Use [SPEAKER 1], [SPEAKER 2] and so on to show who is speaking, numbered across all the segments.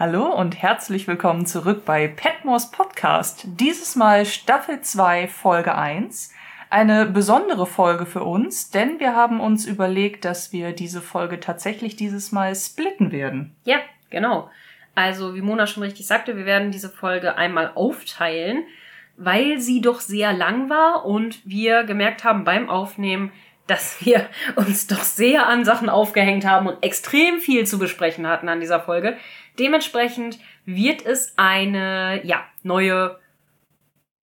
[SPEAKER 1] Hallo und herzlich willkommen zurück bei Petmos Podcast. Dieses Mal Staffel 2, Folge 1. Eine besondere Folge für uns, denn wir haben uns überlegt, dass wir diese Folge tatsächlich dieses Mal splitten werden.
[SPEAKER 2] Ja, genau. Also, wie Mona schon richtig sagte, wir werden diese Folge einmal aufteilen, weil sie doch sehr lang war und wir gemerkt haben beim Aufnehmen, dass wir uns doch sehr an Sachen aufgehängt haben und extrem viel zu besprechen hatten an dieser Folge. Dementsprechend wird es eine, ja, neue,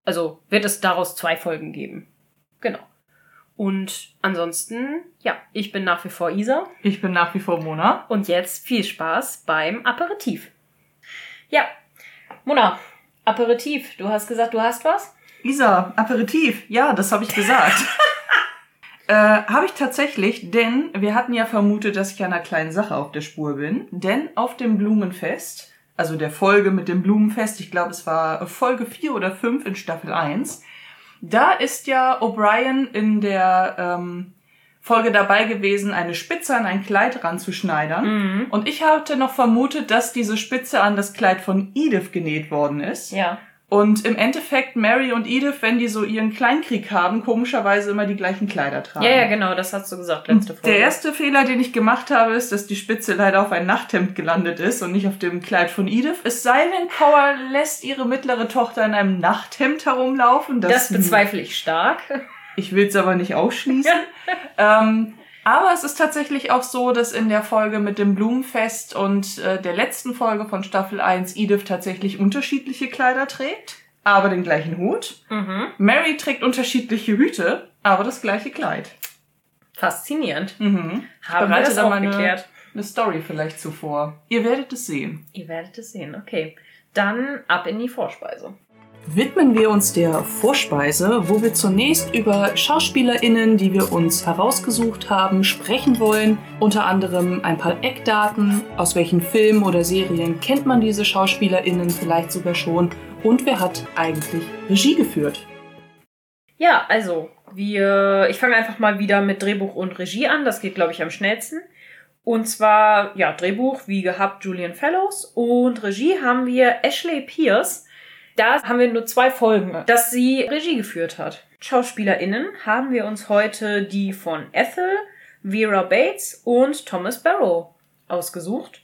[SPEAKER 2] also wird es daraus zwei Folgen geben. Genau. Und ansonsten, ja, ich bin nach wie vor Isa.
[SPEAKER 1] Ich bin nach wie vor Mona.
[SPEAKER 2] Und jetzt viel Spaß beim Aperitif. Ja, Mona, Aperitif. Du hast gesagt, du hast was?
[SPEAKER 1] Isa, Aperitif. Ja, das habe ich gesagt. Äh, habe ich tatsächlich, denn wir hatten ja vermutet, dass ich einer kleinen Sache auf der Spur bin. Denn auf dem Blumenfest, also der Folge mit dem Blumenfest, ich glaube es war Folge 4 oder 5 in Staffel 1, da ist ja O'Brien in der ähm, Folge dabei gewesen, eine Spitze an ein Kleid ranzuschneidern.
[SPEAKER 2] Mhm.
[SPEAKER 1] Und ich hatte noch vermutet, dass diese Spitze an das Kleid von Edith genäht worden ist.
[SPEAKER 2] Ja.
[SPEAKER 1] Und im Endeffekt Mary und Edith, wenn die so ihren Kleinkrieg haben, komischerweise immer die gleichen Kleider tragen.
[SPEAKER 2] Ja, ja, genau, das hast du gesagt, letzte Folge.
[SPEAKER 1] Der erste Fehler, den ich gemacht habe, ist, dass die Spitze leider auf ein Nachthemd gelandet ist und nicht auf dem Kleid von Edith. Es sei denn, Cora lässt ihre mittlere Tochter in einem Nachthemd herumlaufen.
[SPEAKER 2] das bezweifle ich stark.
[SPEAKER 1] Ich will es aber nicht ausschließen. ähm, aber es ist tatsächlich auch so, dass in der Folge mit dem Blumenfest und äh, der letzten Folge von Staffel 1 Edith tatsächlich unterschiedliche Kleider trägt, aber den gleichen Hut.
[SPEAKER 2] Mhm.
[SPEAKER 1] Mary trägt unterschiedliche Hüte, aber das gleiche Kleid.
[SPEAKER 2] Faszinierend.
[SPEAKER 1] Mhm.
[SPEAKER 2] Haben wir das
[SPEAKER 1] da
[SPEAKER 2] auch
[SPEAKER 1] mal eine-
[SPEAKER 2] geklärt?
[SPEAKER 1] Eine Story vielleicht zuvor. Ihr werdet es sehen.
[SPEAKER 2] Ihr werdet es sehen, okay. Dann ab in die Vorspeise.
[SPEAKER 1] Widmen wir uns der Vorspeise, wo wir zunächst über SchauspielerInnen, die wir uns herausgesucht haben, sprechen wollen. Unter anderem ein paar Eckdaten, aus welchen Filmen oder Serien kennt man diese SchauspielerInnen vielleicht sogar schon und wer hat eigentlich Regie geführt.
[SPEAKER 2] Ja, also, wir, ich fange einfach mal wieder mit Drehbuch und Regie an. Das geht, glaube ich, am schnellsten. Und zwar, ja, Drehbuch, wie gehabt, Julian Fellows. Und Regie haben wir Ashley Pierce. Da haben wir nur zwei Folgen, dass sie Regie geführt hat. SchauspielerInnen haben wir uns heute die von Ethel, Vera Bates und Thomas Barrow ausgesucht.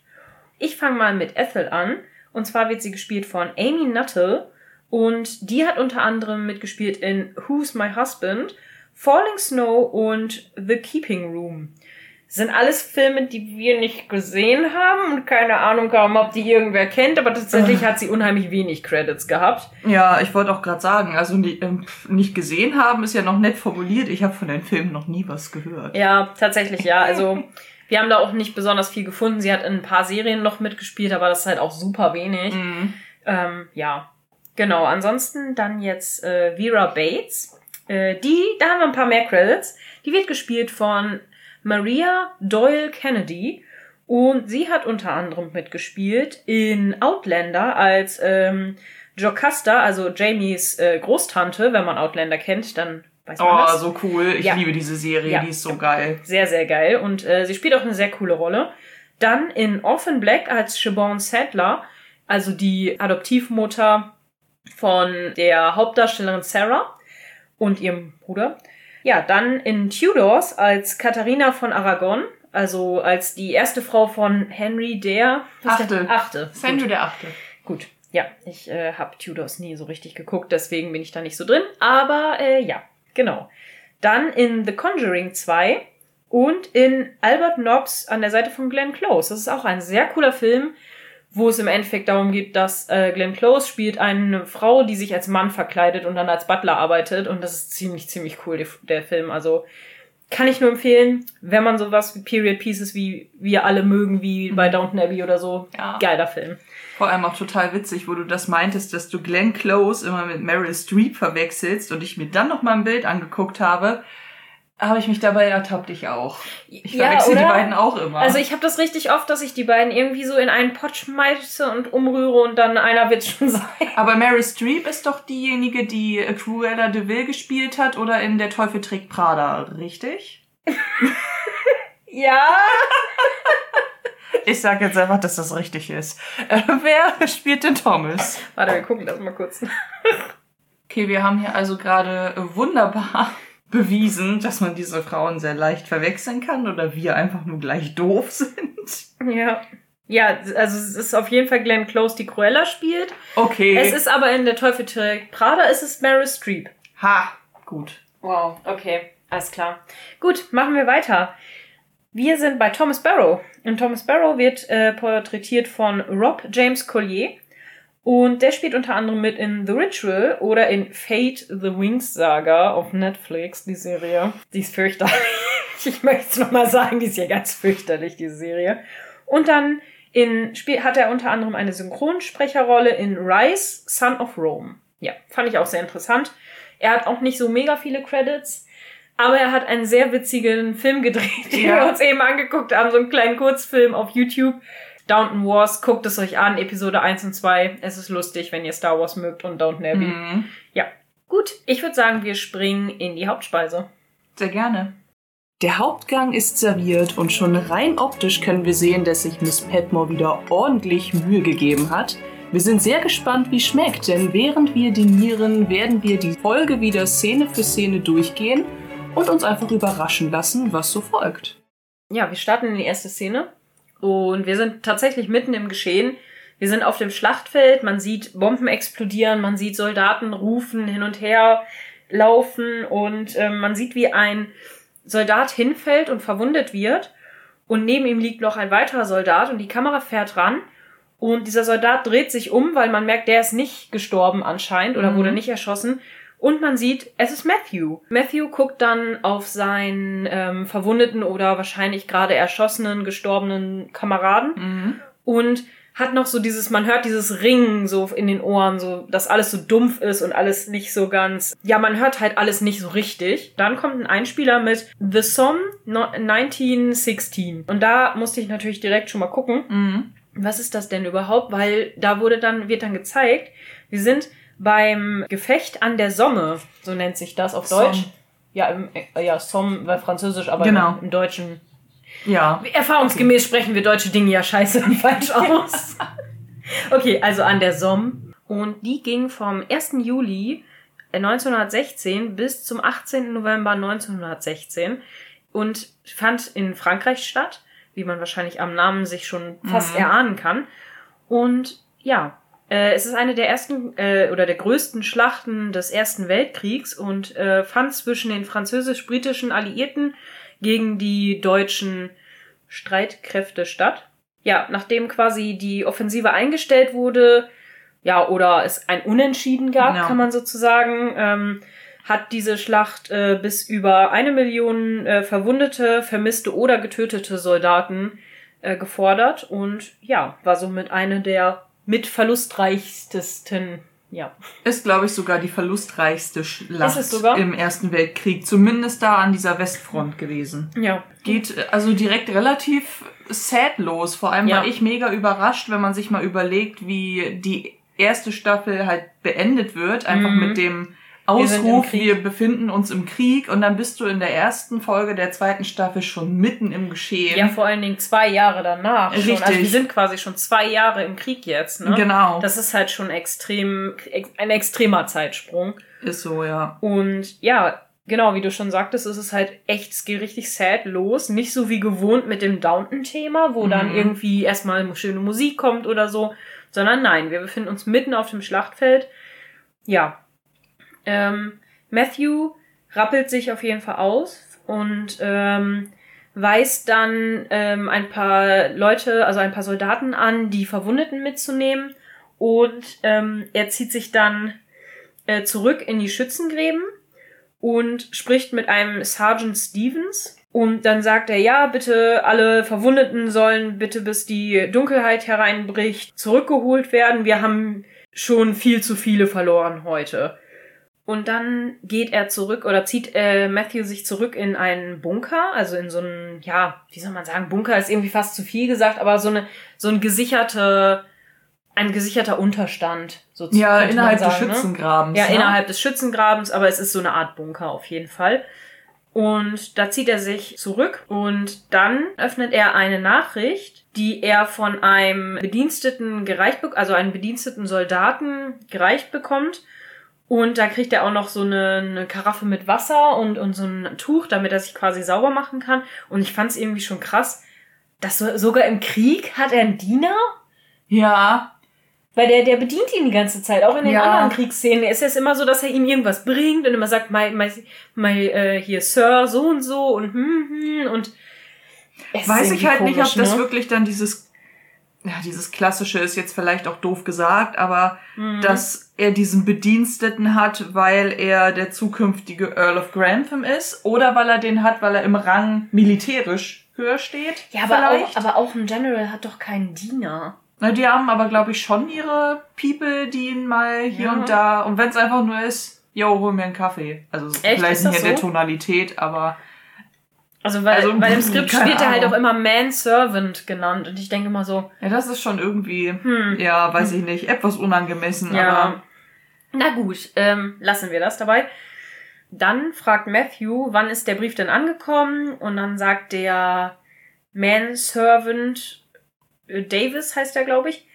[SPEAKER 2] Ich fange mal mit Ethel an. Und zwar wird sie gespielt von Amy Nuttall. Und die hat unter anderem mitgespielt in Who's My Husband, Falling Snow und The Keeping Room. Sind alles Filme, die wir nicht gesehen haben und keine Ahnung haben, ob die irgendwer kennt, aber tatsächlich hat sie unheimlich wenig Credits gehabt.
[SPEAKER 1] Ja, ich wollte auch gerade sagen, also ähm, nicht gesehen haben ist ja noch nett formuliert. Ich habe von den Filmen noch nie was gehört.
[SPEAKER 2] Ja, tatsächlich, ja. Also, wir haben da auch nicht besonders viel gefunden. Sie hat in ein paar Serien noch mitgespielt, aber das ist halt auch super wenig.
[SPEAKER 1] Mhm.
[SPEAKER 2] Ähm, ja, genau. Ansonsten dann jetzt äh, Vera Bates. Äh, die, da haben wir ein paar mehr Credits. Die wird gespielt von Maria Doyle Kennedy. Und sie hat unter anderem mitgespielt in Outlander als ähm, Jocasta, also Jamies äh, Großtante. Wenn man Outlander kennt, dann weiß man
[SPEAKER 1] Oh,
[SPEAKER 2] das.
[SPEAKER 1] so cool. Ich
[SPEAKER 2] Ja.
[SPEAKER 1] liebe diese Serie,
[SPEAKER 2] Ja.
[SPEAKER 1] die ist so geil.
[SPEAKER 2] Sehr, sehr geil. Und äh, sie spielt auch eine sehr coole Rolle. Dann in Orphan Black als Siobhan Sadler, also die Adoptivmutter von der Hauptdarstellerin Sarah und ihrem Bruder. Ja, dann in Tudors als Katharina von Aragon, also als die erste Frau von Henry der?
[SPEAKER 1] Achte.
[SPEAKER 2] Achte. Gut.
[SPEAKER 1] Henry der Achte.
[SPEAKER 2] Gut, ja, ich äh, habe Tudors nie so richtig geguckt, deswegen bin ich da nicht so drin. Aber äh, ja, genau. Dann in The Conjuring 2 und in Albert Nobbs an der Seite von Glenn Close. Das ist auch ein sehr cooler Film, wo es im Endeffekt darum geht, dass äh, Glenn Close spielt eine Frau, die sich als Mann verkleidet und dann als Butler arbeitet. Und das ist ziemlich, ziemlich cool, der, der Film. Also kann ich nur empfehlen, wenn man sowas wie Period Pieces wie wir alle mögen, wie bei Downton Abbey oder so.
[SPEAKER 1] Ja.
[SPEAKER 2] Geiler Film.
[SPEAKER 1] Vor allem auch total witzig, wo du das meintest, dass du Glenn Close immer mit Meryl Streep verwechselst und ich mir dann noch mal ein Bild angeguckt habe, habe ich mich dabei ertappt, ich auch. Ich
[SPEAKER 2] Ja,
[SPEAKER 1] verwechsel die
[SPEAKER 2] oder?
[SPEAKER 1] beiden auch immer.
[SPEAKER 2] Also ich habe das richtig oft, dass ich die beiden irgendwie so in einen Pott schmeiße und umrühre und dann einer wird schon sein.
[SPEAKER 1] Aber Meryl Streep ist doch diejenige, die Cruella de Vil gespielt hat oder in Der Teufel trägt Prada, richtig?
[SPEAKER 2] Ja.
[SPEAKER 1] Ich sag jetzt einfach, dass das richtig ist. Äh, wer spielt den Thomas?
[SPEAKER 2] Warte, wir gucken das mal kurz.
[SPEAKER 1] Okay, wir haben hier also gerade wunderbar bewiesen, dass man diese Frauen sehr leicht verwechseln kann oder wir einfach nur gleich doof sind.
[SPEAKER 2] Ja. Ja, also es ist auf jeden Fall Glenn Close, die Cruella spielt.
[SPEAKER 1] Okay.
[SPEAKER 2] Es ist aber in Der Teufel trägt Prada, es ist Meryl Streep.
[SPEAKER 1] ha, gut.
[SPEAKER 2] Wow, okay, alles klar. Gut, machen wir weiter. Wir sind bei Thomas Barrow. Und Thomas Barrow wird äh, porträtiert von Rob James Collier. Und der spielt unter anderem mit in The Ritual oder in Fate the Wings Saga auf Netflix, die Serie. Die ist fürchterlich. Ich möchte es nochmal sagen, die ist ja ganz fürchterlich, die Serie. Und dann in, hat er unter anderem eine Synchronsprecherrolle in Rise, Son of Rome. Ja, fand ich auch sehr interessant. Er hat auch nicht so mega viele Credits, aber er hat einen sehr witzigen Film gedreht, den
[SPEAKER 1] Ja.
[SPEAKER 2] wir uns eben angeguckt haben, so einen kleinen Kurzfilm auf YouTube. Downton Wars, guckt es euch an, Episode 1 und 2. Es ist lustig, wenn ihr Star Wars mögt und Downton Abbey.
[SPEAKER 1] Mhm.
[SPEAKER 2] Ja, gut. Ich würde sagen, wir springen in die Hauptspeise.
[SPEAKER 1] Sehr gerne. Der Hauptgang ist serviert und schon rein optisch können wir sehen, dass sich Miss Petmore wieder ordentlich Mühe gegeben hat. Wir sind sehr gespannt, wie es schmeckt, denn während wir dinieren, werden wir die Folge wieder Szene für Szene durchgehen und uns einfach überraschen lassen, was so folgt.
[SPEAKER 2] Ja, wir starten in die erste Szene und wir sind tatsächlich mitten im Geschehen. Wir sind auf dem Schlachtfeld, man sieht Bomben explodieren, man sieht Soldaten rufen, hin und her laufen und ähm, man sieht, wie ein Soldat hinfällt und verwundet wird und neben ihm liegt noch ein weiterer Soldat und die Kamera fährt ran und dieser Soldat dreht sich um, weil man merkt, der ist nicht gestorben anscheinend oder
[SPEAKER 1] Mhm.
[SPEAKER 2] wurde nicht erschossen. Und man sieht, es ist Matthew. Matthew guckt dann auf seinen ähm, verwundeten oder wahrscheinlich gerade erschossenen, gestorbenen Kameraden und hat noch so dieses, man hört dieses Ringen so in den Ohren, so, dass alles so dumpf ist und alles nicht so ganz, ja, man hört halt alles nicht so richtig. Dann kommt ein Einspieler mit The Somme no- 1916. Und da musste ich natürlich direkt schon mal gucken,
[SPEAKER 1] Mhm.
[SPEAKER 2] was ist das denn überhaupt? Weil da wurde dann, wird dann gezeigt, wir sind beim Gefecht an der Somme, so nennt sich das auf
[SPEAKER 1] Somme.
[SPEAKER 2] Deutsch. Ja, im, äh, ja, Somme war französisch, aber
[SPEAKER 1] Genau.
[SPEAKER 2] im, im Deutschen
[SPEAKER 1] Ja.
[SPEAKER 2] Erfahrungsgemäß sprechen wir deutsche Dinge ja scheiße und falsch aus. Okay, also an der Somme. Und die ging vom 1. Juli 1916 bis zum 18. November 1916 und fand in Frankreich statt, wie man wahrscheinlich am Namen sich schon fast
[SPEAKER 1] Mhm.
[SPEAKER 2] erahnen kann. Und ja, äh, es ist eine der ersten äh, oder der größten Schlachten des Ersten Weltkriegs und äh, fand zwischen den französisch-britischen Alliierten gegen die deutschen Streitkräfte statt. Ja, nachdem quasi die Offensive eingestellt wurde, ja, oder es ein Unentschieden gab,
[SPEAKER 1] Ja.
[SPEAKER 2] kann man sozusagen, ähm, hat diese Schlacht äh, bis über eine Million äh, verwundete, vermisste oder getötete Soldaten äh, gefordert und ja, war somit eine der mit verlustreichstesten, ja.
[SPEAKER 1] Ist, glaube ich, sogar die verlustreichste Schlacht
[SPEAKER 2] Ist es sogar?
[SPEAKER 1] im Ersten Weltkrieg. Zumindest da an dieser Westfront gewesen.
[SPEAKER 2] Ja.
[SPEAKER 1] Geht also direkt relativ sad los. Vor allem
[SPEAKER 2] Ja.
[SPEAKER 1] war ich mega überrascht, wenn man sich mal überlegt, wie die erste Staffel halt beendet wird. Einfach
[SPEAKER 2] Mhm.
[SPEAKER 1] mit dem Ausruf,
[SPEAKER 2] Krieg.
[SPEAKER 1] wir befinden uns im Krieg. Und dann bist du in der ersten Folge der zweiten Staffel schon mitten im Geschehen.
[SPEAKER 2] Ja, vor allen Dingen zwei Jahre danach. Schon. Also
[SPEAKER 1] Richtig.
[SPEAKER 2] wir sind quasi schon zwei Jahre im Krieg jetzt, ne?
[SPEAKER 1] Genau.
[SPEAKER 2] Das ist halt schon extrem, ex- ein extremer Zeitsprung.
[SPEAKER 1] ist so, ja.
[SPEAKER 2] Und ja, genau, wie du schon sagtest, ist es halt echt, es geht richtig sad los. Nicht so wie gewohnt mit dem Downton-Thema, wo dann
[SPEAKER 1] Mhm.
[SPEAKER 2] irgendwie erstmal schöne Musik kommt oder so, sondern nein, wir befinden uns mitten auf dem Schlachtfeld. Ja. Ähm, Matthew rappelt sich auf jeden Fall aus und ähm, weist dann ähm, ein paar Leute, also ein paar Soldaten an, die Verwundeten mitzunehmen. Und ähm, er zieht sich dann äh, zurück in die Schützengräben und spricht mit einem Sergeant Stevens. Und dann sagt er, ja, bitte alle Verwundeten sollen bitte bis die Dunkelheit hereinbricht zurückgeholt werden. Wir haben schon viel zu viele verloren heute. Und dann geht er zurück oder zieht äh, Matthew sich zurück in einen Bunker, also in so einen, ja, wie soll man sagen, Bunker ist irgendwie fast zu viel gesagt, aber so eine, so ein gesicherte, ein gesicherter Unterstand, so
[SPEAKER 1] Ja, innerhalb des
[SPEAKER 2] sagen, ne?
[SPEAKER 1] Schützengrabens.
[SPEAKER 2] Ja,
[SPEAKER 1] ne?
[SPEAKER 2] innerhalb des Schützengrabens, aber es ist so eine Art Bunker auf jeden Fall. Und da zieht er sich zurück und dann öffnet er eine Nachricht, die er von einem Bediensteten gereicht also einen bediensteten Soldaten gereicht bekommt. Und da kriegt er auch noch so eine, eine Karaffe mit Wasser und, und so ein Tuch, damit er sich quasi sauber machen kann. Und ich fand es irgendwie schon krass, dass so, sogar im Krieg hat er einen Diener.
[SPEAKER 1] Ja,
[SPEAKER 2] Weil der, der bedient ihn die ganze Zeit, auch in den
[SPEAKER 1] Ja.
[SPEAKER 2] anderen Kriegsszenen. Es ist immer so, dass er ihm irgendwas bringt und immer sagt, my, my, my, äh, hier, Sir, so und so und hm, hm, und es ist
[SPEAKER 1] weiß ich halt nicht, ob
[SPEAKER 2] komisch,
[SPEAKER 1] das
[SPEAKER 2] ne?
[SPEAKER 1] wirklich dann dieses, ja, dieses klassische ist jetzt vielleicht auch doof gesagt, aber
[SPEAKER 2] Mhm.
[SPEAKER 1] dass er diesen Bediensteten hat, weil er der zukünftige Earl of Grantham ist oder weil er den hat, weil er im Rang militärisch höher steht.
[SPEAKER 2] Ja, aber
[SPEAKER 1] vielleicht.
[SPEAKER 2] auch, aber auch ein General hat doch keinen Diener.
[SPEAKER 1] Na, die haben aber, glaube ich, schon ihre People, die ihn mal hier
[SPEAKER 2] Ja.
[SPEAKER 1] und da. Und wenn es einfach nur ist, yo, hol mir einen Kaffee. Also
[SPEAKER 2] Echt?
[SPEAKER 1] vielleicht nicht in der
[SPEAKER 2] so?
[SPEAKER 1] Tonalität, aber
[SPEAKER 2] Also, weil,
[SPEAKER 1] Also,
[SPEAKER 2] weil im Skript
[SPEAKER 1] keine
[SPEAKER 2] wird er halt auch immer Manservant genannt. Und ich denke immer so,
[SPEAKER 1] ja, das ist schon irgendwie,
[SPEAKER 2] hm,
[SPEAKER 1] ja, weiß ich nicht, etwas unangemessen,
[SPEAKER 2] ja.
[SPEAKER 1] aber
[SPEAKER 2] Na gut, ähm, lassen wir das dabei. Dann fragt Matthew, wann ist der Brief denn angekommen? Und dann sagt der Manservant äh, Davis heißt er, glaube ich.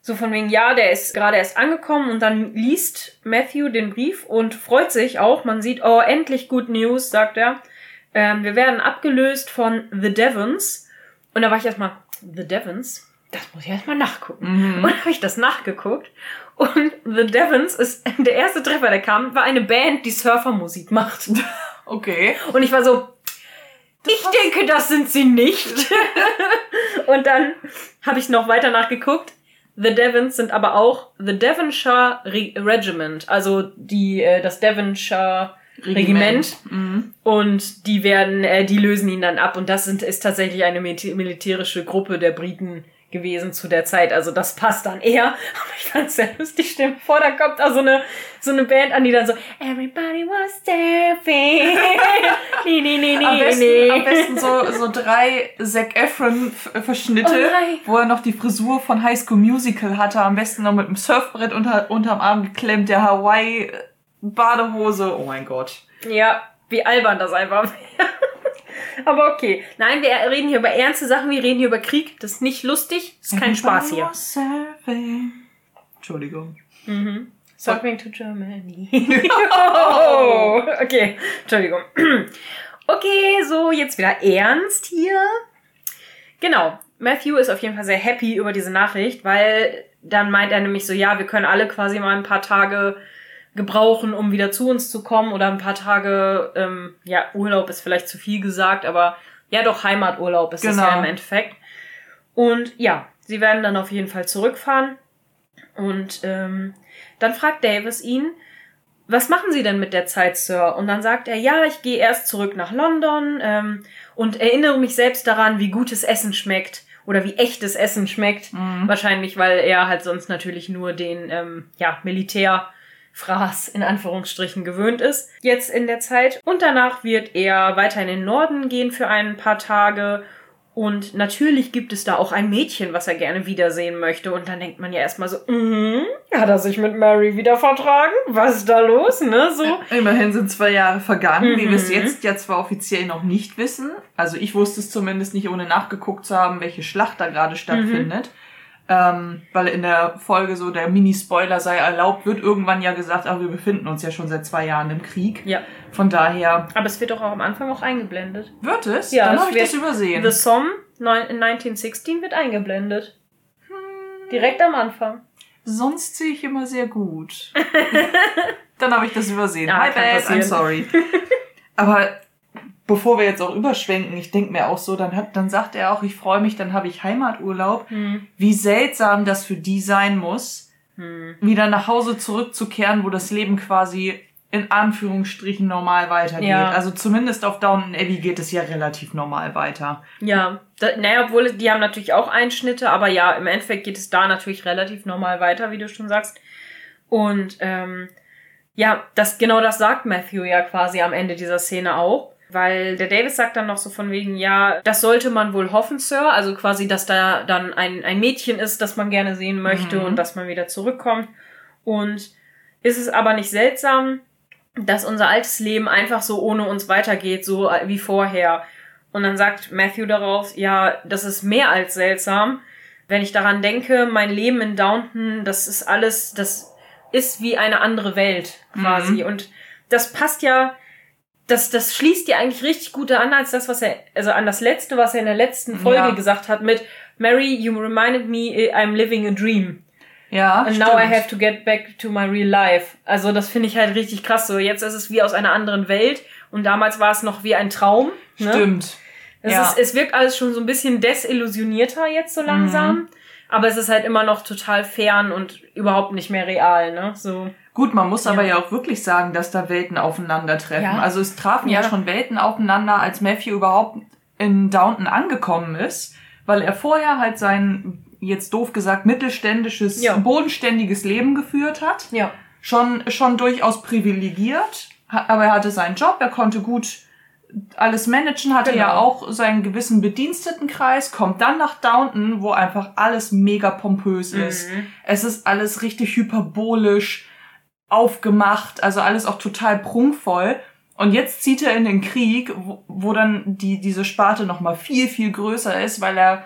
[SPEAKER 2] So von wegen, ja, der ist gerade erst angekommen und dann liest Matthew den Brief und freut sich auch. Man sieht, oh, endlich Good News, sagt er. Ähm, wir werden abgelöst von The Devons. Und da war ich erstmal, The Devons? Das muss ich erstmal nachgucken.
[SPEAKER 1] mhm.
[SPEAKER 2] Und dann habe ich das nachgeguckt. Und The Devons ist der erste Treffer, der kam, war eine Band, die Surfermusik macht.
[SPEAKER 1] okay.
[SPEAKER 2] Und ich war so, ich denke, das sind sie nicht. Und dann habe ich noch weiter nachgeguckt. The Devons sind aber auch The Devonshire Re Regiment, also die äh, das Devonshire Regiment.
[SPEAKER 1] Mhm.
[SPEAKER 2] Und die werden, äh, die lösen ihn dann ab. Und das sind, ist tatsächlich eine militä- militärische Gruppe der Briten gewesen zu der Zeit. Also das passt dann eher. Aber ich fand es sehr lustig. Stell vor, da kommt da so eine, so eine Band an, die dann so Everybody was surfing. nee, nee, nee, nee,
[SPEAKER 1] Am besten,
[SPEAKER 2] nee.
[SPEAKER 1] am besten so, so drei Zac Efron-Verschnitte,
[SPEAKER 2] Oh nein.
[SPEAKER 1] wo er noch die Frisur von High School Musical hatte. Am besten noch mit einem Surfbrett unter, unterm Arm geklemmt, der Hawaii-Badehose. Oh mein Gott.
[SPEAKER 2] Ja, wie albern das einfach. Aber okay. Nein, wir reden hier über ernste Sachen, wir reden hier über Krieg. Das ist nicht lustig, das ist kein Spaß hier.
[SPEAKER 1] Entschuldigung.
[SPEAKER 2] Mhm. Surfing to Germany. oh, okay, Entschuldigung. Okay, so jetzt wieder ernst hier. Genau, Matthew ist auf jeden Fall sehr happy über diese Nachricht, weil dann meint er nämlich so, ja, wir können alle quasi mal ein paar Tage gebrauchen, um wieder zu uns zu kommen oder ein paar Tage, ähm, ja, Urlaub ist vielleicht zu viel gesagt, aber ja, doch Heimaturlaub ist es
[SPEAKER 1] Genau.
[SPEAKER 2] ja im Endeffekt. Und ja, sie werden dann auf jeden Fall zurückfahren und ähm, dann fragt Davis ihn, was machen Sie denn mit der Zeit, Sir? Und dann sagt er, ja, ich gehe erst zurück nach London ähm, und erinnere mich selbst daran, wie gutes Essen schmeckt oder wie echtes Essen schmeckt.
[SPEAKER 1] Mhm.
[SPEAKER 2] Wahrscheinlich, weil er halt sonst natürlich nur den ähm, ja, Militärfraß in Anführungsstrichen gewöhnt ist. Jetzt in der Zeit. Und danach wird er weiter in den Norden gehen für ein paar Tage. Und natürlich gibt es da auch ein Mädchen, was er gerne wiedersehen möchte. Und dann denkt man ja erstmal so, mhm, hat er sich mit Mary wieder vertragen? Was ist da los, ne? So.
[SPEAKER 1] Immerhin sind zwei Jahre vergangen, wie wir es
[SPEAKER 2] Mhm.
[SPEAKER 1] jetzt ja zwar offiziell noch nicht wissen. Also ich wusste es zumindest nicht, ohne nachgeguckt zu haben, welche Schlacht da gerade stattfindet. Ähm, weil in der Folge so der Mini-Spoiler sei erlaubt, wird irgendwann ja gesagt, aber wir befinden uns ja schon seit zwei Jahren im Krieg.
[SPEAKER 2] Ja.
[SPEAKER 1] Von daher
[SPEAKER 2] Aber es wird doch auch am Anfang auch eingeblendet.
[SPEAKER 1] wird es.
[SPEAKER 2] Ja,
[SPEAKER 1] Dann habe ich das übersehen.
[SPEAKER 2] The Somme neun- in 1916 wird eingeblendet. Direkt am Anfang.
[SPEAKER 1] Sonst sehe ich immer sehr gut. Dann habe ich das übersehen.
[SPEAKER 2] Ja,
[SPEAKER 1] My bad,
[SPEAKER 2] passieren.
[SPEAKER 1] I'm sorry. Aber bevor wir jetzt auch überschwenken, ich denke mir auch so, dann, hat, dann sagt er auch, ich freue mich, dann habe ich Heimaturlaub.
[SPEAKER 2] Hm.
[SPEAKER 1] Wie seltsam das für die sein muss,
[SPEAKER 2] Hm.
[SPEAKER 1] wieder nach Hause zurückzukehren, wo das Leben quasi in Anführungsstrichen normal weitergeht.
[SPEAKER 2] Ja.
[SPEAKER 1] Also zumindest auf Downton Abbey geht es ja relativ normal weiter.
[SPEAKER 2] Ja, da, naja, obwohl die haben natürlich auch Einschnitte, aber ja, im Endeffekt geht es da natürlich relativ normal weiter, wie du schon sagst. Und ähm, ja, das genau das sagt Matthew ja quasi am Ende dieser Szene auch. Weil der Davis sagt dann noch so von wegen, ja, das sollte man wohl hoffen, Sir. Also quasi, dass da dann ein, ein Mädchen ist, das man gerne sehen möchte
[SPEAKER 1] Mhm.
[SPEAKER 2] und dass man wieder zurückkommt. Und ist es aber nicht seltsam, dass unser altes Leben einfach so ohne uns weitergeht, so wie vorher. Und dann sagt Matthew darauf, ja, das ist mehr als seltsam. Wenn ich daran denke, mein Leben in Downton, das ist alles, das ist wie eine andere Welt quasi.
[SPEAKER 1] Mhm.
[SPEAKER 2] Und das passt ja, das, das schließt ja eigentlich richtig gut an als das, was er, also an das letzte, was er in der letzten Folge
[SPEAKER 1] Ja.
[SPEAKER 2] gesagt hat mit Mary, you reminded me I'm living a dream.
[SPEAKER 1] Ja,
[SPEAKER 2] And now I have to get back to my real life. Also das finde ich halt richtig krass. So jetzt ist es wie aus einer anderen Welt und damals war es noch wie ein Traum. Ne?
[SPEAKER 1] Stimmt.
[SPEAKER 2] Es,
[SPEAKER 1] Ja.
[SPEAKER 2] ist, es wirkt alles schon so ein bisschen desillusionierter jetzt so langsam.
[SPEAKER 1] Mhm.
[SPEAKER 2] Aber es ist halt immer noch total fern und überhaupt nicht mehr real, ne? So.
[SPEAKER 1] Gut, man muss aber
[SPEAKER 2] Ja.
[SPEAKER 1] ja auch wirklich sagen, dass da Welten aufeinandertreffen.
[SPEAKER 2] Ja.
[SPEAKER 1] Also es trafen ja.
[SPEAKER 2] Ja.
[SPEAKER 1] schon Welten aufeinander, als Matthew überhaupt in Downton angekommen ist, weil er vorher halt sein, jetzt doof gesagt, mittelständisches,
[SPEAKER 2] Ja.
[SPEAKER 1] bodenständiges Leben geführt hat.
[SPEAKER 2] Ja.
[SPEAKER 1] Schon, schon durchaus privilegiert, aber er hatte seinen Job, er konnte gut alles managen, hatte
[SPEAKER 2] Genau.
[SPEAKER 1] ja auch seinen gewissen Bedienstetenkreis, kommt dann nach Downton, wo einfach alles mega pompös ist.
[SPEAKER 2] Mhm.
[SPEAKER 1] Es ist alles richtig hyperbolisch aufgemacht, also alles auch total prunkvoll. Und jetzt zieht er in den Krieg, wo, wo dann die, diese Sparte nochmal viel, viel größer ist, weil er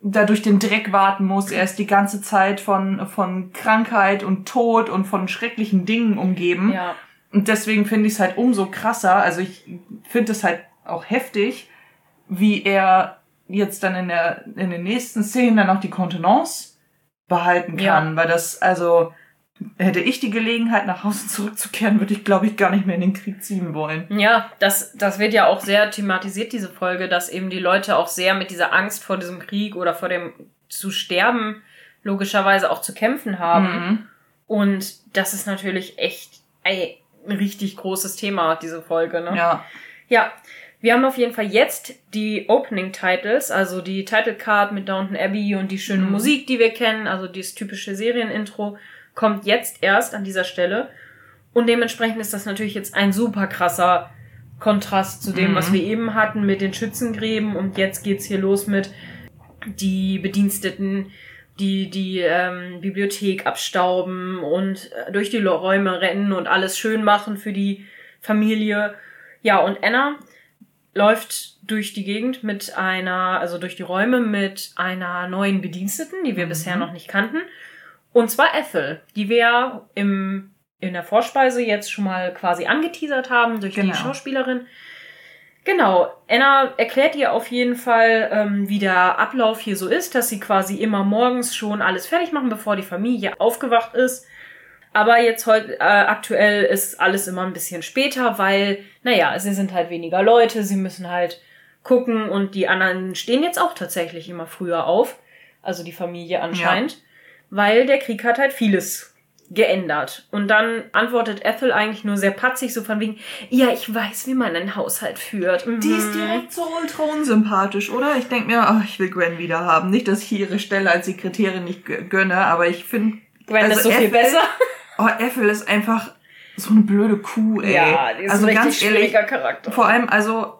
[SPEAKER 1] da durch den Dreck warten muss. Er ist die ganze Zeit von, von Krankheit und Tod und von schrecklichen Dingen umgeben.
[SPEAKER 2] Ja.
[SPEAKER 1] Und deswegen finde ich es halt umso krasser. Also ich finde es halt auch heftig, wie er jetzt dann in der in den nächsten Szenen dann auch die Kontenance behalten kann, weil das also hätte ich die Gelegenheit nach Hause zurückzukehren, würde ich glaube ich gar nicht mehr in den Krieg ziehen wollen.
[SPEAKER 2] Ja, das, das wird ja auch sehr thematisiert, diese Folge, dass eben die Leute auch sehr mit dieser Angst vor diesem Krieg oder vor dem zu sterben logischerweise auch zu kämpfen haben.
[SPEAKER 1] Mhm.
[SPEAKER 2] Und das ist natürlich echt ey, ein richtig großes Thema, diese Folge. Ne?
[SPEAKER 1] Ja,
[SPEAKER 2] Ja, wir haben auf jeden Fall jetzt die Opening Titles, also die Title Card mit Downton Abbey und die schöne
[SPEAKER 1] Mhm.
[SPEAKER 2] Musik, die wir kennen, also dieses typische Serienintro, kommt jetzt erst an dieser Stelle. Und dementsprechend ist das natürlich jetzt ein super krasser Kontrast zu dem,
[SPEAKER 1] Mhm.
[SPEAKER 2] was wir eben hatten mit den Schützengräben. Und jetzt geht's hier los mit die Bediensteten, die die ähm, Bibliothek abstauben und äh, durch die Räume rennen und alles schön machen für die Familie. Ja, und Anna läuft durch die Gegend mit einer, also durch die Räume mit einer neuen Bediensteten, die wir
[SPEAKER 1] Mhm.
[SPEAKER 2] bisher noch nicht kannten. Und zwar Ethel, die wir ja im, in der Vorspeise jetzt schon mal quasi angeteasert haben durch
[SPEAKER 1] Genau.
[SPEAKER 2] die Schauspielerin. Genau, Anna erklärt ihr auf jeden Fall, ähm, wie der Ablauf hier so ist, dass sie quasi immer morgens schon alles fertig machen, bevor die Familie aufgewacht ist. Aber jetzt heute äh, aktuell ist alles immer ein bisschen später, weil, naja, sie sind halt weniger Leute, sie müssen halt gucken und die anderen stehen jetzt auch tatsächlich immer früher auf. Also die Familie anscheinend. Weil der Krieg hat halt vieles geändert. Und dann antwortet Ethel eigentlich nur sehr patzig, so von wegen, ja, ich weiß, wie man einen Haushalt führt. Mhm.
[SPEAKER 1] die ist direkt so ultra unsympathisch, oder? Ich denke mir, ach, ich will Gwen wieder haben. Nicht, dass ich ihre Stelle als Sekretärin nicht gö- gönne, aber ich finde,
[SPEAKER 2] Gwen
[SPEAKER 1] also
[SPEAKER 2] ist so viel
[SPEAKER 1] Ethel-
[SPEAKER 2] besser.
[SPEAKER 1] oh, Ethel ist einfach so eine blöde Kuh, ey.
[SPEAKER 2] Ja, die ist
[SPEAKER 1] also
[SPEAKER 2] ein
[SPEAKER 1] ganz ehrlich,
[SPEAKER 2] schwieriger Charakter.
[SPEAKER 1] Vor allem, also,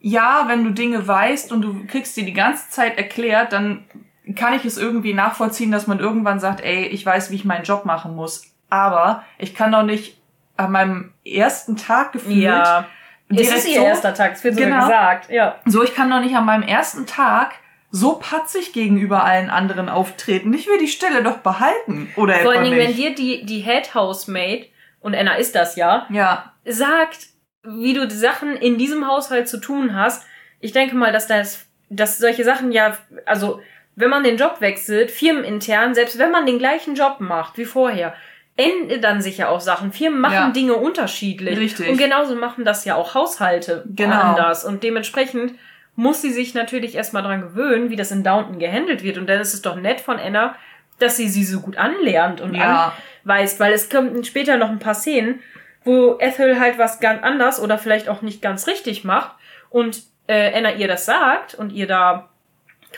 [SPEAKER 1] ja, wenn du Dinge weißt und du kriegst sie die ganze Zeit erklärt, dann kann ich es irgendwie nachvollziehen, dass man irgendwann sagt, ey, ich weiß, wie ich meinen Job machen muss. Aber ich kann doch nicht an meinem ersten Tag gefühlt
[SPEAKER 2] ja, es
[SPEAKER 1] direkt
[SPEAKER 2] ist ihr
[SPEAKER 1] so,
[SPEAKER 2] erster Tag, es wird
[SPEAKER 1] Genau.
[SPEAKER 2] gesagt. Ja.
[SPEAKER 1] so, ich kann doch nicht an meinem ersten Tag so patzig gegenüber allen anderen auftreten. Ich will die Stelle doch behalten. Oder
[SPEAKER 2] Vor allen Dingen, wenn dir die, die Head Housemaid, und Anna ist das ja,
[SPEAKER 1] Ja,
[SPEAKER 2] sagt, wie du die Sachen in diesem Haushalt zu tun hast, ich denke mal, dass das, dass solche Sachen ja, also, wenn man den Job wechselt, firmenintern, selbst wenn man den gleichen Job macht wie vorher, ändern sich ja auch Sachen. Firmen machen
[SPEAKER 1] Ja.
[SPEAKER 2] Dinge unterschiedlich.
[SPEAKER 1] Richtig.
[SPEAKER 2] Und genauso machen das ja auch Haushalte
[SPEAKER 1] Genau.
[SPEAKER 2] anders. Und dementsprechend muss sie sich natürlich erstmal dran gewöhnen, wie das in Downton gehandelt wird. Und dann ist es doch nett von Anna, dass sie sie so gut anlernt und
[SPEAKER 1] ja.
[SPEAKER 2] anweist, weil es kommt später noch ein paar Szenen, wo Ethel halt was ganz anders oder vielleicht auch nicht ganz richtig macht und äh, Anna ihr das sagt und ihr da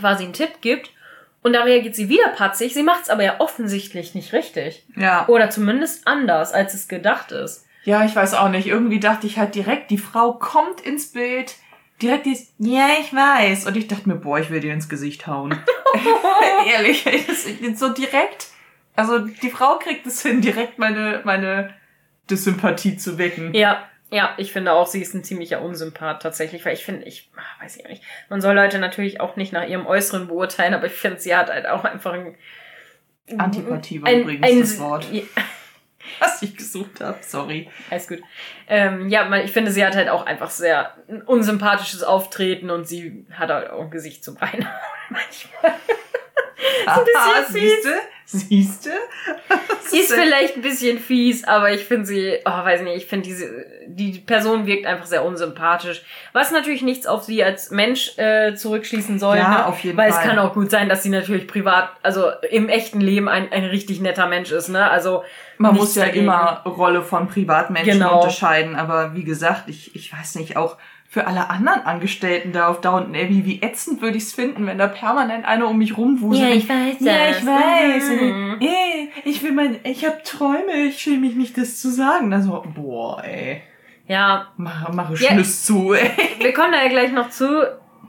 [SPEAKER 2] quasi einen Tipp gibt und da reagiert sie wieder patzig. Sie macht es aber ja offensichtlich nicht richtig
[SPEAKER 1] Ja.
[SPEAKER 2] oder zumindest anders, als es gedacht ist.
[SPEAKER 1] Ja, ich weiß auch nicht. Irgendwie dachte ich halt direkt, die Frau kommt ins Bild, direkt ist, ja, ich weiß. Und ich dachte mir, boah, ich will dir ins Gesicht hauen. Ehrlich, so direkt. Also die Frau kriegt es hin, direkt meine, meine Dissympathie zu wecken.
[SPEAKER 2] Ja, ja, ich finde auch, sie ist ein ziemlicher Unsympath tatsächlich, weil ich finde, ich ah, weiß ich nicht. Man soll Leute natürlich auch nicht nach ihrem Äußeren beurteilen, aber ich finde, sie hat halt auch einfach ein.
[SPEAKER 1] Antipathie war
[SPEAKER 2] ein-
[SPEAKER 1] übrigens
[SPEAKER 2] ein-
[SPEAKER 1] das Wort,
[SPEAKER 2] Ja,
[SPEAKER 1] was ich gesucht habe. Sorry.
[SPEAKER 2] alles gut. Ähm, ja, ich finde, sie hat halt auch einfach sehr unsympathisches Auftreten und sie hat halt auch ein Gesicht zum Reinhauen manchmal.
[SPEAKER 1] Aha,
[SPEAKER 2] bisschen fies.
[SPEAKER 1] siehste? Siehste?
[SPEAKER 2] Sie ist vielleicht ein bisschen fies, aber ich finde sie, oh, weiß nicht, ich finde diese, die Person wirkt einfach sehr unsympathisch. Was natürlich nichts auf sie als Mensch äh, zurückschließen soll.
[SPEAKER 1] Ja,
[SPEAKER 2] ne?
[SPEAKER 1] auf jeden
[SPEAKER 2] Weil
[SPEAKER 1] Fall.
[SPEAKER 2] es kann auch gut sein, dass sie natürlich privat, also im echten Leben ein, ein richtig netter Mensch ist, ne? Also
[SPEAKER 1] Man muss ja
[SPEAKER 2] dagegen.
[SPEAKER 1] immer Rolle von Privatmenschen
[SPEAKER 2] Genau.
[SPEAKER 1] unterscheiden, aber wie gesagt, ich, ich weiß nicht, auch für alle anderen Angestellten da auf Downton Abbey, wie ätzend würde ich es finden, wenn da permanent einer um mich rumwuselt.
[SPEAKER 2] weiß
[SPEAKER 1] Ja, ich weiß.
[SPEAKER 2] Mhm.
[SPEAKER 1] Ey, ich will mein, ich habe Träume, ich schäme mich nicht, das zu sagen. Also, boah, ey.
[SPEAKER 2] Ja,
[SPEAKER 1] Mach, mache
[SPEAKER 2] Ja.
[SPEAKER 1] Schluss zu, ey.
[SPEAKER 2] wir kommen da ja gleich noch zu.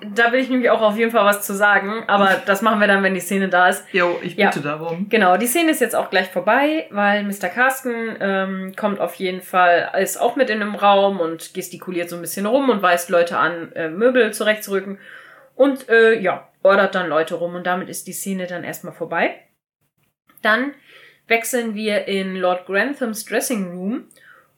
[SPEAKER 2] Da will ich nämlich auch auf jeden Fall was zu sagen, aber das machen wir dann, wenn die Szene da ist.
[SPEAKER 1] Jo, ich
[SPEAKER 2] Ja.
[SPEAKER 1] bitte darum.
[SPEAKER 2] Genau, die Szene ist jetzt auch gleich vorbei, weil Mr. Carsten ähm, kommt auf jeden Fall, ist auch mit in dem Raum und gestikuliert so ein bisschen rum und weist Leute an, äh, Möbel zurechtzurücken und äh, ja, ordert dann Leute rum und damit ist die Szene dann erstmal vorbei. Dann wechseln wir in Lord Granthams Dressing Room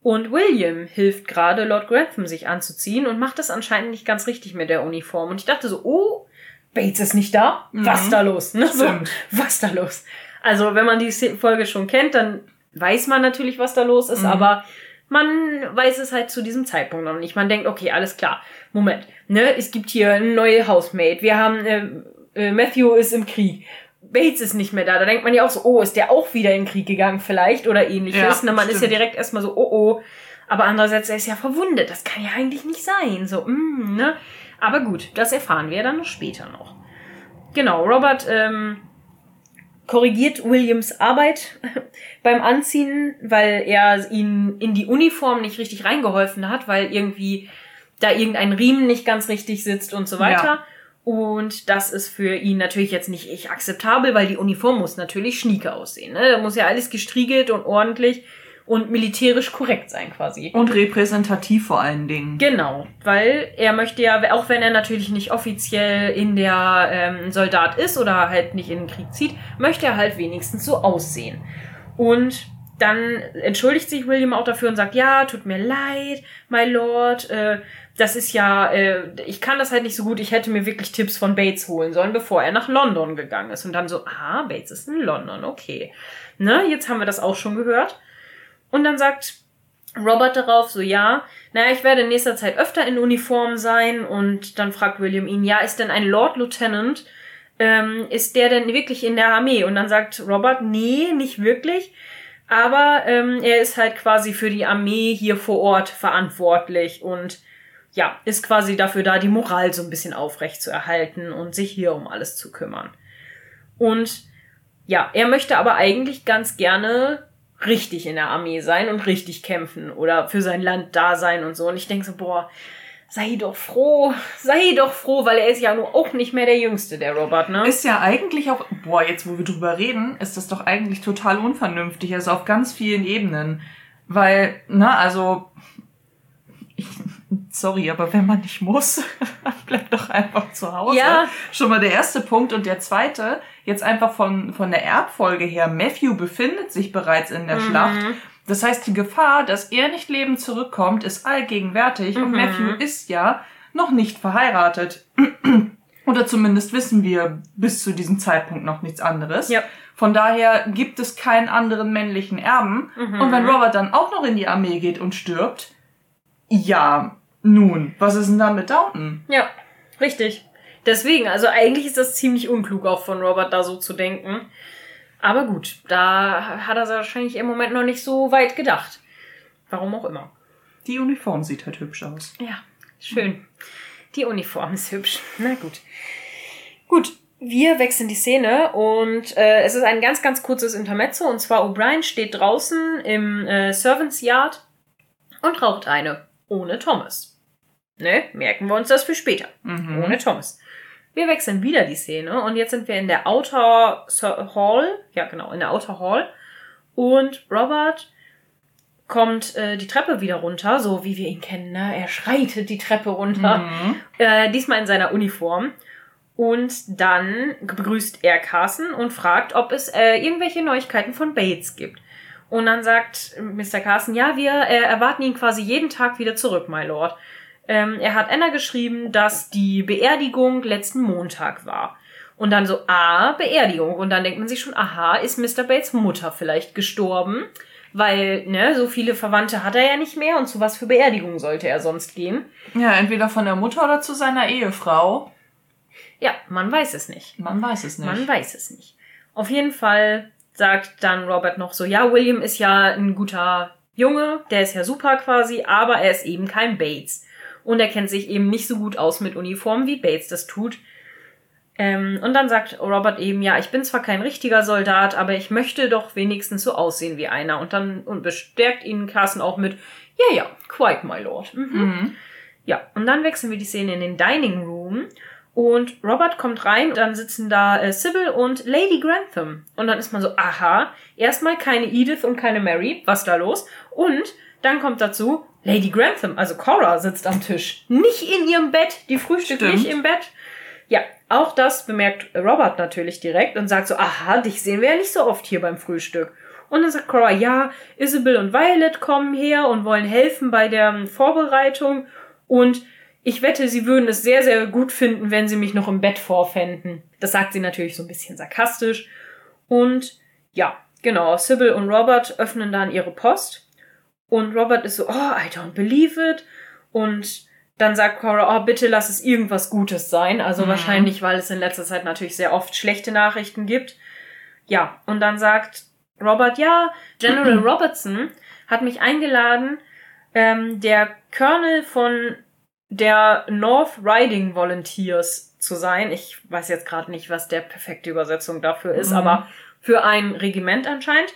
[SPEAKER 2] und William hilft gerade Lord Grantham sich anzuziehen und macht das anscheinend nicht ganz richtig mit der Uniform. Und ich dachte so, oh, Bates ist nicht da? Was
[SPEAKER 1] Mhm.
[SPEAKER 2] da los? Ne? So, was da los? Also, wenn man die Folge schon kennt, dann weiß man natürlich, was da los ist,
[SPEAKER 1] Mhm.
[SPEAKER 2] aber man weiß es halt zu diesem Zeitpunkt noch nicht. Man denkt, okay, alles klar. Moment, ne? Es gibt hier eine neue Housemate. Wir haben, äh, äh, Matthew ist im Krieg. Bates ist nicht mehr da. Da denkt man ja auch so, oh, ist der auch wieder in den Krieg gegangen vielleicht oder ähnliches.
[SPEAKER 1] Ja,
[SPEAKER 2] ne? Man ist ja
[SPEAKER 1] stimmt.
[SPEAKER 2] direkt erstmal so, oh, oh. Aber andererseits, er ist ja verwundet. Das kann ja eigentlich nicht sein. So, mm, ne? Aber gut, das erfahren wir dann noch später noch. Genau, Robert ähm, korrigiert Williams Arbeit beim Anziehen, weil er ihn in die Uniform nicht richtig reingeholfen hat, weil irgendwie da irgendein Riemen nicht ganz richtig sitzt und so weiter.
[SPEAKER 1] Ja.
[SPEAKER 2] Und das ist für ihn natürlich jetzt nicht echt akzeptabel, weil die Uniform muss natürlich schnieke aussehen. Ne? Da muss ja alles gestriegelt und ordentlich und militärisch korrekt sein quasi.
[SPEAKER 1] Und repräsentativ vor allen Dingen.
[SPEAKER 2] Genau, weil er möchte ja, auch wenn er natürlich nicht offiziell in der ähm, Soldat ist oder halt nicht in den Krieg zieht, möchte er halt wenigstens so aussehen. Und dann entschuldigt sich William auch dafür und sagt, ja, tut mir leid, my lord, äh, das ist ja, äh, ich kann das halt nicht so gut, ich hätte mir wirklich Tipps von Bates holen sollen, bevor er nach London gegangen ist. Und dann so, ah, Bates ist in London, okay. Ne, jetzt haben wir das auch schon gehört. Und dann sagt Robert darauf so, ja, naja, ich werde in nächster Zeit öfter in Uniform sein. Und dann fragt William ihn, ja, ist denn ein Lord Lieutenant, ähm, ist der denn wirklich in der Armee? Und dann sagt Robert, nee, nicht wirklich. Aber ähm, er ist halt quasi für die Armee hier vor Ort verantwortlich und ja, ist quasi dafür da, die Moral so ein bisschen aufrecht zu erhalten und sich hier um alles zu kümmern. Und ja, er möchte aber eigentlich ganz gerne richtig in der Armee sein und richtig kämpfen oder für sein Land da sein und so. Und ich denke so, boah, sei doch froh, sei doch froh, weil er ist ja nur auch nicht mehr der Jüngste, der Robert, ne?
[SPEAKER 1] Ist ja eigentlich auch, boah, jetzt wo wir drüber reden, ist das doch eigentlich total unvernünftig, also auf ganz vielen Ebenen. Weil, na, also, ich, sorry, aber wenn man nicht muss, dann bleibt doch einfach zu Hause.
[SPEAKER 2] Ja.
[SPEAKER 1] Schon mal der erste Punkt. Und der zweite, jetzt einfach von, von der Erbfolge her, Matthew befindet sich bereits in der Schlacht. Das heißt, die Gefahr, dass er nicht lebend zurückkommt, ist allgegenwärtig. Und
[SPEAKER 2] Mhm.
[SPEAKER 1] Matthew ist ja noch nicht verheiratet. Oder zumindest wissen wir bis zu diesem Zeitpunkt noch nichts anderes.
[SPEAKER 2] Ja.
[SPEAKER 1] Von daher gibt es keinen anderen männlichen Erben.
[SPEAKER 2] Mhm.
[SPEAKER 1] Und wenn Robert dann auch noch in die Armee geht und stirbt, ja, nun, was ist denn dann mit Downton?
[SPEAKER 2] Ja, richtig. Deswegen, also eigentlich ist das ziemlich unklug auch von Robert da so zu denken. Aber gut, da hat er wahrscheinlich im Moment noch nicht so weit gedacht. Warum auch immer.
[SPEAKER 1] Die Uniform sieht halt hübsch aus.
[SPEAKER 2] Ja, schön. Die Uniform ist hübsch. Na gut. Gut, wir wechseln die Szene und äh, es ist ein ganz, ganz kurzes Intermezzo. Und zwar O'Brien steht draußen im äh, Servants Yard und raucht eine. Ohne Thomas. Ne? Merken wir uns das für später.
[SPEAKER 1] Mhm.
[SPEAKER 2] Ohne Thomas. Wir wechseln wieder die Szene und jetzt sind wir in der Outer Hall. Ja, genau, in der Outer Hall. Und Robert kommt äh, die Treppe wieder runter, so wie wir ihn kennen. Ne? Er schreitet die Treppe runter.
[SPEAKER 1] Mhm.
[SPEAKER 2] Äh, diesmal in seiner Uniform. Und dann begrüßt er Carson und fragt, ob es äh, irgendwelche Neuigkeiten von Bates gibt. Und dann sagt Mr. Carson, ja, wir äh, erwarten ihn quasi jeden Tag wieder zurück, my Lord. Ähm, er hat Anna geschrieben, dass die Beerdigung letzten Montag war. Und dann so, ah, Beerdigung. Und dann denkt man sich schon, aha, ist Mr. Bates Mutter vielleicht gestorben? Weil, ne, so viele Verwandte hat er ja nicht mehr und zu was für Beerdigung sollte er sonst gehen?
[SPEAKER 1] Ja, entweder von der Mutter oder zu seiner Ehefrau.
[SPEAKER 2] Ja, man weiß es nicht.
[SPEAKER 1] Man weiß es nicht.
[SPEAKER 2] Man weiß es nicht. Auf jeden Fall sagt dann Robert noch so, ja, William ist ja ein guter Junge, der ist ja super quasi, aber er ist eben kein Bates. Und er kennt sich eben nicht so gut aus mit Uniformen, wie Bates das tut. Ähm, und dann sagt Robert eben, ja, ich bin zwar kein richtiger Soldat, aber ich möchte doch wenigstens so aussehen wie einer. Und dann und bestärkt ihn Carson auch mit, ja, ja, quite, my lord. Mhm.
[SPEAKER 1] Mhm.
[SPEAKER 2] Ja, und dann wechseln wir die Szene in den Dining Room. Und Robert kommt rein, dann sitzen da äh, Sybil und Lady Grantham. Und dann ist man so, aha, erstmal keine Edith und keine Mary, was da los? Und dann kommt dazu, Lady Grantham, also Cora, sitzt am Tisch. Nicht in ihrem Bett, die frühstückt
[SPEAKER 1] Stimmt.
[SPEAKER 2] nicht im Bett. Ja, auch das bemerkt Robert natürlich direkt und sagt so, aha, dich sehen wir ja nicht so oft hier beim Frühstück. Und dann sagt Cora, ja, Isabel und Violet kommen her und wollen helfen bei der ähm, Vorbereitung. Und ich wette, sie würden es sehr, sehr gut finden, wenn sie mich noch im Bett vorfänden. Das sagt sie natürlich so ein bisschen sarkastisch. Und ja, genau, Sybil und Robert öffnen dann ihre Post. Und Robert ist so, oh, I don't believe it. Und dann sagt Cora, oh, bitte lass es irgendwas Gutes sein. Also
[SPEAKER 1] Mhm.
[SPEAKER 2] wahrscheinlich, weil es in letzter Zeit natürlich sehr oft schlechte Nachrichten gibt. Ja, und dann sagt Robert, ja, General Robertson hat mich eingeladen, ähm, der Colonel von der North Riding Volunteers zu sein. Ich weiß jetzt gerade nicht, was der perfekte Übersetzung dafür ist,
[SPEAKER 1] Mhm.
[SPEAKER 2] aber für ein Regiment anscheinend.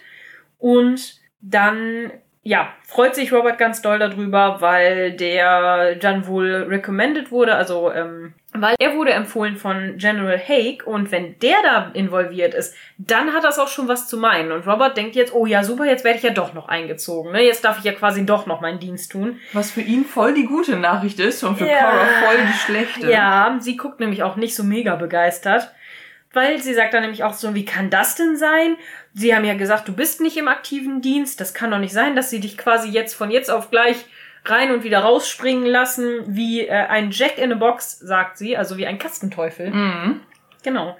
[SPEAKER 2] Und dann, ja, freut sich Robert ganz doll darüber, weil der dann wohl recommended wurde, also, ähm, weil er wurde empfohlen von General Haig und wenn der da involviert ist, dann hat das auch schon was zu meinen. Und Robert denkt jetzt, oh ja, super, jetzt werde ich ja doch noch eingezogen. Ne? Jetzt darf ich ja quasi doch noch meinen Dienst tun.
[SPEAKER 1] Was für ihn voll die gute Nachricht ist und für
[SPEAKER 2] Ja.
[SPEAKER 1] Cora voll die schlechte.
[SPEAKER 2] Ja, sie guckt nämlich auch nicht so mega begeistert, weil sie sagt dann nämlich auch so, wie kann das denn sein? Sie haben ja gesagt, du bist nicht im aktiven Dienst. Das kann doch nicht sein, dass sie dich quasi jetzt von jetzt auf gleich rein und wieder rausspringen lassen, wie äh, ein Jack in a Box, sagt sie, also wie ein Kastenteufel.
[SPEAKER 1] Mhm.
[SPEAKER 2] Genau.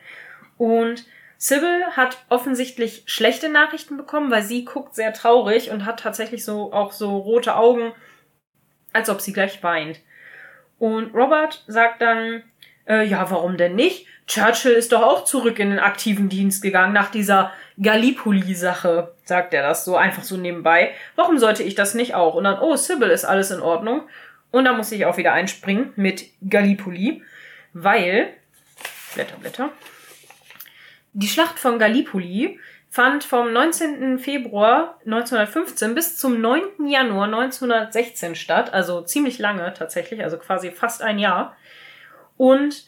[SPEAKER 2] Und Sybil hat offensichtlich schlechte Nachrichten bekommen, weil sie guckt sehr traurig und hat tatsächlich so auch so rote Augen, als ob sie gleich weint. Und Robert sagt dann, äh, ja, warum denn nicht? Churchill ist doch auch zurück in den aktiven Dienst gegangen nach dieser Gallipoli-Sache, sagt er das so einfach so nebenbei. Warum sollte ich das nicht auch? Und dann, oh, Sybil ist alles in Ordnung. Und da muss ich auch wieder einspringen mit Gallipoli, weil, Blätter, Blätter, die Schlacht von Gallipoli fand vom 19. Februar 1915 bis zum 9. Januar 1916 statt, also ziemlich lange tatsächlich, also quasi fast ein Jahr. Und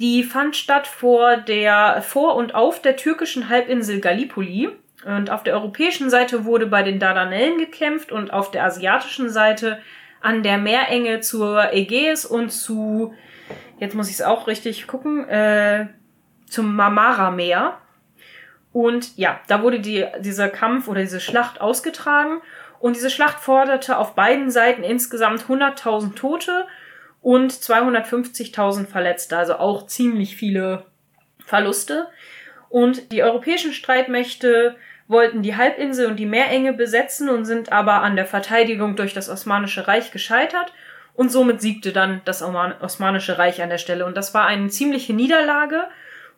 [SPEAKER 2] die fand statt vor der, vor und auf der türkischen Halbinsel Gallipoli. Und auf der europäischen Seite wurde bei den Dardanellen gekämpft und auf der asiatischen Seite an der Meerenge zur Ägäis und zu, jetzt muss ich es auch richtig gucken, äh, zum Marmara-Meer. Und ja, da wurde die, dieser Kampf oder diese Schlacht ausgetragen. Und diese Schlacht forderte auf beiden Seiten insgesamt 100.000 Tote und 250.000 Verletzte. Also auch ziemlich viele Verluste. Und die europäischen Streitmächte wollten die Halbinsel und die Meerenge besetzen und sind aber an der Verteidigung durch das Osmanische Reich gescheitert. Und somit siegte dann das Osmanische Reich an der Stelle. Und das war eine ziemliche Niederlage.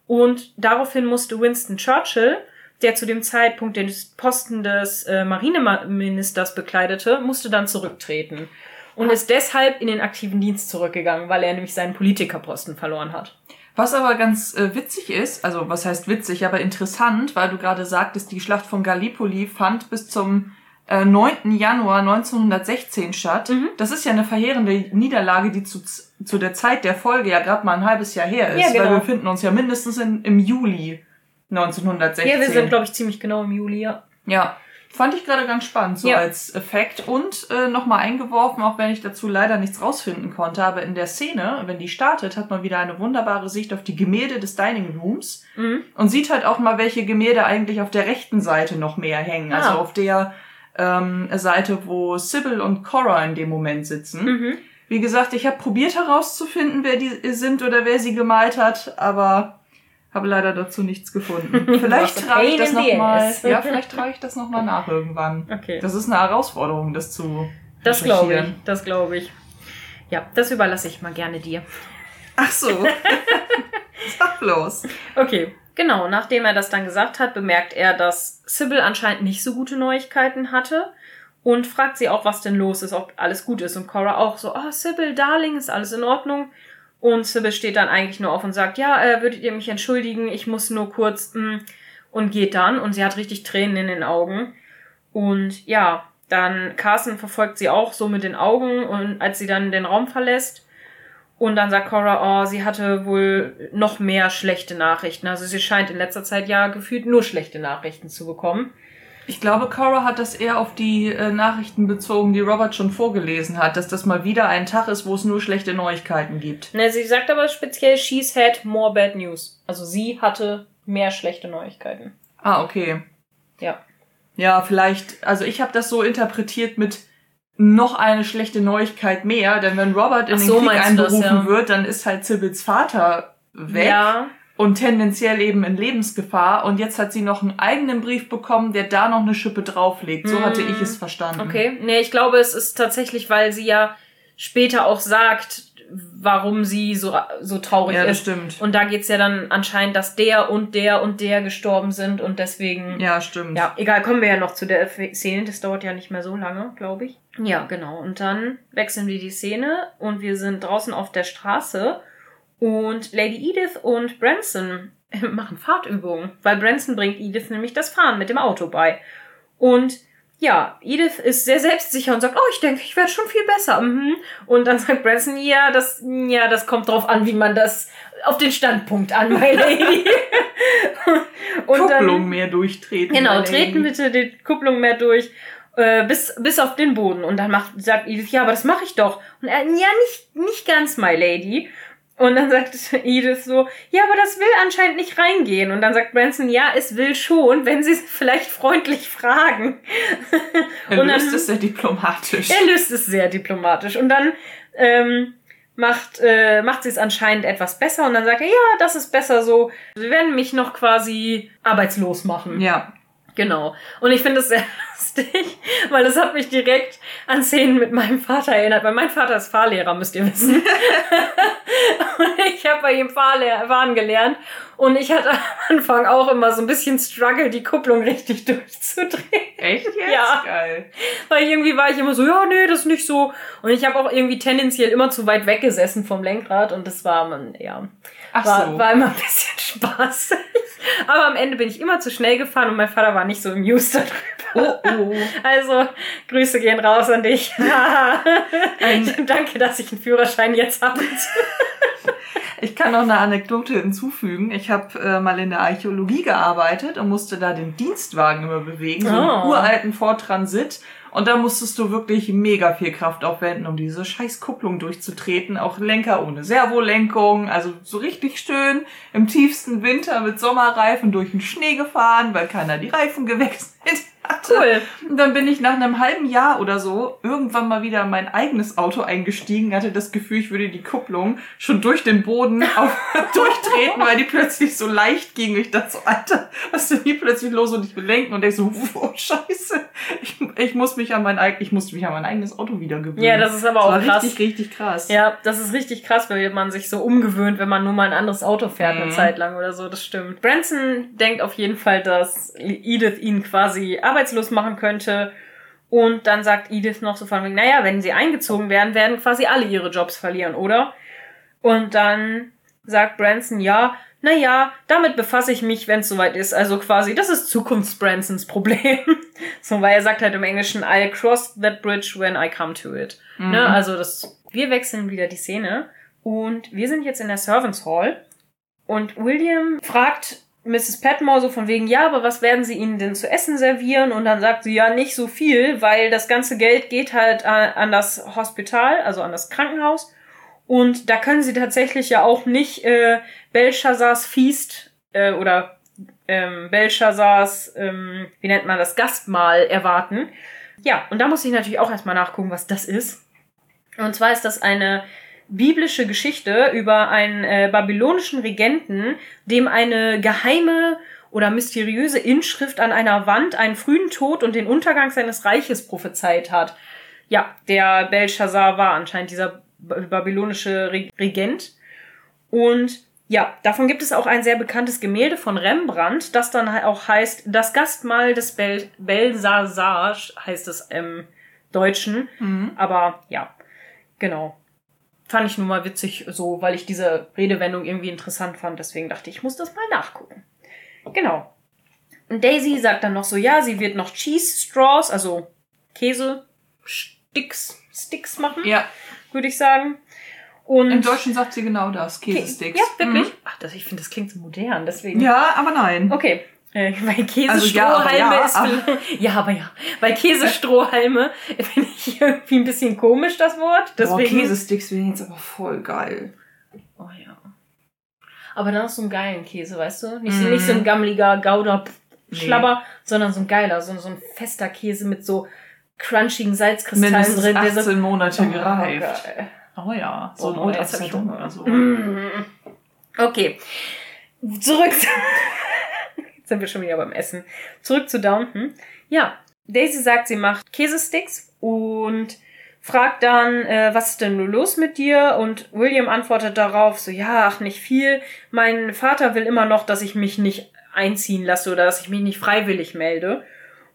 [SPEAKER 2] Und daraufhin musste Winston Churchill, der zu dem Zeitpunkt den Posten des äh, Marineministers bekleidete, musste dann zurücktreten. Und ist deshalb in den aktiven Dienst zurückgegangen, weil er nämlich seinen Politikerposten verloren hat.
[SPEAKER 1] Was aber ganz äh, witzig ist, also was heißt witzig, aber interessant, weil du gerade sagtest, die Schlacht von Gallipoli fand bis zum äh, 9. Januar 1916 statt.
[SPEAKER 2] Mhm.
[SPEAKER 1] Das ist ja eine verheerende Niederlage, die zu, zu der Zeit der Folge ja gerade mal ein halbes Jahr her ist,
[SPEAKER 2] Ja, genau.
[SPEAKER 1] weil wir befinden uns ja mindestens in, im Juli 1916.
[SPEAKER 2] Ja, wir sind, glaube ich, ziemlich genau im Juli, ja.
[SPEAKER 1] Ja. Fand ich gerade ganz spannend, so
[SPEAKER 2] Ja.
[SPEAKER 1] als Effekt. Und äh, nochmal eingeworfen, auch wenn ich dazu leider nichts rausfinden konnte, aber in der Szene, wenn die startet, hat man wieder eine wunderbare Sicht auf die Gemälde des Dining Rooms
[SPEAKER 2] Mhm.
[SPEAKER 1] und sieht halt auch mal, welche Gemälde eigentlich auf der rechten Seite noch mehr hängen. Also
[SPEAKER 2] Ah.
[SPEAKER 1] auf der ähm, Seite, wo Sybil und Cora in dem Moment sitzen.
[SPEAKER 2] Mhm.
[SPEAKER 1] Wie gesagt, ich habe probiert herauszufinden, wer die sind oder wer sie gemalt hat, aber habe leider dazu nichts gefunden. Vielleicht trage ich das
[SPEAKER 2] in the
[SPEAKER 1] noch mal.
[SPEAKER 2] ass.
[SPEAKER 1] Ja, vielleicht trage ich das noch mal nach irgendwann.
[SPEAKER 2] Okay.
[SPEAKER 1] Das ist eine Herausforderung, das zu
[SPEAKER 2] Das glaube ich. Das glaube ich. Ja, das überlasse ich mal gerne dir.
[SPEAKER 1] Ach so. Sag bloß.
[SPEAKER 2] Okay, genau. Nachdem er das dann gesagt hat, bemerkt er, dass Sybil anscheinend nicht so gute Neuigkeiten hatte und fragt sie auch, was denn los ist, ob alles gut ist. Und Cora auch so, ah, Sybil, Darling, ist alles in Ordnung? Und Sybil steht dann eigentlich nur auf und sagt, ja, äh, würdet ihr mich entschuldigen, ich muss nur kurz, mh, und geht dann. Und sie hat richtig Tränen in den Augen. Und ja, dann Carson verfolgt sie auch so mit den Augen und als sie dann den Raum verlässt. Und dann sagt Cora, oh, sie hatte wohl noch mehr schlechte Nachrichten. Also sie scheint in letzter Zeit ja gefühlt nur schlechte Nachrichten zu bekommen.
[SPEAKER 1] Ich glaube, Cora hat das eher auf die äh, Nachrichten bezogen, die Robert schon vorgelesen hat, dass das mal wieder ein Tag ist, wo es nur schlechte Neuigkeiten gibt.
[SPEAKER 2] Ne, sie sagt aber speziell, she's had more bad news. Also sie hatte mehr schlechte Neuigkeiten.
[SPEAKER 1] Ah, okay.
[SPEAKER 2] Ja.
[SPEAKER 1] Ja, vielleicht, also ich habe das so interpretiert mit noch eine schlechte Neuigkeit mehr, denn wenn Robert in
[SPEAKER 2] Ach
[SPEAKER 1] den
[SPEAKER 2] so,
[SPEAKER 1] Krieg
[SPEAKER 2] du das,
[SPEAKER 1] einberufen
[SPEAKER 2] ja.
[SPEAKER 1] wird, dann ist halt Sybils Vater weg
[SPEAKER 2] Ja.
[SPEAKER 1] Und tendenziell eben in Lebensgefahr und jetzt hat sie noch einen eigenen Brief bekommen, der da noch eine Schippe drauflegt. So
[SPEAKER 2] Hm.
[SPEAKER 1] hatte ich es verstanden.
[SPEAKER 2] Okay. Nee, ich glaube, es ist tatsächlich, weil sie ja später auch sagt, warum sie so, so traurig
[SPEAKER 1] Ja, das
[SPEAKER 2] ist.
[SPEAKER 1] stimmt.
[SPEAKER 2] Und da geht's ja dann anscheinend, dass der und der und der gestorben sind und deswegen.
[SPEAKER 1] Ja, stimmt.
[SPEAKER 2] Ja, egal, kommen wir ja noch zu der Szene. Das dauert ja nicht mehr so lange, glaube ich. Ja, genau. Und dann wechseln wir die Szene und wir sind draußen auf der Straße und Lady Edith und Branson machen Fahrtübungen, weil Branson bringt Edith nämlich das Fahren mit dem Auto bei. Und ja, Edith ist sehr selbstsicher und sagt, oh, ich denke, ich werde schon viel besser. Mhm. Und dann sagt Branson, ja, das, ja, das kommt drauf an, wie man das auf den Standpunkt an, my lady. und
[SPEAKER 1] Kupplung mehr durchtreten.
[SPEAKER 2] Genau, treten bitte die Kupplung mehr durch. Äh, bis, bis auf den Boden. Und dann macht, sagt Edith, ja, aber das mache ich doch. Und er, ja, nicht, nicht ganz, my lady. Und dann sagt Edith so, ja, aber das will anscheinend nicht reingehen. Und dann sagt Branson, ja, es will schon, wenn sie es vielleicht freundlich fragen.
[SPEAKER 1] Er
[SPEAKER 2] und dann-
[SPEAKER 1] löst es sehr diplomatisch.
[SPEAKER 2] Er löst es sehr diplomatisch. Und dann ähm, macht, äh, macht sie es anscheinend etwas besser. Und dann sagt er, ja, das ist besser so. Sie werden mich noch quasi arbeitslos machen.
[SPEAKER 1] Ja.
[SPEAKER 2] Genau. Und ich finde es sehr lustig, weil das hat mich direkt an Szenen mit meinem Vater erinnert, weil mein Vater ist Fahrlehrer, müsst ihr wissen. und ich habe bei ihm Fahrlehr Fahren gelernt und ich hatte am Anfang auch immer so ein bisschen Struggle, die Kupplung richtig durchzudrehen.
[SPEAKER 1] Echt jetzt?
[SPEAKER 2] Ja.
[SPEAKER 1] Geil.
[SPEAKER 2] Weil irgendwie war ich immer so, ja, nee, das ist nicht so. Und ich habe auch irgendwie tendenziell immer zu weit weggesessen vom Lenkrad und das war, man, ja,
[SPEAKER 1] Ach
[SPEAKER 2] war,
[SPEAKER 1] so.
[SPEAKER 2] war immer ein bisschen spaßig. Aber am Ende bin ich immer zu schnell gefahren und mein Vater war nicht so amused darüber.
[SPEAKER 1] oh, oh.
[SPEAKER 2] Also, Grüße gehen raus an dich. Danke, dass ich einen Führerschein jetzt habe.
[SPEAKER 1] Ich kann noch eine Anekdote hinzufügen. Ich habe äh, mal in der Archäologie gearbeitet und musste da den Dienstwagen immer bewegen, so einen
[SPEAKER 2] Oh.
[SPEAKER 1] uralten Ford Transit. Und da musstest du wirklich mega viel Kraft aufwenden, um diese scheiß Kupplung durchzutreten. Auch Lenker ohne Servolenkung. Also so richtig schön im tiefsten Winter mit Sommerreifen durch den Schnee gefahren, weil keiner die Reifen gewechselt hatte.
[SPEAKER 2] Cool.
[SPEAKER 1] Und dann bin ich nach einem halben Jahr oder so irgendwann mal wieder in mein eigenes Auto eingestiegen, hatte das Gefühl, ich würde die Kupplung schon durch den Boden auf, durchtreten, weil die plötzlich so leicht ging. Ich dachte so, Alter, was ist denn hier plötzlich los? Und ich will lenken und ich so, oh, scheiße. Ich, ich muss mich an mein ich musste mich an mein eigenes Auto wieder gewöhnen.
[SPEAKER 2] Ja, das ist aber auch krass.
[SPEAKER 1] richtig, richtig krass.
[SPEAKER 2] Ja, das ist richtig krass, weil man sich so umgewöhnt, wenn man nur mal ein anderes Auto fährt eine
[SPEAKER 1] Mhm.
[SPEAKER 2] Zeit lang oder so. Das stimmt. Branson denkt auf jeden Fall, dass Edith ihn quasi arbeitslos machen könnte. Und dann sagt Edith noch so von wegen, naja, wenn sie eingezogen werden, werden quasi alle ihre Jobs verlieren, oder? Und dann sagt Branson, ja, naja, damit befasse ich mich, wenn es soweit ist. Also quasi, das ist Zukunfts-Bransons Problem. so, weil er sagt halt im Englischen, I'll cross that bridge when I come to it.
[SPEAKER 1] Mhm.
[SPEAKER 2] Ne? Also das, wir wechseln wieder die Szene und wir sind jetzt in der Servants Hall und William fragt Mrs. Petmore so von wegen, ja, aber was werden sie ihnen denn zu essen servieren? Und dann sagt sie, ja, nicht so viel, weil das ganze Geld geht halt an, an das Hospital, also an das Krankenhaus. Und da können sie tatsächlich ja auch nicht äh, Belshazzars Feast äh, oder ähm, Belshazzars, ähm, wie nennt man das, Gastmahl erwarten. Ja, und da muss ich natürlich auch erstmal nachgucken, was das ist. Und zwar ist das eine biblische Geschichte über einen äh, babylonischen Regenten, dem eine geheime oder mysteriöse Inschrift an einer Wand einen frühen Tod und den Untergang seines Reiches prophezeit hat. Ja, der Belshazzar war anscheinend dieser babylonische Regent. Und ja, davon gibt es auch ein sehr bekanntes Gemälde von Rembrandt, das dann auch heißt Das Gastmahl des Bel Belsazar, heißt es im Deutschen. Mhm. Aber ja, genau. Fand ich nun mal witzig, so, weil ich diese Redewendung irgendwie interessant fand. Deswegen dachte ich, ich muss das mal nachgucken. Genau. Und Daisy sagt dann noch so, ja, sie wird noch Cheese Straws, also Käse Sticks, Sticks machen. Ja. Würde ich sagen.
[SPEAKER 1] Und Im Deutschen sagt sie genau das, Käsesticks.
[SPEAKER 2] Ja, wirklich? Mhm. Ach, das, ich finde, das klingt so modern, deswegen.
[SPEAKER 1] Ja, aber nein.
[SPEAKER 2] Okay. Äh, weil Käsestrohhalme also ja, ist. Aber. Ja, aber ja. Weil Käsestrohhalme finde ich irgendwie ein bisschen komisch, das Wort.
[SPEAKER 1] Deswegen. Boah, Käsesticks wären jetzt aber voll geil.
[SPEAKER 2] Oh ja. Aber dann noch so einen geilen Käse, weißt du? Nicht, mm. nicht so ein gammeliger Gouda Schlabber, nee. sondern so ein geiler, so, so ein fester Käse mit so crunchigen Salzkristallen
[SPEAKER 1] Mindestens drin. 18 so, Monate oh, gereift. Geil. Oh ja, so oh, ein ich Hunger. oder so.
[SPEAKER 2] Mm. Okay. Zurück sind wir schon wieder beim Essen. Zurück zu Downton. Ja, Daisy sagt, sie macht Käsesticks und fragt dann, äh, was ist denn nur los mit dir? Und William antwortet darauf so, ja, ach, nicht viel. Mein Vater will immer noch, dass ich mich nicht einziehen lasse oder dass ich mich nicht freiwillig melde.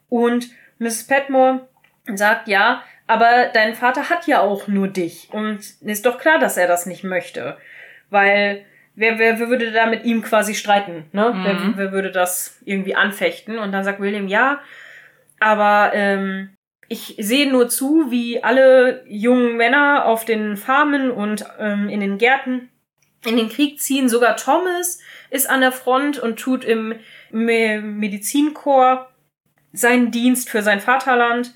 [SPEAKER 2] Und Mrs. Petmore sagt, ja, aber dein Vater hat ja auch nur dich. Und ist doch klar, dass er das nicht möchte. Weil wer, wer, wer würde da mit ihm quasi streiten? Ne? Mhm. Wer, wer würde das irgendwie anfechten? Und dann sagt William, ja, aber ähm, ich sehe nur zu, wie alle jungen Männer auf den Farmen und ähm, in den Gärten in den Krieg ziehen. Sogar Thomas ist an der Front und tut im Me Medizinkorps seinen Dienst für sein Vaterland.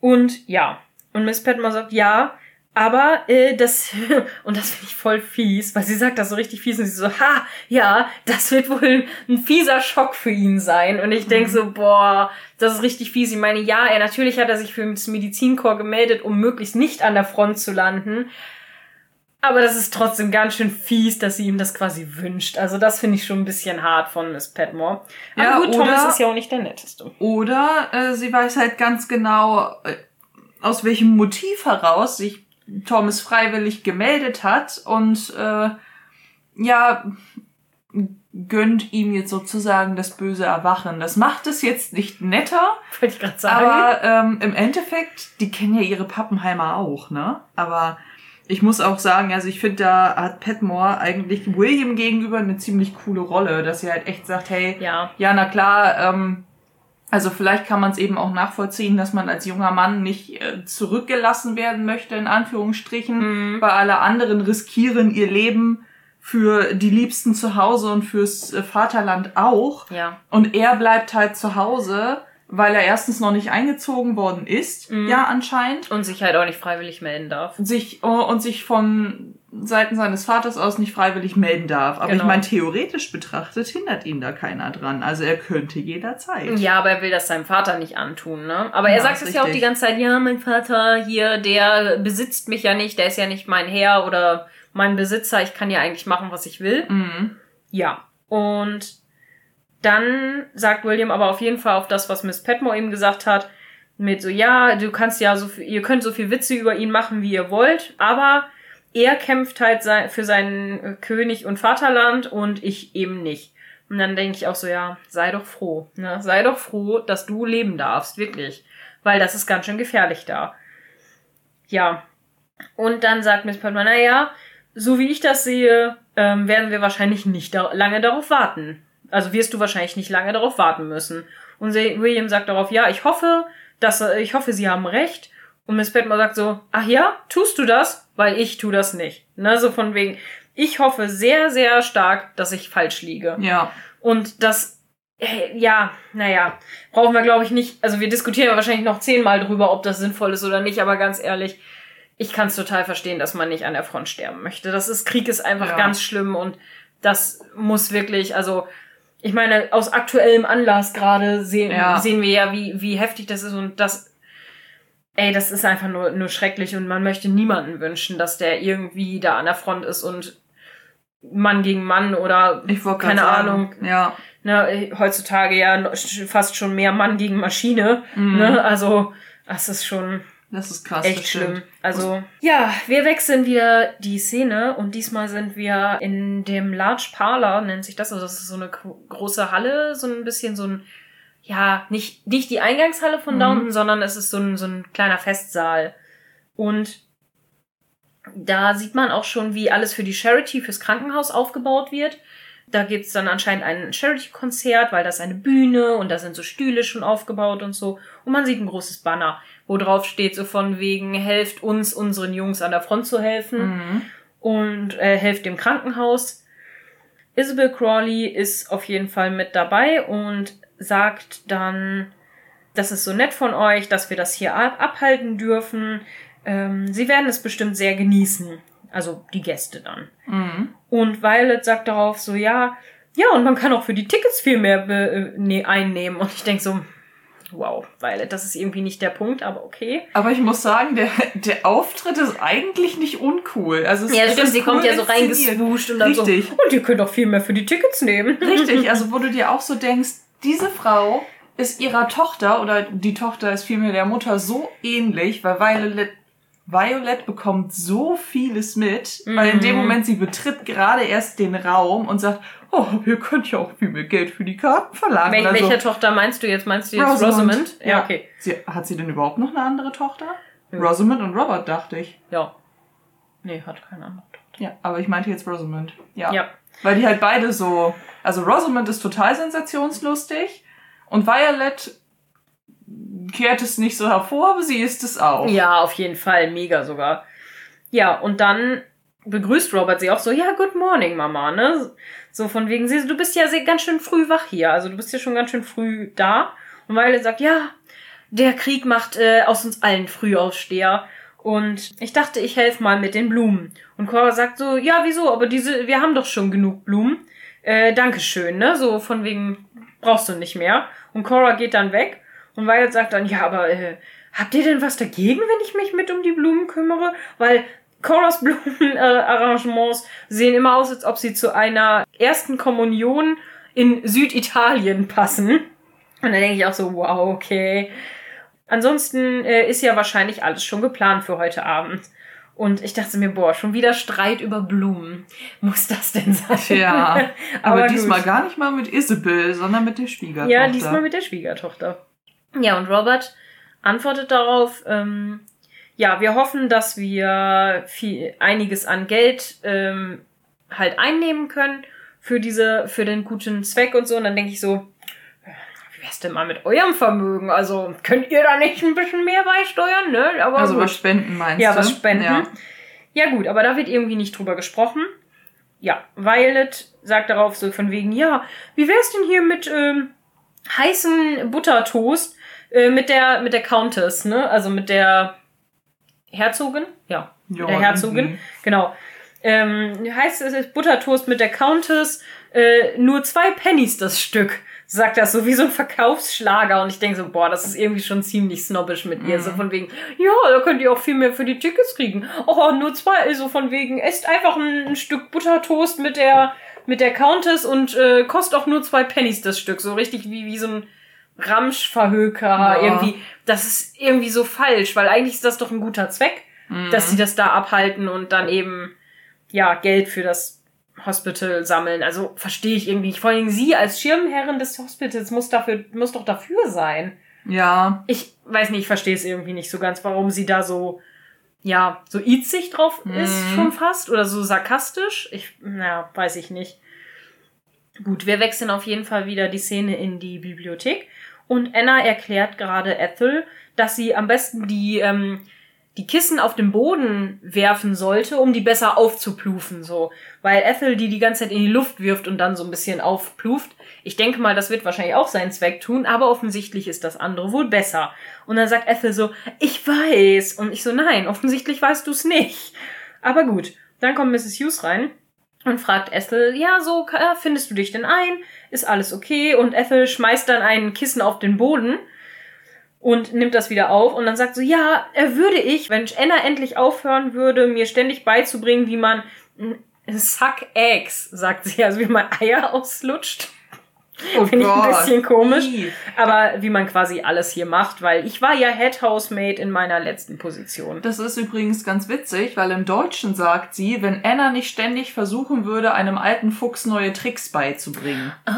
[SPEAKER 2] Und ja, und Miss Petmore sagt, ja, aber äh, das, und das finde ich voll fies, weil sie sagt das so richtig fies und sie so, ha, ja, das wird wohl ein fieser Schock für ihn sein. Und ich denk mhm. so, boah, das ist richtig fies. Ich meine, ja, er natürlich hat er sich für das Medizinkorps gemeldet, um möglichst nicht an der Front zu landen. Aber das ist trotzdem ganz schön fies, dass sie ihm das quasi wünscht. Also das finde ich schon ein bisschen hart von Miss Petmore. Aber ja, gut, oder, Thomas ist ja auch nicht der Netteste.
[SPEAKER 1] Oder äh, sie weiß halt ganz genau, äh, aus welchem Motiv heraus sich Thomas freiwillig gemeldet hat und äh, ja, gönnt ihm jetzt sozusagen das böse Erwachen. Das macht es jetzt nicht netter.
[SPEAKER 2] Wollte ich gerade sagen.
[SPEAKER 1] Aber ähm, im Endeffekt, die kennen ja ihre Pappenheimer auch, ne? Aber ich muss auch sagen, also ich finde, da hat Petmore eigentlich William gegenüber eine ziemlich coole Rolle, dass sie halt echt sagt, hey,
[SPEAKER 2] ja,
[SPEAKER 1] ja na klar, ähm, also vielleicht kann man es eben auch nachvollziehen, dass man als junger Mann nicht äh, zurückgelassen werden möchte, in Anführungsstrichen, mhm. weil alle anderen riskieren ihr Leben für die Liebsten zu Hause und fürs äh, Vaterland auch.
[SPEAKER 2] Ja.
[SPEAKER 1] Und er bleibt halt zu Hause weil er erstens noch nicht eingezogen worden ist, mhm. ja anscheinend.
[SPEAKER 2] Und sich halt auch nicht freiwillig melden darf.
[SPEAKER 1] Sich oh, und sich von Seiten seines Vaters aus nicht freiwillig melden darf. Aber genau. ich meine, theoretisch betrachtet hindert ihn da keiner dran. Also er könnte jederzeit.
[SPEAKER 2] Ja, aber er will das seinem Vater nicht antun, ne? Aber er ja, sagt es ja auch die ganze Zeit, ja, mein Vater hier, der besitzt mich ja nicht, der ist ja nicht mein Herr oder mein Besitzer, ich kann ja eigentlich machen, was ich will.
[SPEAKER 1] Mhm.
[SPEAKER 2] Ja. Und dann sagt William aber auf jeden Fall auf das, was Miss Petmore ihm gesagt hat, mit so, ja, du kannst ja so viel, ihr könnt so viel Witze über ihn machen, wie ihr wollt, aber er kämpft halt für seinen äh, König und Vaterland und ich eben nicht. Und dann denke ich auch so, ja, sei doch froh, ne? Sei doch froh, dass du leben darfst, wirklich. Weil das ist ganz schön gefährlich da. Ja. Und dann sagt Miss Petmore, naja, so wie ich das sehe, ähm, werden wir wahrscheinlich nicht da lange darauf warten. Also wirst du wahrscheinlich nicht lange darauf warten müssen. Und William sagt darauf, ja, ich hoffe, dass, ich hoffe, sie haben recht. Und Miss Petmore sagt so, ach ja, tust du das? Weil ich tu das nicht. Ne, so von wegen, ich hoffe sehr, sehr stark, dass ich falsch liege.
[SPEAKER 1] Ja.
[SPEAKER 2] Und das, äh, ja, naja, brauchen wir glaube ich nicht. Also wir diskutieren wahrscheinlich noch zehnmal drüber, ob das sinnvoll ist oder nicht, aber ganz ehrlich, ich kann es total verstehen, dass man nicht an der Front sterben möchte. Das ist, Krieg ist einfach
[SPEAKER 1] Ja.
[SPEAKER 2] ganz schlimm und das muss wirklich, also ich meine, aus aktuellem Anlass gerade sehen,
[SPEAKER 1] Ja.
[SPEAKER 2] sehen wir ja, wie, wie heftig das ist und das, ey, das ist einfach nur, nur schrecklich und man möchte niemanden wünschen, dass der irgendwie da an der Front ist und Mann gegen Mann oder
[SPEAKER 1] Ich
[SPEAKER 2] keine
[SPEAKER 1] sagen,
[SPEAKER 2] Ahnung,
[SPEAKER 1] Ja.
[SPEAKER 2] ne, heutzutage ja fast schon mehr Mann gegen Maschine,
[SPEAKER 1] Mhm.
[SPEAKER 2] ne, also das ist schon
[SPEAKER 1] Das ist krass.
[SPEAKER 2] echt schlimm. Also, ja, wir wechseln wieder die Szene und diesmal sind wir in dem Large Parlor, nennt sich das. Also, das ist so eine gro- große Halle, so ein bisschen so ein, ja, nicht, nicht die Eingangshalle von
[SPEAKER 1] Mhm.
[SPEAKER 2] Downton, sondern es ist so ein, so ein kleiner Festsaal. Und da sieht man auch schon, wie alles für die Charity, fürs Krankenhaus aufgebaut wird. Da gibt's dann anscheinend ein Charity-Konzert, weil das eine Bühne und da sind so Stühle schon aufgebaut und so. Und man sieht ein großes Banner, wo drauf steht so von wegen, helft uns, unseren Jungs an der Front zu helfen
[SPEAKER 1] Mhm.
[SPEAKER 2] und äh, helft dem Krankenhaus. Isabel Crawley ist auf jeden Fall mit dabei und sagt dann, das ist so nett von euch, dass wir das hier ab abhalten dürfen. Ähm, sie werden es bestimmt sehr genießen. Also die Gäste dann.
[SPEAKER 1] Mhm.
[SPEAKER 2] Und Violet sagt darauf so, ja, ja, und man kann auch für die Tickets viel mehr be äh, nee, einnehmen. Und ich denk so, wow, Violet, das ist irgendwie nicht der Punkt, aber okay.
[SPEAKER 1] Aber ich muss sagen, der, der Auftritt ist eigentlich nicht uncool. Also es
[SPEAKER 2] Ja, stimmt,
[SPEAKER 1] ist
[SPEAKER 2] sie kommt
[SPEAKER 1] cool
[SPEAKER 2] ja so
[SPEAKER 1] inszeniert.
[SPEAKER 2] reingeswuscht und dann
[SPEAKER 1] Richtig.
[SPEAKER 2] so, und ihr könnt auch viel mehr für die Tickets nehmen.
[SPEAKER 1] Richtig, also wo du dir auch so denkst, diese Frau ist ihrer Tochter oder die Tochter ist vielmehr der Mutter so ähnlich, weil Violet, Violet bekommt so vieles mit, weil in dem
[SPEAKER 2] Mhm.
[SPEAKER 1] Moment sie betritt gerade erst den Raum und sagt, oh, ihr könnt ja auch viel mehr Geld für die Karten verlangen.
[SPEAKER 2] Wel
[SPEAKER 1] oder so.
[SPEAKER 2] welche Tochter meinst du jetzt? Meinst du jetzt Rosamund? Ja, okay.
[SPEAKER 1] Sie, hat sie denn überhaupt noch eine andere Tochter?
[SPEAKER 2] Nö.
[SPEAKER 1] Rosamund und Robert, dachte ich.
[SPEAKER 2] Ja. Nee, hat keine andere Tochter.
[SPEAKER 1] Ja, aber ich meinte jetzt Rosamund. Ja.
[SPEAKER 2] Ja.
[SPEAKER 1] Weil die halt beide so. Also Rosamund ist total sensationslustig und Violet kehrt es nicht so hervor, aber sie ist es auch.
[SPEAKER 2] Ja, auf jeden Fall. Mega sogar. Ja, und dann begrüßt Robert sie auch so, ja, good morning, Mama, ne? So von wegen, sie, du bist ja sehr, ganz schön früh wach hier. Also du bist ja schon ganz schön früh da. Und Violet sagt, ja, der Krieg macht äh, aus uns allen Frühaufsteher. Und ich dachte, ich helfe mal mit den Blumen. Und Cora sagt so, ja, wieso? Aber diese, wir haben doch schon genug Blumen. Äh, Dankeschön, ne? So von wegen, brauchst du nicht mehr. Und Cora geht dann weg. Und Violet sagt dann, ja, aber äh, habt ihr denn was dagegen, wenn ich mich mit um die Blumen kümmere? Weil Coras Blumenarrangements sehen immer aus, als ob sie zu einer ersten Kommunion in Süditalien passen. Und dann denke ich auch so, wow, okay. Ansonsten äh, ist ja wahrscheinlich alles schon geplant für heute Abend. Und ich dachte mir, boah, schon wieder Streit über Blumen. Muss das denn sein?
[SPEAKER 1] Tja, aber,
[SPEAKER 2] Aber
[SPEAKER 1] diesmal gar nicht mal mit Isabel, sondern mit der Schwiegertochter.
[SPEAKER 2] Ja, diesmal mit der Schwiegertochter. Ja, und Robert antwortet darauf, ähm, ja, wir hoffen, dass wir viel, einiges an Geld ähm, halt einnehmen können für diese, für den guten Zweck und so. Und dann denke ich so, wär's denn mal mit eurem Vermögen? Also könnt ihr da nicht ein bisschen mehr beisteuern, ne? Aber
[SPEAKER 1] Also
[SPEAKER 2] gut.
[SPEAKER 1] was spenden meinst
[SPEAKER 2] Ja,
[SPEAKER 1] du?
[SPEAKER 2] was spenden.
[SPEAKER 1] Ja.
[SPEAKER 2] Ja. gut, aber da wird irgendwie nicht drüber gesprochen. Ja, Violet sagt darauf so von wegen, ja, wie wär's denn hier mit ähm, heißen Buttertoast äh, mit der mit der Countess, ne? Also mit der Herzogin? Ja,
[SPEAKER 1] Ja,
[SPEAKER 2] der Herzogin.
[SPEAKER 1] irgendwie.
[SPEAKER 2] Genau. Ähm, heißt es ist Buttertoast mit der Countess, äh, nur zwei Pennies das Stück. Sagt das so wie so ein Verkaufsschlager und ich denke so, boah, das ist irgendwie schon ziemlich snobbisch mit ihr.
[SPEAKER 1] Mhm.
[SPEAKER 2] So von wegen, ja, da könnt ihr auch viel mehr für die Tickets kriegen. Oh, nur zwei, so von wegen, esst einfach ein, ein Stück Buttertoast mit der, mit der Countess und äh, kostet auch nur zwei Pennies das Stück. So richtig wie, wie so ein Ramschverhöker
[SPEAKER 1] Ja.
[SPEAKER 2] irgendwie. Das ist irgendwie so falsch, weil eigentlich ist das doch ein guter Zweck
[SPEAKER 1] Mhm.
[SPEAKER 2] dass sie das da abhalten und dann eben ja Geld für das Hospital sammeln. Also verstehe ich irgendwie nicht. Vor allem sie als Schirmherrin des Hospitals muss dafür muss doch dafür sein.
[SPEAKER 1] Ja,
[SPEAKER 2] Ich weiß nicht, ich verstehe es irgendwie nicht so ganz, warum sie da so ja so itzig drauf ist
[SPEAKER 1] Mhm.
[SPEAKER 2] schon fast oder so sarkastisch. Ich na weiß ich nicht. Gut, wir wechseln auf jeden Fall wieder die Szene in die Bibliothek und Anna erklärt gerade Ethel, dass sie am besten die ähm, die Kissen auf den Boden werfen sollte, um die besser aufzuplufen, so. Weil Ethel die die ganze Zeit in die Luft wirft und dann so ein bisschen aufpluft. Ich denke mal, das wird wahrscheinlich auch seinen Zweck tun, aber offensichtlich ist das andere wohl besser. Und dann sagt Ethel so, ich weiß. Und ich so, nein, offensichtlich weißt du es nicht. Aber gut, dann kommt Mrs. Hughes rein und fragt Ethel, ja, so äh, findest du dich denn ein? Ist alles okay? Und Ethel schmeißt dann ein Kissen auf den Boden und nimmt das wieder auf und dann sagt so, ja, würde ich, wenn Anna endlich aufhören würde, mir ständig beizubringen, wie man Suck Eggs, sagt sie, also wie man Eier auslutscht.
[SPEAKER 1] Oh
[SPEAKER 2] Finde ich ein bisschen komisch. Aber wie man quasi alles hier macht, weil ich war ja Head Housemate in meiner letzten Position.
[SPEAKER 1] Das ist übrigens ganz witzig, weil im Deutschen sagt sie, wenn Anna nicht ständig versuchen würde, einem alten Fuchs neue Tricks beizubringen.
[SPEAKER 2] Ah,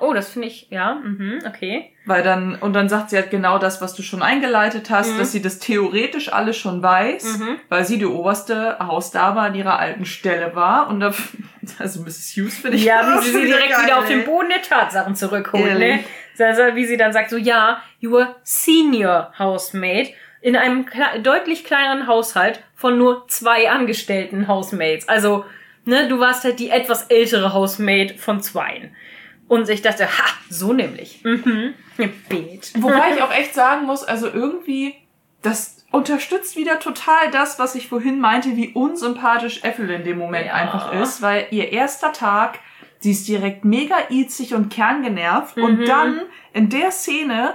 [SPEAKER 2] oh, das finde ich, ja, mhm, okay.
[SPEAKER 1] Weil dann, und dann sagt sie halt genau das, was du schon eingeleitet hast,
[SPEAKER 2] Mhm.
[SPEAKER 1] dass sie das theoretisch alles schon weiß,
[SPEAKER 2] Mhm.
[SPEAKER 1] weil sie die oberste Hausdame an ihrer alten Stelle war. Und da, also Mrs. Hughes finde ich
[SPEAKER 2] Ja, wie sie sie direkt
[SPEAKER 1] geil,
[SPEAKER 2] wieder auf den Boden der Tatsachen zurückholt, ne? Also, wie sie dann sagt, so, ja, you were senior housemaid in einem kle deutlich kleineren Haushalt von nur zwei angestellten Housemates. Also, ne, du warst halt die etwas ältere Housemaid von zweien. Und ich dachte, ha, so nämlich. Mhm. Bet.
[SPEAKER 1] Wobei ich auch echt sagen muss, also irgendwie, das unterstützt wieder total das, was ich vorhin meinte, wie unsympathisch Ethel in dem Moment
[SPEAKER 2] Ja.
[SPEAKER 1] einfach ist, weil ihr erster Tag, sie ist direkt mega itzig und kerngenervt
[SPEAKER 2] Mhm.
[SPEAKER 1] und dann in der Szene,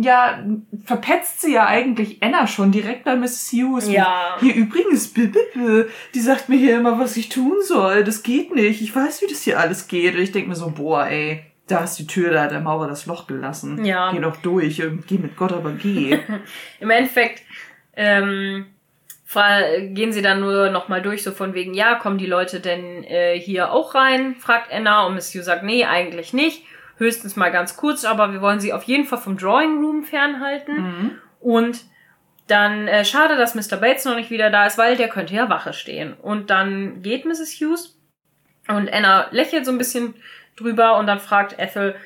[SPEAKER 1] ja, verpetzt sie ja eigentlich Anna schon direkt bei Mrs. Hughes.
[SPEAKER 2] Ja.
[SPEAKER 1] Hier übrigens, b -b -b, die sagt mir hier immer, was ich tun soll. Das geht nicht. Ich weiß, wie das hier alles geht. Und ich denke mir so, boah, ey, da ist die Tür, da hat der Maurer das Loch gelassen.
[SPEAKER 2] Ja.
[SPEAKER 1] Geh doch durch. ähm, Geh mit Gott, aber geh.
[SPEAKER 2] Im Endeffekt ähm, gehen sie dann nur noch mal durch, so von wegen, ja, kommen die Leute denn äh, hier auch rein? Fragt Anna und Miss Hugh sagt, nee, eigentlich nicht. Höchstens mal ganz kurz, aber wir wollen sie auf jeden Fall vom Drawing Room fernhalten.
[SPEAKER 1] mhm.
[SPEAKER 2] Und dann äh, schade, dass Mr. Bates noch nicht wieder da ist, weil der könnte ja Wache stehen. Und dann geht Mrs. Hughes und Anna lächelt so ein bisschen drüber und dann fragt Ethel,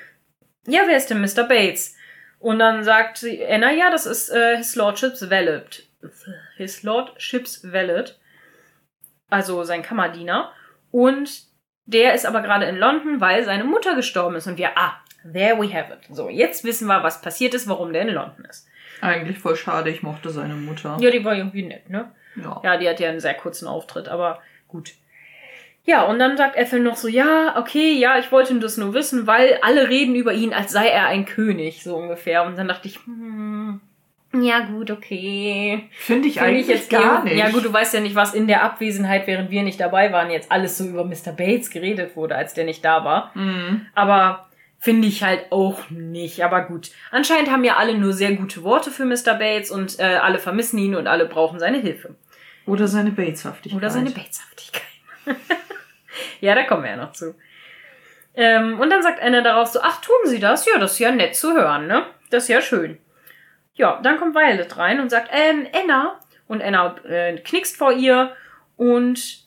[SPEAKER 2] ja, wer ist denn Mr. Bates? Und dann sagt sie, Anna, ja, das ist äh, His Lordship's Valet. His Lordship's Valet. Also sein Kammerdiener. Und der ist aber gerade in London, weil seine Mutter gestorben ist. Und wir, ah, there we have it. So, jetzt wissen wir, was passiert ist, warum der in London ist.
[SPEAKER 1] Eigentlich voll schade, ich mochte seine Mutter.
[SPEAKER 2] Ja, die war irgendwie nett, ne?
[SPEAKER 1] Ja.
[SPEAKER 2] Ja, die hat ja einen sehr kurzen Auftritt, aber gut. Ja, und dann sagt Ethel noch so, ja, okay, ja, ich wollte das nur wissen, weil alle reden über ihn, als sei er ein König, so ungefähr. Und dann dachte ich, hm, ja gut, okay.
[SPEAKER 1] Finde ich
[SPEAKER 2] Finde
[SPEAKER 1] eigentlich
[SPEAKER 2] ich jetzt
[SPEAKER 1] gar nicht.
[SPEAKER 2] Ja gut, du weißt ja nicht, was in der Abwesenheit, während wir nicht dabei waren, jetzt alles so über Mr. Bates geredet wurde, als der nicht da war.
[SPEAKER 1] Mhm.
[SPEAKER 2] Aber finde ich halt auch nicht. Aber gut. Anscheinend haben ja alle nur sehr gute Worte für Mr. Bates und äh, alle vermissen ihn und alle brauchen seine Hilfe.
[SPEAKER 1] Oder seine Bateshaftigkeit.
[SPEAKER 2] Oder seine Bateshaftigkeit. ja, da kommen wir ja noch zu. Ähm, und dann sagt Anna darauf so, ach, tun Sie das? Ja, das ist ja nett zu hören, ne? Das ist ja schön. Ja, dann kommt Violet rein und sagt, ähm, Anna. Und Anna äh, knickst vor ihr und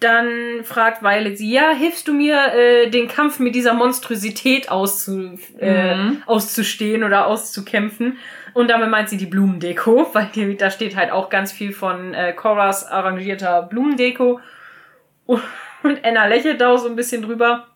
[SPEAKER 2] dann fragt Violet sie, ja, hilfst du mir, äh, den Kampf mit dieser Monstrosität auszu, äh,
[SPEAKER 1] Mhm.
[SPEAKER 2] auszustehen oder auszukämpfen? Und damit meint sie die Blumendeko, weil die, da steht halt auch ganz viel von äh, Coras arrangierter Blumendeko. Und Anna lächelt da auch so ein bisschen drüber.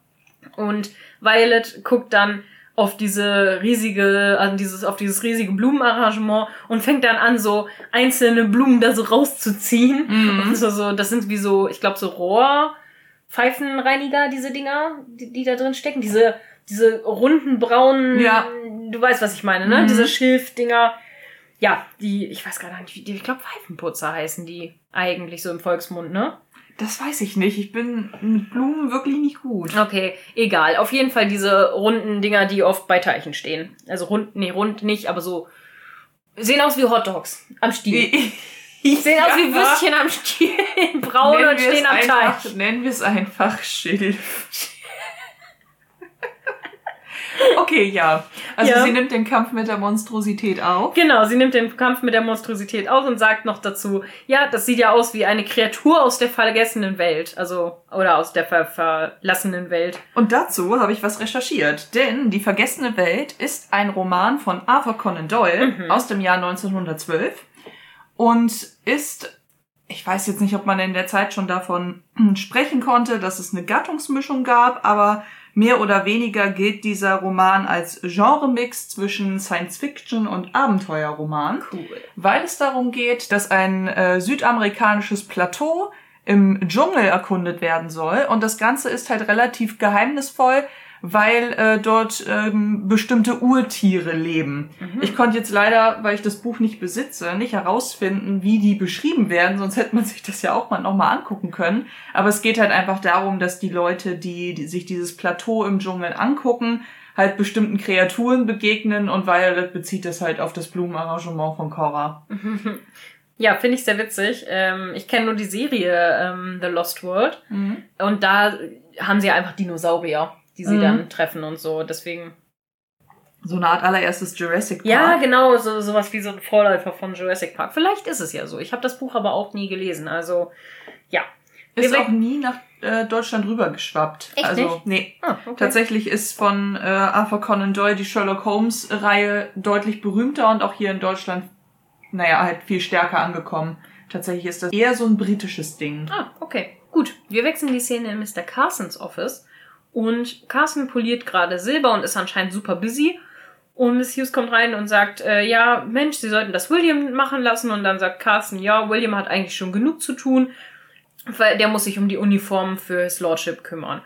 [SPEAKER 2] Und Violet guckt dann auf diese riesige, an dieses, auf dieses riesige Blumenarrangement und fängt dann an, so einzelne Blumen da so rauszuziehen.
[SPEAKER 1] Mhm.
[SPEAKER 2] Und so, so, das sind wie so, ich glaube, so Rohrpfeifenreiniger, diese Dinger, die, die da drin stecken. Diese, diese runden braunen,
[SPEAKER 1] Ja.
[SPEAKER 2] du weißt, was ich meine, ne?
[SPEAKER 1] Mhm.
[SPEAKER 2] Diese Schilfdinger. Ja, die, ich weiß gar nicht, die, ich glaube, Pfeifenputzer heißen die eigentlich so im Volksmund, ne?
[SPEAKER 1] Das weiß ich nicht. Ich bin mit Blumen wirklich nicht gut.
[SPEAKER 2] Okay, egal. Auf jeden Fall diese runden Dinger, die oft bei Teichen stehen. Also rund, nee, rund nicht, aber so, sehen aus wie Hotdogs am Stiel. Sehen aus wie
[SPEAKER 1] Ja.
[SPEAKER 2] Würstchen am Stiel, braun
[SPEAKER 1] Nennen
[SPEAKER 2] und stehen am
[SPEAKER 1] einfach,
[SPEAKER 2] Teich.
[SPEAKER 1] Nennen wir es einfach Schilf. Okay, ja. Also
[SPEAKER 2] Ja.
[SPEAKER 1] sie nimmt den Kampf mit der Monstrosität auf.
[SPEAKER 2] Genau, sie nimmt den Kampf mit der Monstrosität auf und sagt noch dazu, ja, das sieht ja aus wie eine Kreatur aus der vergessenen Welt. Also, oder aus der ver verlassenen Welt.
[SPEAKER 1] Und dazu habe ich was recherchiert. Denn Die vergessene Welt ist ein Roman von Arthur Conan Doyle
[SPEAKER 2] Mhm.
[SPEAKER 1] aus dem Jahr 1912. und ist, ich weiß jetzt nicht, ob man in der Zeit schon davon sprechen konnte, dass es eine Gattungsmischung gab, aber mehr oder weniger gilt dieser Roman als Genremix zwischen Science Fiction und Abenteuerroman,
[SPEAKER 2] Cool.
[SPEAKER 1] weil es darum geht, dass ein äh, südamerikanisches Plateau im Dschungel erkundet werden soll und das Ganze ist halt relativ geheimnisvoll, weil äh, dort ähm, bestimmte Urtiere leben. Ich konnte jetzt leider, weil ich das Buch nicht besitze, nicht herausfinden, wie die beschrieben werden, sonst hätte man sich das ja auch mal nochmal angucken können. Aber es geht halt einfach darum, dass die Leute, die, die sich dieses Plateau im Dschungel angucken, halt bestimmten Kreaturen begegnen und Violet bezieht das halt auf das Blumenarrangement von Cora.
[SPEAKER 2] Ja, finde ich sehr witzig. Ähm, ich kenne nur die Serie ähm, The Lost World. Und da haben sie ja einfach Dinosaurier, die sie
[SPEAKER 1] Mhm.
[SPEAKER 2] dann treffen und so. Deswegen.
[SPEAKER 1] So eine Art allererstes Jurassic Park.
[SPEAKER 2] Ja, genau, so sowas wie so ein Vorläufer von Jurassic Park. Vielleicht ist es ja so. Ich habe das Buch aber auch nie gelesen. Also, ja.
[SPEAKER 1] Ist auch nie nach äh, Deutschland rübergeschwappt.
[SPEAKER 2] Echt
[SPEAKER 1] also,
[SPEAKER 2] nicht?
[SPEAKER 1] nee.
[SPEAKER 2] Ah, okay.
[SPEAKER 1] Tatsächlich ist von äh, Arthur Conan Doyle die Sherlock Holmes-Reihe deutlich berühmter und auch hier in Deutschland, naja, halt viel stärker angekommen. Tatsächlich ist das eher so ein britisches Ding.
[SPEAKER 2] Ah, okay. Gut. Wir wechseln die Szene in Mr. Carsons Office. Und Carson poliert gerade Silber und ist anscheinend super busy. Und Miss Hughes kommt rein und sagt, äh, ja, Mensch, Sie sollten das William machen lassen. Und dann sagt Carson, ja, William hat eigentlich schon genug zu tun, weil der muss sich um die Uniformen für His Lordship kümmern.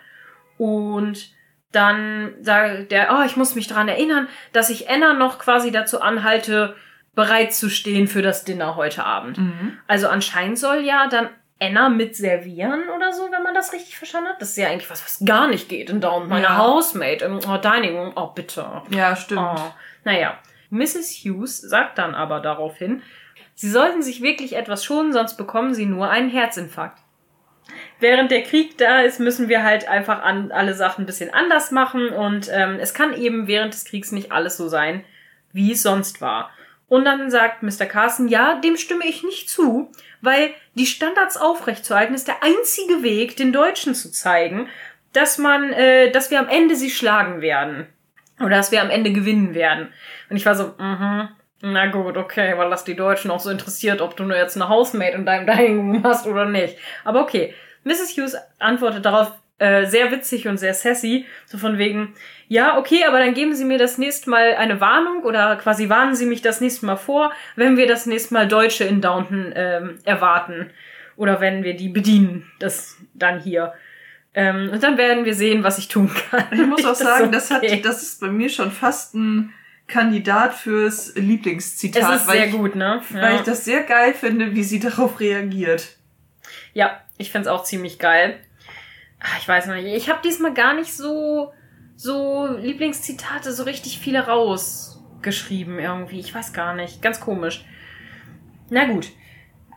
[SPEAKER 2] Und dann sagt der, oh, ich muss mich daran erinnern, dass ich Anna noch quasi dazu anhalte, bereit zu stehen für das Dinner heute Abend.
[SPEAKER 1] Mhm.
[SPEAKER 2] Also anscheinend soll ja dann Anna mit servieren oder so, wenn man das richtig verstanden hat. Das ist ja eigentlich was, was gar nicht geht in Down. Meine
[SPEAKER 1] Ja.
[SPEAKER 2] Housemate im oh, Dining Room. Oh, bitte.
[SPEAKER 1] Ja, stimmt.
[SPEAKER 2] Oh. Naja, Mrs. Hughes sagt dann aber daraufhin, sie sollten sich wirklich etwas schonen, sonst bekommen sie nur einen Herzinfarkt. Während der Krieg da ist, müssen wir halt einfach an alle Sachen ein bisschen anders machen und ähm, es kann eben während des Kriegs nicht alles so sein, wie es sonst war. Und dann sagt Mr. Carson, ja, dem stimme ich nicht zu, weil die Standards aufrechtzuerhalten ist der einzige Weg, den Deutschen zu zeigen, dass man, äh, dass wir am Ende sie schlagen werden. Oder dass wir am Ende gewinnen werden. Und ich war so, mhm, na gut, okay, weil das die Deutschen auch so interessiert, ob du nur jetzt eine Housemate in deinem Dining Room hast oder nicht. Aber okay. Mrs. Hughes antwortet darauf äh, sehr witzig und sehr sassy, so von wegen, ja, okay, aber dann geben Sie mir das nächste Mal eine Warnung oder quasi warnen Sie mich das nächste Mal vor, wenn wir das nächste Mal Deutsche in Downton ähm, erwarten. Oder wenn wir die bedienen, das dann hier. Ähm, und dann werden wir sehen, was ich tun kann.
[SPEAKER 1] Ich muss auch
[SPEAKER 2] Das
[SPEAKER 1] sagen, das, hat,
[SPEAKER 2] okay.
[SPEAKER 1] das ist bei mir schon fast ein Kandidat fürs Lieblingszitat.
[SPEAKER 2] Es ist sehr
[SPEAKER 1] ich,
[SPEAKER 2] gut, ne?
[SPEAKER 1] Weil ich das sehr geil finde, wie sie darauf reagiert.
[SPEAKER 2] Ja, ich find's auch ziemlich geil. Ah, Ich weiß nicht. Ich habe diesmal gar nicht so so Lieblingszitate so richtig viele rausgeschrieben irgendwie. Ich weiß gar nicht. Ganz komisch. Na gut.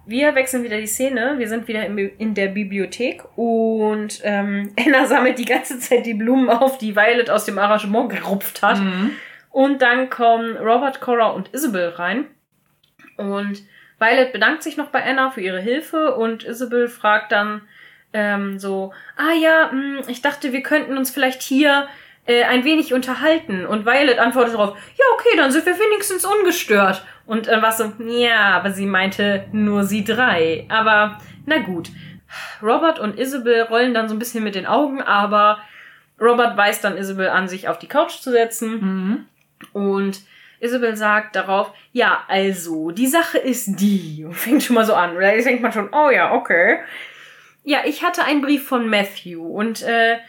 [SPEAKER 2] Wir wechseln wieder die Szene. Wir sind wieder in der Bibliothek und ähm, Anna sammelt die ganze Zeit die Blumen auf, die Violet aus dem Arrangement gerupft hat.
[SPEAKER 1] Mhm.
[SPEAKER 2] Und dann kommen Robert, Cora und Isabel rein. Und Violet bedankt sich noch bei Anna für ihre Hilfe und Isabel fragt dann ähm, so, ah ja, mh, ich dachte, wir könnten uns vielleicht hier äh, ein wenig unterhalten. Und Violet antwortet darauf, ja, okay, dann sind wir wenigstens ungestört. Und dann war so, ja, aber sie meinte nur sie drei. Aber na gut. Robert und Isabel rollen dann so ein bisschen mit den Augen, aber Robert weist dann Isabel an, sich auf die Couch zu setzen.
[SPEAKER 1] Mhm.
[SPEAKER 2] Und Isabel sagt darauf, ja, also, die Sache ist die. Und fängt schon mal so an. Oder denkt man schon, oh ja, okay. Ja, ich hatte einen Brief von Matthew und äh,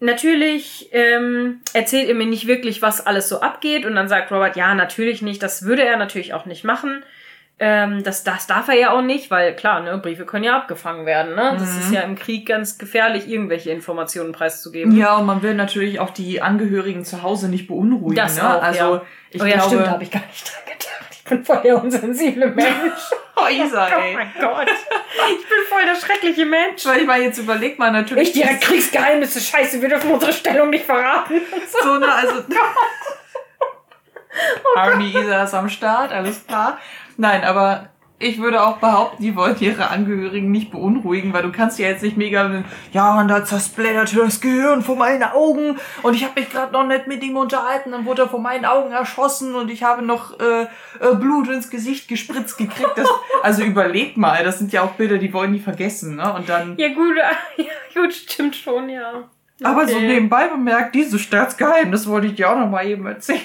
[SPEAKER 2] natürlich ähm, erzählt er mir nicht wirklich, was alles so abgeht. Und dann sagt Robert, ja, natürlich nicht. Das würde er natürlich auch nicht machen. Ähm, das, das darf er ja auch nicht, weil klar, ne, Briefe können ja abgefangen werden. Ne? Das
[SPEAKER 1] Mhm.
[SPEAKER 2] ist ja im Krieg ganz gefährlich, irgendwelche Informationen preiszugeben.
[SPEAKER 1] Ja, und man will natürlich auch die Angehörigen zu Hause nicht beunruhigen.
[SPEAKER 2] Das
[SPEAKER 1] ne?
[SPEAKER 2] auch,
[SPEAKER 1] also
[SPEAKER 2] ja.
[SPEAKER 1] ich
[SPEAKER 2] oh ja,
[SPEAKER 1] glaube,
[SPEAKER 2] stimmt, da habe ich gar nicht dran gedacht. Ich bin voll der unsensible Mensch.
[SPEAKER 1] oh, Isa,
[SPEAKER 2] Oh
[SPEAKER 1] ey.
[SPEAKER 2] mein Gott. Ich bin voll der schreckliche Mensch.
[SPEAKER 1] Weil ich meine, jetzt überleg mal natürlich.
[SPEAKER 2] Ich direkt Kriegsgeheimnisse. Scheiße, wir dürfen unsere Stellung nicht verraten.
[SPEAKER 1] so ne, also Army Isa ist am Start, alles klar. Nein, aber Ich würde auch behaupten, die wollen ihre Angehörigen nicht beunruhigen, weil du kannst ja jetzt nicht mega, ja, und da zersplitterte das Gehirn vor meinen Augen und ich habe mich gerade noch nicht mit ihm unterhalten, dann wurde er vor meinen Augen erschossen und ich habe noch äh, äh, Blut ins Gesicht gespritzt gekriegt. Das, also überleg mal, das sind ja auch Bilder, die wollen die vergessen, ne? Und dann.
[SPEAKER 2] Ja gut, ja gut, stimmt schon, ja. Okay.
[SPEAKER 1] Aber so nebenbei bemerkt, dieses Staatsgeheimnis wollte ich dir auch noch mal eben erzählen.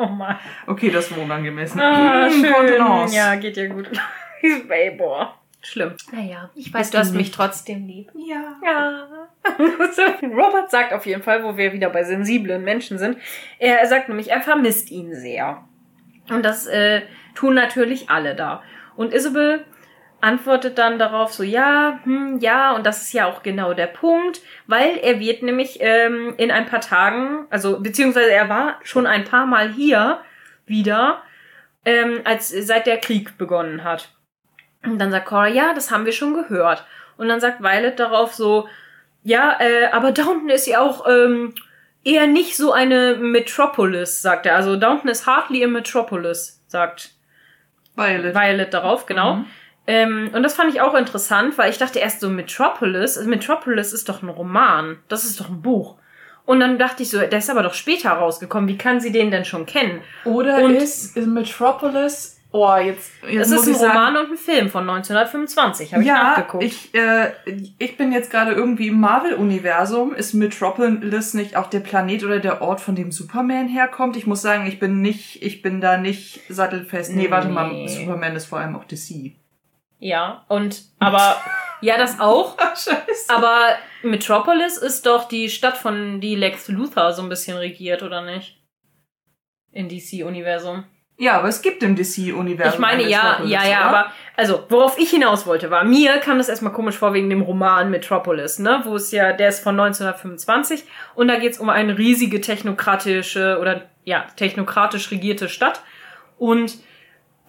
[SPEAKER 2] Oh Mann.
[SPEAKER 1] Okay, das war unangemessen.
[SPEAKER 2] Ah,
[SPEAKER 1] Hm,
[SPEAKER 2] schön. Ja, geht ja gut. Ey, boah. Schlimm. Naja, ich weiß, du hast mich trotzdem lieb.
[SPEAKER 1] Ja.
[SPEAKER 2] Ja. Robert sagt auf jeden Fall, wo wir wieder bei sensiblen Menschen sind, er sagt nämlich, er vermisst ihn sehr. Und das äh, tun natürlich alle da. Und Isabel antwortet dann darauf so, ja, hm, ja, und das ist ja auch genau der Punkt, weil er wird nämlich ähm, in ein paar Tagen, also beziehungsweise er war schon ein paar Mal hier wieder, ähm, als seit der Krieg begonnen hat. Und dann sagt Cora, ja, das haben wir schon gehört. Und dann sagt Violet darauf so, ja, äh, aber Downton ist ja auch ähm, eher nicht so eine Metropolis, sagt er. Also Downton ist hardly a Metropolis, sagt
[SPEAKER 1] Violet.
[SPEAKER 2] Violet darauf, genau.
[SPEAKER 1] Mhm.
[SPEAKER 2] Ähm, und das fand ich auch interessant, weil ich dachte erst so Metropolis, also Metropolis ist doch ein Roman, das ist doch ein Buch. Und dann dachte ich so, der ist aber doch später rausgekommen, wie kann sie den denn schon kennen?
[SPEAKER 1] Oder
[SPEAKER 2] Und-
[SPEAKER 1] ist, ist Metropolis. Oh, jetzt. jetzt
[SPEAKER 2] Das ist ein
[SPEAKER 1] sagen,
[SPEAKER 2] Roman und ein Film von 1925, habe ich
[SPEAKER 1] ja,
[SPEAKER 2] nachgeguckt.
[SPEAKER 1] ich, äh, ich bin jetzt gerade irgendwie im Marvel-Universum. Ist Metropolis nicht auch der Planet oder der Ort, von dem Superman herkommt? Ich muss sagen, ich bin nicht, ich bin da nicht sattelfest. Nee, warte mal,
[SPEAKER 2] Nee.
[SPEAKER 1] Superman ist vor allem auch DC.
[SPEAKER 2] Ja, und aber ja, das auch.
[SPEAKER 1] Ach, scheiße.
[SPEAKER 2] Aber Metropolis ist doch die Stadt, von die Lex Luthor so ein bisschen regiert, oder nicht? In DC-Universum.
[SPEAKER 1] Ja, aber es gibt im DC-Universum.
[SPEAKER 2] Ich meine,
[SPEAKER 1] ein
[SPEAKER 2] ja, ja, ja,
[SPEAKER 1] oder?
[SPEAKER 2] aber also, worauf ich hinaus wollte, war, mir kam das erstmal komisch vor wegen dem Roman Metropolis, ne? Wo es ja, der ist von 1925 und da geht's um eine riesige technokratische oder ja, technokratisch regierte Stadt. Und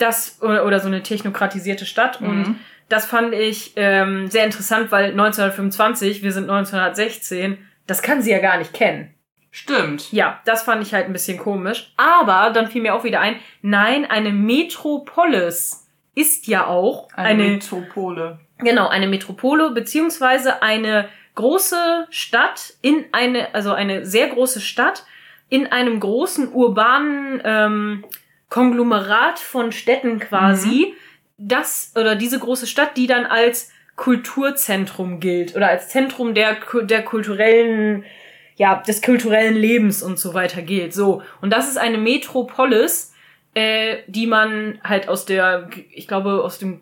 [SPEAKER 2] das, oder, oder so eine technokratisierte Stadt. Und
[SPEAKER 1] Mhm.
[SPEAKER 2] das fand ich ähm, sehr interessant, weil 1925, wir sind 1916, das kann sie ja gar nicht kennen.
[SPEAKER 1] Stimmt.
[SPEAKER 2] Ja, das fand ich halt ein bisschen komisch. Aber dann fiel mir auch wieder ein, nein, eine Metropolis ist ja auch
[SPEAKER 1] Eine,
[SPEAKER 2] eine,
[SPEAKER 1] Metropole.
[SPEAKER 2] genau, eine Metropole, beziehungsweise eine große Stadt in eine, also eine sehr große Stadt in einem großen urbanen ähm, Konglomerat von Städten quasi, das oder diese große Stadt, die dann als Kulturzentrum gilt oder als Zentrum der, der kulturellen, ja, des kulturellen Lebens und so weiter gilt. So. Und das ist eine Metropolis, äh, die man halt aus der, ich glaube, aus dem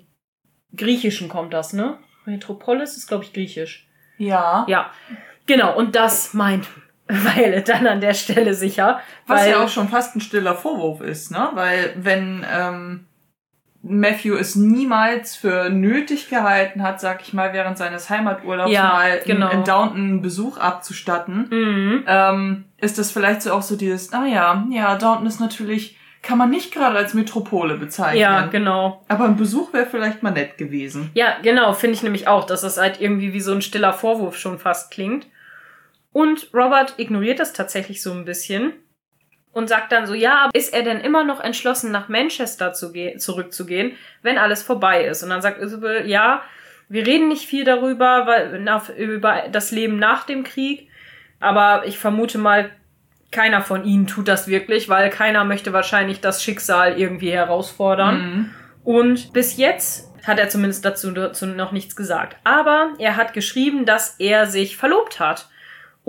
[SPEAKER 2] Griechischen kommt das, ne? Metropolis ist, glaube ich, griechisch.
[SPEAKER 1] Ja.
[SPEAKER 2] Ja, genau. Und das meint Violet dann an der Stelle sicher.
[SPEAKER 1] Was
[SPEAKER 2] weil,
[SPEAKER 1] ja auch schon fast ein stiller Vorwurf ist, ne? Weil wenn ähm, Matthew es niemals für nötig gehalten hat, sag ich mal, während seines Heimaturlaubs
[SPEAKER 2] Ja,
[SPEAKER 1] mal
[SPEAKER 2] genau.
[SPEAKER 1] in, in Downton einen Besuch abzustatten,
[SPEAKER 2] Mhm.
[SPEAKER 1] ähm, ist das vielleicht so auch so dieses, naja, ja, Downton ist natürlich, kann man nicht gerade als Metropole bezeichnen.
[SPEAKER 2] Ja, genau.
[SPEAKER 1] Aber ein Besuch wäre vielleicht mal nett gewesen.
[SPEAKER 2] Ja, genau, finde ich nämlich auch, dass das halt irgendwie wie so ein stiller Vorwurf schon fast klingt. Und Robert ignoriert das tatsächlich so ein bisschen und sagt dann so, ja, ist er denn immer noch entschlossen, nach Manchester zu ge zurückzugehen, wenn alles vorbei ist? Und dann sagt Isabel, ja, wir reden nicht viel darüber, weil, na, über das Leben nach dem Krieg, aber ich vermute mal, keiner von ihnen tut das wirklich, weil keiner möchte wahrscheinlich das Schicksal irgendwie herausfordern.
[SPEAKER 1] Mhm.
[SPEAKER 2] Und bis jetzt hat er zumindest dazu, dazu noch nichts gesagt. Aber er hat geschrieben, dass er sich verlobt hat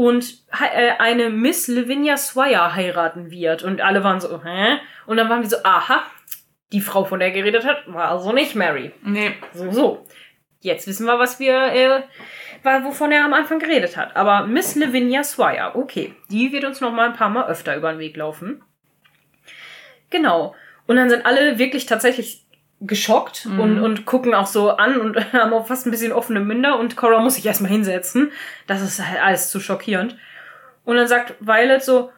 [SPEAKER 2] und äh, eine Miss Lavinia Swire heiraten wird. Und alle waren so, hä? Und dann waren wir so, aha, die Frau, von der er geredet hat, war also nicht Mary.
[SPEAKER 1] Nee,
[SPEAKER 2] So, so. Jetzt wissen wir, was wir, äh, wovon er am Anfang geredet hat. Aber Miss Lavinia Swire, okay, die wird uns noch mal ein paar Mal öfter über den Weg laufen. Genau. Und dann sind alle wirklich tatsächlich geschockt
[SPEAKER 1] Mhm.
[SPEAKER 2] und, und gucken auch so an und haben auch fast ein bisschen offene Münder und Cora muss sich erstmal hinsetzen. Das ist halt alles zu schockierend. Und dann sagt Violet so,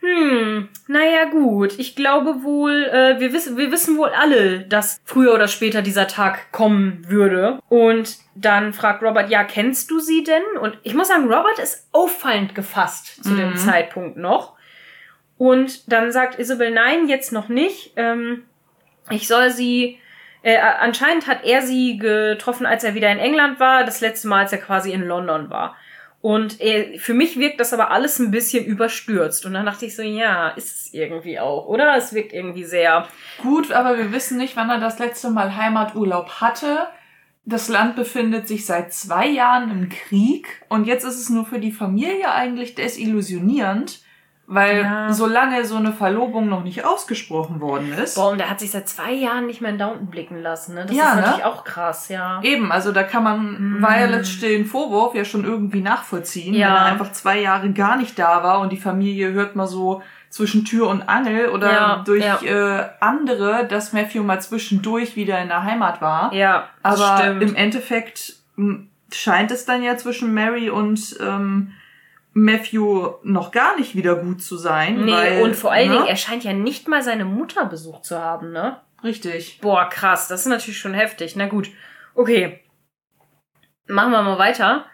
[SPEAKER 2] hm, naja gut, ich glaube wohl, äh, wir, wissen, wir wissen wohl alle, dass früher oder später dieser Tag kommen würde. Und dann fragt Robert, ja, kennst du sie denn? Und ich muss sagen, Robert ist auffallend gefasst zu dem
[SPEAKER 1] Mhm.
[SPEAKER 2] Zeitpunkt noch. Und dann sagt Isabel, nein, jetzt noch nicht. Ähm, ich soll sie, äh, anscheinend hat er sie getroffen, als er wieder in England war, das letzte Mal, als er quasi in London war. Und äh, für mich wirkt das aber alles ein bisschen überstürzt. Und dann dachte ich so, ja, ist es irgendwie auch, oder? Es wirkt irgendwie sehr.
[SPEAKER 1] Gut, aber wir wissen nicht, wann er das letzte Mal Heimaturlaub hatte. Das Land befindet sich seit zwei Jahren im Krieg und jetzt ist es nur für die Familie eigentlich desillusionierend, weil
[SPEAKER 2] Ja.
[SPEAKER 1] solange so eine Verlobung noch nicht ausgesprochen worden ist.
[SPEAKER 2] Boah, und der hat sich seit zwei Jahren nicht mehr in Downton blicken lassen, ne? Das
[SPEAKER 1] Ja,
[SPEAKER 2] ist
[SPEAKER 1] ne?
[SPEAKER 2] natürlich auch krass, ja.
[SPEAKER 1] Eben, also da kann man
[SPEAKER 2] Mm.
[SPEAKER 1] Violets den Vorwurf ja schon irgendwie nachvollziehen,
[SPEAKER 2] Ja.
[SPEAKER 1] wenn er einfach zwei Jahre gar nicht da war und die Familie hört mal so zwischen Tür und Angel oder
[SPEAKER 2] Ja,
[SPEAKER 1] durch. Äh, andere, dass Matthew mal zwischendurch wieder in der Heimat war.
[SPEAKER 2] Ja,
[SPEAKER 1] Aber
[SPEAKER 2] stimmt.
[SPEAKER 1] im Endeffekt m, scheint es dann ja zwischen Mary und ähm, Matthew noch gar nicht wieder gut zu sein.
[SPEAKER 2] Nee,
[SPEAKER 1] weil,
[SPEAKER 2] und vor allen
[SPEAKER 1] ne?
[SPEAKER 2] Dingen, er scheint ja nicht mal seine Mutter besucht zu haben, ne?
[SPEAKER 1] Richtig.
[SPEAKER 2] Boah, krass, das ist natürlich schon heftig. Na gut, okay. Machen wir mal weiter.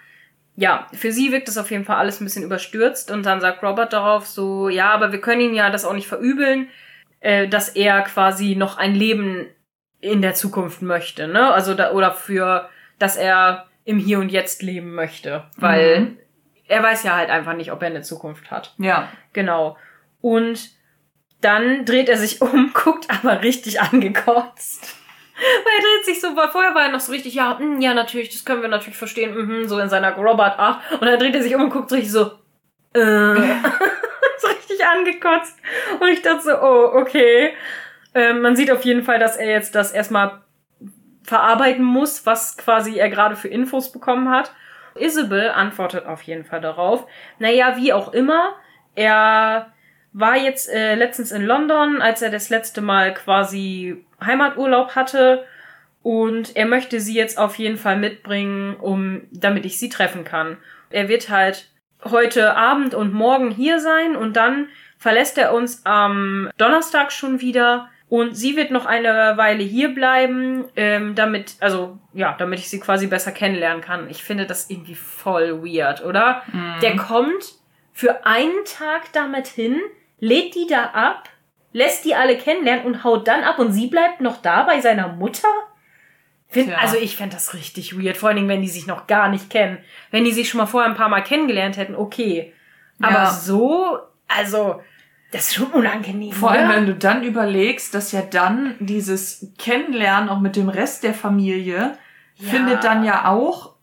[SPEAKER 2] Ja, für sie wirkt es auf jeden Fall alles ein bisschen überstürzt und dann sagt Robert darauf so, ja, aber wir können ihm ja das auch nicht verübeln, äh, dass er quasi noch ein Leben in der Zukunft möchte, ne? Also da, oder für, dass er im Hier und Jetzt leben möchte, weil
[SPEAKER 1] Mhm.
[SPEAKER 2] Er weiß ja halt einfach nicht, ob er eine Zukunft hat.
[SPEAKER 1] Ja.
[SPEAKER 2] Genau. Und dann dreht er sich um, guckt aber richtig angekotzt. Weil er dreht sich so, weil vorher war er noch so richtig, ja, mm, ja, natürlich, das können wir natürlich verstehen, mhm, so in seiner Robert Art. Und dann dreht er sich um und guckt so richtig so, äh, so richtig angekotzt. Und ich dachte so, oh, okay. Ähm, man sieht auf jeden Fall, dass er jetzt das erstmal verarbeiten muss, was quasi er gerade für Infos bekommen hat. Isabel antwortet auf jeden Fall darauf. Naja, wie auch immer, er war jetzt äh, letztens in London, als er das letzte Mal quasi Heimaturlaub hatte. Und er möchte sie jetzt auf jeden Fall mitbringen, um, damit ich sie treffen kann. Er wird halt heute Abend und morgen hier sein und dann verlässt er uns am Donnerstag schon wieder. Und sie wird noch eine Weile hier bleiben, ähm, damit, also ja, damit ich sie quasi besser kennenlernen kann. Ich finde das irgendwie voll weird, oder?
[SPEAKER 1] Mhm.
[SPEAKER 2] Der kommt für einen Tag damit hin, lädt die da ab, lässt die alle kennenlernen und haut dann ab und sie bleibt noch da bei seiner Mutter? Find, also ich fände das richtig weird, vor allen Dingen, wenn die sich noch gar nicht kennen. Wenn die sich schon mal vorher ein paar Mal kennengelernt hätten, okay. Aber
[SPEAKER 1] Ja.
[SPEAKER 2] so, also, das ist schon unangenehm.
[SPEAKER 1] Vor allem,
[SPEAKER 2] oder?
[SPEAKER 1] wenn du dann überlegst, dass ja dann dieses Kennenlernen auch mit dem Rest der Familie
[SPEAKER 2] Ja.
[SPEAKER 1] findet dann ja auch,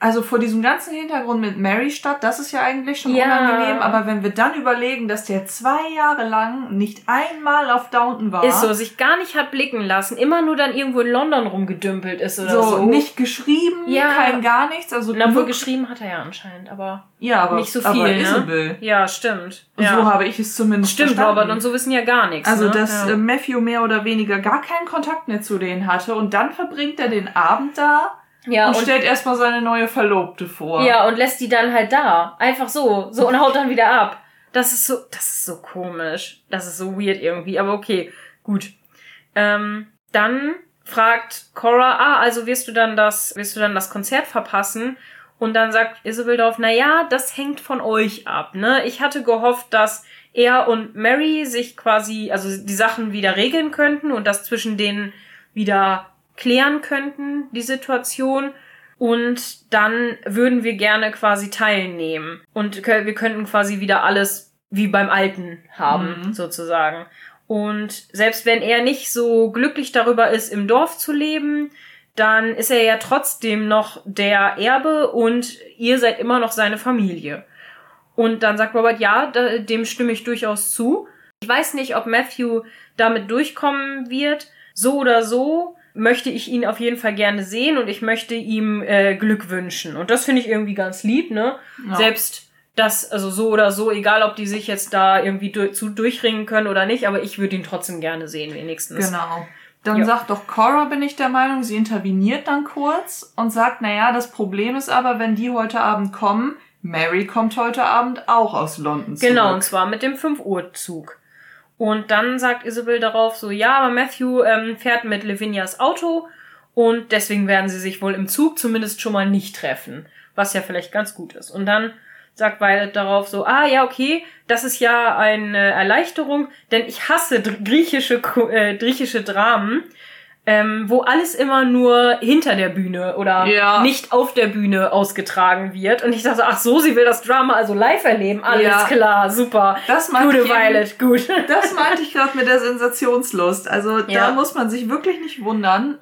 [SPEAKER 1] also vor diesem ganzen Hintergrund mit Mary statt, das ist ja eigentlich schon
[SPEAKER 2] Ja.
[SPEAKER 1] unangenehm, aber wenn wir dann überlegen, dass der zwei Jahre lang nicht einmal auf Downton war,
[SPEAKER 2] Ist so, sich gar nicht hat blicken lassen, immer nur dann irgendwo in London rumgedümpelt ist oder
[SPEAKER 1] so,
[SPEAKER 2] so.
[SPEAKER 1] nicht geschrieben,
[SPEAKER 2] Ja.
[SPEAKER 1] kein gar nichts, also
[SPEAKER 2] Na, wohl geschrieben hat er ja anscheinend, aber
[SPEAKER 1] ja, aber,
[SPEAKER 2] nicht so
[SPEAKER 1] aber
[SPEAKER 2] viel, ne?
[SPEAKER 1] Isabel.
[SPEAKER 2] ja, stimmt. Ja.
[SPEAKER 1] So habe ich es zumindest
[SPEAKER 2] Stimmt,
[SPEAKER 1] verstanden.
[SPEAKER 2] Robert, und so wissen ja gar nichts.
[SPEAKER 1] Also,
[SPEAKER 2] ne?
[SPEAKER 1] dass
[SPEAKER 2] ja.
[SPEAKER 1] äh, Matthew mehr oder weniger gar keinen Kontakt mehr zu denen hatte und dann verbringt er den Abend da
[SPEAKER 2] ja,
[SPEAKER 1] und,
[SPEAKER 2] und,
[SPEAKER 1] stellt erstmal seine neue Verlobte vor.
[SPEAKER 2] ja, und lässt die dann halt da. Einfach so. So und haut dann wieder ab. Das ist so, das ist so komisch. Das ist so weird irgendwie, aber okay, gut. Ähm, dann fragt Cora, ah, also wirst du dann das, wirst du dann das Konzert verpassen? Und dann sagt Isabel darauf, na ja, das hängt von euch ab, ne? Ich hatte gehofft, dass er und Mary sich quasi, also die Sachen wieder regeln könnten und das zwischen denen wieder klären könnten, die Situation. Und dann würden wir gerne quasi teilnehmen. Und wir könnten quasi wieder alles wie beim Alten haben,
[SPEAKER 1] Mhm.
[SPEAKER 2] sozusagen. Und selbst wenn er nicht so glücklich darüber ist, im Dorf zu leben, dann ist er ja trotzdem noch der Erbe und ihr seid immer noch seine Familie. Und dann sagt Robert, ja, dem stimme ich durchaus zu. Ich weiß nicht, ob Matthew damit durchkommen wird. So oder so möchte ich ihn auf jeden Fall gerne sehen und ich möchte ihm äh, Glück wünschen. Und das finde ich irgendwie ganz lieb, ne?
[SPEAKER 1] Ja.
[SPEAKER 2] Selbst das, also so oder so, egal ob die sich jetzt da irgendwie du zu durchringen können oder nicht, aber ich würde ihn trotzdem gerne sehen, wenigstens.
[SPEAKER 1] Genau. Dann
[SPEAKER 2] Ja.
[SPEAKER 1] sagt doch Cora, bin ich der Meinung, sie interveniert dann kurz und sagt, naja, das Problem ist aber, wenn die heute Abend kommen, Mary kommt heute Abend auch aus London zurück.
[SPEAKER 2] Genau, und zwar mit dem 5 Uhr Zug. Und dann sagt Isabel darauf so, ja, aber Matthew ähm, fährt mit Lavinias Auto und deswegen werden sie sich wohl im Zug zumindest schon mal nicht treffen, was ja vielleicht ganz gut ist. Und dann sagt Violet darauf so, ah ja, okay, das ist ja eine Erleichterung, denn ich hasse griechische, äh, griechische Dramen, ähm, wo alles immer nur hinter der Bühne oder
[SPEAKER 1] Ja.
[SPEAKER 2] nicht auf der Bühne ausgetragen wird. Und ich dachte, ach so, sie will das Drama also live erleben. Alles
[SPEAKER 1] Ja.
[SPEAKER 2] klar, super.
[SPEAKER 1] Das meinte
[SPEAKER 2] Gute
[SPEAKER 1] ich.
[SPEAKER 2] Violet, gut.
[SPEAKER 1] Das meinte ich gerade mit der Sensationslust. Also
[SPEAKER 2] Ja.
[SPEAKER 1] da muss man sich wirklich nicht wundern,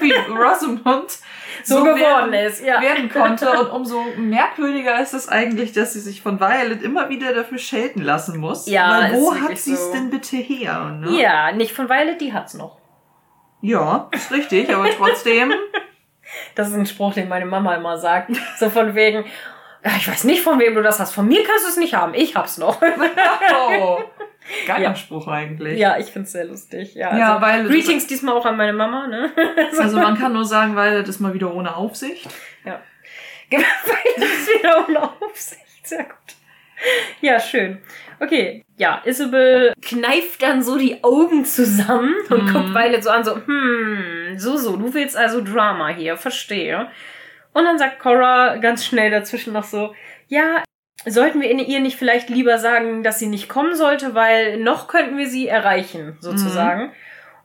[SPEAKER 1] wie Rosamund
[SPEAKER 2] So, geworden
[SPEAKER 1] werden,
[SPEAKER 2] ist, ja.
[SPEAKER 1] werden konnte. Und umso merkwürdiger ist es eigentlich, dass sie sich von Violet immer wieder dafür schelten lassen muss.
[SPEAKER 2] Ja,
[SPEAKER 1] Weil wo hat sie es
[SPEAKER 2] so.
[SPEAKER 1] denn bitte her? Ne?
[SPEAKER 2] Ja, nicht von Violet, die hat's noch.
[SPEAKER 1] Ja, ist richtig, aber trotzdem.
[SPEAKER 2] Das ist ein Spruch, den meine Mama immer sagt. So von wegen, "Ja, ich weiß nicht, von wem du das hast. Von mir kannst du es nicht haben. Ich hab's noch.
[SPEAKER 1] Oh, geiler
[SPEAKER 2] Ja.
[SPEAKER 1] Spruch eigentlich.
[SPEAKER 2] ja, ich find's sehr lustig. Ja,
[SPEAKER 1] Ja,
[SPEAKER 2] also,
[SPEAKER 1] weil-
[SPEAKER 2] Greetings diesmal auch an meine Mama, ne?
[SPEAKER 1] Also man kann nur sagen, Violet ist mal wieder ohne Aufsicht.
[SPEAKER 2] Ja. Weil das ist wieder ohne Aufsicht. Sehr gut. Ja, schön. Okay. Ja, Isabel kneift dann so die Augen zusammen und
[SPEAKER 1] Mhm.
[SPEAKER 2] guckt Violet so an, so, hm, so, so, du willst also Drama hier, verstehe. Und dann sagt Cora ganz schnell dazwischen noch so, ja, sollten wir ihr nicht vielleicht lieber sagen, dass sie nicht kommen sollte, weil noch könnten wir sie erreichen, sozusagen.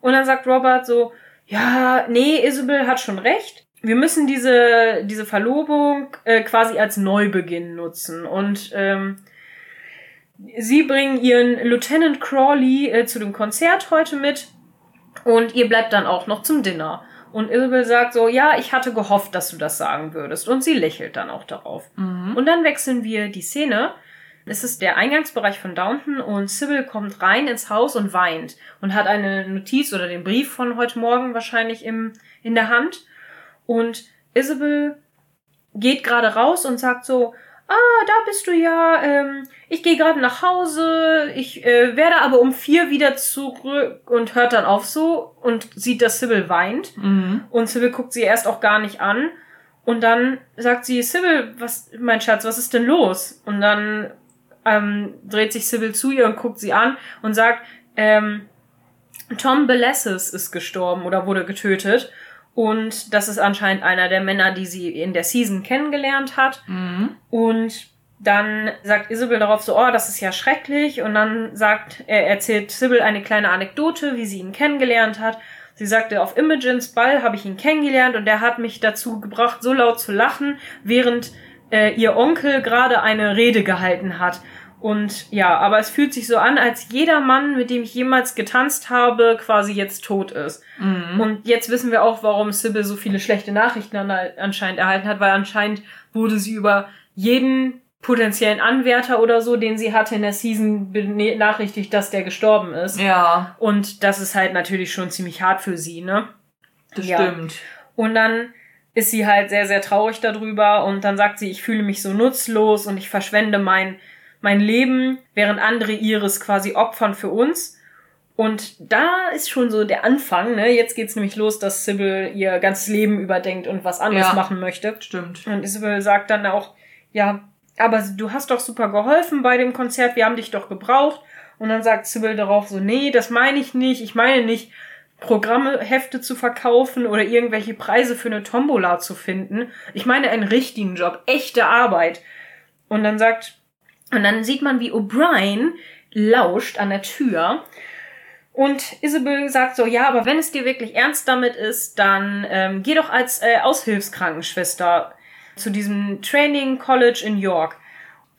[SPEAKER 2] Und dann sagt Robert so, ja, nee, Isabel hat schon recht. Wir müssen diese, diese Verlobung äh, quasi als Neubeginn nutzen. Und ähm, sie bringen ihren Lieutenant Crawley äh, zu dem Konzert heute mit. Und ihr bleibt dann auch noch zum Dinner. Und Isabel sagt so, ja, ich hatte gehofft, dass du das sagen würdest. Und sie lächelt dann auch darauf.
[SPEAKER 1] Mhm.
[SPEAKER 2] Und dann wechseln wir die Szene. Es ist der Eingangsbereich von Downton und Sybil kommt rein ins Haus und weint und hat eine Notiz oder den Brief von heute Morgen wahrscheinlich im, in der Hand. Und Isabel geht gerade raus und sagt so, ah, da bist du ja, ähm, ich gehe gerade nach Hause, ich äh, werde aber um vier wieder zurück und hört dann auf so und sieht, dass Sybil weint.
[SPEAKER 1] Mhm.
[SPEAKER 2] Und Sybil guckt sie erst auch gar nicht an. Und dann sagt sie, Sybil, was, mein Schatz, was ist denn los? Und dann ähm, dreht sich Sybil zu ihr und guckt sie an und sagt, ähm, Tom Belasses ist gestorben oder wurde getötet. Und das ist anscheinend einer der Männer, die sie in der Season kennengelernt hat.
[SPEAKER 1] Mhm.
[SPEAKER 2] Und dann sagt Isabel darauf so, oh, das ist ja schrecklich. Und dann sagt, er erzählt Sybil eine kleine Anekdote, wie sie ihn kennengelernt hat. Sie sagte, auf Imogens Ball habe ich ihn kennengelernt und er hat mich dazu gebracht, so laut zu lachen, während äh, ihr Onkel gerade eine Rede gehalten hat. Und ja, aber es fühlt sich so an, als jeder Mann, mit dem ich jemals getanzt habe, quasi jetzt tot ist.
[SPEAKER 1] Mhm.
[SPEAKER 2] Und jetzt wissen wir auch, warum Sybil so viele schlechte Nachrichten an, anscheinend erhalten hat, weil anscheinend wurde sie über jeden potenziellen Anwärter oder so, den sie hatte in der Season, benachrichtigt, dass der gestorben ist.
[SPEAKER 1] Ja,
[SPEAKER 2] Und das ist halt natürlich schon ziemlich hart für sie, ne?
[SPEAKER 1] das
[SPEAKER 2] Ja.
[SPEAKER 1] stimmt.
[SPEAKER 2] Und dann ist sie halt sehr, sehr traurig darüber und dann sagt sie, ich fühle mich so nutzlos und ich verschwende mein, mein Leben, während andere ihres quasi opfern für uns. Und da ist schon so der Anfang, ne? Jetzt geht's nämlich los, dass Sybil ihr ganzes Leben überdenkt und was anderes
[SPEAKER 1] Ja.
[SPEAKER 2] machen möchte.
[SPEAKER 1] Stimmt.
[SPEAKER 2] Und Isabel sagt dann auch, ja, aber du hast doch super geholfen bei dem Konzert, wir haben dich doch gebraucht. Und dann sagt Sybil darauf so, nee, das meine ich nicht. Ich meine nicht, Programme, Hefte zu verkaufen oder irgendwelche Preise für eine Tombola zu finden. Ich meine einen richtigen Job, echte Arbeit. Und dann sagt, und dann sieht man, wie O'Brien lauscht an der Tür. Und Isabel sagt so, ja, aber wenn es dir wirklich ernst damit ist, dann ähm, geh doch als äh, Aushilfskrankenschwester zu diesem Training College in York.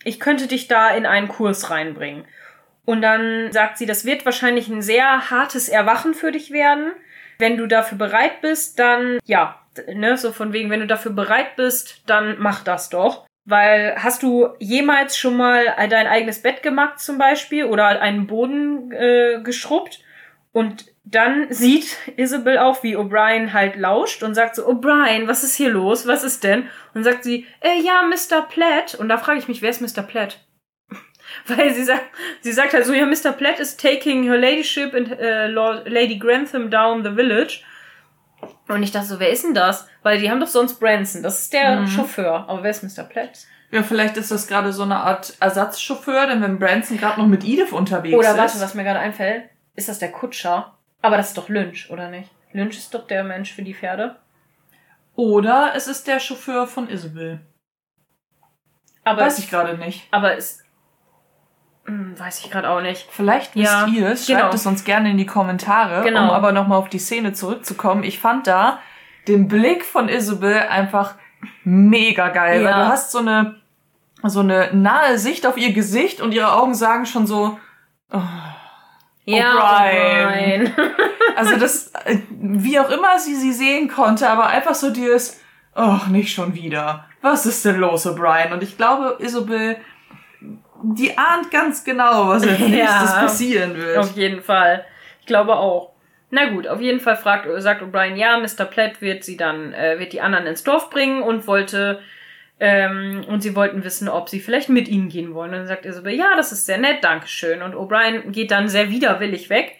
[SPEAKER 2] Ich könnte dich da in einen Kurs reinbringen. Und dann sagt sie, das wird wahrscheinlich ein sehr hartes Erwachen für dich werden. Wenn du dafür bereit bist, dann, ja, ne, so von wegen, wenn du dafür bereit bist, dann mach das doch. Weil hast du jemals schon mal dein eigenes Bett gemacht zum Beispiel oder einen Boden äh, geschrubbt? Und dann sieht Isabel auch, wie O'Brien halt lauscht und sagt so, O'Brien, was ist hier los? Was ist denn? Und sagt sie, äh, ja, Mr. Platt. Und da frage ich mich, wer ist Mr. Platt? Weil sie sagt, sie sagt halt so, ja, Mr. Platt is taking her ladyship and Lord, Lady Grantham down the village. Und ich dachte so, wer ist denn das? Weil die haben doch sonst Branson, das ist der
[SPEAKER 1] Mhm.
[SPEAKER 2] Chauffeur. Aber wer ist Mr. Platt?
[SPEAKER 1] Ja, vielleicht ist das gerade so eine Art Ersatzchauffeur, denn wenn Branson gerade noch mit Edith unterwegs
[SPEAKER 2] Oder
[SPEAKER 1] ist.
[SPEAKER 2] warte, was mir gerade einfällt, ist das der Kutscher? Aber das ist doch Lynch, oder nicht? Lynch ist doch der Mensch für die Pferde.
[SPEAKER 1] Oder es ist der Chauffeur von Isabel.
[SPEAKER 2] Aber
[SPEAKER 1] Weiß ich gerade nicht.
[SPEAKER 2] Aber es. Hm, weiß ich gerade auch nicht.
[SPEAKER 1] Vielleicht wisst
[SPEAKER 2] Ja,
[SPEAKER 1] ihr es, schreibt
[SPEAKER 2] genau.
[SPEAKER 1] es uns gerne in die Kommentare,
[SPEAKER 2] Genau.
[SPEAKER 1] um aber nochmal auf die Szene zurückzukommen. Ich fand da den Blick von Isabel einfach mega geil,
[SPEAKER 2] Ja.
[SPEAKER 1] weil du hast so eine, so eine nahe Sicht auf ihr Gesicht und ihre Augen sagen schon so,
[SPEAKER 2] Ja,
[SPEAKER 1] O'Brien.
[SPEAKER 2] O'Brien.
[SPEAKER 1] also das, äh, wie auch immer sie sie sehen konnte, aber einfach so dieses, oh, nicht schon wieder. Was ist denn los, O'Brien? Und ich glaube, Isabel, die ahnt ganz genau, was als nächstes passieren wird.
[SPEAKER 2] Auf jeden Fall. Ich glaube auch. Na gut, auf jeden Fall fragt, sagt O'Brien, ja, Mr. Platt wird sie dann, äh, wird die anderen ins Dorf bringen und wollte, ähm, und sie wollten wissen, ob sie vielleicht mit ihnen gehen wollen. Und dann sagt Isabel, ja, das ist sehr nett, Dankeschön. Und O'Brien geht dann sehr widerwillig weg.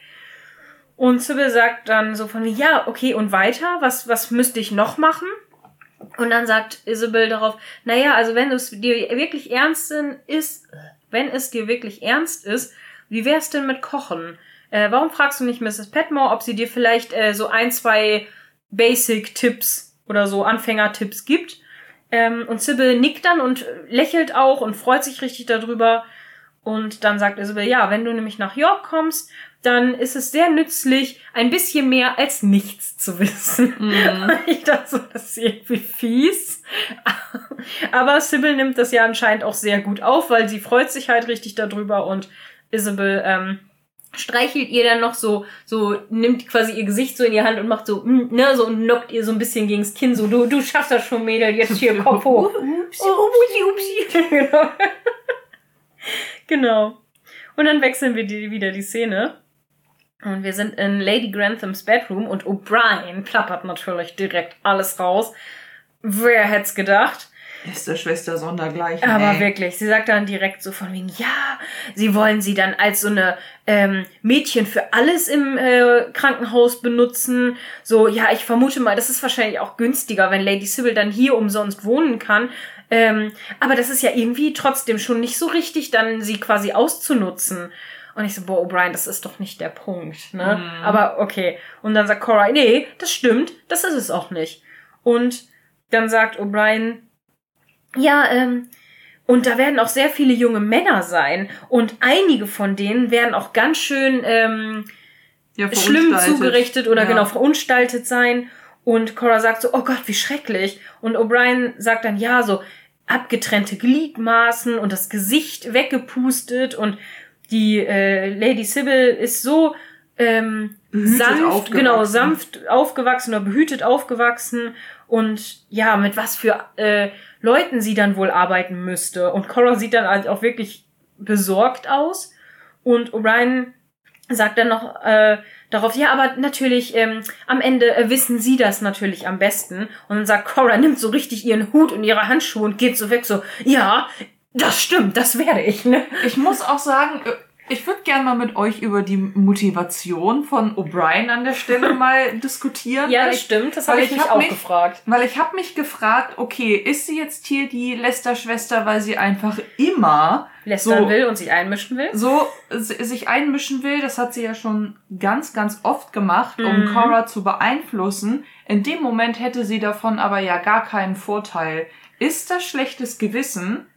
[SPEAKER 2] Und Sybil sagt dann so von ja, okay, und weiter? Was, was müsste ich noch machen? Und dann sagt Isabel darauf, naja, also wenn es dir wirklich ernst ist, wenn es dir wirklich ernst ist, wie wär's denn mit Kochen? Äh, warum fragst du nicht Mrs. Petmore, ob sie dir vielleicht äh, so ein, zwei Basic-Tipps oder so Anfänger-Tipps gibt? Ähm, und Sybil nickt dann und lächelt auch und freut sich richtig darüber. Und dann sagt Isabel, ja, wenn du nämlich nach York kommst, dann ist es sehr nützlich, ein bisschen mehr als nichts zu wissen.
[SPEAKER 1] Mhm.
[SPEAKER 2] Ich dachte so, das ist irgendwie fies. Aber Sybil nimmt das ja anscheinend auch sehr gut auf, weil sie freut sich halt richtig darüber und Isabel ähm, streichelt ihr dann noch so, so nimmt quasi ihr Gesicht so in die Hand und macht so, mm, ne, so und knockt ihr so ein bisschen gegens Kinn, so, du, du schaffst das schon, Mädel, jetzt hier Kopf hoch. Oh, upsi, upsi. genau. genau. Und dann wechseln wir die, wieder die Szene. Und wir sind in Lady Granthams Bedroom und O'Brien plappert natürlich direkt alles raus. Wer hätte es gedacht?
[SPEAKER 1] Ist der Schwester sondergleichen.
[SPEAKER 2] Aber
[SPEAKER 1] ey.
[SPEAKER 2] wirklich, sie sagt dann direkt so von wegen, ja, sie wollen sie dann als so eine ähm, Mädchen für alles im äh, Krankenhaus benutzen. So, ja, ich vermute mal, das ist wahrscheinlich auch günstiger, wenn Lady Sybil dann hier umsonst wohnen kann. Ähm, aber das ist ja irgendwie trotzdem schon nicht so richtig, dann sie quasi auszunutzen. Und ich so, boah, O'Brien, das ist doch nicht der Punkt, ne? Aber okay. Und dann sagt Cora, nee, das stimmt, das ist es auch nicht. Und dann sagt O'Brien, ja, ähm, und da werden auch sehr viele junge Männer sein. Und einige von denen werden auch ganz schön ähm,
[SPEAKER 1] ja,
[SPEAKER 2] schlimm zugerichtet oder
[SPEAKER 1] Ja.
[SPEAKER 2] genau verunstaltet sein. Und Cora sagt so, oh Gott, wie schrecklich. Und O'Brien sagt dann, ja, so abgetrennte Gliedmaßen und das Gesicht weggepustet und die äh, Lady Sybil ist so ähm,
[SPEAKER 1] Behütet
[SPEAKER 2] sanft,
[SPEAKER 1] aufgewachsen.
[SPEAKER 2] genau, sanft aufgewachsen oder behütet aufgewachsen und ja, mit was für äh, Leuten sie dann wohl arbeiten müsste. Und Cora sieht dann halt auch wirklich besorgt aus. Und O'Brien sagt dann noch äh, darauf, ja, aber natürlich, ähm, am Ende äh, wissen sie das natürlich am besten. Und dann sagt Cora, nimmt so richtig ihren Hut und ihre Handschuhe und geht so weg, so, ja, das stimmt, das werde ich, ne?
[SPEAKER 1] Ich muss auch sagen, äh, ich würde gerne mal mit euch über die Motivation von O'Brien an der Stelle mal diskutieren.
[SPEAKER 2] Ja, das
[SPEAKER 1] ich,
[SPEAKER 2] stimmt, das habe ich
[SPEAKER 1] ich
[SPEAKER 2] mich auch
[SPEAKER 1] mich-
[SPEAKER 2] gefragt.
[SPEAKER 1] Weil ich habe mich gefragt, okay, ist sie jetzt hier die Lester-Schwester, weil sie einfach immer
[SPEAKER 2] Lästern
[SPEAKER 1] so,
[SPEAKER 2] will und sich einmischen will.
[SPEAKER 1] so si- sich einmischen will? Das hat sie ja schon ganz, ganz oft gemacht, um
[SPEAKER 2] Mhm.
[SPEAKER 1] Cora zu beeinflussen. In dem Moment hätte sie davon aber ja gar keinen Vorteil. Ist das schlechtes Gewissen?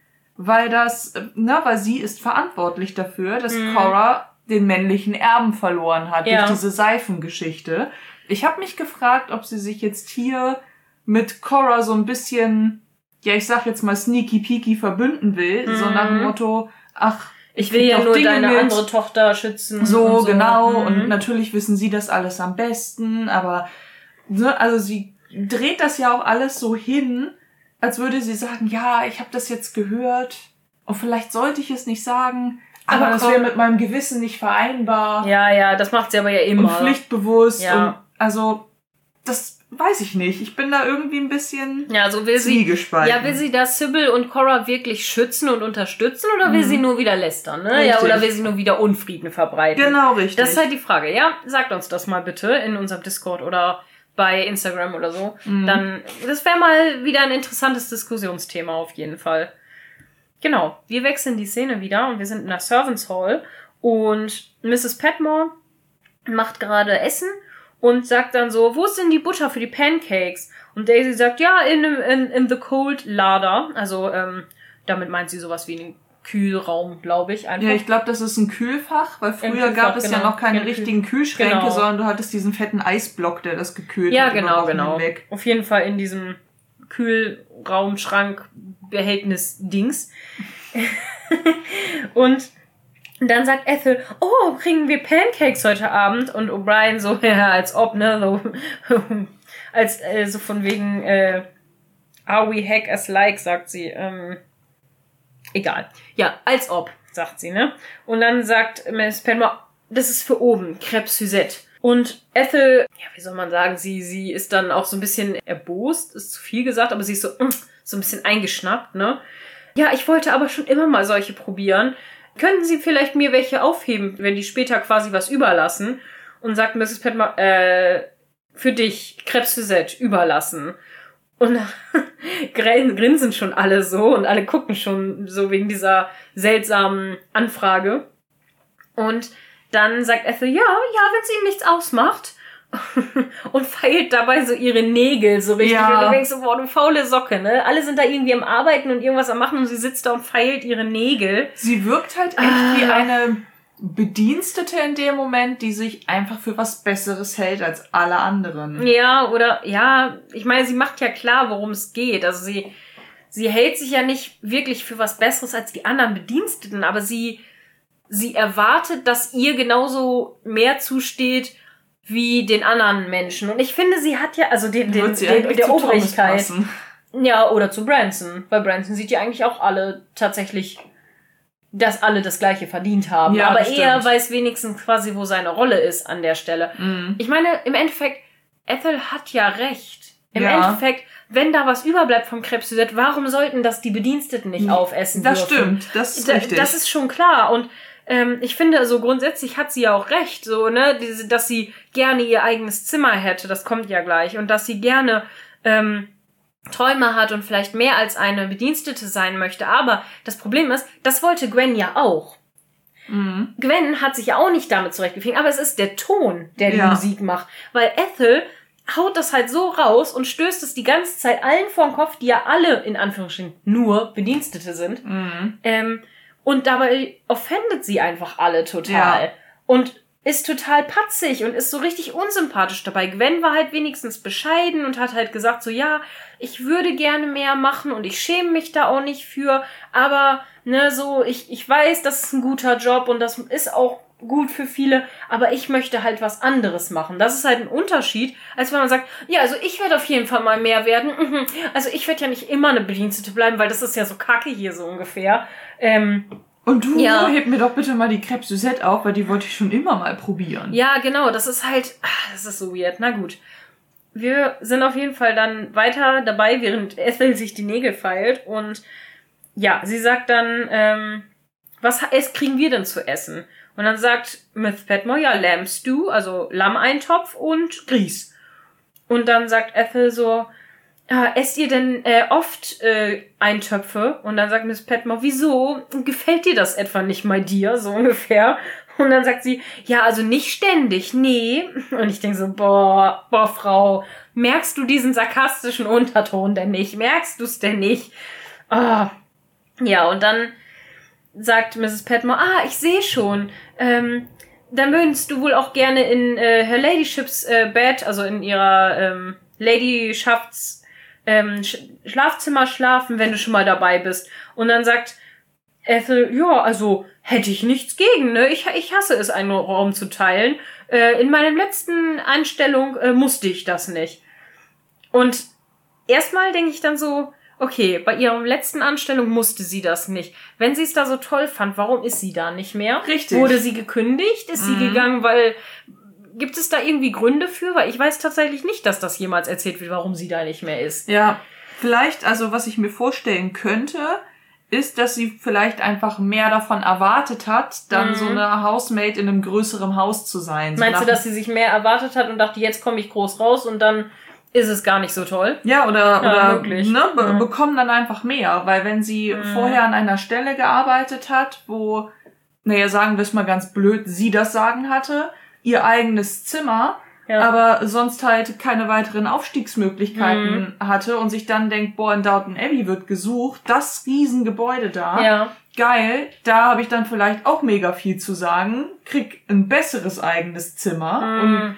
[SPEAKER 1] Weil das, na, weil sie ist verantwortlich dafür, dass
[SPEAKER 2] Mhm.
[SPEAKER 1] Cora den männlichen Erben verloren hat
[SPEAKER 2] Ja.
[SPEAKER 1] durch diese Seifengeschichte. Ich habe mich gefragt, ob sie sich jetzt hier mit Cora so ein bisschen, ja, ich sag jetzt mal sneaky peaky verbünden will, so
[SPEAKER 2] Mhm.
[SPEAKER 1] nach dem Motto, ach,
[SPEAKER 2] Ich will ja nur
[SPEAKER 1] Dinge
[SPEAKER 2] deine
[SPEAKER 1] mit.
[SPEAKER 2] andere Tochter schützen.
[SPEAKER 1] So,
[SPEAKER 2] und
[SPEAKER 1] genau.
[SPEAKER 2] Mhm.
[SPEAKER 1] Und natürlich wissen sie das alles am besten, aber ne, also sie dreht das ja auch alles so hin, als würde sie sagen, ja, ich habe das jetzt gehört und vielleicht sollte ich es nicht sagen, aber,
[SPEAKER 2] Aber
[SPEAKER 1] das wäre mit meinem Gewissen nicht vereinbar
[SPEAKER 2] Ja, ja, das macht sie aber ja immer.
[SPEAKER 1] und pflichtbewusst
[SPEAKER 2] Ja.
[SPEAKER 1] und also das weiß ich nicht. Ich bin da irgendwie ein bisschen
[SPEAKER 2] Ja, so will sie. Ja, will sie da Sybil und Cora wirklich schützen und unterstützen oder will
[SPEAKER 1] Mhm.
[SPEAKER 2] sie nur wieder lästern, ne? Ja, oder will sie nur wieder Unfrieden verbreiten?
[SPEAKER 1] Genau richtig.
[SPEAKER 2] Das ist halt die Frage, ja? Sagt uns das mal bitte in unserem Discord oder bei Instagram oder so.
[SPEAKER 1] Mhm.
[SPEAKER 2] Dann, das wäre mal wieder ein interessantes Diskussionsthema auf jeden Fall. Genau, wir wechseln die Szene wieder und wir sind in der Servants Hall und Mrs. Petmore macht gerade Essen und sagt dann so, wo ist denn die Butter für die Pancakes? Und Daisy sagt, ja, in, in, in the cold larder, also ähm, damit meint sie sowas wie einen Kühlraum, glaube ich. Einfach.
[SPEAKER 1] Ja, ich glaube, das ist ein Kühlfach, weil früher
[SPEAKER 2] Kühlfach,
[SPEAKER 1] gab es ja
[SPEAKER 2] genau.
[SPEAKER 1] noch keine
[SPEAKER 2] Ja, Kühl-
[SPEAKER 1] richtigen Kühlschränke,
[SPEAKER 2] Genau.
[SPEAKER 1] sondern du hattest diesen fetten Eisblock, der das gekühlt
[SPEAKER 2] Ja,
[SPEAKER 1] hat. über
[SPEAKER 2] genau, genau.
[SPEAKER 1] hinweg.
[SPEAKER 2] Auf jeden Fall in diesem Kühlraum-Schrank-Behältnis-Dings. und dann sagt Ethel, oh, kriegen wir Pancakes heute Abend? Und O'Brien so, ja, als ob, ne, so, als, äh, so von wegen, äh, are we hack as like, sagt sie, ähm, egal. Ja, als ob, sagt sie, ne? Und dann sagt Miss Penmore, das ist für oben, Crêpe Suzette. Und Ethel, ja, wie soll man sagen, sie, sie ist dann auch so ein bisschen erbost, ist zu viel gesagt, aber sie ist so, mm, so ein bisschen eingeschnappt, ne? Ja, ich wollte aber schon immer mal solche probieren. Könnten Sie vielleicht mir welche aufheben, wenn die später quasi was überlassen? Und sagt Mrs. Petmore, äh, für dich, Crêpe Suzette, überlassen. Und grinsen schon alle so und alle gucken schon so wegen dieser seltsamen Anfrage. Und dann sagt Ethel, ja, ja, wenn es ihnen nichts ausmacht. und feilt dabei so ihre Nägel so richtig.
[SPEAKER 1] Ja.
[SPEAKER 2] Und du denkst so, boah, du faule Socke, ne? Alle sind da irgendwie am Arbeiten und irgendwas am Machen und sie sitzt da und feilt ihre Nägel.
[SPEAKER 1] Sie wirkt halt echt
[SPEAKER 2] Ah.
[SPEAKER 1] wie eine Bedienstete in dem Moment, die sich einfach für was Besseres hält als alle anderen.
[SPEAKER 2] Ja, oder, ja, ich meine, sie macht ja klar, worum es geht. Also sie, sie hält sich ja nicht wirklich für was Besseres als die anderen Bediensteten, aber sie, sie erwartet, dass ihr genauso mehr zusteht wie den anderen Menschen. Und ich finde, sie hat ja, also den, den, den der Obrigkeit. Ja, oder zu Branson. Weil Branson sieht ja eigentlich auch alle tatsächlich, dass alle das Gleiche verdient haben.
[SPEAKER 1] Ja,
[SPEAKER 2] Aber er weiß wenigstens quasi, wo seine Rolle ist an der Stelle.
[SPEAKER 1] Mhm.
[SPEAKER 2] Ich meine, im Endeffekt, Ethel hat ja recht. Im
[SPEAKER 1] Ja.
[SPEAKER 2] Endeffekt, wenn da was überbleibt vom Suzette, warum sollten das die Bediensteten nicht aufessen
[SPEAKER 1] Das
[SPEAKER 2] dürfen?
[SPEAKER 1] stimmt, das ist
[SPEAKER 2] Da-
[SPEAKER 1] richtig.
[SPEAKER 2] Das ist schon klar. Und ähm, ich finde, so grundsätzlich hat sie ja auch recht, so, ne, dass sie gerne ihr eigenes Zimmer hätte, das kommt ja gleich. Und dass sie gerne ähm, Träume hat und vielleicht mehr als eine Bedienstete sein möchte. Aber das Problem ist, das wollte Gwen ja auch.
[SPEAKER 1] mhm.
[SPEAKER 2] Gwen hat sich ja auch nicht damit zurechtgefunden, aber es ist der Ton, der die
[SPEAKER 1] Ja.
[SPEAKER 2] Musik macht. Weil Ethel haut das halt so raus und stößt es die ganze Zeit allen vor den Kopf, die ja alle in Anführungsstrichen nur Bedienstete sind.
[SPEAKER 1] Mhm.
[SPEAKER 2] Ähm, und dabei offendet sie einfach alle total.
[SPEAKER 1] Ja.
[SPEAKER 2] Und ist total patzig und ist so richtig unsympathisch dabei. Gwen war halt wenigstens bescheiden und hat halt gesagt so, ja, ich würde gerne mehr machen und ich schäme mich da auch nicht für, aber, ne, so, ich, ich weiß, das ist ein guter Job und das ist auch gut für viele, aber ich möchte halt was anderes machen. Das ist halt ein Unterschied, als wenn man sagt, ja, also ich werde auf jeden Fall mal mehr werden. Mhm. Also ich werde ja nicht immer eine Bedienstete bleiben, weil das ist ja so kacke hier so ungefähr. Ähm,
[SPEAKER 1] Und du,
[SPEAKER 2] Ja.
[SPEAKER 1] heb mir doch bitte mal die Crêpe Suzette auf, weil die wollte ich schon immer mal probieren.
[SPEAKER 2] Ja, genau, das ist halt, ah, das ist so weird. Na gut. Wir sind auf jeden Fall dann weiter dabei, während Ethel sich die Nägel feilt und ja, sie sagt dann, ähm, was es kriegen wir denn zu essen? Und dann sagt Miss Petmore, ja, Lamb Stew, also Lammeintopf und Grieß. Und dann sagt Ethel so, ah, esst ihr denn äh, oft äh, Eintöpfe? Und dann sagt Miss Petmore, wieso? Gefällt dir das etwa nicht mal dir? So ungefähr. Und dann sagt sie, ja, also nicht ständig, nee. Und ich denke so, boah, boah, Frau, merkst du diesen sarkastischen Unterton denn nicht? Merkst du es denn nicht? Ah. Ja, und dann sagt Mrs. Petmore, ah, ich sehe schon. Ähm, dann würdest du wohl auch gerne in äh, Her Ladyships äh, Bed, also in ihrer ähm, Ladyschafts ähm, Sch Schlafzimmer schlafen, wenn du schon mal dabei bist. Und dann sagt Ethel, ja, also hätte ich nichts gegen, ne? Ich, ich hasse es, einen Raum zu teilen. Äh, in meinem letzten Einstellung äh, musste ich das nicht. Und erstmal denke ich dann so, okay, bei ihrer letzten Anstellung musste sie das nicht. Wenn sie es da so toll fand, warum ist sie da nicht mehr?
[SPEAKER 1] Richtig.
[SPEAKER 2] Wurde sie gekündigt? Ist sie
[SPEAKER 1] Mhm.
[SPEAKER 2] gegangen, weil gibt es da irgendwie Gründe für? Weil ich weiß tatsächlich nicht, dass das jemals erzählt wird, warum sie da nicht mehr ist.
[SPEAKER 1] Ja, vielleicht, also was ich mir vorstellen könnte, ist, dass sie vielleicht einfach mehr davon erwartet hat, dann
[SPEAKER 2] Mhm.
[SPEAKER 1] so eine Housemaid in einem größeren Haus zu sein. So
[SPEAKER 2] Meinst du, dass sie sich mehr erwartet hat und dachte, jetzt komme ich groß raus und dann ist es gar nicht so toll?
[SPEAKER 1] Ja, oder,
[SPEAKER 2] Ja,
[SPEAKER 1] oder
[SPEAKER 2] möglich.
[SPEAKER 1] ne, be
[SPEAKER 2] Mhm.
[SPEAKER 1] bekommen dann einfach mehr, weil wenn sie
[SPEAKER 2] Mhm.
[SPEAKER 1] vorher an einer Stelle gearbeitet hat, wo, naja, sagen wir es mal ganz blöd, sie das Sagen hatte, ihr eigenes Zimmer
[SPEAKER 2] Ja.
[SPEAKER 1] aber sonst halt keine weiteren Aufstiegsmöglichkeiten hatte und sich dann denkt, boah, in Downton Abbey wird gesucht, das Riesengebäude da.
[SPEAKER 2] Ja.
[SPEAKER 1] Geil, da habe ich dann vielleicht auch mega viel zu sagen, krieg ein besseres eigenes Zimmer
[SPEAKER 2] Mhm.
[SPEAKER 1] und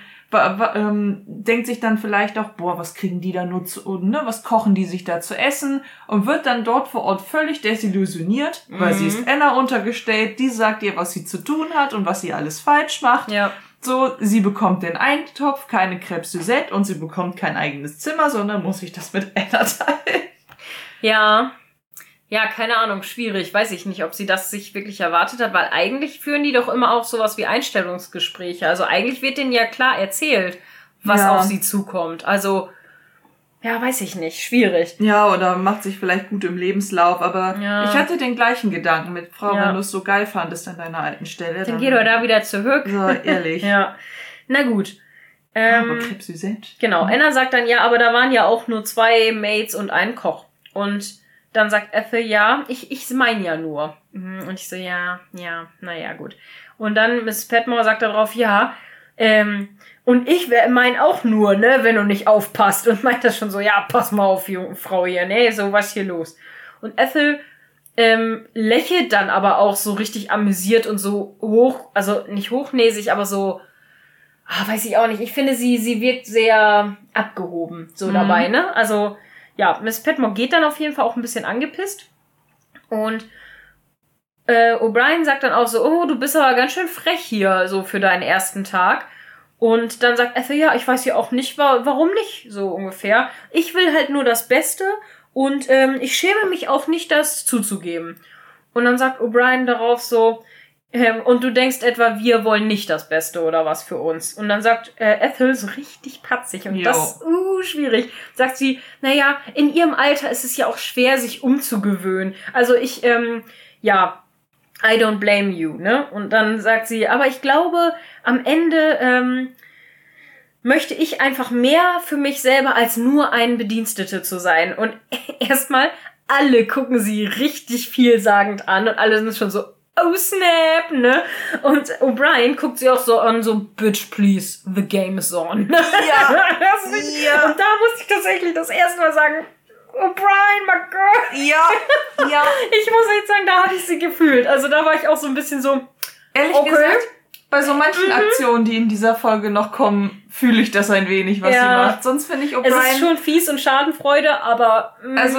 [SPEAKER 1] ähm, denkt sich dann vielleicht auch, boah, was kriegen die da nur zu, und, ne, was kochen die sich da zu essen und wird dann dort vor Ort völlig desillusioniert, weil sie
[SPEAKER 2] Mhm.
[SPEAKER 1] ist Anna untergestellt, die sagt ihr, was sie zu tun hat und was sie alles falsch macht.
[SPEAKER 2] Ja.
[SPEAKER 1] So, sie bekommt den Eintopf, keine Crêpe Suzette und sie bekommt kein eigenes Zimmer, sondern muss sich das mit Anna teilen.
[SPEAKER 2] Ja. Ja, keine Ahnung, schwierig. Weiß ich nicht, ob sie das sich wirklich erwartet hat, weil eigentlich führen die doch immer auch sowas wie Einstellungsgespräche. Also eigentlich wird denen ja klar erzählt, was
[SPEAKER 1] Ja.
[SPEAKER 2] auf sie zukommt. Also, ja, weiß ich nicht. Schwierig.
[SPEAKER 1] Ja, oder macht sich vielleicht gut im Lebenslauf, aber
[SPEAKER 2] Ja.
[SPEAKER 1] ich hatte den gleichen Gedanken mit Frau,
[SPEAKER 2] Ja.
[SPEAKER 1] wenn du es so geil fandest an deiner alten Stelle.
[SPEAKER 2] Dann geh doch da wieder zurück.
[SPEAKER 1] So, ehrlich.
[SPEAKER 2] Ja. Na gut.
[SPEAKER 1] Aber
[SPEAKER 2] Ähm,
[SPEAKER 1] Crêpe Suzette.
[SPEAKER 2] genau. Anna sagt dann, ja, aber da waren ja auch nur zwei Maids und ein Koch. Und dann sagt Ethel, ja, ich, ich meine ja nur. Mhm, Und ich so, ja, ja, naja, gut. Und dann Miss Petmore sagt darauf, ja, ähm, und ich meine auch nur, ne, wenn du nicht aufpasst. Und meint das schon so, ja, pass mal auf, junge Frau hier, ne, so, was hier los? Und Ethel ähm, lächelt dann aber auch so richtig amüsiert und so hoch, also nicht hochnäsig, aber so, ah, weiß ich auch nicht. Ich finde, sie, sie wirkt sehr abgehoben so
[SPEAKER 1] Mhm.
[SPEAKER 2] dabei, ne? Also, ja, Miss Petmore geht dann auf jeden Fall auch ein bisschen angepisst. Und äh, O'Brien sagt dann auch so, oh, du bist aber ganz schön frech hier, so für deinen ersten Tag. Und dann sagt Ethel, ja, ich weiß ja auch nicht, wa warum nicht, so ungefähr. Ich will halt nur das Beste und ähm, ich schäme mich auch nicht, das zuzugeben. Und dann sagt O'Brien darauf so, ähm, und du denkst etwa, wir wollen nicht das Beste oder was für uns. Und dann sagt äh, Ethel so richtig patzig und
[SPEAKER 1] Jo.
[SPEAKER 2] das uh, schwierig. Sagt sie, naja, in ihrem Alter ist es ja auch schwer, sich umzugewöhnen. Also ich, ähm, ja, I don't blame you, ne? Und dann sagt sie, aber ich glaube, am Ende ähm, möchte ich einfach mehr für mich selber als nur ein Bedienstete zu sein. Und erstmal, alle gucken sie richtig vielsagend an und alle sind schon so, oh snap, ne? Und O'Brien guckt sie auch so an, so, bitch, please, the game is on.
[SPEAKER 1] Ja. Ja.
[SPEAKER 2] Und da musste ich tatsächlich das erste Mal sagen, O'Brien, my girl.
[SPEAKER 1] Ja, ja.
[SPEAKER 2] Ich muss echt sagen, da hatte ich sie gefühlt. Also da war ich auch so ein bisschen so,
[SPEAKER 1] Ehrlich
[SPEAKER 2] Okay.
[SPEAKER 1] gesagt, bei so manchen
[SPEAKER 2] Mhm.
[SPEAKER 1] Aktionen, die in dieser Folge noch kommen, fühle ich das ein wenig, was
[SPEAKER 2] Ja.
[SPEAKER 1] sie macht. Sonst finde ich
[SPEAKER 2] es ist
[SPEAKER 1] O'Brien.
[SPEAKER 2] schon fies und Schadenfreude, aber. mm,
[SPEAKER 1] Also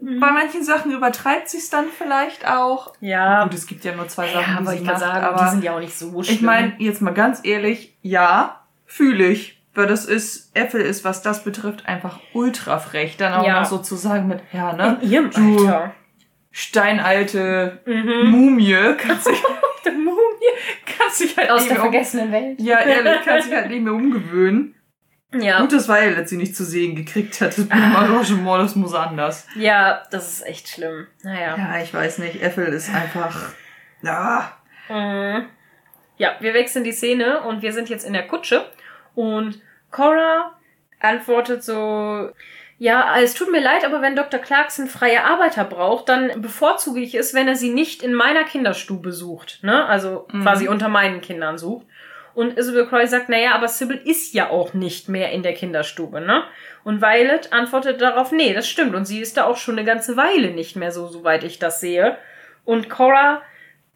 [SPEAKER 1] bei manchen Sachen übertreibt sie es dann vielleicht auch.
[SPEAKER 2] ja,
[SPEAKER 1] Gut, es gibt ja nur zwei
[SPEAKER 2] ja,
[SPEAKER 1] Sachen, die
[SPEAKER 2] aber
[SPEAKER 1] sie
[SPEAKER 2] ich kann
[SPEAKER 1] macht,
[SPEAKER 2] sagen,
[SPEAKER 1] aber
[SPEAKER 2] die sind ja auch nicht so schlimm.
[SPEAKER 1] ich meine, jetzt mal ganz ehrlich, ja, fühle ich. Weil das ist, Äpfel ist, was das betrifft, einfach ultra frech. Dann auch
[SPEAKER 2] Ja.
[SPEAKER 1] noch sozusagen mit, ja, ne?
[SPEAKER 2] in ihrem
[SPEAKER 1] du-
[SPEAKER 2] Alter.
[SPEAKER 1] Steinalte
[SPEAKER 2] Mhm.
[SPEAKER 1] Mumie kannst dich,
[SPEAKER 2] Der Mumie.
[SPEAKER 1] kannst dich halt
[SPEAKER 2] Aus
[SPEAKER 1] nicht
[SPEAKER 2] der
[SPEAKER 1] mehr um,
[SPEAKER 2] vergessenen Welt.
[SPEAKER 1] Ja, ehrlich, kannst dich halt nicht mehr umgewöhnen.
[SPEAKER 2] Ja.
[SPEAKER 1] Gut, dass Violet sie nicht zu sehen gekriegt hat. Das Arrangement, das muss anders.
[SPEAKER 2] ja, das ist echt schlimm. Naja.
[SPEAKER 1] Ja, ich weiß nicht. Äffel ist einfach. Ja.
[SPEAKER 2] Mhm. Ja, wir wechseln die Szene und wir sind jetzt in der Kutsche und Cora antwortet so, ja, es tut mir leid, aber wenn Dr. Clarkson freie Arbeiter braucht, dann bevorzuge ich es, wenn er sie nicht in meiner Kinderstube sucht, ne? Also
[SPEAKER 1] Mhm.
[SPEAKER 2] quasi unter meinen Kindern sucht. Und Isabel Croy sagt, naja, aber Sybil ist ja auch nicht mehr in der Kinderstube, ne? Und Violet antwortet darauf, nee, das stimmt. Und sie ist da auch schon eine ganze Weile nicht mehr so, soweit ich das sehe. Und Cora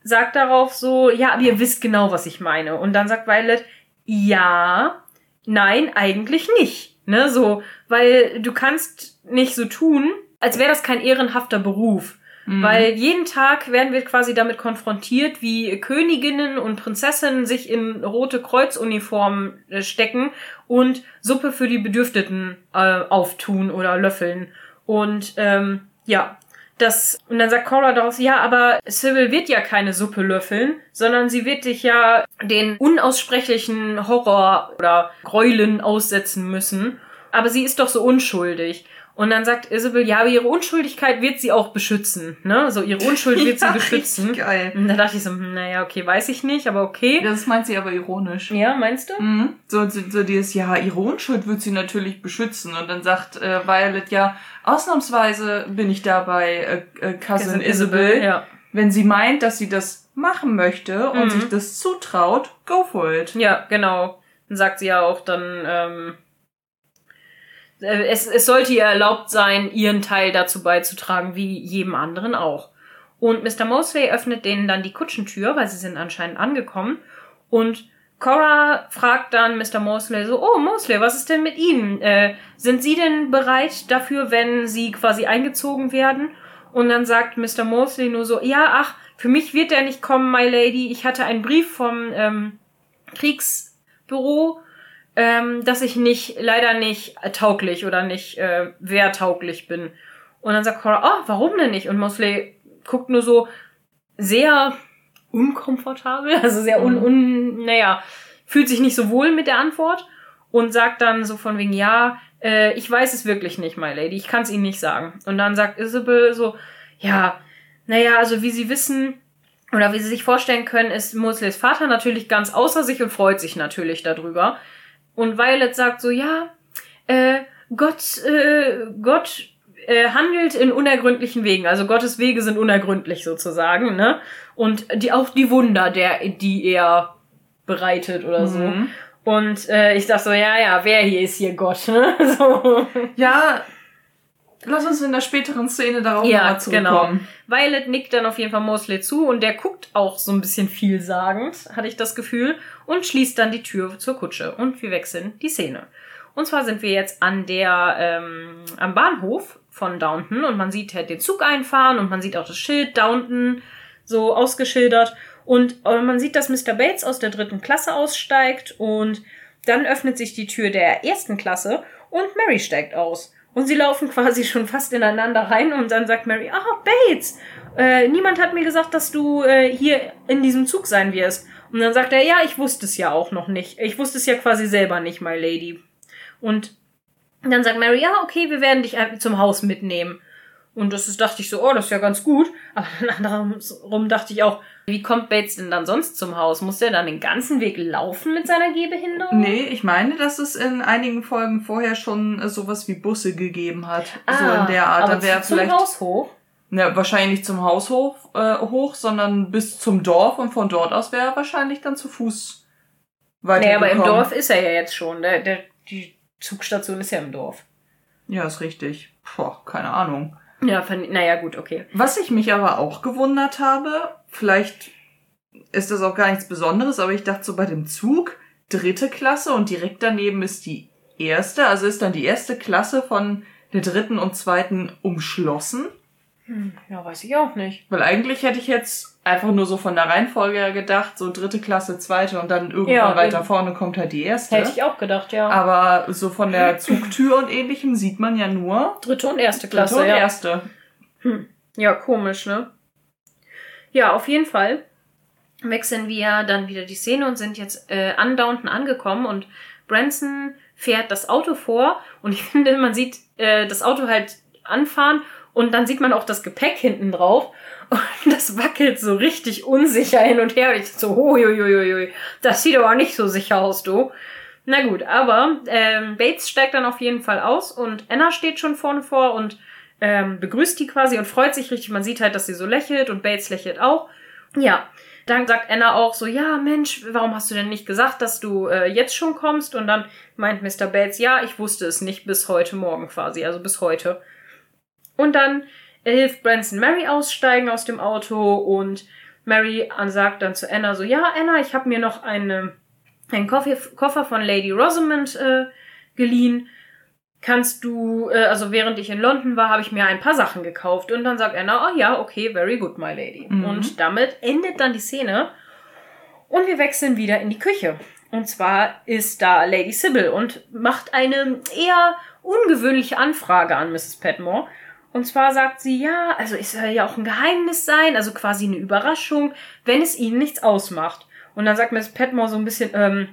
[SPEAKER 2] sagt darauf so, ja, aber ihr wisst genau, was ich meine. Und dann sagt Violet, ja, nein, eigentlich nicht. Ne, so, weil du kannst nicht so tun, als wäre das kein ehrenhafter Beruf.
[SPEAKER 1] Mhm.
[SPEAKER 2] Weil jeden Tag werden wir quasi damit konfrontiert, wie Königinnen und Prinzessinnen sich in rote Kreuzuniformen äh, stecken und Suppe für die Bedürfteten äh, auftun oder löffeln. Und ähm, ja, das und dann sagt Cora daraus, ja, aber Sybil wird ja keine Suppe löffeln, sondern sie wird dich ja den unaussprechlichen Horror oder Gräulen aussetzen müssen. Aber sie ist doch so unschuldig. Und dann sagt Isabel, ja, aber ihre Unschuldigkeit wird sie auch beschützen, ne? So ihre Unschuld wird sie
[SPEAKER 1] Ja,
[SPEAKER 2] beschützen.
[SPEAKER 1] richtig Geil.
[SPEAKER 2] Und da dachte ich so, hm, naja, okay, weiß ich nicht, aber okay.
[SPEAKER 1] Das meint sie aber ironisch.
[SPEAKER 2] Ja, meinst du?
[SPEAKER 1] Mhm. So, so, so dieses, ja, ihre Unschuld wird sie natürlich beschützen. Und dann sagt äh, Violet, ja, ausnahmsweise bin ich da bei äh, äh, Cousin Isabel.
[SPEAKER 2] Ja.
[SPEAKER 1] Wenn sie meint, dass sie das machen möchte und
[SPEAKER 2] Mhm.
[SPEAKER 1] sich das zutraut, go for it.
[SPEAKER 2] Ja, genau. Dann sagt sie ja auch dann, ähm, äh, es, es sollte ihr erlaubt sein, ihren Teil dazu beizutragen, wie jedem anderen auch. Und Mr. Mosley öffnet denen dann die Kutschentür, weil sie sind anscheinend angekommen. Und Cora fragt dann Mr. Mosley so, oh Mosley, was ist denn mit Ihnen? Äh, sind Sie denn bereit dafür, wenn Sie quasi eingezogen werden? Und dann sagt Mr. Mosley nur so, ja, ach, für mich wird er nicht kommen, my lady. Ich hatte einen Brief vom ähm, Kriegsbüro, ähm, dass ich nicht, leider nicht tauglich oder nicht äh, wehrtauglich bin. Und dann sagt Cora, oh, warum denn nicht? Und Mosley guckt nur so sehr unkomfortabel, also sehr un,
[SPEAKER 1] Mhm.
[SPEAKER 2] un naja, fühlt sich nicht so wohl mit der Antwort und sagt dann so von wegen, ja, äh, ich weiß es wirklich nicht, my lady, ich kann es Ihnen nicht sagen. Und dann sagt Isabel so, ja, naja, also wie Sie wissen oder wie Sie sich vorstellen können, ist Mosleys Vater natürlich ganz außer sich und freut sich natürlich darüber. Und Violet sagt so, ja, äh, Gott, äh, Gott äh, handelt in unergründlichen Wegen. Also Gottes Wege sind unergründlich sozusagen, ne? Und die auch die Wunder, der, die er bereitet oder so.
[SPEAKER 1] Mhm.
[SPEAKER 2] Und äh, ich dachte so, ja, ja, wer hier ist hier Gott, ne? So.
[SPEAKER 1] Ja, lass uns in der späteren Szene darauf
[SPEAKER 2] Ja,
[SPEAKER 1] nochmal zurückkommen.
[SPEAKER 2] Violet nickt dann auf jeden Fall Mosley zu und der guckt auch so ein bisschen vielsagend, hatte ich das Gefühl, und schließt dann die Tür zur Kutsche. Und wir wechseln die Szene. Und zwar sind wir jetzt an der, ähm, am Bahnhof von Downton und man sieht halt den Zug einfahren und man sieht auch das Schild Downton so ausgeschildert. Und äh, man sieht, dass Mr. Bates aus der dritten Klasse aussteigt und dann öffnet sich die Tür der ersten Klasse und Mary steigt aus. Und sie laufen quasi schon fast ineinander rein und dann sagt Mary, ah, Bates, äh, niemand hat mir gesagt, dass du äh, hier in diesem Zug sein wirst. Und dann sagt er, ja, ich wusste es ja auch noch nicht. Ich wusste es ja quasi selber nicht, my lady. Und dann sagt Mary, ja, okay, wir werden dich zum Haus mitnehmen. Und das ist, dachte ich so, oh, das ist ja ganz gut. Aber andersrum dachte ich auch, wie kommt Bates denn dann sonst zum Haus? Muss der dann den ganzen Weg laufen mit seiner Gehbehinderung?
[SPEAKER 1] Nee, ich meine, dass es in einigen Folgen vorher schon äh, sowas wie Busse gegeben hat. so in der Art.
[SPEAKER 2] Ah, aber
[SPEAKER 1] Da wäre
[SPEAKER 2] zum
[SPEAKER 1] vielleicht.
[SPEAKER 2] Haus hoch.
[SPEAKER 1] Ja, wahrscheinlich zum Haus hoch, äh, hoch, sondern bis zum Dorf und von dort aus wäre er wahrscheinlich dann zu Fuß
[SPEAKER 2] Nee, aber im
[SPEAKER 1] weitergekommen.
[SPEAKER 2] Dorf ist er ja jetzt schon. Der, der, die Zugstation ist ja im Dorf.
[SPEAKER 1] Ja, ist richtig. Boah, keine Ahnung.
[SPEAKER 2] Ja, fand- naja, gut, okay.
[SPEAKER 1] Was ich mich aber auch gewundert habe, vielleicht ist das auch gar nichts Besonderes, aber ich dachte so bei dem Zug, dritte Klasse und direkt daneben ist die erste, also ist dann die erste Klasse von der dritten und zweiten umschlossen.
[SPEAKER 2] Hm, ja, weiß ich auch nicht.
[SPEAKER 1] Weil eigentlich hätte ich jetzt einfach nur so von der Reihenfolge her gedacht, so dritte Klasse, zweite und dann irgendwann
[SPEAKER 2] Ja,
[SPEAKER 1] weiter
[SPEAKER 2] eben.
[SPEAKER 1] vorne kommt halt die erste.
[SPEAKER 2] Hätte ich auch gedacht, ja.
[SPEAKER 1] Aber so von der Zugtür und ähnlichem sieht man ja nur
[SPEAKER 2] Dritte und erste
[SPEAKER 1] dritte
[SPEAKER 2] Klasse,
[SPEAKER 1] und
[SPEAKER 2] ja.
[SPEAKER 1] erste.
[SPEAKER 2] Ja, komisch, ne? Ja, auf jeden Fall wechseln wir dann wieder die Szene und sind jetzt äh, an Downton angekommen und Branson fährt das Auto vor und ich finde, man sieht äh, das Auto halt anfahren und dann sieht man auch das Gepäck hinten drauf und das wackelt so richtig unsicher hin und her und ich so, huiuiuiui, das sieht aber nicht so sicher aus, du. Na gut, aber ähm, Bates steigt dann auf jeden Fall aus und Anna steht schon vorne vor und ähm, begrüßt die quasi und freut sich richtig. Man sieht halt, dass sie so lächelt und Bates lächelt auch. Ja, dann sagt Anna auch so, ja Mensch, warum hast du denn nicht gesagt, dass du äh, jetzt schon kommst? Und dann meint Mr. Bates, ja, ich wusste es nicht bis heute Morgen quasi, also bis heute. Und dann hilft Branson Mary aussteigen aus dem Auto und Mary sagt dann zu Anna so, ja Anna, ich habe mir noch eine, einen Koffer, von Lady Rosamond äh, geliehen kannst du, äh, also während ich in London war, habe ich mir ein paar Sachen gekauft. Und dann sagt Anna, oh ja, okay, very good, my lady.
[SPEAKER 1] Mhm.
[SPEAKER 2] Und damit endet dann die Szene. Und wir wechseln wieder in die Küche. Und zwar ist da Lady Sybil und macht eine eher ungewöhnliche Anfrage an Mrs. Petmore. Und zwar sagt sie, ja, also es soll ja auch ein Geheimnis sein, also quasi eine Überraschung, wenn es ihnen nichts ausmacht. Und dann sagt Mrs. Petmore so ein bisschen, ähm,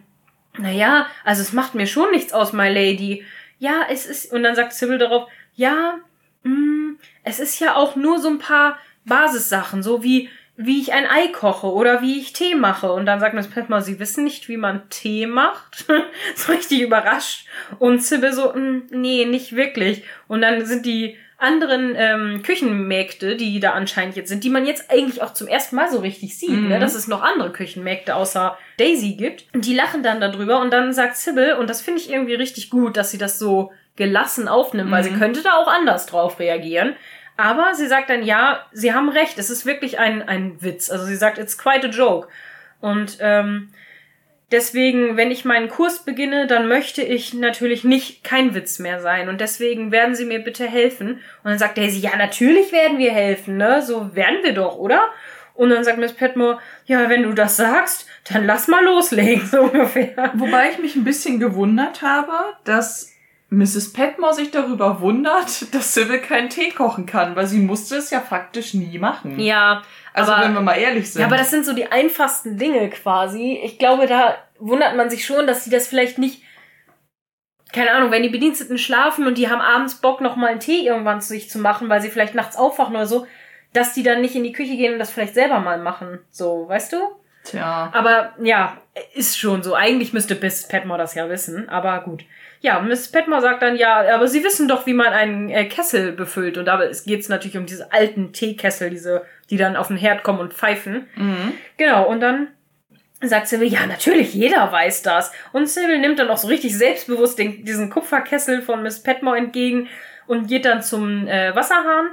[SPEAKER 2] naja, also es macht mir schon nichts aus, my lady. Ja, es ist, und dann sagt Sybil darauf, ja, mh, es ist ja auch nur so ein paar Basissachen, so wie, wie ich ein Ei koche oder wie ich Tee mache. Und dann sagt Miss Petmore, sie wissen nicht, wie man Tee macht. so richtig überrascht. Und Sybil so, "Mm, nee, nicht wirklich. Und dann sind die anderen ähm, Küchenmägde, die da anscheinend jetzt sind, die man jetzt eigentlich auch zum ersten Mal so richtig sieht,
[SPEAKER 1] Mhm.
[SPEAKER 2] ne? dass es noch andere Küchenmägde außer Daisy gibt. Die lachen dann darüber und dann sagt Sybil, und das finde ich irgendwie richtig gut, dass sie das so gelassen aufnimmt, weil sie
[SPEAKER 1] Mhm.
[SPEAKER 2] könnte da auch anders drauf reagieren. Aber sie sagt dann, ja, sie haben recht, es ist wirklich ein, ein Witz. Also sie sagt, it's quite a joke. Und ähm, deswegen, wenn ich meinen Kurs beginne, dann möchte ich natürlich nicht kein Witz mehr sein. Und deswegen werden Sie mir bitte helfen. Und dann sagt Daisy, ja, natürlich werden wir helfen, ne? So werden wir doch, oder? Und dann sagt Miss Petmore, ja, wenn du das sagst, dann lass mal loslegen, so ungefähr.
[SPEAKER 1] Wobei ich mich ein bisschen gewundert habe, dass Mrs. Petmore sich darüber wundert, dass Sybil keinen Tee kochen kann, weil sie musste es ja faktisch nie machen.
[SPEAKER 2] Ja,
[SPEAKER 1] also
[SPEAKER 2] aber-
[SPEAKER 1] wenn wir mal ehrlich sind.
[SPEAKER 2] Ja, aber das sind so die einfachsten Dinge quasi. Ich glaube, da wundert man sich schon, dass sie das vielleicht nicht. Keine Ahnung, wenn die Bediensteten schlafen und die haben abends Bock, noch mal einen Tee irgendwann zu sich zu machen, weil sie vielleicht nachts aufwachen oder so, dass die dann nicht in die Küche gehen und das vielleicht selber mal machen. So, weißt du?
[SPEAKER 1] Tja.
[SPEAKER 2] Aber ja, ist schon so. Eigentlich müsste Miss Petmore das ja wissen, aber gut. Ja, Miss Petmore sagt dann, ja, aber sie wissen doch, wie man einen äh, Kessel befüllt. Und dabei geht es natürlich um diese alten Teekessel, diese, die dann auf den Herd kommen und pfeifen.
[SPEAKER 1] Mhm.
[SPEAKER 2] Genau, und dann sagt Sybil, ja, natürlich, jeder weiß das. Und Sybil nimmt dann auch so richtig selbstbewusst den, diesen Kupferkessel von Miss Petmore entgegen und geht dann zum äh, Wasserhahn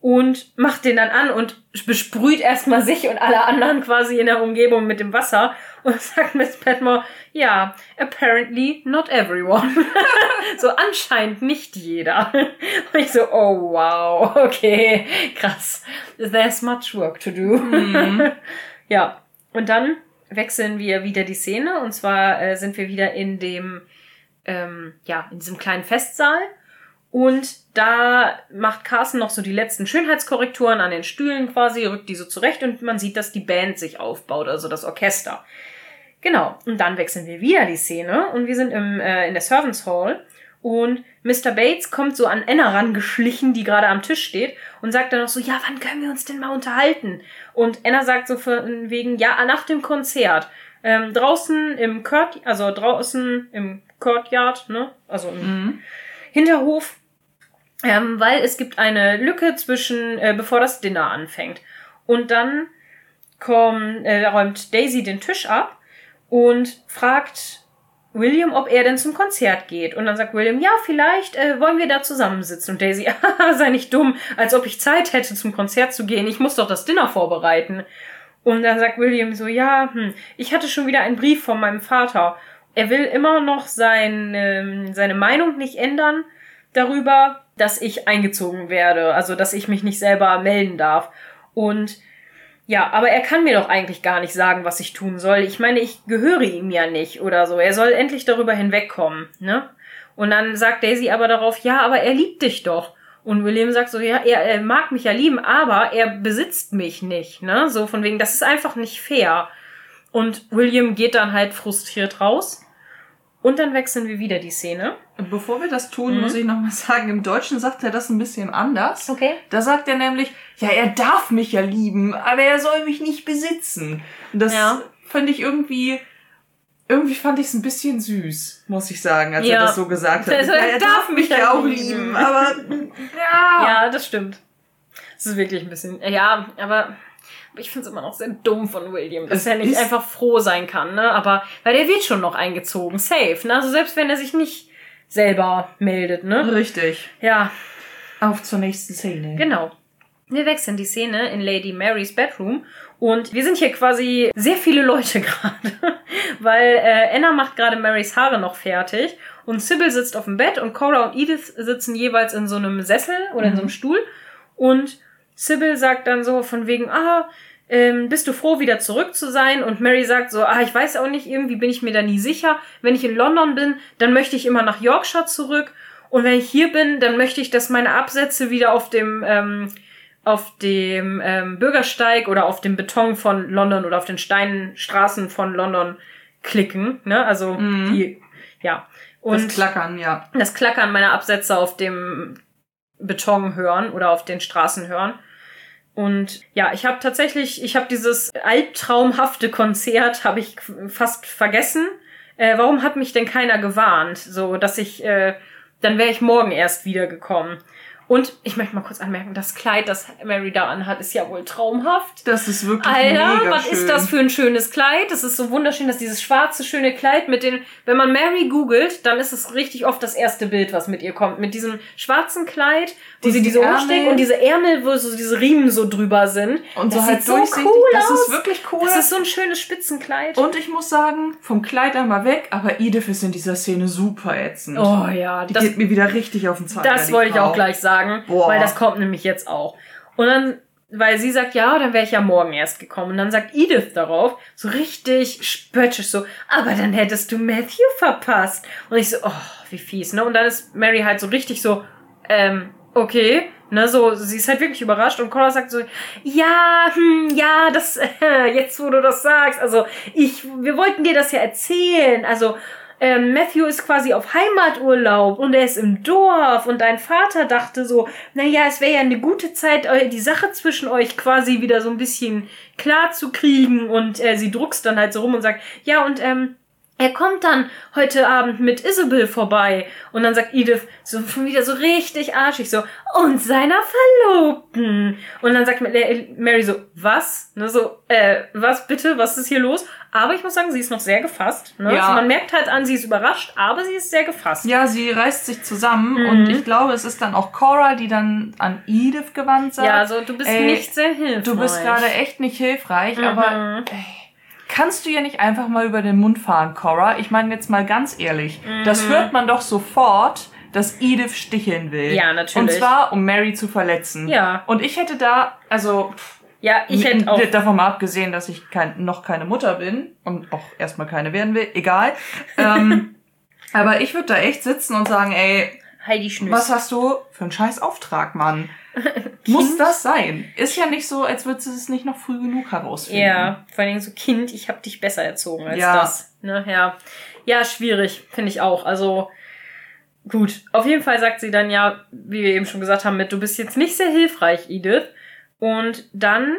[SPEAKER 2] und macht den dann an und besprüht erstmal sich und alle anderen quasi in der Umgebung mit dem Wasser und sagt Miss Petmore, ja, apparently not everyone. so anscheinend nicht jeder. Und ich so, oh wow, okay, krass. There's much work to do.
[SPEAKER 1] Mhm.
[SPEAKER 2] Ja, und dann wechseln wir wieder die Szene und zwar äh, sind wir wieder in dem, ähm, ja, in diesem kleinen Festsaal und da macht Carsten noch so die letzten Schönheitskorrekturen an den Stühlen quasi, rückt die so zurecht und man sieht, dass die Band sich aufbaut, also das Orchester. Genau, und dann wechseln wir wieder die Szene und wir sind im, äh, in der Servants Hall und Mr. Bates kommt so an Anna rangeschlichen, die gerade am Tisch steht und sagt dann noch so, ja, wann können wir uns denn mal unterhalten? Und Anna sagt so von wegen, ja, nach dem Konzert. Ähm, draußen im Court, also draußen im Courtyard, ne? Also im
[SPEAKER 1] Mhm.
[SPEAKER 2] Hinterhof, ähm, weil es gibt eine Lücke zwischen, äh, bevor das Dinner anfängt. Und dann kommt, äh, räumt Daisy den Tisch ab und fragt William, ob er denn zum Konzert geht. Und dann sagt William, ja, vielleicht äh, wollen wir da zusammensitzen. Und Daisy, "Haha, sei nicht dumm, als ob ich Zeit hätte, zum Konzert zu gehen. Ich muss doch das Dinner vorbereiten. Und dann sagt William so, ja, hm, ich hatte schon wieder einen Brief von meinem Vater. Er will immer noch sein, ähm, seine Meinung nicht ändern darüber, dass ich eingezogen werde, also dass ich mich nicht selber melden darf. Und ja, aber er kann mir doch eigentlich gar nicht sagen, was ich tun soll. Ich meine, ich gehöre ihm ja nicht oder so. Er soll endlich darüber hinwegkommen, ne? Und dann sagt Daisy aber darauf, ja, aber er liebt dich doch. Und William sagt so, ja, er, er mag mich ja lieben, aber er besitzt mich nicht, ne? So von wegen, das ist einfach nicht fair. Und William geht dann halt frustriert raus. Und dann wechseln wir wieder die Szene.
[SPEAKER 1] Bevor wir das tun,
[SPEAKER 2] Mhm.
[SPEAKER 1] muss ich noch mal sagen, im Deutschen sagt er das ein bisschen anders.
[SPEAKER 2] Okay.
[SPEAKER 1] Da sagt er nämlich, ja, er darf mich ja lieben, aber er soll mich nicht besitzen. Und das
[SPEAKER 2] Ja.
[SPEAKER 1] fand ich irgendwie, irgendwie fand ich es ein bisschen süß, muss ich sagen, als
[SPEAKER 2] Ja.
[SPEAKER 1] er das so gesagt hat.
[SPEAKER 2] Also,
[SPEAKER 1] ja,
[SPEAKER 2] er darf
[SPEAKER 1] darf mich ja auch
[SPEAKER 2] lieben.
[SPEAKER 1] lieben, aber ja.
[SPEAKER 2] Ja, das stimmt. Das ist wirklich ein bisschen. Ja, aber ich finde es immer noch sehr dumm von William, dass
[SPEAKER 1] Es
[SPEAKER 2] er nicht einfach froh sein kann, ne? Aber weil der wird schon noch eingezogen, safe, ne? Also selbst wenn er sich nicht selber meldet, ne?
[SPEAKER 1] Richtig.
[SPEAKER 2] Ja,
[SPEAKER 1] Auf zur nächsten Szene.
[SPEAKER 2] genau. Wir wechseln die Szene in Lady Marys Bedroom und wir sind hier quasi sehr viele Leute gerade, weil äh, Anna macht gerade Marys Haare noch fertig und Sybil sitzt auf dem Bett und Cora und Edith sitzen jeweils in so einem Sessel oder in so einem Stuhl und Sybil sagt dann so von wegen, ah, ähm, bist du froh, wieder zurück zu sein? Und Mary sagt so, ah, ich weiß auch nicht, irgendwie bin ich mir da nie sicher. Wenn ich in London bin, dann möchte ich immer nach Yorkshire zurück. Und wenn ich hier bin, dann möchte ich, dass meine Absätze wieder auf dem, ähm, auf dem ähm, Bürgersteig oder auf dem Beton von London oder auf den Steinstraßen von London klicken. Ne? Also
[SPEAKER 1] Mhm.
[SPEAKER 2] die, ja.
[SPEAKER 1] Das
[SPEAKER 2] Und
[SPEAKER 1] Klackern, ja.
[SPEAKER 2] das Klackern meiner Absätze auf dem Beton hören oder auf den Straßen hören. Und ja, ich habe tatsächlich, ich habe dieses albtraumhafte Konzert habe ich fast vergessen. Äh, warum hat mich denn keiner gewarnt, so dass ich, äh, dann wäre ich morgen erst wiedergekommen. Und ich möchte mal kurz anmerken, das Kleid, das Mary da anhat, ist ja wohl traumhaft.
[SPEAKER 1] Das ist wirklich
[SPEAKER 2] Alter,
[SPEAKER 1] mega
[SPEAKER 2] was
[SPEAKER 1] schön.
[SPEAKER 2] ist das für ein schönes Kleid? Das ist so wunderschön, dass dieses schwarze, schöne Kleid mit den, wenn man Mary googelt, dann ist es richtig oft das erste Bild, was mit ihr kommt. Mit diesem schwarzen Kleid, wo
[SPEAKER 1] Diesen
[SPEAKER 2] sie diese
[SPEAKER 1] Ärmel.
[SPEAKER 2] Umsteck und diese Ärmel, wo so diese Riemen so drüber sind.
[SPEAKER 1] Und so
[SPEAKER 2] das
[SPEAKER 1] halt
[SPEAKER 2] sieht so
[SPEAKER 1] durchsichtig.
[SPEAKER 2] cool
[SPEAKER 1] das
[SPEAKER 2] aus.
[SPEAKER 1] ist wirklich cool.
[SPEAKER 2] Das ist so ein schönes Spitzenkleid.
[SPEAKER 1] und ich muss sagen, vom Kleid einmal weg, aber Edith ist in dieser Szene super ätzend.
[SPEAKER 2] oh ja,
[SPEAKER 1] Die
[SPEAKER 2] das,
[SPEAKER 1] geht mir wieder richtig auf den Zeiger.
[SPEAKER 2] das wollte ich auch gleich sagen,
[SPEAKER 1] Boah.
[SPEAKER 2] weil das kommt nämlich jetzt auch. Und dann, weil sie sagt, ja, dann wäre ich ja morgen erst gekommen. Und dann sagt Edith darauf, so richtig spöttisch so, aber dann hättest du Matthew verpasst. Und ich so, oh, wie fies, ne? Und dann ist Mary halt so richtig so, ähm, okay, ne, so, sie ist halt wirklich überrascht und Cora sagt so, ja, hm, ja, das, äh, jetzt wo du das sagst, also ich, wir wollten dir das ja erzählen, also, ähm, Matthew ist quasi auf Heimaturlaub und er ist im Dorf und dein Vater dachte so, naja, es wäre ja eine gute Zeit, die Sache zwischen euch quasi wieder so ein bisschen klar zu kriegen und äh, sie druckst dann halt so rum und sagt, ja und ähm, er kommt dann heute Abend mit Isabel vorbei. Und dann sagt Edith so schon wieder so richtig arschig so, und seiner Verlobten. Und dann sagt Mary so, was? Ne, so, äh, was bitte? Was ist hier los? Aber ich muss sagen, sie ist noch sehr gefasst. Ne?
[SPEAKER 1] Ja.
[SPEAKER 2] Also man merkt halt an, sie ist überrascht, aber sie ist sehr gefasst.
[SPEAKER 1] Ja, sie reißt sich zusammen
[SPEAKER 2] Mhm.
[SPEAKER 1] und ich glaube, es ist dann auch Cora, die dann an Edith gewandt sagt.
[SPEAKER 2] Ja, also du bist
[SPEAKER 1] ey,
[SPEAKER 2] nicht sehr hilfreich.
[SPEAKER 1] Du bist gerade echt nicht hilfreich,
[SPEAKER 2] Mhm.
[SPEAKER 1] aber ey, kannst du ja nicht einfach mal über den Mund fahren, Cora? Ich meine jetzt mal ganz ehrlich, das
[SPEAKER 2] Mhm.
[SPEAKER 1] hört man doch sofort, dass Edith sticheln will.
[SPEAKER 2] Ja, natürlich.
[SPEAKER 1] Und zwar, um Mary zu verletzen.
[SPEAKER 2] Ja.
[SPEAKER 1] Und ich hätte da, also
[SPEAKER 2] Ja, ich hätte auch.
[SPEAKER 1] davon mal abgesehen, dass ich kein, noch keine Mutter bin und auch erstmal keine werden will, egal. ähm, aber ich würde da echt sitzen und sagen, ey,
[SPEAKER 2] Heidi Schnüss.
[SPEAKER 1] was hast du für einen scheiß Auftrag, Mann? Muss das sein? Ist ja nicht so, als würdest du es nicht noch früh genug herausfinden.
[SPEAKER 2] Ja, vor allen Dingen so Kind, ich habe dich besser erzogen als
[SPEAKER 1] Ja.
[SPEAKER 2] das. Ne, ja. ja, schwierig, finde ich auch. Also gut, auf jeden Fall sagt sie dann ja, wie wir eben schon gesagt haben, mit du bist jetzt nicht sehr hilfreich, Edith. Und dann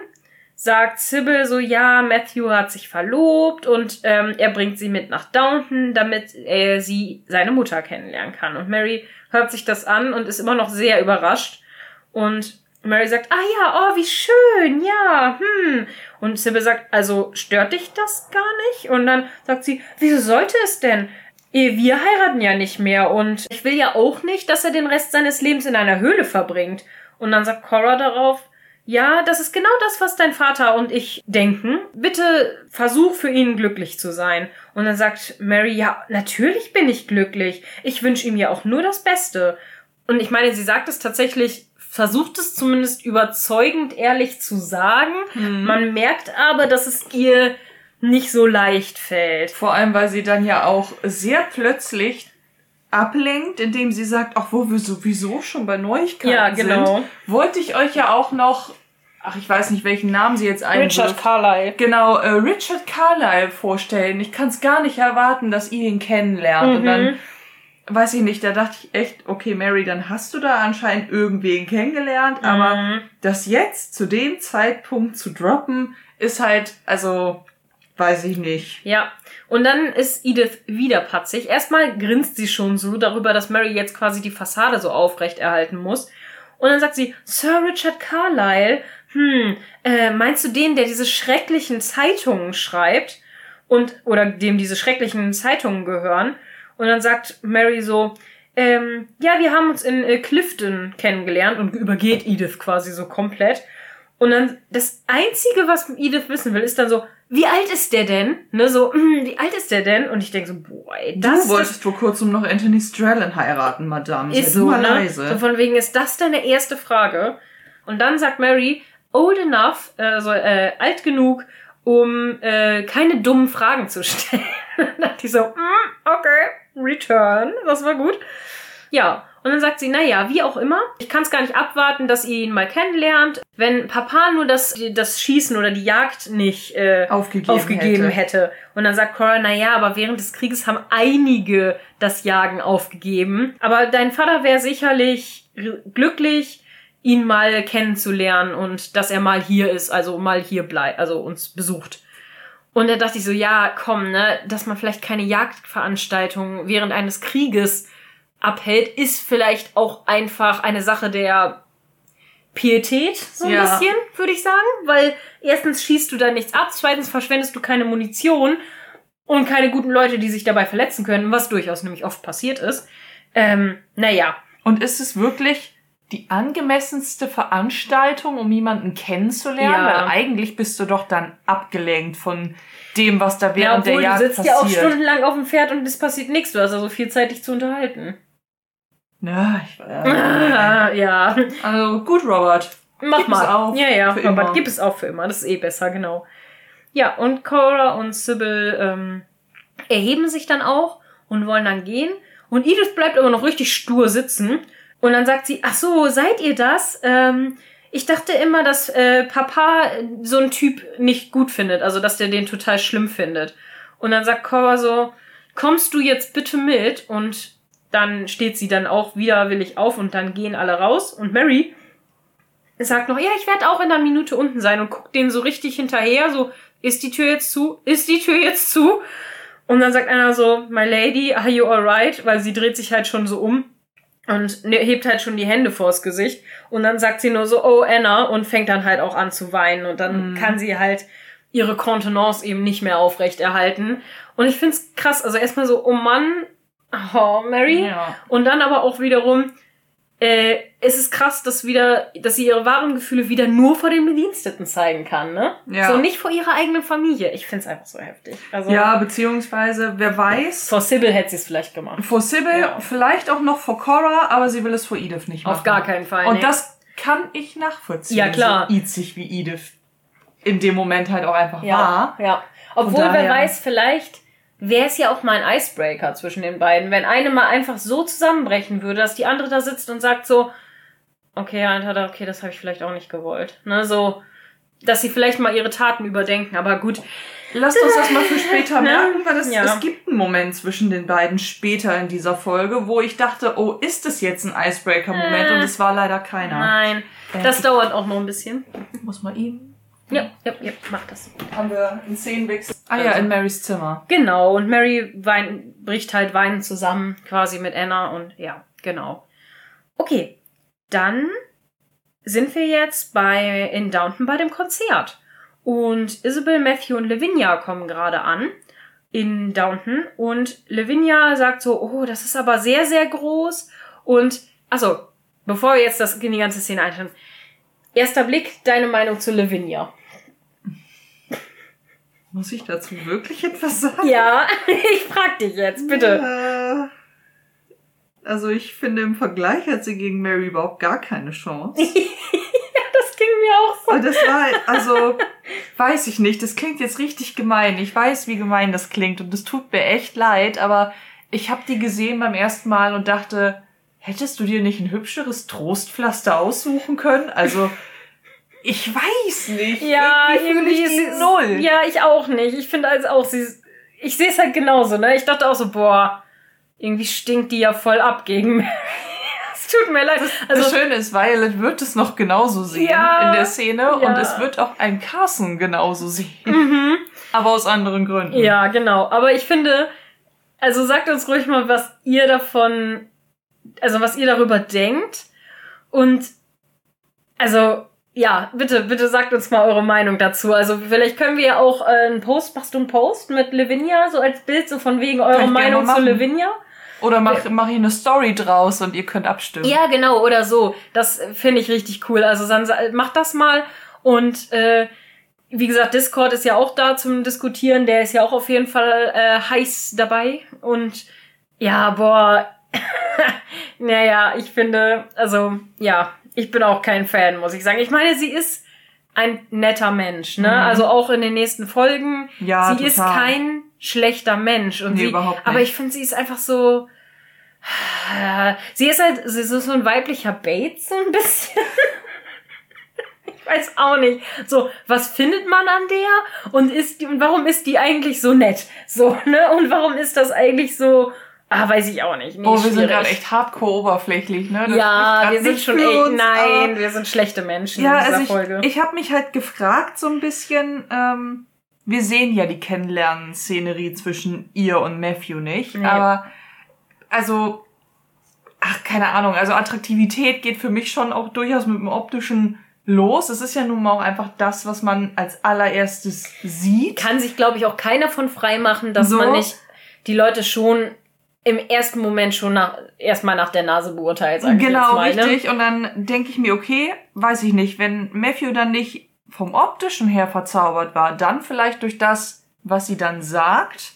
[SPEAKER 2] sagt Sybil so, ja, Matthew hat sich verlobt und ähm, er bringt sie mit nach Downton, damit er sie seine Mutter kennenlernen kann. Und Mary hört sich das an und ist immer noch sehr überrascht. Und Mary sagt, ah ja, oh, wie schön, ja, hm. Und Sybil sagt, also stört dich das gar nicht? Und dann sagt sie, wieso sollte es denn? Eh, Wir heiraten ja nicht mehr und ich will ja auch nicht, dass er den Rest seines Lebens in einer Höhle verbringt. Und dann sagt Cora darauf, ja, das ist genau das, was dein Vater und ich denken. Bitte versuch für ihn glücklich zu sein. Und dann sagt Mary, ja, natürlich bin ich glücklich. Ich wünsche ihm ja auch nur das Beste. Und ich meine, sie sagt es tatsächlich, versucht es zumindest überzeugend ehrlich zu sagen.
[SPEAKER 1] Mhm.
[SPEAKER 2] Man merkt aber, dass es ihr nicht so leicht fällt.
[SPEAKER 1] Vor allem, weil sie dann ja auch sehr plötzlich ablenkt, indem sie sagt, ach, wo wir sowieso schon bei Neuigkeiten
[SPEAKER 2] Ja, genau.
[SPEAKER 1] sind, wollte ich euch ja auch noch, ach, ich weiß nicht, welchen Namen sie jetzt einwirft.
[SPEAKER 2] Carlyle.
[SPEAKER 1] Genau, äh, Richard Carlyle vorstellen. Ich kann es gar nicht erwarten, dass ihr ihn kennenlernt. Und
[SPEAKER 2] Mhm.
[SPEAKER 1] dann, weiß ich nicht, da dachte ich echt, okay, Mary, dann hast du da anscheinend irgendwen kennengelernt. Aber
[SPEAKER 2] Mhm.
[SPEAKER 1] das jetzt zu dem Zeitpunkt zu droppen, ist halt, also, weiß ich nicht.
[SPEAKER 2] Ja, und dann ist Edith wieder patzig. Erstmal grinst sie schon so darüber, dass Mary jetzt quasi die Fassade so aufrecht erhalten muss. Und dann sagt sie, Sir Richard Carlyle, hm, äh, meinst du den, der diese schrecklichen Zeitungen schreibt? Und, oder dem diese schrecklichen Zeitungen gehören? Und dann sagt Mary so, ähm, ja, wir haben uns in äh, Clifton kennengelernt und übergeht Edith quasi so komplett. Und dann das Einzige, was Edith wissen will, ist dann so, wie alt ist der denn? Ne, so, mm, wie alt ist der denn? Und ich denke so, boah, ey, das
[SPEAKER 1] du
[SPEAKER 2] ist das
[SPEAKER 1] wolltest vor kurzem noch Anthony Strallen heiraten, Madame.
[SPEAKER 2] ist so,
[SPEAKER 1] mal
[SPEAKER 2] ne?
[SPEAKER 1] leise.
[SPEAKER 2] So von wegen, ist das deine erste Frage? Und dann sagt Mary, old enough, also äh, alt genug, um äh, keine dummen Fragen zu stellen. dann dachte ich so, mm, okay, return, das war gut. Ja, und dann sagt sie, naja, wie auch immer, ich kann es gar nicht abwarten, dass ihr ihn mal kennenlernt. Wenn Papa nur das, das Schießen oder die Jagd nicht äh,
[SPEAKER 1] Aufgegeben
[SPEAKER 2] aufgegeben
[SPEAKER 1] hätte.
[SPEAKER 2] hätte. Und dann sagt Cora, na ja, aber während des Krieges haben einige das Jagen aufgegeben. Aber dein Vater wäre sicherlich glücklich, ihn mal kennenzulernen und dass er mal hier ist, also mal hier bleibt, also uns besucht. Und da dachte ich so, ja, komm, ne, dass man vielleicht keine Jagdveranstaltung während eines Krieges abhält, ist vielleicht auch einfach eine Sache der Pietät, so ein
[SPEAKER 1] Ja.
[SPEAKER 2] bisschen, würde ich sagen. Weil erstens schießt du da nichts ab, zweitens verschwendest du keine Munition und keine guten Leute, die sich dabei verletzen können, was durchaus nämlich oft passiert ist. Ähm, naja.
[SPEAKER 1] Und ist es wirklich die angemessenste Veranstaltung, um jemanden kennenzulernen?
[SPEAKER 2] Ja.
[SPEAKER 1] Weil eigentlich bist du doch dann abgelenkt von dem, was da
[SPEAKER 2] Ja,
[SPEAKER 1] während
[SPEAKER 2] obwohl
[SPEAKER 1] der Jagd
[SPEAKER 2] du sitzt
[SPEAKER 1] passiert.
[SPEAKER 2] ja auch stundenlang auf dem Pferd und es passiert nichts. Du hast also viel Zeit, dich zu unterhalten.
[SPEAKER 1] Ja, ich, äh,
[SPEAKER 2] ja.
[SPEAKER 1] also gut, Robert.
[SPEAKER 2] Mach
[SPEAKER 1] Gib es
[SPEAKER 2] mal.
[SPEAKER 1] auf
[SPEAKER 2] ja, ja, Robert,
[SPEAKER 1] immer.
[SPEAKER 2] gib es auf für immer. Das ist eh besser, genau. Ja, und Cora und Sybil ähm, erheben sich dann auch und wollen dann gehen. Und Edith bleibt aber noch richtig stur sitzen. Und dann sagt sie, ach so, seid ihr das? Ähm, ich dachte immer, dass äh, Papa so einen Typ nicht gut findet. Also, dass der den total schlimm findet. Und dann sagt Cora so, kommst du jetzt bitte mit? Und dann steht sie dann auch widerwillig auf und dann gehen alle raus. Und Mary sagt noch, ja, ich werde auch in einer Minute unten sein und guckt denen so richtig hinterher, so, ist die Tür jetzt zu? Ist die Tür jetzt zu? Und dann sagt einer so, my lady, are you alright? Weil sie dreht sich halt schon so um und ne- hebt halt schon die Hände vors Gesicht. Und dann sagt sie nur so, oh, Anna, und fängt dann halt auch an zu weinen. Und dann
[SPEAKER 1] Mhm.
[SPEAKER 2] kann sie halt ihre Kontenance eben nicht mehr aufrechterhalten. Und ich find's krass, also erstmal so, oh Mann, oh, Mary.
[SPEAKER 1] Ja.
[SPEAKER 2] Und dann aber auch wiederum, äh, es ist krass, dass wieder, dass sie ihre wahren Gefühle wieder nur vor den Bediensteten zeigen kann, ne?
[SPEAKER 1] Ja.
[SPEAKER 2] So nicht vor ihrer eigenen Familie. Ich find's einfach so heftig. Also
[SPEAKER 1] ja, beziehungsweise, wer weiß,
[SPEAKER 2] vor Sybil hätte sie es vielleicht gemacht.
[SPEAKER 1] vor Sybil,
[SPEAKER 2] Ja.
[SPEAKER 1] vielleicht auch noch vor Cora, aber sie will es vor Edith nicht machen.
[SPEAKER 2] Auf gar keinen Fall.
[SPEAKER 1] Und
[SPEAKER 2] nee.
[SPEAKER 1] das kann ich nachvollziehen.
[SPEAKER 2] Ja, klar.
[SPEAKER 1] So itzig wie Edith in dem Moment halt auch einfach
[SPEAKER 2] ja,
[SPEAKER 1] war.
[SPEAKER 2] ja. Obwohl, wer weiß, vielleicht wäre es ja auch mal ein Icebreaker zwischen den beiden, wenn eine mal einfach so zusammenbrechen würde, dass die andere da sitzt und sagt so, okay, Alter, okay, das habe ich vielleicht auch nicht gewollt. Ne, so, dass sie vielleicht mal ihre Taten überdenken, aber gut.
[SPEAKER 1] Lasst uns das mal für später
[SPEAKER 2] Ne?
[SPEAKER 1] merken, weil es,
[SPEAKER 2] Ja.
[SPEAKER 1] es gibt einen Moment zwischen den beiden später in dieser Folge, wo ich dachte, oh, ist es jetzt ein Icebreaker-Moment?
[SPEAKER 2] Äh.
[SPEAKER 1] Und es war leider keiner.
[SPEAKER 2] Nein,
[SPEAKER 1] Äh,
[SPEAKER 2] das dauert auch noch ein bisschen.
[SPEAKER 1] muss man ihm.
[SPEAKER 2] Ja, ja, ja, mach das.
[SPEAKER 1] Haben wir einen Szenenwechsel? Ah ja, in Marys Zimmer.
[SPEAKER 2] Genau, und Mary wein, bricht halt weinend zusammen, quasi mit Anna und ja, genau. Okay, dann sind wir jetzt bei in Downton bei dem Konzert. Und Isabel, Matthew und Lavinia kommen gerade an in Downton und Lavinia sagt so, oh, das ist aber sehr, sehr groß. Und, also, bevor wir jetzt das in die ganze Szene einstellen, erster Blick, deine Meinung zu Lavinia.
[SPEAKER 1] Muss ich dazu wirklich etwas sagen?
[SPEAKER 2] Ja, ich frag dich jetzt, bitte.
[SPEAKER 1] Äh, Also ich finde, im Vergleich hat sie gegen Mary überhaupt gar keine Chance.
[SPEAKER 2] Das ging mir auch so.
[SPEAKER 1] Und das war, also, weiß ich nicht, das klingt jetzt richtig gemein. Ich weiß, wie gemein das klingt und es tut mir echt leid, aber ich habe die gesehen beim ersten Mal und dachte, hättest du dir nicht ein hübscheres Trostpflaster aussuchen können? Also, ich weiß nicht.
[SPEAKER 2] Ja,
[SPEAKER 1] irgendwie fühle ich
[SPEAKER 2] ist-
[SPEAKER 1] null.
[SPEAKER 2] Ja, ich auch nicht. Ich finde also auch, sie, ich sehe es halt genauso, ne? Ich dachte auch so, boah, irgendwie stinkt die ja voll ab gegen Mary. Es tut mir leid.
[SPEAKER 1] das
[SPEAKER 2] Also,
[SPEAKER 1] Schöne ist, Violet wird es noch genauso sehen
[SPEAKER 2] Ja,
[SPEAKER 1] in der Szene und
[SPEAKER 2] ja.
[SPEAKER 1] es wird auch ein Carson genauso sehen.
[SPEAKER 2] mhm.
[SPEAKER 1] Aber aus anderen Gründen.
[SPEAKER 2] ja, genau. Aber ich finde, also sagt uns ruhig mal, was ihr davon, also was ihr darüber denkt. Und also, ja, bitte, bitte sagt uns mal eure Meinung dazu. Also vielleicht können wir ja auch äh, einen Post, machst du einen Post mit Lavinia, so als Bild, so von wegen eure Meinung zu. Lavinia?
[SPEAKER 1] Oder mach, mach ich eine Story draus und ihr könnt abstimmen.
[SPEAKER 2] Ja, genau, oder so. Das finde ich richtig cool. Also dann sa- macht das mal. Und äh, wie gesagt, Discord ist ja auch da zum Diskutieren. Der ist ja auch auf jeden Fall äh, heiß dabei. Und ja, boah. naja, ich finde, also ja, ich bin auch kein Fan, muss ich sagen. Ich meine, sie ist ein netter Mensch, ne?
[SPEAKER 1] Mhm.
[SPEAKER 2] Also auch in den nächsten Folgen.
[SPEAKER 1] Ja,
[SPEAKER 2] sie ist
[SPEAKER 1] total.
[SPEAKER 2] kein schlechter Mensch. Und
[SPEAKER 1] Nee,
[SPEAKER 2] sie,
[SPEAKER 1] überhaupt nicht.
[SPEAKER 2] Aber ich finde, sie ist einfach so. Sie ist halt, sie ist so ein weiblicher Bates, so ein bisschen. Ich weiß auch nicht. So, was findet man an der? Und ist die, und warum ist die eigentlich so nett? So, ne? Und warum ist das eigentlich so, ah, weiß ich auch nicht. Nee,
[SPEAKER 1] oh, wir sind
[SPEAKER 2] schwierig.
[SPEAKER 1] gerade echt hardcore oberflächlich, ne? Das
[SPEAKER 2] Ja, wir sind schon echt,
[SPEAKER 1] uns,
[SPEAKER 2] nein, wir sind schlechte Menschen
[SPEAKER 1] Ja,
[SPEAKER 2] in dieser
[SPEAKER 1] also ich,
[SPEAKER 2] Folge.
[SPEAKER 1] ich habe mich halt gefragt so ein bisschen, ähm, wir sehen ja die Kennenlernen-Szenerie zwischen ihr und Matthew nicht,
[SPEAKER 2] Nee.
[SPEAKER 1] aber also ach, keine Ahnung, also Attraktivität geht für mich schon auch durchaus mit dem optischen los. Es ist ja nun mal auch einfach das, was man als allererstes sieht.
[SPEAKER 2] Kann sich, glaube ich, auch keiner von frei machen, dass
[SPEAKER 1] So.
[SPEAKER 2] man nicht die Leute schon im ersten Moment schon nach, erstmal nach der Nase beurteilt, sag ich
[SPEAKER 1] Genau,
[SPEAKER 2] mal, ne?
[SPEAKER 1] richtig. Und dann denke ich mir, okay, weiß ich nicht, wenn Matthew dann nicht vom optischen her verzaubert war, dann vielleicht durch das, was sie dann sagt.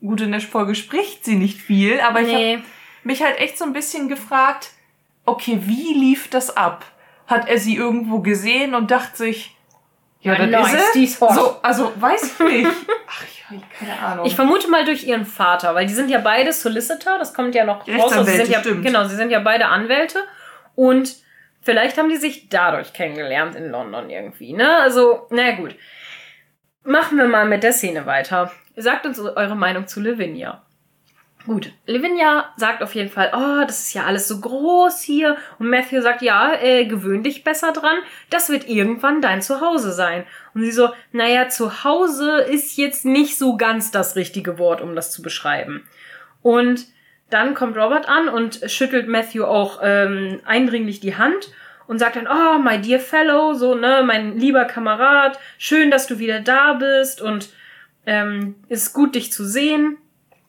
[SPEAKER 1] Gut, in der Folge spricht sie nicht viel, aber ich
[SPEAKER 2] Nee.
[SPEAKER 1] habe mich halt echt so ein bisschen gefragt, okay, wie lief das ab? Hat er sie irgendwo gesehen und dachte sich, ja,
[SPEAKER 2] Ja,
[SPEAKER 1] dann
[SPEAKER 2] nice,
[SPEAKER 1] ist
[SPEAKER 2] die
[SPEAKER 1] es.
[SPEAKER 2] ist hot.
[SPEAKER 1] So, also weiß ich nicht. Ach, ich keine Ahnung.
[SPEAKER 2] Ich vermute mal durch ihren Vater, weil die sind ja beide Solicitor, das kommt ja noch raus. Also sie sind ja,
[SPEAKER 1] stimmt.
[SPEAKER 2] genau, sie sind ja beide Anwälte und vielleicht haben die sich dadurch kennengelernt in London irgendwie, ne? Also, na gut. Machen wir mal mit der Szene weiter. Sagt uns eure Meinung zu Lavinia. Gut, Lavinia sagt auf jeden Fall, oh, das ist ja alles so groß hier. Und Matthew sagt, ja, äh, gewöhn dich besser dran. Das wird irgendwann dein Zuhause sein. Und sie so, naja, Zuhause ist jetzt nicht so ganz das richtige Wort, um das zu beschreiben. Und dann kommt Robert an und schüttelt Matthew auch ähm, eindringlich die Hand und sagt dann, oh, my dear fellow, so, ne, mein lieber Kamerad, schön, dass du wieder da bist und ähm, ist gut, dich zu sehen.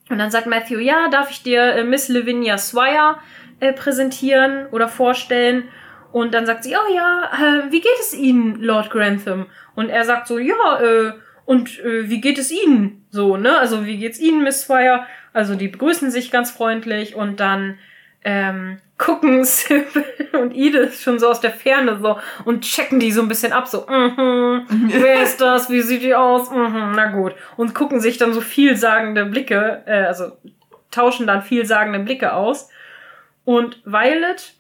[SPEAKER 2] Und dann sagt Matthew, ja, darf ich dir äh, Miss Lavinia Swire äh, präsentieren oder vorstellen? Und dann sagt sie, oh ja, äh, wie geht es Ihnen, Lord Grantham? Und er sagt so, ja, äh, und äh, wie geht es Ihnen? So, ne? Also wie geht's Ihnen, Miss Swire? Also die begrüßen sich ganz freundlich und dann ähm, gucken Sybil und Edith schon so aus der Ferne so und checken die so ein bisschen ab, so, mhm, wer ist das, wie sieht die aus, mhm, na gut. Und gucken sich dann so vielsagende Blicke, äh, also tauschen dann vielsagende Blicke aus. Und Violet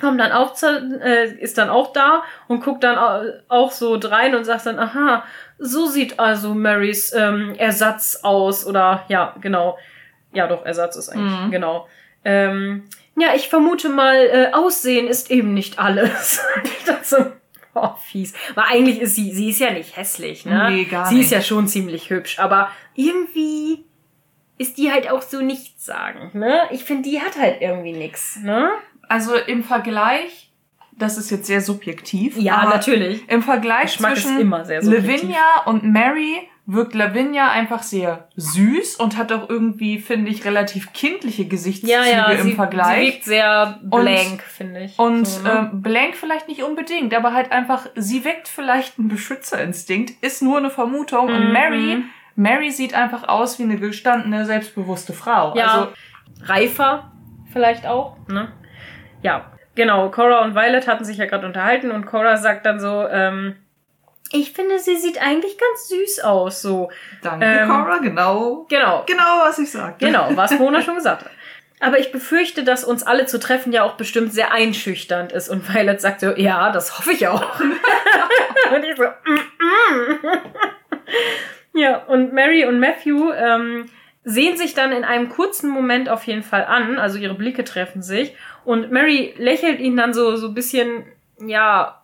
[SPEAKER 2] kommt dann auch zu, äh, ist dann auch da und guckt dann au- auch so drein und sagt dann, aha, so sieht also Marys ähm, Ersatz aus oder ja, genau. Ja, doch, Ersatz ist eigentlich,
[SPEAKER 1] Mhm.
[SPEAKER 2] genau. Ähm, ja, ich vermute mal, äh, Aussehen ist eben nicht alles. so, oh, fies. Aber eigentlich ist sie, sie ist ja nicht hässlich, ne?
[SPEAKER 1] Nee, gar
[SPEAKER 2] sie
[SPEAKER 1] nicht.
[SPEAKER 2] ist ja schon ziemlich hübsch, aber irgendwie ist die halt auch so nichtssagend, ne? Ich finde, die hat halt irgendwie nix, ne?
[SPEAKER 1] also im Vergleich, das ist jetzt sehr subjektiv.
[SPEAKER 2] Ja, natürlich.
[SPEAKER 1] Im Vergleich
[SPEAKER 2] Geschmack ist
[SPEAKER 1] zwischen
[SPEAKER 2] immer sehr subjektiv.
[SPEAKER 1] Lavinia und Mary wirkt Lavinia einfach sehr süß und hat auch irgendwie, finde ich, relativ kindliche Gesichtszüge
[SPEAKER 2] Ja, ja,
[SPEAKER 1] im
[SPEAKER 2] sie,
[SPEAKER 1] Vergleich.
[SPEAKER 2] sie wirkt sehr blank, finde ich.
[SPEAKER 1] Und
[SPEAKER 2] So, ne?
[SPEAKER 1] ähm, Blank vielleicht nicht unbedingt, aber halt einfach, sie weckt vielleicht einen Beschützerinstinkt, ist nur eine Vermutung. Und
[SPEAKER 2] Mhm.
[SPEAKER 1] Mary, Mary sieht einfach aus wie eine gestandene, selbstbewusste Frau.
[SPEAKER 2] ja,
[SPEAKER 1] Also,
[SPEAKER 2] reifer vielleicht auch, ne? Ja, genau. Cora und Violet hatten sich ja gerade unterhalten und Cora sagt dann so, ähm, ich finde, sie sieht eigentlich ganz süß aus, so.
[SPEAKER 1] danke,
[SPEAKER 2] Ähm,
[SPEAKER 1] Cora, genau.
[SPEAKER 2] Genau,
[SPEAKER 1] Genau, was ich sagte.
[SPEAKER 2] Genau, was Mona schon gesagt hat. Aber ich befürchte, dass uns alle zu treffen ja auch bestimmt sehr einschüchternd ist. Und Violet sagt so, ja, das hoffe ich auch. und ich so, mm, mm. ja, und Mary und Matthew ähm, sehen sich dann in einem kurzen Moment auf jeden Fall an. Also ihre Blicke treffen sich. Und Mary lächelt ihn dann so, so ein bisschen, ja,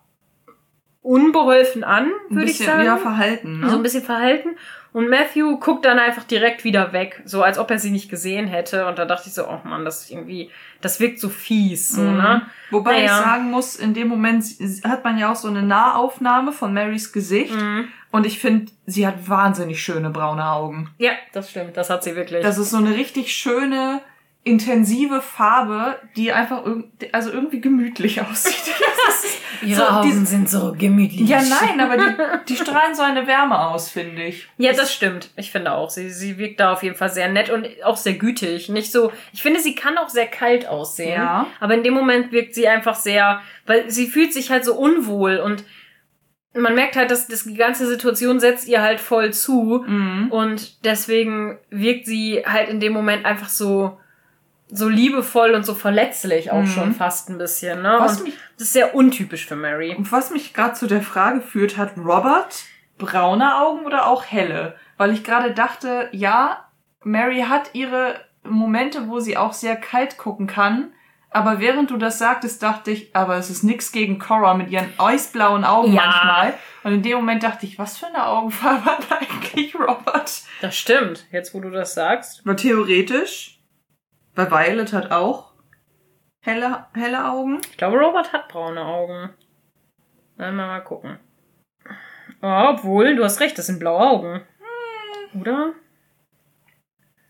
[SPEAKER 2] unbeholfen an, würde ich sagen
[SPEAKER 1] ja, verhalten. Ne?
[SPEAKER 2] so ein bisschen verhalten. Und Matthew guckt dann einfach direkt wieder weg, so als ob er sie nicht gesehen hätte. Und da dachte ich so, oh Mann, das ist irgendwie, das wirkt so fies, so,
[SPEAKER 1] Mhm.
[SPEAKER 2] ne?
[SPEAKER 1] Wobei ich
[SPEAKER 2] Naja.
[SPEAKER 1] sagen muss, in dem Moment hat man ja auch so eine Nahaufnahme von Marys Gesicht.
[SPEAKER 2] Mhm.
[SPEAKER 1] Und ich finde, sie hat wahnsinnig schöne braune Augen.
[SPEAKER 2] Ja, das stimmt, das hat sie wirklich.
[SPEAKER 1] Das ist so eine richtig schöne, intensive Farbe, die einfach irg also irgendwie gemütlich aussieht. Das ist
[SPEAKER 2] Ihre
[SPEAKER 1] so,
[SPEAKER 2] Augen
[SPEAKER 1] die-
[SPEAKER 2] sind so gemütlich.
[SPEAKER 1] Ja, nein, aber die, die strahlen so eine Wärme aus, finde ich.
[SPEAKER 2] Ja, das stimmt. Ich finde auch. Sie, sie wirkt da auf jeden Fall sehr nett und auch sehr gütig. Nicht so, ich finde, sie kann auch sehr kalt aussehen.
[SPEAKER 1] Ja.
[SPEAKER 2] Aber in dem Moment wirkt sie einfach sehr, weil sie fühlt sich halt so unwohl und man merkt halt, dass, dass die ganze Situation setzt ihr halt voll zu.
[SPEAKER 1] Mhm.
[SPEAKER 2] Und deswegen wirkt sie halt in dem Moment einfach so, so liebevoll und so verletzlich auch
[SPEAKER 1] Mhm.
[SPEAKER 2] schon fast ein bisschen. Ne?
[SPEAKER 1] Was
[SPEAKER 2] und
[SPEAKER 1] mich-
[SPEAKER 2] das ist sehr untypisch für Mary.
[SPEAKER 1] Und was mich gerade zu der Frage führt, hat Robert braune Augen oder auch helle? Weil ich gerade dachte, ja, Mary hat ihre Momente, wo sie auch sehr kalt gucken kann. Aber während du das sagtest, dachte ich, aber es ist nix gegen Cora mit ihren eisblauen Augen
[SPEAKER 2] Ja.
[SPEAKER 1] manchmal. Und in dem Moment dachte ich, was für eine Augenfarbe hat eigentlich Robert?
[SPEAKER 2] Das stimmt, jetzt wo du das sagst.
[SPEAKER 1] Weil theoretisch, weil Violet hat auch Helle, helle Augen?
[SPEAKER 2] Ich glaube, Robert hat braune Augen. Na, mal, mal gucken. Oh, obwohl, du hast recht, das sind blaue Augen. Oder?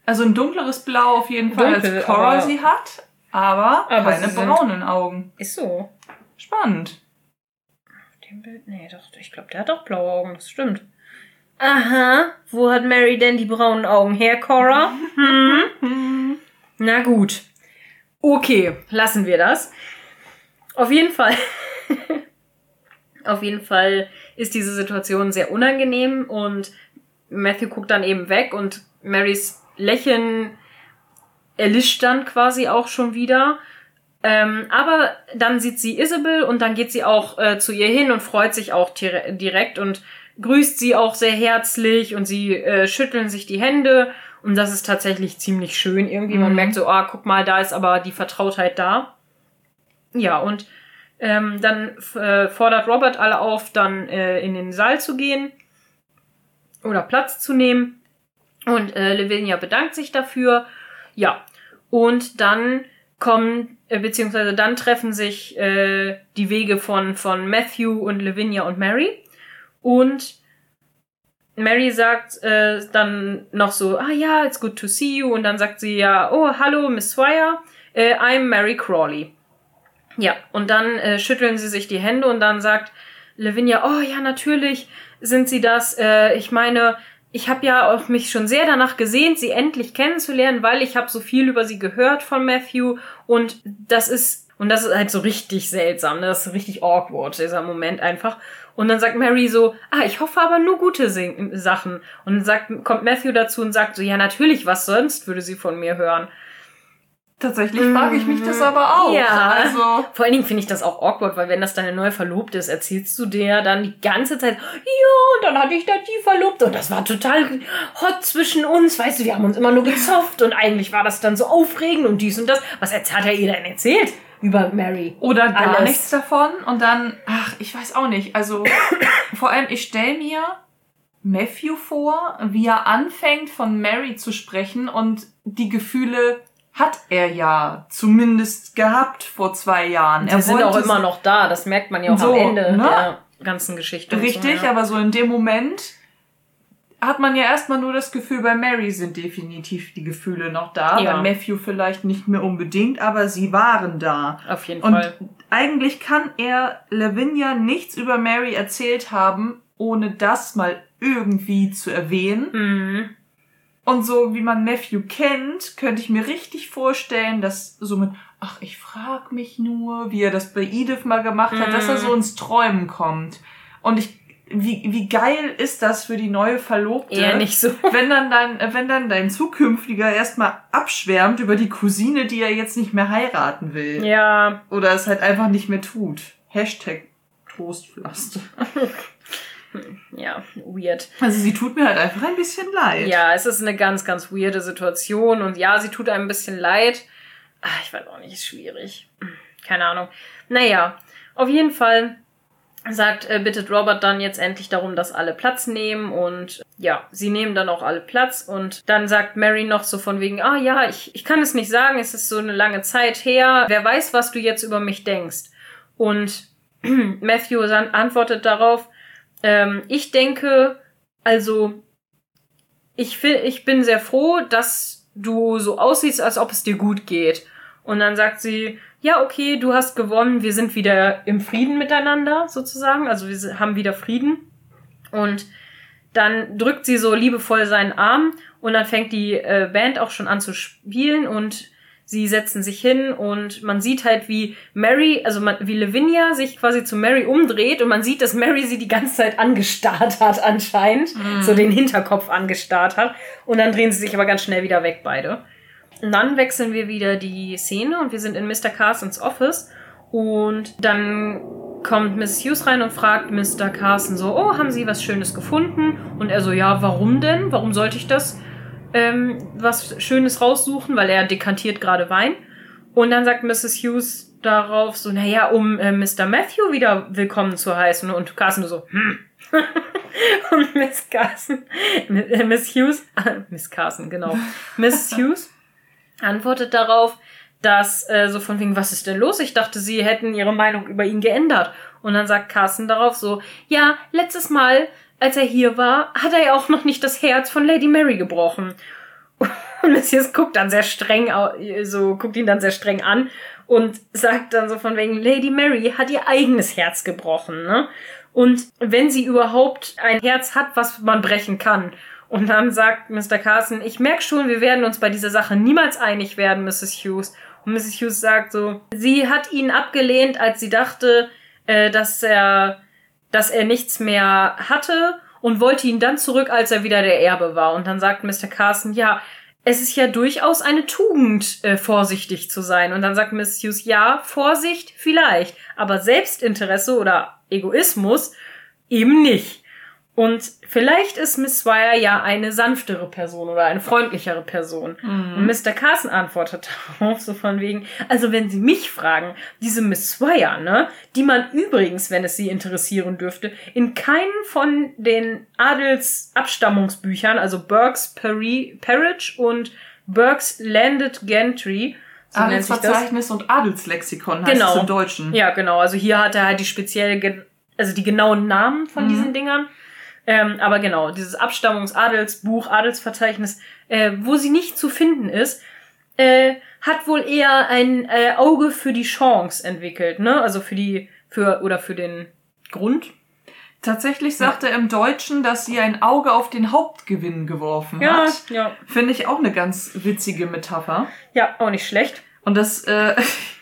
[SPEAKER 1] Also ein dunkleres Blau auf jeden Fall,
[SPEAKER 2] Dunkel,
[SPEAKER 1] als Cora sie hat, aber,
[SPEAKER 2] Aber
[SPEAKER 1] keine braunen Augen.
[SPEAKER 2] Ist so.
[SPEAKER 1] Spannend.
[SPEAKER 2] Auf dem Bild? Nee, doch, ich glaube, der hat auch blaue Augen, das stimmt. Aha, wo hat Mary denn die braunen Augen her, Cora? Hm? Na gut. Okay, lassen wir das. Auf jeden Fall. Auf jeden Fall ist diese Situation sehr unangenehm und Matthew guckt dann eben weg und Marys Lächeln erlischt dann quasi auch schon wieder. Ähm, aber dann sieht sie Isabel und dann geht sie auch äh, zu ihr hin und freut sich auch dire- direkt und grüßt sie auch sehr herzlich und sie äh, schütteln sich die Hände und das ist tatsächlich ziemlich schön irgendwie. Man
[SPEAKER 1] Mhm.
[SPEAKER 2] merkt so, ah, guck mal, da ist aber die Vertrautheit da. Ja, und ähm, dann äh, fordert Robert alle auf, dann äh, in den Saal zu gehen oder Platz zu nehmen. Und äh, Lavinia bedankt sich dafür. Ja, und dann kommen, äh, beziehungsweise dann treffen sich äh, die Wege von, von Matthew und Lavinia und Mary. Und Mary sagt äh, dann noch so, ah ja, it's good to see you. Und dann sagt sie ja, oh, hallo, Miss Swire, äh, I'm Mary Crawley. Ja, und dann äh, schütteln sie sich die Hände und dann sagt Lavinia, oh ja, natürlich sind sie das. Äh, ich meine, ich habe ja auch mich schon sehr danach gesehnt, sie endlich kennenzulernen, weil ich habe so viel über sie gehört von Matthew und das ist und das ist halt so richtig seltsam, ne? das ist richtig awkward dieser Moment einfach. Und dann sagt Mary so, ah, ich hoffe aber nur gute Sachen. Und dann sagt, kommt Matthew dazu und sagt so, ja natürlich, was sonst würde sie von mir hören.
[SPEAKER 1] Tatsächlich frage ich mich das aber auch.
[SPEAKER 2] Ja.
[SPEAKER 1] Also,
[SPEAKER 2] Vor allen Dingen finde ich das auch awkward, weil wenn das deine neue Verlobte ist, erzählst du der dann die ganze Zeit, ja, und dann hatte ich da die Verlobte und das war total hot zwischen uns, weißt du, wir haben uns immer nur gezofft und eigentlich war das dann so aufregend und dies und das. Was hat er ihr denn erzählt über Mary?
[SPEAKER 1] oder gar
[SPEAKER 2] Alles.
[SPEAKER 1] nichts davon. Und dann, ach, ich weiß auch nicht. Also, vor allem, ich stelle mir Matthew vor, wie er anfängt, von Mary zu sprechen und die Gefühle hat er ja zumindest gehabt vor zwei Jahren.
[SPEAKER 2] Die sind auch immer noch da, das merkt man ja auch
[SPEAKER 1] So,
[SPEAKER 2] am Ende
[SPEAKER 1] ne?
[SPEAKER 2] der ganzen Geschichte.
[SPEAKER 1] Richtig,
[SPEAKER 2] so, ja.
[SPEAKER 1] aber so in dem Moment hat man ja erstmal nur das Gefühl, bei Mary sind definitiv die Gefühle noch da.
[SPEAKER 2] Ja.
[SPEAKER 1] Bei Matthew vielleicht nicht mehr unbedingt, aber sie waren da.
[SPEAKER 2] Auf jeden
[SPEAKER 1] Und
[SPEAKER 2] Fall.
[SPEAKER 1] eigentlich kann er Lavinia nichts über Mary erzählt haben, ohne das mal irgendwie zu erwähnen.
[SPEAKER 2] Mhm.
[SPEAKER 1] Und so wie man Matthew kennt, könnte ich mir richtig vorstellen, dass so mit, ach, ich frag mich nur, wie er das bei Edith mal gemacht hat, dass er
[SPEAKER 2] Mhm.
[SPEAKER 1] so ins Träumen kommt. Und ich, wie, wie geil ist das für die neue Verlobte?
[SPEAKER 2] Eher nicht so.
[SPEAKER 1] Wenn dann dein, wenn dann dein zukünftiger erstmal abschwärmt über die Cousine, die er jetzt nicht mehr heiraten will.
[SPEAKER 2] Ja,
[SPEAKER 1] Oder es halt einfach nicht mehr tut. Hashtag Trostpflaster.
[SPEAKER 2] ja, weird.
[SPEAKER 1] Also sie tut mir halt einfach ein bisschen leid.
[SPEAKER 2] Ja, es ist eine ganz, ganz weirde Situation und ja, sie tut einem ein bisschen leid. Ah, ich weiß auch nicht, ist schwierig. Keine Ahnung. Naja, auf jeden Fall sagt, äh, bittet Robert dann jetzt endlich darum, dass alle Platz nehmen und ja, sie nehmen dann auch alle Platz und dann sagt Mary noch so von wegen, ah ja, ich, ich kann es nicht sagen, es ist so eine lange Zeit her, wer weiß, was du jetzt über mich denkst. Und Matthew antwortet darauf, ähm, ich denke, also ich, ich bin sehr froh, dass du so aussiehst, als ob es dir gut geht. Und dann sagt sie, ja, okay, du hast gewonnen, wir sind wieder im Frieden miteinander, sozusagen. Also wir haben wieder Frieden. Und dann drückt sie so liebevoll seinen Arm und dann fängt die äh, Band auch schon an zu spielen und sie setzen sich hin und man sieht halt, wie Mary, also man, wie Lavinia sich quasi zu Mary umdreht und man sieht, dass Mary sie die ganze Zeit angestarrt hat anscheinend, so den Hinterkopf angestarrt hat und dann drehen sie sich aber ganz schnell wieder weg beide. Und dann wechseln wir wieder die Szene und wir sind in Mr. Carsons Office und dann kommt Miss Hughes rein und fragt Mr. Carson so, oh, haben Sie was Schönes gefunden? Und er so, ja, warum denn? Warum sollte ich das ähm, was Schönes raussuchen? Weil er dekantiert gerade Wein. Und dann sagt Mrs. Hughes darauf so, naja, um äh, Mr. Matthew wieder willkommen zu heißen. Und Carson so, hm. und Miss Carson, äh, Miss Hughes, Miss Carson, genau. Miss Hughes antwortet darauf, dass äh, so von wegen, was ist denn los? Ich dachte, sie hätten ihre Meinung über ihn geändert. Und dann sagt Carsten darauf so, ja, letztes Mal, als er hier war, hat er ja auch noch nicht das Herz von Lady Mary gebrochen. Und Messias guckt dann sehr streng, so guckt ihn dann sehr streng an und sagt dann so von wegen, Lady Mary hat ihr eigenes Herz gebrochen, ne? Und wenn sie überhaupt ein Herz hat, was man brechen kann. Und dann sagt Mr. Carson, ich merke schon, wir werden uns bei dieser Sache niemals einig werden, Mrs. Hughes. Und Mrs. Hughes sagt so, sie hat ihn abgelehnt, als sie dachte, äh, dass er, dass er nichts mehr hatte und wollte ihn dann zurück, als er wieder der Erbe war. Und dann sagt Mr. Carson, ja, es ist ja durchaus eine Tugend, äh, vorsichtig zu sein. Und dann sagt Miss Hughes, ja, Vorsicht vielleicht, aber Selbstinteresse oder Egoismus eben nicht. Und vielleicht ist Miss Swire ja eine sanftere Person oder eine freundlichere Person. Mhm. Und Mr. Carson antwortet darauf so von wegen, also wenn Sie mich fragen, diese Miss Swire, ne, die man übrigens, wenn es Sie interessieren dürfte, in keinen von den Adelsabstammungsbüchern, also Burke's Peerage und Burke's Landed Gentry,
[SPEAKER 1] so Adelsverzeichnis und Adelslexikon heißt genau. es im Deutschen.
[SPEAKER 2] Ja, genau. Also hier hat er halt die spezielle, also die genauen Namen von mhm. diesen Dingern. Ähm, aber genau, dieses Abstammungsadelsbuch, Adelsverzeichnis, äh, wo sie nicht zu finden ist, äh, hat wohl eher ein äh, Auge für die Chance entwickelt, ne? Also für die, für, oder für den Grund.
[SPEAKER 1] Tatsächlich sagt ja. er im Deutschen, dass sie ein Auge auf den Hauptgewinn geworfen ja, hat. Ja. Finde ich auch eine ganz witzige Metapher.
[SPEAKER 2] Ja, auch nicht schlecht.
[SPEAKER 1] Und das, äh,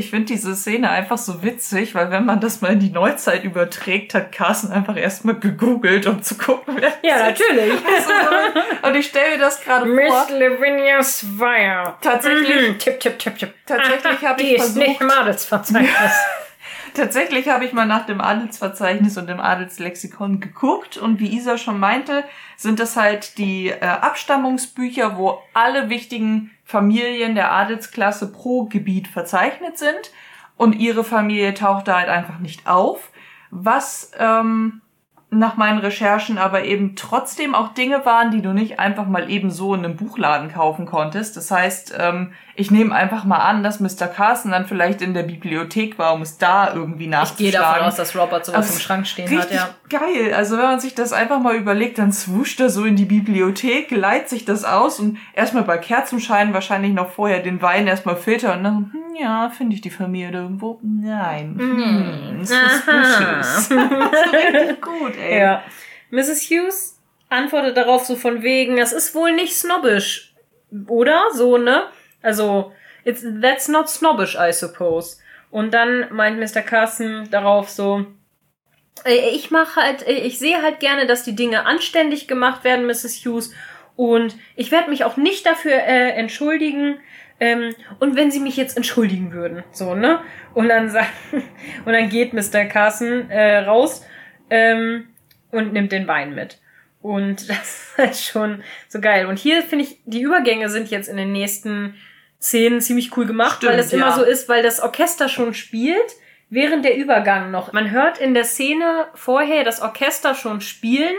[SPEAKER 1] ich finde diese Szene einfach so witzig, weil wenn man das mal in die Neuzeit überträgt, hat Carsten einfach erstmal gegoogelt, um zu gucken, wer
[SPEAKER 2] Ja, natürlich.
[SPEAKER 1] und ich stelle mir das gerade vor.
[SPEAKER 2] Miss Lavinia Swire.
[SPEAKER 1] Tatsächlich.
[SPEAKER 2] Mhm, tipp, tipp, tipp, tipp.
[SPEAKER 1] Tatsächlich habe ich
[SPEAKER 2] die
[SPEAKER 1] versucht.
[SPEAKER 2] Ist nicht im Adelsverzeichnis.
[SPEAKER 1] Tatsächlich habe ich mal nach dem Adelsverzeichnis und dem Adelslexikon geguckt und wie Isa schon meinte, sind das halt die äh, Abstammungsbücher, wo alle wichtigen Familien der Adelsklasse pro Gebiet verzeichnet sind und ihre Familie taucht da halt einfach nicht auf. Was ähm, nach meinen Recherchen aber eben trotzdem auch Dinge waren, die du nicht einfach mal eben so in einem Buchladen kaufen konntest. Das heißt, ähm, ich nehme einfach mal an, dass Mr. Carson dann vielleicht in der Bibliothek war, um es da irgendwie nachzuschlagen.
[SPEAKER 2] Ich gehe davon aus, dass Robert sowas also im Schrank stehen hat, ja.
[SPEAKER 1] Geil. Also wenn man sich das einfach mal überlegt, dann swuscht er so in die Bibliothek, leiht sich das aus und erstmal bei Kerzenschein wahrscheinlich noch vorher den Wein erstmal filtern und dann, hm, ja, finde ich die Familie irgendwo? Nein. Hm, ist was Frisches. richtig gut, ey.
[SPEAKER 2] Ja. Mrs. Hughes antwortet darauf so von wegen, das ist wohl nicht snobbisch, oder? So, ne? Also, it's, that's not snobbish, I suppose. Und dann meint Mr. Carson darauf so, ich mache halt, ich sehe halt gerne, dass die Dinge anständig gemacht werden, Mrs. Hughes. Und ich werde mich auch nicht dafür äh, entschuldigen. Ähm, und wenn Sie mich jetzt entschuldigen würden, so ne? Und dann sagt und dann geht Mr. Carson äh, raus ähm, und nimmt den Wein mit. Und das ist halt schon so geil. Und hier finde ich, die Übergänge sind jetzt in den nächsten Szenen ziemlich cool gemacht, Stimmt, weil das ja. immer so ist, weil das Orchester schon spielt, während der Übergang noch. Man hört in der Szene vorher das Orchester schon spielen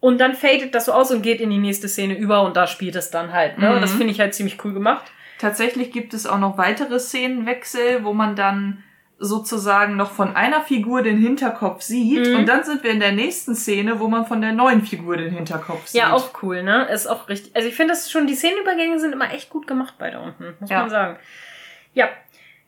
[SPEAKER 2] und dann fadet das so aus und geht in die nächste Szene über und da spielt es dann halt. Ne? Mhm. Das finde ich halt ziemlich cool gemacht.
[SPEAKER 1] Tatsächlich gibt es auch noch weitere Szenenwechsel, wo man dann sozusagen noch von einer Figur den Hinterkopf sieht mhm. und dann sind wir in der nächsten Szene, wo man von der neuen Figur den Hinterkopf sieht.
[SPEAKER 2] Ja, auch cool, ne? Ist auch richtig. Also ich finde das schon, die Szenenübergänge sind immer echt gut gemacht bei da unten, muss ja. man sagen. Ja.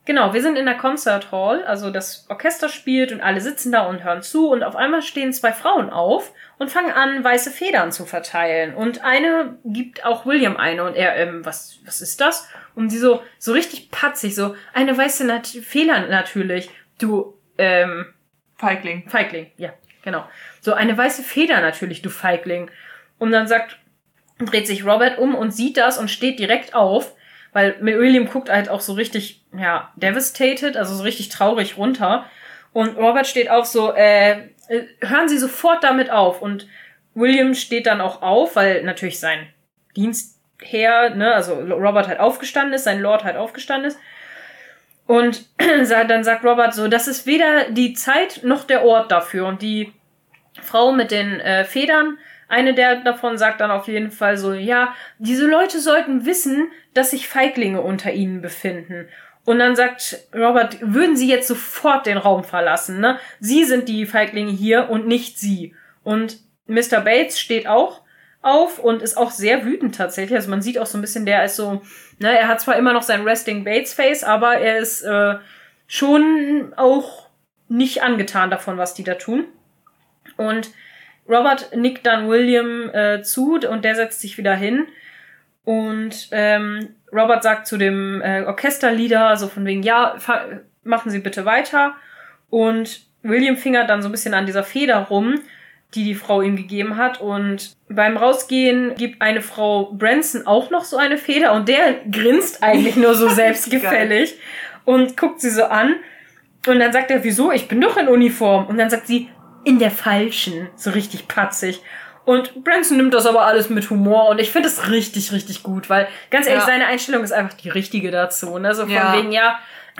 [SPEAKER 2] Genau, wir sind in der Concert Hall, also das Orchester spielt und alle sitzen da und hören zu und auf einmal stehen zwei Frauen auf und fangen an, weiße Federn zu verteilen. Und eine gibt auch William eine und er, ähm, was, was ist das? Und sie so, so richtig patzig, so, eine weiße Nat Feder natürlich. Du, ähm.
[SPEAKER 1] Feigling.
[SPEAKER 2] Feigling, ja, genau. So, eine weiße Feder natürlich, du Feigling. Und dann sagt, dreht sich Robert um und sieht das und steht direkt auf, weil William guckt halt auch so richtig, ja, devastated, also so richtig traurig runter. Und Robert steht auf so, äh, äh, hören Sie sofort damit auf. Und William steht dann auch auf, weil natürlich sein Dienstherr, ne, also Robert halt aufgestanden ist, sein Lord halt aufgestanden ist. Und dann sagt Robert so, das ist weder die Zeit noch der Ort dafür. Und die Frau mit den äh, Federn eine der davon sagt dann auf jeden Fall so, ja, diese Leute sollten wissen, dass sich Feiglinge unter ihnen befinden. Und dann sagt Robert, würden Sie jetzt sofort den Raum verlassen, ne? Sie sind die Feiglinge hier und nicht Sie. Und Mr. Bates steht auch auf und ist auch sehr wütend tatsächlich. Also man sieht auch so ein bisschen, der ist so, ne, er hat zwar immer noch sein Resting Bates Face, aber er ist äh, schon auch nicht angetan davon, was die da tun. Und Robert nickt dann William äh, zu und der setzt sich wieder hin. Und ähm, Robert sagt zu dem äh, Orchesterleader so von wegen, ja, machen Sie bitte weiter. Und William fingert dann so ein bisschen an dieser Feder rum, die die Frau ihm gegeben hat. Und beim Rausgehen gibt eine Frau Branson auch noch so eine Feder und der grinst eigentlich nur so selbstgefällig und guckt sie so an. Und dann sagt er, wieso? Ich bin doch in Uniform. Und dann sagt sie, in der falschen. So richtig patzig. Und Branson nimmt das aber alles mit Humor und ich finde es richtig, richtig gut, weil ganz ehrlich, ja. seine Einstellung ist einfach die richtige dazu. Ne? So von ja. wegen, ja,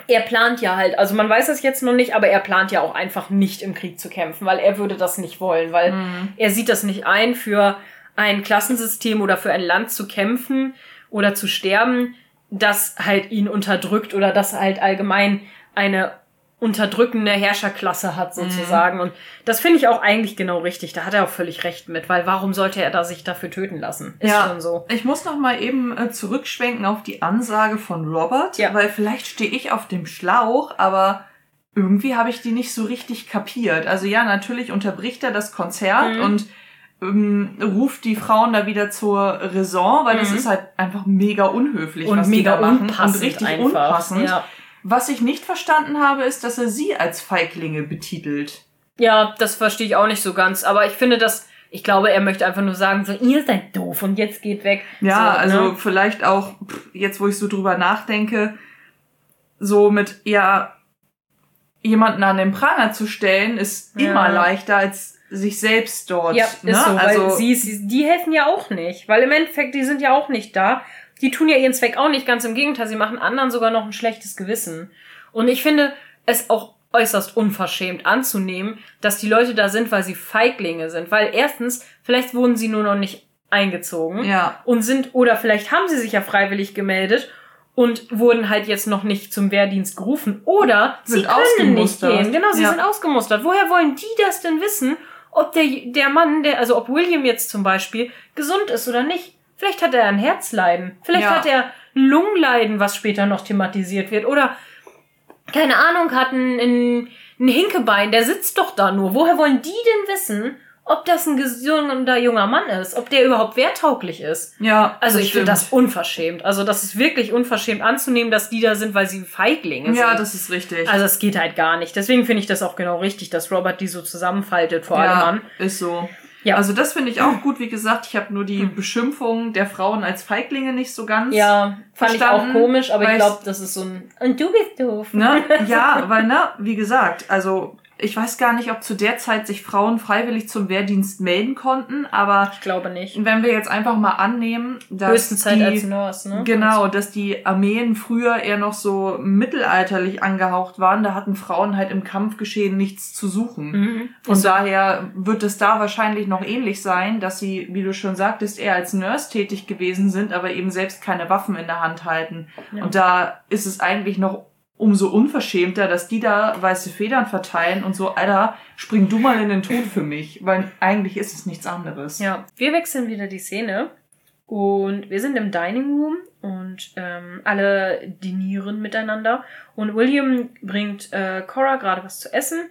[SPEAKER 2] er plant ja halt, also man weiß das jetzt noch nicht, aber er plant ja auch einfach nicht im Krieg zu kämpfen, weil er würde das nicht wollen, weil mhm. er sieht das nicht ein, für ein Klassensystem oder für ein Land zu kämpfen oder zu sterben, das halt ihn unterdrückt oder das halt allgemein eine unterdrückende Herrscherklasse hat sozusagen. Mhm. Und das finde ich auch eigentlich genau richtig. Da hat er auch völlig recht mit, weil warum sollte er da sich dafür töten lassen?
[SPEAKER 1] Ist ja, schon so. Ich muss noch mal eben äh, zurückschwenken auf die Ansage von Robert, ja. weil vielleicht stehe ich auf dem Schlauch, aber irgendwie habe ich die nicht so richtig kapiert. Also ja, natürlich unterbricht er das Konzert mhm. und ähm, ruft die Frauen da wieder zur Raison, weil mhm. das ist halt einfach mega unhöflich,
[SPEAKER 2] und was mega die da machen und richtig einfach.
[SPEAKER 1] unpassend. Ja. Was ich nicht verstanden habe, ist, dass er sie als Feiglinge betitelt.
[SPEAKER 2] Ja, das verstehe ich auch nicht so ganz. Aber ich finde das, ich glaube, er möchte einfach nur sagen, so, ihr seid doof und jetzt geht weg.
[SPEAKER 1] Ja,
[SPEAKER 2] so,
[SPEAKER 1] also ne? vielleicht auch, jetzt wo ich so drüber nachdenke, so mit, ja, jemanden an den Pranger zu stellen, ist ja. immer leichter als sich selbst dort.
[SPEAKER 2] Ja, ist
[SPEAKER 1] ne?
[SPEAKER 2] so, also, weil sie, sie, die helfen ja auch nicht. Weil im Endeffekt, die sind ja auch nicht da die tun ja ihren Zweck auch nicht, ganz im Gegenteil, sie machen anderen sogar noch ein schlechtes Gewissen. Und ich finde es auch äußerst unverschämt anzunehmen, dass die Leute da sind, weil sie Feiglinge sind. Weil erstens, vielleicht wurden sie nur noch nicht eingezogen
[SPEAKER 1] ja.
[SPEAKER 2] und sind, oder vielleicht haben sie sich ja freiwillig gemeldet und wurden halt jetzt noch nicht zum Wehrdienst gerufen. Oder sind sie können nicht gehen. Genau, sie ja. sind ausgemustert. Woher wollen die das denn wissen, ob der, der Mann, der, also ob William jetzt zum Beispiel gesund ist oder nicht? Vielleicht hat er ein Herzleiden. Vielleicht ja. hat er Lungenleiden, was später noch thematisiert wird. Oder, keine Ahnung, hat ein, ein, ein Hinkebein, der sitzt doch da nur. Woher wollen die denn wissen, ob das ein gesunder junger Mann ist, ob der überhaupt wehrtauglich ist.
[SPEAKER 1] Ja.
[SPEAKER 2] Also ich finde das unverschämt. Also das ist wirklich unverschämt anzunehmen, dass die da sind, weil sie Feiglinge sind.
[SPEAKER 1] Ja, das ist richtig.
[SPEAKER 2] Also es geht halt gar nicht. Deswegen finde ich das auch genau richtig, dass Robert die so zusammenfaltet vor allem an.
[SPEAKER 1] Ist so. Ja. Also das finde ich auch gut. Wie gesagt, ich habe nur die hm. Beschimpfung der Frauen als Feiglinge nicht so ganz.
[SPEAKER 2] Ja, fand ich auch komisch, aber ich glaube, das ist so ein. Und du bist doof.
[SPEAKER 1] Ne? Ja, weil, ne, wie gesagt, also ich weiß gar nicht, ob zu der Zeit sich Frauen freiwillig zum Wehrdienst melden konnten, aber
[SPEAKER 2] ich glaube nicht.
[SPEAKER 1] Wenn wir jetzt einfach mal annehmen,
[SPEAKER 2] dass Höchstenzeit die, als Nurse, ne?
[SPEAKER 1] Genau, dass die Armeen früher eher noch so mittelalterlich angehaucht waren, da hatten Frauen halt im Kampfgeschehen nichts zu suchen. Mhm. Und daher wird es da wahrscheinlich noch ähnlich sein, dass sie, wie du schon sagtest, eher als Nurse tätig gewesen sind, aber eben selbst keine Waffen in der Hand halten. Ja. Und da ist es eigentlich noch umso unverschämter, dass die da weiße Federn verteilen und so, Alter, spring du mal in den Tod für mich, weil eigentlich ist es nichts anderes.
[SPEAKER 2] Ja, wir wechseln wieder die Szene und wir sind im Dining Room und ähm, alle dinieren miteinander und William bringt äh, Cora gerade was zu essen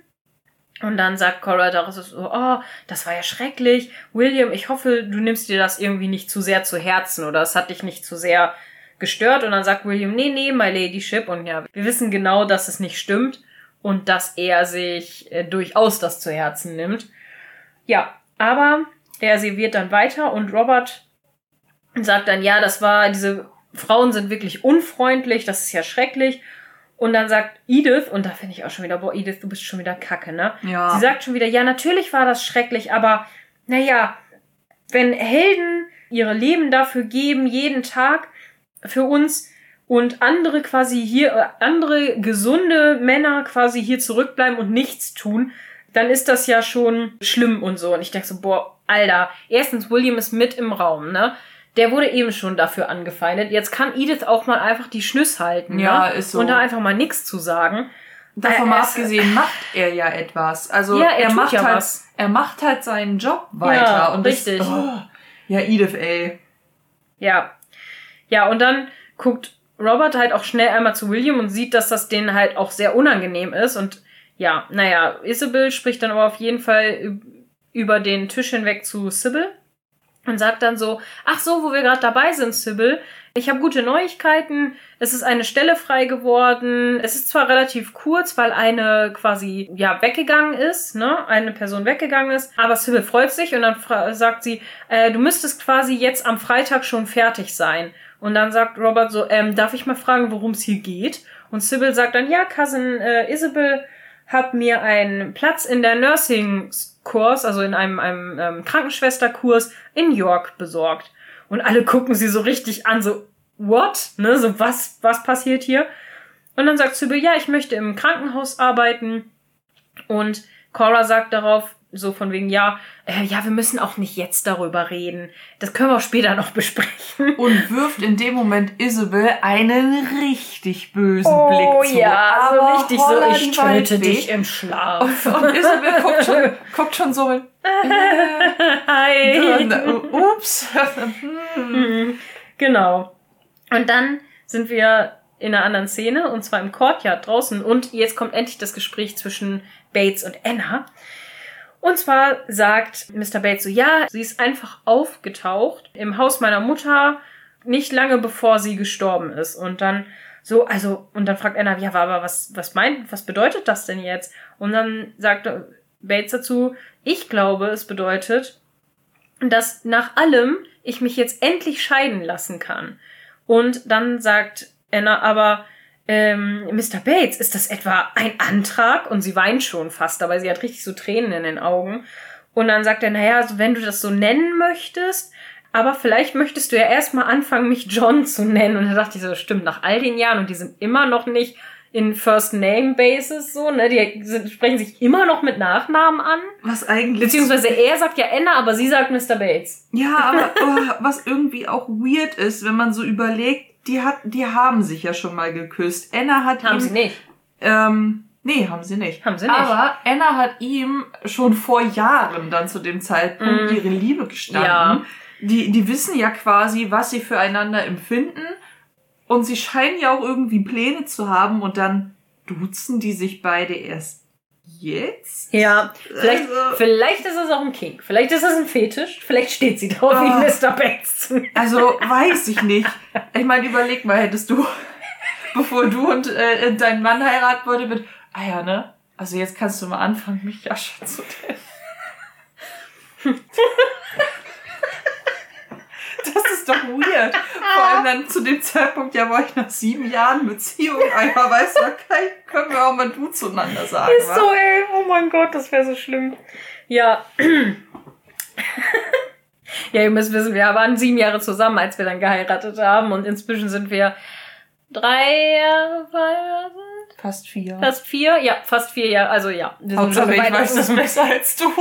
[SPEAKER 2] und dann sagt Cora daraus so, oh, das war ja schrecklich. William, ich hoffe, du nimmst dir das irgendwie nicht zu sehr zu Herzen oder es hat dich nicht zu sehr gestört und dann sagt William, nee, nee, my ladyship und ja, wir wissen genau, dass es nicht stimmt und dass er sich äh, durchaus das zu Herzen nimmt. Ja, aber er serviert dann weiter und Robert sagt dann, ja, das war, diese Frauen sind wirklich unfreundlich, das ist ja schrecklich. Und dann sagt Edith, und da finde ich auch schon wieder, boah, Edith, du bist schon wieder kacke, ne?
[SPEAKER 1] Ja.
[SPEAKER 2] Sie sagt schon wieder, ja, natürlich war das schrecklich, aber naja, wenn Helden ihre Leben dafür geben, jeden Tag, für uns und andere quasi hier, äh, andere gesunde Männer quasi hier zurückbleiben und nichts tun, dann ist das ja schon schlimm und so. Und ich denke so, boah, Alter, erstens, William ist mit im Raum, ne? Der wurde eben schon dafür angefeindet. Jetzt kann Edith auch mal einfach die Schnüss halten,
[SPEAKER 1] Ja,
[SPEAKER 2] ne?
[SPEAKER 1] ist so.
[SPEAKER 2] Und da einfach mal nichts zu sagen.
[SPEAKER 1] Davon
[SPEAKER 2] Äh,
[SPEAKER 1] mal
[SPEAKER 2] es-
[SPEAKER 1] abgesehen macht er ja etwas. Also
[SPEAKER 2] Ja, er tut
[SPEAKER 1] macht
[SPEAKER 2] ja
[SPEAKER 1] halt,
[SPEAKER 2] was.
[SPEAKER 1] er macht halt seinen Job weiter.
[SPEAKER 2] Ja,
[SPEAKER 1] und
[SPEAKER 2] richtig.
[SPEAKER 1] Das, oh, ja, Edith, ey.
[SPEAKER 2] Ja. Ja, und dann guckt Robert halt auch schnell einmal zu William und sieht, dass das denen halt auch sehr unangenehm ist. Und ja, naja, Isabel spricht dann aber auf jeden Fall über den Tisch hinweg zu Sybil und sagt dann so, ach so, wo wir gerade dabei sind, Sybil, ich habe gute Neuigkeiten. Es ist eine Stelle frei geworden. Es ist zwar relativ kurz, weil eine quasi ja weggegangen ist, ne, eine Person weggegangen ist, aber Sybil freut sich und dann sagt sie, äh, du müsstest quasi jetzt am Freitag schon fertig sein. Und dann sagt Robert so, ähm, darf ich mal fragen, worum es hier geht? Und Sybil sagt dann, ja, Cousin äh, Isabel hat mir einen Platz in der Nursing-Kurs, also in einem, einem ähm, Krankenschwesterkurs in York besorgt. Und alle gucken sie so richtig an, so, what? Ne, so, was, was passiert hier? Und dann sagt Sybil, ja, ich möchte im Krankenhaus arbeiten. Und Cora sagt darauf, so von wegen, ja, äh, ja, wir müssen auch nicht jetzt darüber reden. Das können wir auch später noch besprechen.
[SPEAKER 1] Und wirft in dem Moment Isabel einen richtig bösen
[SPEAKER 2] Oh
[SPEAKER 1] Blick zu.
[SPEAKER 2] so
[SPEAKER 1] Aber
[SPEAKER 2] richtig so, ich töte
[SPEAKER 1] Waldfee.
[SPEAKER 2] dich im Schlaf.
[SPEAKER 1] Und Isabel guckt schon, guckt schon so mit,
[SPEAKER 2] Hi.
[SPEAKER 1] äh, ups. Hm.
[SPEAKER 2] Genau. Und dann sind wir in einer anderen Szene, und zwar im Courtyard draußen. Und jetzt kommt endlich das Gespräch zwischen Bates und Anna. Und zwar sagt Mr. Bates so, ja, sie ist einfach aufgetaucht im Haus meiner Mutter, nicht lange bevor sie gestorben ist. Und dann so, also, und dann fragt Anna, ja, aber was, was meint, was bedeutet das denn jetzt? Und dann sagt Bates dazu, ich glaube, es bedeutet, dass nach allem ich mich jetzt endlich scheiden lassen kann. Und dann sagt Anna aber, ähm, Mr. Bates, ist das etwa ein Antrag? Und sie weint schon fast, aber sie hat richtig so Tränen in den Augen. Und dann sagt er, naja, also wenn du das so nennen möchtest, aber vielleicht möchtest du ja erstmal anfangen, mich John zu nennen. Und da dachte ich so, stimmt, nach all den Jahren und die sind immer noch nicht in First Name Basis so, ne? Die sind, sprechen sich immer noch mit Nachnamen an.
[SPEAKER 1] Was eigentlich.
[SPEAKER 2] Beziehungsweise er sagt ja Anna, aber sie sagt Mr. Bates.
[SPEAKER 1] Ja, aber oh, was irgendwie auch weird ist, wenn man so überlegt, die hat, die haben sich ja schon mal geküsst. Anna hat
[SPEAKER 2] Haben
[SPEAKER 1] ihm,
[SPEAKER 2] sie nicht.
[SPEAKER 1] Ähm, nee, haben sie nicht.
[SPEAKER 2] Haben sie nicht.
[SPEAKER 1] Aber Anna hat ihm schon vor Jahren dann zu dem Zeitpunkt
[SPEAKER 2] Mhm.
[SPEAKER 1] ihre Liebe gestanden.
[SPEAKER 2] Ja.
[SPEAKER 1] Die, die wissen ja quasi, was sie füreinander empfinden. Und sie scheinen ja auch irgendwie Pläne zu haben und dann duzen die sich beide erst jetzt?
[SPEAKER 2] Ja, vielleicht,
[SPEAKER 1] Also-
[SPEAKER 2] vielleicht ist es auch ein Kink. Vielleicht ist es ein Fetisch. Vielleicht steht sie drauf, wie
[SPEAKER 1] Ah.
[SPEAKER 2] Mr. Bates.
[SPEAKER 1] Also, weiß ich nicht. Ich meine, überleg mal, hättest du, bevor du und äh, dein Mann heiraten würde, mit, ah ja, ne? Also jetzt kannst du mal anfangen, mich Jascha zu nennen. Ist doch weird. Vor allem dann zu dem Zeitpunkt, ja, war ich nach sieben Jahren Beziehung. Ah ja, weißt du, okay, können wir auch mal du zueinander sagen.
[SPEAKER 2] Ist
[SPEAKER 1] wa?
[SPEAKER 2] so, ey. Oh mein Gott, das wäre so schlimm. Ja. ja, ihr müsst wissen, wir waren sieben Jahre zusammen, als wir dann geheiratet haben. Und inzwischen sind wir drei Jahre verheiratet.
[SPEAKER 1] Fast vier.
[SPEAKER 2] Fast vier? Ja, fast vier Jahre. Also ja. Wir sind
[SPEAKER 1] Hauptsache,
[SPEAKER 2] schon
[SPEAKER 1] ich weiß das besser als du.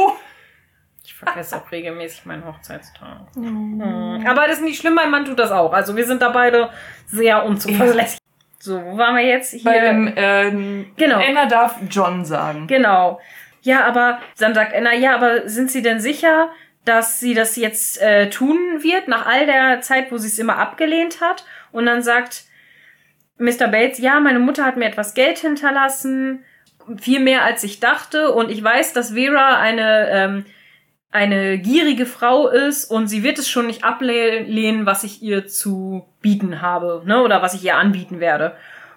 [SPEAKER 2] Ich vergesse auch regelmäßig meinen Hochzeitstag. Hm. Aber das ist nicht schlimm, mein Mann tut das auch. Also wir sind da beide sehr unzuverlässig. So, wo waren wir jetzt? Hier.
[SPEAKER 1] Bei dem, ähm,
[SPEAKER 2] Genau.
[SPEAKER 1] Anna darf John sagen.
[SPEAKER 2] Genau. Ja, aber dann sagt Anna, ja, aber sind Sie denn sicher, dass sie das jetzt äh, tun wird, nach all der Zeit, wo sie es immer abgelehnt hat? Und dann sagt Mr. Bates, ja, meine Mutter hat mir etwas Geld hinterlassen, viel mehr als ich dachte, und ich weiß, dass Vera eine ähm, eine gierige Frau ist und sie wird es schon nicht ablehnen, was ich ihr zu bieten habe, ne, oder was ich ihr anbieten werde.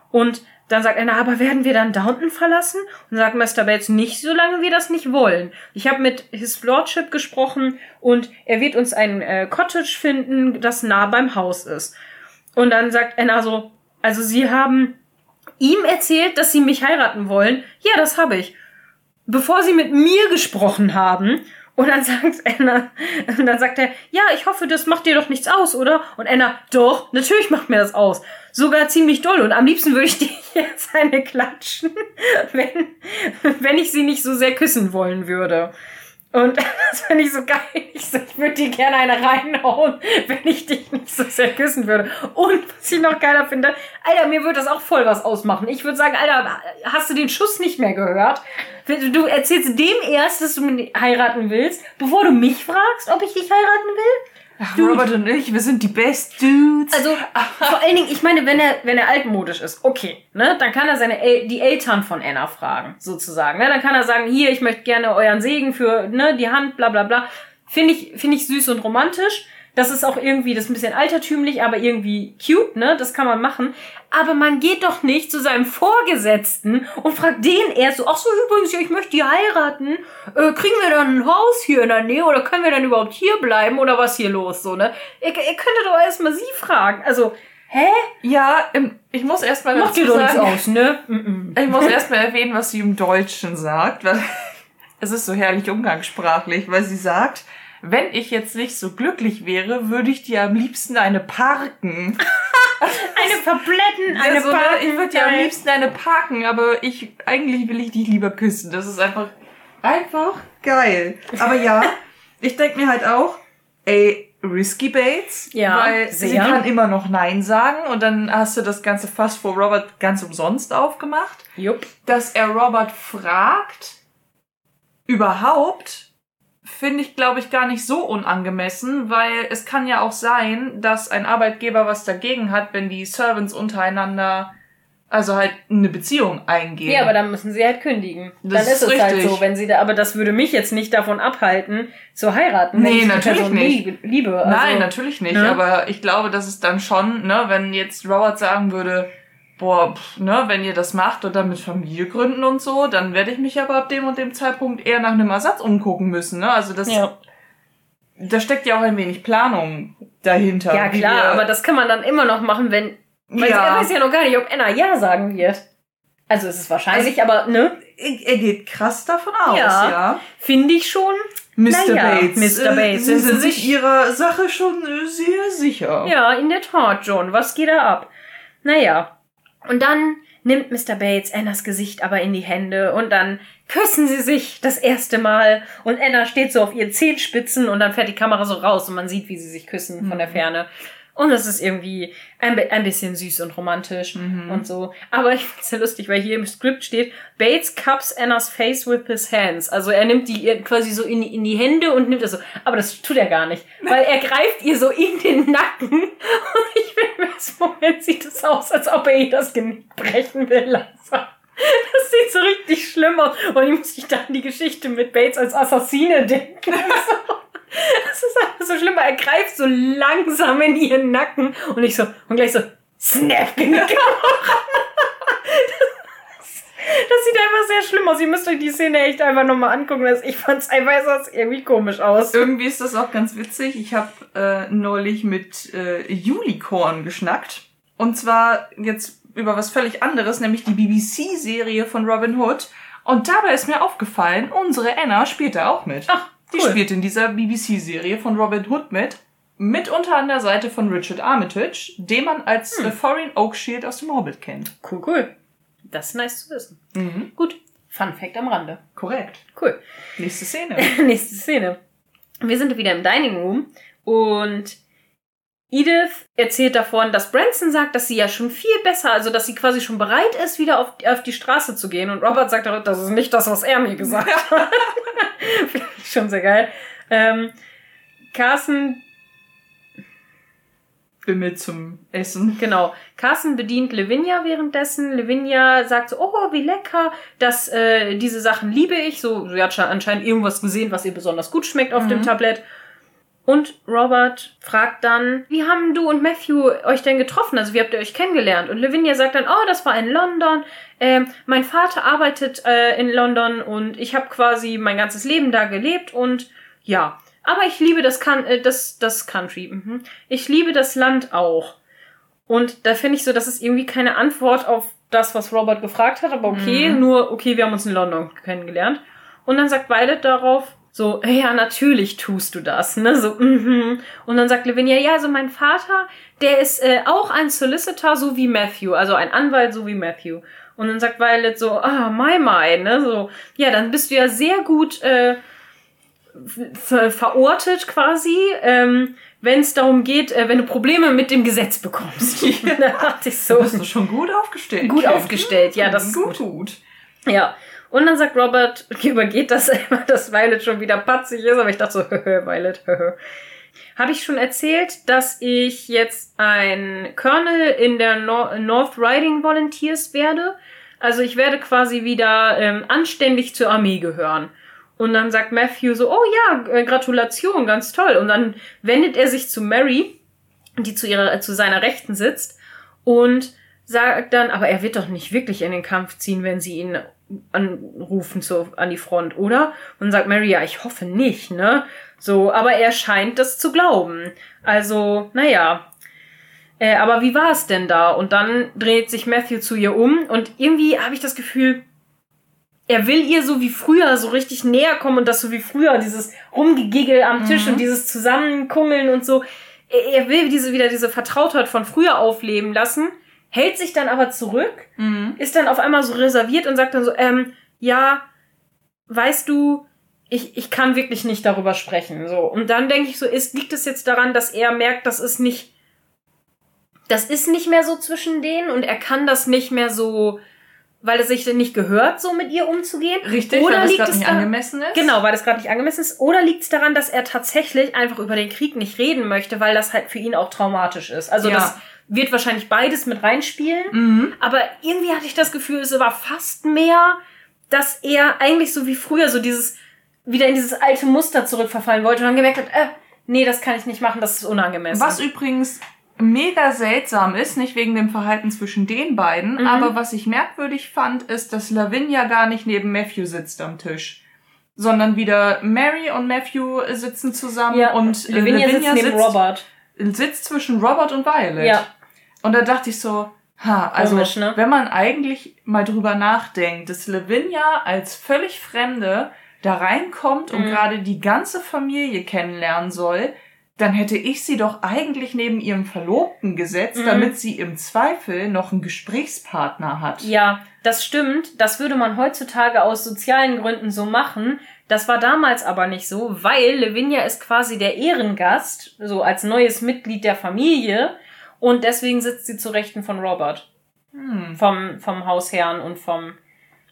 [SPEAKER 2] Und dann sagt Anna, aber werden wir dann Downton verlassen? Und sagt Mr. Bates, nicht, solange wir das nicht wollen. Ich habe mit His Lordship gesprochen und er wird uns ein äh, Cottage finden, das nah beim Haus ist. Und dann sagt Anna so, also sie haben ihm erzählt, dass sie mich heiraten wollen. Ja, das habe ich. Bevor sie mit mir gesprochen haben. Und dann sagt Anna, und dann sagt er, ja, ich hoffe, das macht dir doch nichts aus, oder? Und Anna, doch, natürlich macht mir das aus. Sogar ziemlich doll. Und am liebsten würde ich dir jetzt eine klatschen, wenn, wenn ich sie nicht so sehr küssen wollen würde. Und das finde ich so geil. Ich, so, ich würde dir gerne eine reinhauen, wenn ich dich nicht so sehr küssen würde. Und was ich noch geiler finde, Alter, mir würde das auch voll was ausmachen. Ich würde sagen, Alter, hast du den Schuss nicht mehr gehört? Du erzählst dem erst, dass du mich heiraten willst, bevor du mich fragst, ob ich dich heiraten will?
[SPEAKER 1] Ach, Robert und ich, wir sind die Best Dudes.
[SPEAKER 2] Also vor allen Dingen, ich meine, wenn er wenn er altmodisch ist, okay, ne, dann kann er seine El die Eltern von Anna fragen, sozusagen. Ne, dann kann er sagen, hier, ich möchte gerne euren Segen für ne die Hand, bla bla bla. Finde ich finde ich süß und romantisch. Das ist auch irgendwie, das ist ein bisschen altertümlich, aber irgendwie cute, ne? Das kann man machen. Aber man geht doch nicht zu seinem Vorgesetzten und fragt den erst so, ach so, übrigens, ja, ich möchte die heiraten. Äh, kriegen wir dann ein Haus hier in der Nähe oder können wir dann überhaupt hier bleiben oder was hier los, so, ne? Ihr, ihr könntet doch erstmal sie fragen. Also, hä?
[SPEAKER 1] Ja, ich muss erstmal
[SPEAKER 2] Macht dir doch nichts aus, ne? Mm -mm.
[SPEAKER 1] Ich muss erstmal erwähnen, was sie im Deutschen sagt, weil es ist so herrlich umgangssprachlich, weil sie sagt, wenn ich jetzt nicht so glücklich wäre, würde ich dir am liebsten eine parken.
[SPEAKER 2] eine verblätten, eine
[SPEAKER 1] ja, so, ne,
[SPEAKER 2] parken.
[SPEAKER 1] Ich würde dir am liebsten eine parken, aber ich eigentlich will ich dich lieber küssen. Das ist einfach einfach geil. Aber ja, ich denke mir halt auch, ey, Risky Bates,
[SPEAKER 2] Ja,
[SPEAKER 1] weil sie
[SPEAKER 2] sehr.
[SPEAKER 1] kann immer noch Nein sagen und dann hast du das ganze Fass vor Robert ganz umsonst aufgemacht.
[SPEAKER 2] Jupp.
[SPEAKER 1] Dass er Robert fragt, überhaupt, finde ich, glaube ich, gar nicht so unangemessen, weil es kann ja auch sein, dass ein Arbeitgeber was dagegen hat, wenn die Servants untereinander also halt eine Beziehung eingehen.
[SPEAKER 2] Ja, aber dann müssen sie halt kündigen.
[SPEAKER 1] Das
[SPEAKER 2] dann ist,
[SPEAKER 1] ist
[SPEAKER 2] es halt
[SPEAKER 1] richtig.
[SPEAKER 2] so, wenn sie da, aber das würde mich jetzt nicht davon abhalten, zu heiraten.
[SPEAKER 1] Nee, natürlich nicht.
[SPEAKER 2] Liebe. Also,
[SPEAKER 1] Nein, natürlich nicht.
[SPEAKER 2] ne?
[SPEAKER 1] Aber ich glaube, das ist dann schon, ne, wenn jetzt Robert sagen würde, boah, pff, ne, wenn ihr das macht und dann mit Familie gründen und so, dann werde ich mich aber ab dem und dem Zeitpunkt eher nach einem Ersatz umgucken müssen, ne? Also das,
[SPEAKER 2] Ja.
[SPEAKER 1] da steckt ja auch ein wenig Planung dahinter.
[SPEAKER 2] ja, klar, aber das kann man dann immer noch machen, wenn, weil
[SPEAKER 1] Ja.
[SPEAKER 2] er weiß ja noch gar nicht, ob Anna Ja sagen wird. Also es ist wahrscheinlich, aber, ne,
[SPEAKER 1] er geht krass davon aus,
[SPEAKER 2] Ja.
[SPEAKER 1] ja.
[SPEAKER 2] finde ich schon.
[SPEAKER 1] Mr.
[SPEAKER 2] Naja,
[SPEAKER 1] Bates.
[SPEAKER 2] Mr. Bates,
[SPEAKER 1] Äh, sie
[SPEAKER 2] sind Sie
[SPEAKER 1] sich
[SPEAKER 2] sich-
[SPEAKER 1] ihrer Sache schon äh, sehr sicher.
[SPEAKER 2] Ja, in der Tat, John. Was geht da ab? Naja. Und dann nimmt Mr. Bates Annas Gesicht aber in die Hände und dann küssen sie sich das erste Mal und Anna steht so auf ihren Zehenspitzen und dann fährt die Kamera so raus und man sieht, wie sie sich küssen von der Ferne. Und es ist irgendwie ein, ein bisschen süß und romantisch und so. Aber ich find's ja lustig, weil hier im Skript steht, Bates cups Annas face with his hands. Also er nimmt die quasi so in, die- in die Hände und nimmt das so. Aber das tut er gar nicht. Weil er greift ihr so in den Nacken. Und ich finde, Moment sieht es aus, als ob er ihr das Genick brechen will langsam. Das sieht so richtig schlimm aus. Und ich muss nicht an die Geschichte mit Bates als Assassine denken. Das ist einfach so schlimm, er greift so langsam in ihren Nacken und ich so, und gleich so, snap, Genick gebrochen. Das, sieht einfach sehr schlimm aus. Ihr müsst euch die Szene echt einfach nochmal angucken. Das- Ich fand's einfach sah es irgendwie komisch aus.
[SPEAKER 1] Irgendwie ist das auch ganz witzig. Ich habe äh, neulich mit äh, Unicorn geschnackt. Und zwar jetzt über was völlig anderes, nämlich die BBC-Serie von Robin Hood. Und dabei ist mir aufgefallen, unsere Anna spielt da auch mit.
[SPEAKER 2] Ach,
[SPEAKER 1] Die
[SPEAKER 2] cool.
[SPEAKER 1] spielt in dieser BBC-Serie von Robin Hood mit. Mitunter an der Seite von Richard Armitage, den man als
[SPEAKER 2] Hm.
[SPEAKER 1] äh, Thorin Oakshield aus dem Hobbit kennt.
[SPEAKER 2] Cool, cool. Das ist nice zu wissen.
[SPEAKER 1] Mhm.
[SPEAKER 2] Gut. Fun Fact am Rande.
[SPEAKER 1] Korrekt.
[SPEAKER 2] Cool.
[SPEAKER 1] Nächste Szene.
[SPEAKER 2] Nächste Szene. Wir sind wieder im Dining Room und Edith erzählt davon, dass Branson sagt, dass sie ja schon viel besser, also dass sie quasi schon bereit ist, wieder auf, auf die Straße zu gehen. Und Robert sagt auch, das ist nicht das, was er mir gesagt hat. Finde ich schon sehr geil. Ähm, Carson
[SPEAKER 1] Bin mit zum Essen.
[SPEAKER 2] Genau. Carsten bedient Lavinia währenddessen. Lavinia sagt so, oh, wie lecker, das, äh, diese Sachen liebe ich. So, sie hat schon anscheinend irgendwas gesehen, was ihr besonders gut schmeckt auf dem Tablett. Und Robert fragt dann, wie haben du und Matthew euch denn getroffen? Also wie habt ihr euch kennengelernt? Und Lavinia sagt dann, oh, das war in London. Ähm, mein Vater arbeitet äh, in London und ich habe quasi mein ganzes Leben da gelebt und ja. Aber ich liebe das, kan äh, das, das Country. Mhm. Ich liebe das Land auch. Und da finde ich so, das ist irgendwie keine Antwort auf das, was Robert gefragt hat, aber okay, nur, okay, wir haben uns in London kennengelernt. Und dann sagt Violet darauf So, ja, natürlich tust du das, ne? So, mhm. Und dann sagt Lavinia, ja, also mein Vater, der ist äh, auch ein Solicitor, so wie Matthew, also ein Anwalt, so wie Matthew. Und dann sagt Violet so, ah, my, my, ne? So, ja, dann bist du ja sehr gut äh, ver verortet quasi, ähm, wenn es darum geht, äh, wenn du Probleme mit dem Gesetz bekommst.
[SPEAKER 1] Ja.
[SPEAKER 2] da dachte ich so.
[SPEAKER 1] Bist du schon gut aufgestellt?
[SPEAKER 2] Gut
[SPEAKER 1] Kind?
[SPEAKER 2] aufgestellt, ja, das ist
[SPEAKER 1] gut. gut.
[SPEAKER 2] Ja. Und dann sagt Robert, übergeht das immer, dass Violet schon wieder patzig ist, aber ich dachte so, Violet, Habe ich schon erzählt, dass ich jetzt ein Colonel in der Nor North Riding Volunteers werde? Also ich werde quasi wieder ähm, anständig zur Armee gehören. Und dann sagt Matthew so, oh ja, äh, Gratulation, ganz toll. Und dann wendet er sich zu Mary, die zu ihrer, äh, zu seiner Rechten sitzt, und sagt dann, aber er wird doch nicht wirklich in den Kampf ziehen, wenn sie ihn anrufen zu, an die Front, oder? Und sagt Mary, ja, ich hoffe nicht, ne? So, aber er scheint das zu glauben. Also, naja. Äh, aber wie war es denn da? Und dann dreht sich Matthew zu ihr um und irgendwie habe ich das Gefühl, er will ihr so wie früher so richtig näher kommen und das so wie früher, dieses Rumgegigel am Tisch
[SPEAKER 1] Mhm.
[SPEAKER 2] und dieses Zusammenkungeln und so. Er, er will diese wieder diese Vertrautheit von früher aufleben lassen, hält sich dann aber zurück
[SPEAKER 1] Mhm.
[SPEAKER 2] ist dann auf einmal so reserviert und sagt dann so, ähm, ja, weißt du, ich, ich kann wirklich nicht darüber sprechen. So. Und dann denke ich so, ist, liegt es jetzt daran, dass er merkt, das ist nicht, das ist nicht mehr so zwischen denen und er kann das nicht mehr so, weil es sich denn nicht gehört, so mit ihr umzugehen.
[SPEAKER 1] Richtig,
[SPEAKER 2] Oder
[SPEAKER 1] weil das
[SPEAKER 2] liegt
[SPEAKER 1] gerade
[SPEAKER 2] es
[SPEAKER 1] nicht angemessen ist.
[SPEAKER 2] Genau, weil das gerade nicht angemessen ist. Oder liegt es daran, dass er tatsächlich einfach über den Krieg nicht reden möchte, weil das halt für ihn auch traumatisch ist. Also
[SPEAKER 1] Ja.
[SPEAKER 2] das wird wahrscheinlich beides mit reinspielen.
[SPEAKER 1] Mhm.
[SPEAKER 2] Aber irgendwie hatte ich das Gefühl, es war fast mehr, dass er eigentlich so wie früher so dieses, wieder in dieses alte Muster zurückverfallen wollte und dann gemerkt hat, äh, nee, das kann ich nicht machen, das ist unangemessen.
[SPEAKER 1] Was übrigens mega seltsam ist, nicht wegen dem Verhalten zwischen den beiden,
[SPEAKER 2] Mhm.
[SPEAKER 1] aber was ich merkwürdig fand, ist, dass Lavinia gar nicht neben Matthew sitzt am Tisch. Sondern wieder Mary und Matthew sitzen zusammen
[SPEAKER 2] ja,
[SPEAKER 1] und äh,
[SPEAKER 2] Lavinia, sitzt neben Robert.
[SPEAKER 1] sitzt zwischen Robert und Violet.
[SPEAKER 2] Ja.
[SPEAKER 1] Und da dachte ich so, ha, also
[SPEAKER 2] Komisch, ne?
[SPEAKER 1] wenn man eigentlich mal drüber nachdenkt, dass Lavinia als völlig Fremde da reinkommt und
[SPEAKER 2] Mhm.
[SPEAKER 1] gerade die ganze Familie kennenlernen soll, dann hätte ich sie doch eigentlich neben ihrem Verlobten gesetzt,
[SPEAKER 2] Mhm.
[SPEAKER 1] damit sie im Zweifel noch einen Gesprächspartner hat.
[SPEAKER 2] Ja, das stimmt. Das würde man heutzutage aus sozialen Gründen so machen. Das war damals aber nicht so, weil Lavinia ist quasi der Ehrengast, so als neues Mitglied der Familie. Und deswegen sitzt sie zu Rechten von Robert.
[SPEAKER 1] Hm.
[SPEAKER 2] vom, vom Hausherrn und vom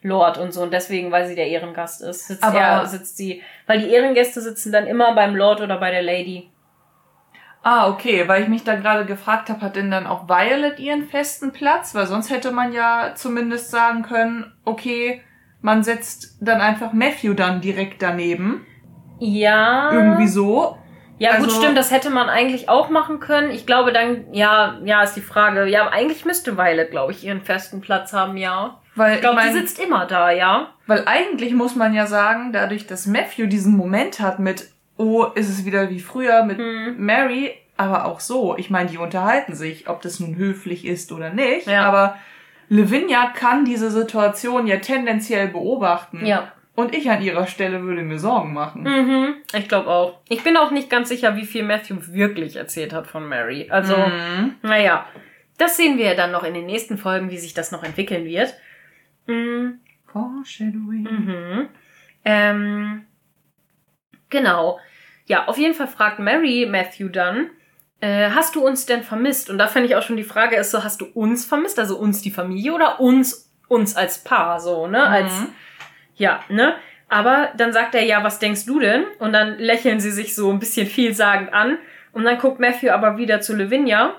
[SPEAKER 2] Lord und so. Und deswegen, weil sie der Ehrengast ist, sitzt
[SPEAKER 1] Aber-
[SPEAKER 2] er, sitzt sie, weil die Ehrengäste sitzen dann immer beim Lord oder bei der Lady.
[SPEAKER 1] Ah, okay, weil ich mich da gerade gefragt habe, hat denn dann auch Violet ihren festen Platz? Weil sonst hätte man ja zumindest sagen können, okay, man setzt dann einfach Matthew dann direkt daneben.
[SPEAKER 2] Ja.
[SPEAKER 1] Irgendwie so.
[SPEAKER 2] Ja, gut,
[SPEAKER 1] also-
[SPEAKER 2] stimmt, das hätte man eigentlich auch machen können. Ich glaube dann, ja, ja, ist die Frage. Ja, eigentlich müsste Violet, glaube ich, ihren festen Platz haben, ja.
[SPEAKER 1] Weil
[SPEAKER 2] Ich glaube,
[SPEAKER 1] mein,
[SPEAKER 2] die sitzt immer da, ja.
[SPEAKER 1] Weil eigentlich muss man ja sagen, dadurch, dass Matthew diesen Moment hat mit, oh, ist es wieder wie früher mit
[SPEAKER 2] Hm.
[SPEAKER 1] Mary, aber auch so. Ich meine, die unterhalten sich, ob das nun höflich ist oder nicht.
[SPEAKER 2] Ja.
[SPEAKER 1] Aber Lavinia kann diese Situation ja tendenziell beobachten.
[SPEAKER 2] Ja.
[SPEAKER 1] Und ich an ihrer Stelle würde mir Sorgen machen.
[SPEAKER 2] Mhm, ich glaube auch. Ich bin auch nicht ganz sicher, wie viel Matthew wirklich erzählt hat von Mary. Also,
[SPEAKER 1] Mhm.
[SPEAKER 2] Naja, das sehen wir ja dann noch in den nächsten Folgen, wie sich das noch entwickeln wird. Mhm.
[SPEAKER 1] Foreshadowing.
[SPEAKER 2] Mhm. Ähm, genau. Ja, auf jeden Fall fragt Mary Matthew dann, äh, hast du uns denn vermisst? Und da fände ich auch schon die Frage ist so, hast du uns vermisst? Also uns die Familie oder uns, uns als Paar, so, ne? Als,
[SPEAKER 1] Mhm.
[SPEAKER 2] ja, ne? Aber dann sagt er, ja, was denkst du denn? Und dann lächeln sie sich so ein bisschen vielsagend an. Und dann guckt Matthew aber wieder zu Lavinia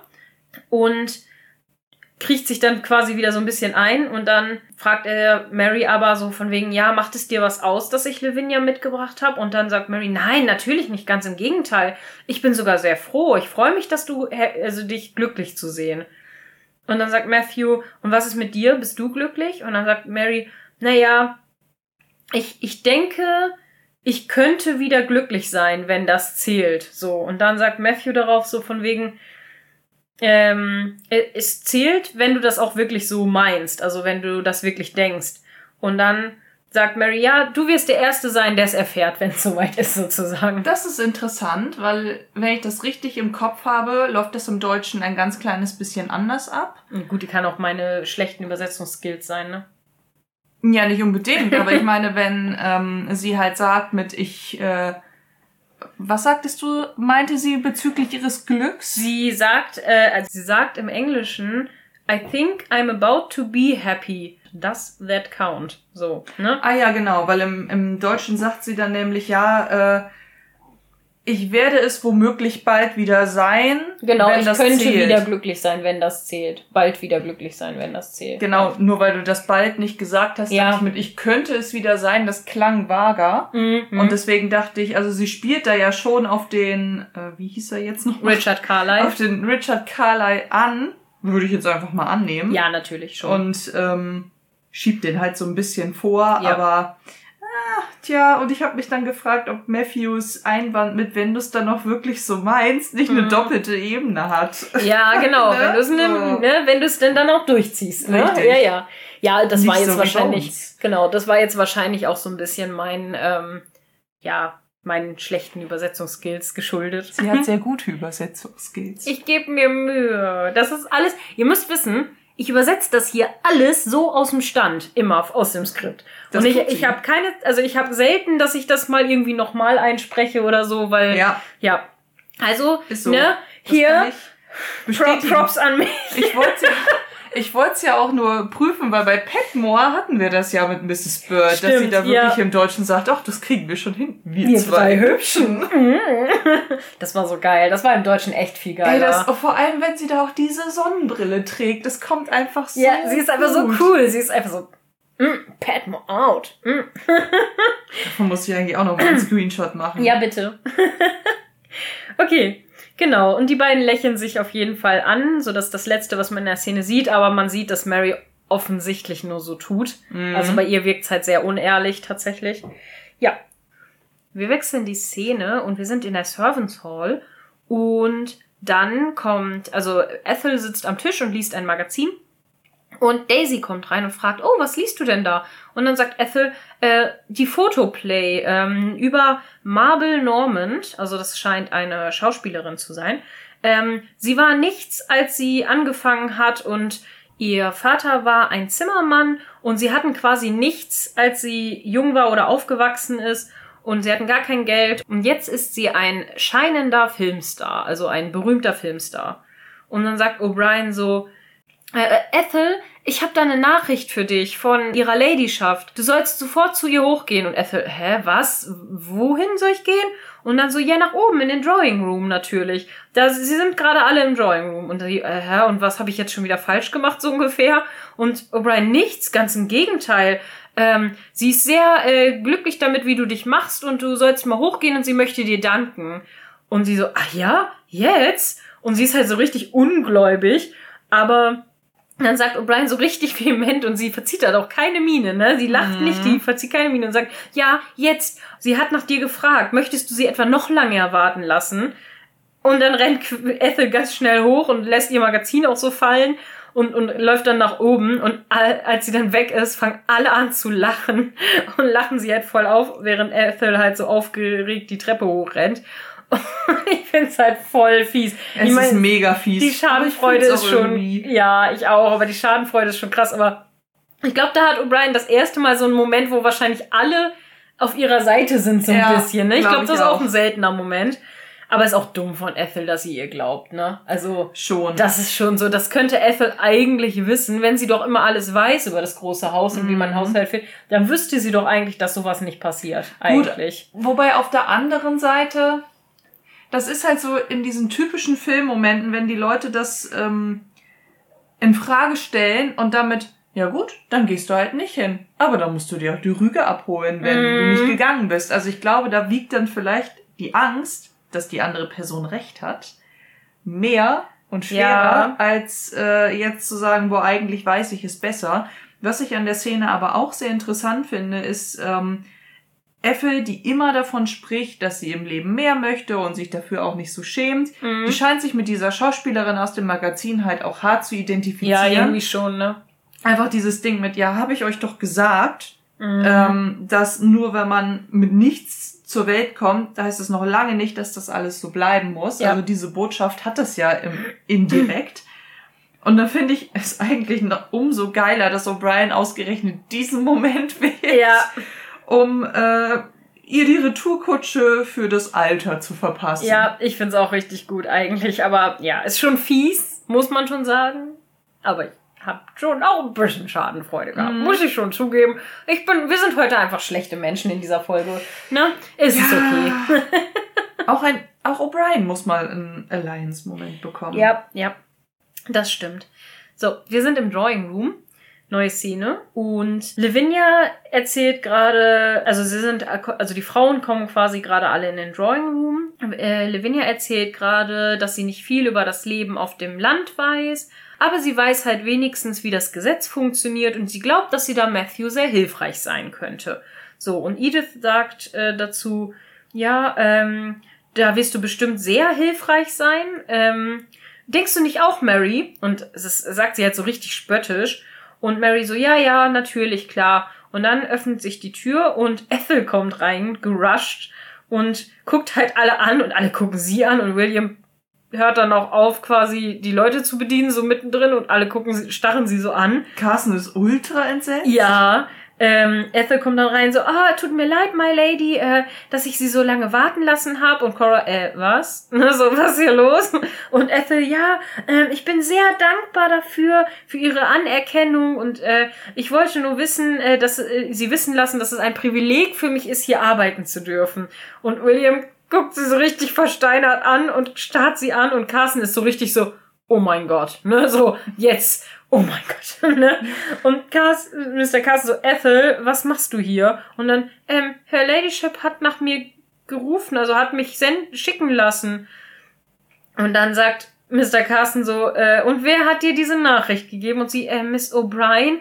[SPEAKER 2] und kriecht sich dann quasi wieder so ein bisschen ein. Und dann fragt er Mary aber so von wegen, ja, macht es dir was aus, dass ich Lavinia mitgebracht habe? Und dann sagt Mary, nein, natürlich nicht, ganz im Gegenteil. Ich bin sogar sehr froh. Ich freue mich, dass du, also dich glücklich zu sehen. Und dann sagt Matthew, und was ist mit dir? Bist du glücklich? Und dann sagt Mary, naja, ich, ich denke, ich könnte wieder glücklich sein, wenn das zählt. So. Und dann sagt Matthew darauf so von wegen, ähm, äh, es zählt, wenn du das auch wirklich so meinst, also wenn du das wirklich denkst. Und dann sagt Mary, ja, du wirst der Erste sein, der es erfährt, wenn es soweit ist, sozusagen.
[SPEAKER 1] Das ist interessant, weil, wenn ich das richtig im Kopf habe, läuft das im Deutschen ein ganz kleines bisschen anders ab.
[SPEAKER 2] Gut, die kann auch meine schlechten Übersetzungsskills sein, ne?
[SPEAKER 1] Ja, nicht unbedingt, aber ich meine, wenn ähm, sie halt sagt mit ich, äh, was sagtest du, meinte sie bezüglich ihres Glücks?
[SPEAKER 2] Sie sagt, äh, also sie sagt im Englischen, I think I'm about to be happy. Does that count? So, ne?
[SPEAKER 1] Ah ja, genau, weil im, im Deutschen sagt sie dann nämlich, ja, äh, ich werde es womöglich bald wieder sein.
[SPEAKER 2] Genau,
[SPEAKER 1] wenn
[SPEAKER 2] ich
[SPEAKER 1] das
[SPEAKER 2] könnte
[SPEAKER 1] zählt.
[SPEAKER 2] wieder glücklich sein, wenn das zählt. Bald wieder glücklich sein, wenn das zählt.
[SPEAKER 1] Genau, nur weil du das bald nicht gesagt hast,
[SPEAKER 2] Ja.
[SPEAKER 1] dachte ich mit, ich könnte es wieder sein, das klang vager.
[SPEAKER 2] Mhm.
[SPEAKER 1] Und deswegen dachte ich, also sie spielt da ja schon auf den, äh, wie hieß er jetzt noch?
[SPEAKER 2] Richard Carlyle.
[SPEAKER 1] Auf den Richard Carlyle an, würde ich jetzt einfach mal annehmen.
[SPEAKER 2] Ja, natürlich schon.
[SPEAKER 1] Und ähm, schiebt den halt so ein bisschen vor,
[SPEAKER 2] Ja.
[SPEAKER 1] aber tja, und ich habe mich dann gefragt, ob Matthews Einwand mit, wenn du es dann auch wirklich so meinst, nicht eine
[SPEAKER 2] Mhm.
[SPEAKER 1] doppelte Ebene hat.
[SPEAKER 2] Ja, genau.
[SPEAKER 1] Ne?
[SPEAKER 2] Wenn du es
[SPEAKER 1] So.
[SPEAKER 2] ne, wenn du es denn dann auch durchziehst. Ne?
[SPEAKER 1] Richtig.
[SPEAKER 2] Ja, ja. Ja, das
[SPEAKER 1] Nicht
[SPEAKER 2] war jetzt
[SPEAKER 1] so
[SPEAKER 2] wahrscheinlich, genau, das war jetzt wahrscheinlich auch so ein bisschen mein, ähm, ja, meinen schlechten Übersetzungsskills geschuldet.
[SPEAKER 1] Sie hat sehr gute Übersetzungsskills.
[SPEAKER 2] Ich gebe mir Mühe. Das ist alles. Ihr müsst wissen, ich übersetze das hier alles so aus dem Stand, immer aus dem Skript.
[SPEAKER 1] Das
[SPEAKER 2] Und ich, ich habe keine, also ich habe selten, dass ich das mal irgendwie nochmal einspreche oder so, weil
[SPEAKER 1] ja,
[SPEAKER 2] ja. Also,
[SPEAKER 1] so.
[SPEAKER 2] ne,
[SPEAKER 1] Das
[SPEAKER 2] hier. Props an mich.
[SPEAKER 1] Ich wollte ich wollte es ja auch nur prüfen, weil bei Petmore hatten wir das ja mit Mrs. Bird, dass sie
[SPEAKER 2] Stimmt,
[SPEAKER 1] da wirklich
[SPEAKER 2] ja.
[SPEAKER 1] im Deutschen sagt, ach, das kriegen wir schon hin. Wir,
[SPEAKER 2] Wir
[SPEAKER 1] zwei
[SPEAKER 2] zwei
[SPEAKER 1] Hübschen.
[SPEAKER 2] Das war so geil. Das war im Deutschen echt viel
[SPEAKER 1] Ey,
[SPEAKER 2] geiler.
[SPEAKER 1] das, vor allem, wenn sie da auch diese Sonnenbrille trägt, das kommt einfach so
[SPEAKER 2] ja, sie ist einfach so cool. Sie ist einfach so, mm, Padmo out. Mm.
[SPEAKER 1] Davon muss ich eigentlich auch noch mal einen Screenshot machen.
[SPEAKER 2] Ja, bitte. okay, genau. Und die beiden lächeln sich auf jeden Fall an, so dass das Letzte, was man in der Szene sieht, aber man sieht, dass Mary offensichtlich nur so tut.
[SPEAKER 1] Mhm.
[SPEAKER 2] Also bei ihr wirkt's halt sehr unehrlich tatsächlich. Ja. Wir wechseln die Szene und wir sind in der Servants Hall und dann kommt, also Ethel sitzt am Tisch und liest ein Magazin und Daisy kommt rein und fragt, oh, was liest du denn da? Und dann sagt Ethel, äh, die Photoplay ähm, über Marble Normand, also das scheint eine Schauspielerin zu sein. Ähm, sie war nichts, als sie angefangen hat und ihr Vater war ein Zimmermann und sie hatten quasi nichts, als sie jung war oder aufgewachsen ist und sie hatten gar kein Geld und jetzt ist sie ein scheinender Filmstar, also ein berühmter Filmstar. Und dann sagt O'Brien so, äh, äh, Ethel, ich habe da eine Nachricht für dich von ihrer Ladyschaft. Du sollst sofort zu ihr hochgehen. Und Ethel, hä, was? Wohin soll ich gehen? Und dann so, ja, nach oben in den Drawing Room natürlich. Da, sie sind gerade alle im Drawing Room. Und die, äh, hä, und was habe ich jetzt schon wieder falsch gemacht, so ungefähr? Und O'Brien, nichts, ganz im Gegenteil. Ähm, sie ist sehr äh, glücklich damit, wie du dich machst und du sollst mal hochgehen und sie möchte dir danken. Und sie so, ach ja, jetzt? Und sie ist halt so richtig ungläubig, aber dann sagt O'Brien so richtig vehement und sie verzieht halt auch keine Miene, ne? Sie lacht
[SPEAKER 1] Mhm.
[SPEAKER 2] nicht, die verzieht keine Miene und sagt, ja, jetzt. Sie hat nach dir gefragt. Möchtest du sie etwa noch lange erwarten lassen? Und dann rennt Ethel ganz schnell hoch und lässt ihr Magazin auch so fallen und, und läuft dann nach oben. Und all, als sie dann weg ist, fangen alle an zu lachen und lachen sie halt voll auf, während Ethel halt so aufgeregt die Treppe hochrennt. ich find's halt voll fies.
[SPEAKER 1] Es
[SPEAKER 2] ich mein,
[SPEAKER 1] ist mega fies.
[SPEAKER 2] die Schadenfreude ist schon.
[SPEAKER 1] irgendwie-
[SPEAKER 2] Ja, ich auch, aber die Schadenfreude ist schon krass. Aber ich glaube, da hat O'Brien das erste Mal so einen Moment, wo wahrscheinlich alle auf ihrer Seite sind, so ein
[SPEAKER 1] Ja,
[SPEAKER 2] bisschen. Ne? Ich
[SPEAKER 1] glaub
[SPEAKER 2] glaube,
[SPEAKER 1] ich
[SPEAKER 2] das ist auch ein seltener Moment. Aber ist auch dumm von Ethel, dass sie ihr glaubt, ne? Also,
[SPEAKER 1] Schon.
[SPEAKER 2] das ist schon so, das könnte Ethel eigentlich wissen, wenn sie doch immer alles weiß über das große Haus und wie man
[SPEAKER 1] Mhm.
[SPEAKER 2] Haushalt führt, dann wüsste sie doch eigentlich, dass sowas nicht passiert.
[SPEAKER 1] Gut.
[SPEAKER 2] Eigentlich.
[SPEAKER 1] Wobei auf der anderen Seite, das ist halt so in diesen typischen Filmmomenten, wenn die Leute das ähm, in Frage stellen und damit, ja gut, dann gehst du halt nicht hin. Aber dann musst du dir auch die Rüge abholen, wenn
[SPEAKER 2] Mhm.
[SPEAKER 1] du nicht gegangen bist. Also ich glaube, da wiegt dann vielleicht die Angst, dass die andere Person recht hat, mehr und schwerer,
[SPEAKER 2] Ja.
[SPEAKER 1] als äh, jetzt zu sagen, wo eigentlich weiß ich es besser. Was ich an der Szene aber auch sehr interessant finde, ist, ähm, Ethel, die immer davon spricht, dass sie im Leben mehr möchte und sich dafür auch nicht so schämt,
[SPEAKER 2] Mhm.
[SPEAKER 1] die scheint sich mit dieser Schauspielerin aus dem Magazin halt auch hart zu
[SPEAKER 2] Ja,
[SPEAKER 1] identifizieren.
[SPEAKER 2] irgendwie schon, ne?
[SPEAKER 1] Einfach dieses Ding mit, ja, habe ich euch doch gesagt,
[SPEAKER 2] Mhm.
[SPEAKER 1] ähm, dass nur wenn man mit nichts zur Welt kommt, da heißt es noch lange nicht, dass das alles so bleiben muss.
[SPEAKER 2] Ja.
[SPEAKER 1] Also diese Botschaft hat das ja im, indirekt. Und da finde ich es eigentlich noch umso geiler, dass O'Brien ausgerechnet diesen Moment wählt,
[SPEAKER 2] Ja,
[SPEAKER 1] um äh, ihr die Retourkutsche für das Alter zu verpassen.
[SPEAKER 2] ja, ich find's auch richtig gut eigentlich. Aber ja, ist schon fies, muss man schon sagen. Aber ich hab schon auch ein bisschen Schadenfreude gehabt,
[SPEAKER 1] Mhm.
[SPEAKER 2] muss ich schon zugeben. Ich bin, wir sind heute einfach schlechte Menschen in dieser Folge. Ne? Ist es okay.
[SPEAKER 1] auch ein, auch O'Brien muss mal einen Alliance-Moment bekommen.
[SPEAKER 2] Ja, ja, das stimmt. So, wir sind im Drawing Room. Neue Szene. Und Lavinia erzählt gerade, also sie sind, also die Frauen kommen quasi gerade alle in den Drawing Room. Äh, Lavinia erzählt gerade, dass sie nicht viel über das Leben auf dem Land weiß, aber sie weiß halt wenigstens, wie das Gesetz funktioniert und sie glaubt, dass sie da Matthew sehr hilfreich sein könnte. So, und Edith sagt äh, dazu, ja, ähm, da wirst du bestimmt sehr hilfreich sein. Ähm, denkst du nicht auch, Mary? Und ist, sagt sie halt so richtig spöttisch. Und Mary so, ja, ja, natürlich, klar. Und dann öffnet sich die Tür und Ethel kommt rein, gerusht und guckt halt alle an und alle gucken sie an und William hört dann auch auf, quasi die Leute zu bedienen, so mittendrin und alle gucken, sie- starren sie so an.
[SPEAKER 1] Carsten ist ultra entsetzt.
[SPEAKER 2] Ja, ähm, Ethel kommt dann rein so, ah, tut mir leid, my lady, äh, dass ich sie so lange warten lassen habe. Und Cora, äh, was? So, was ist hier los? Und Ethel, ja, ähm, ich bin sehr dankbar dafür, für ihre Anerkennung und äh, ich wollte nur wissen, äh, dass äh, sie wissen lassen, dass es ein Privileg für mich ist, hier arbeiten zu dürfen. Und William guckt sie so richtig versteinert an und starrt sie an und Carsten ist so richtig so, oh mein Gott, ne, so, jetzt, oh mein Gott, ne, und Cars, Mr. Carsten so, Ethel, was machst du hier? Und dann, ähm, Her Ladyship hat nach mir gerufen, also hat mich schicken lassen. Und dann sagt Mr. Carsten so, äh, und wer hat dir diese Nachricht gegeben? Und sie, äh, Miss O'Brien.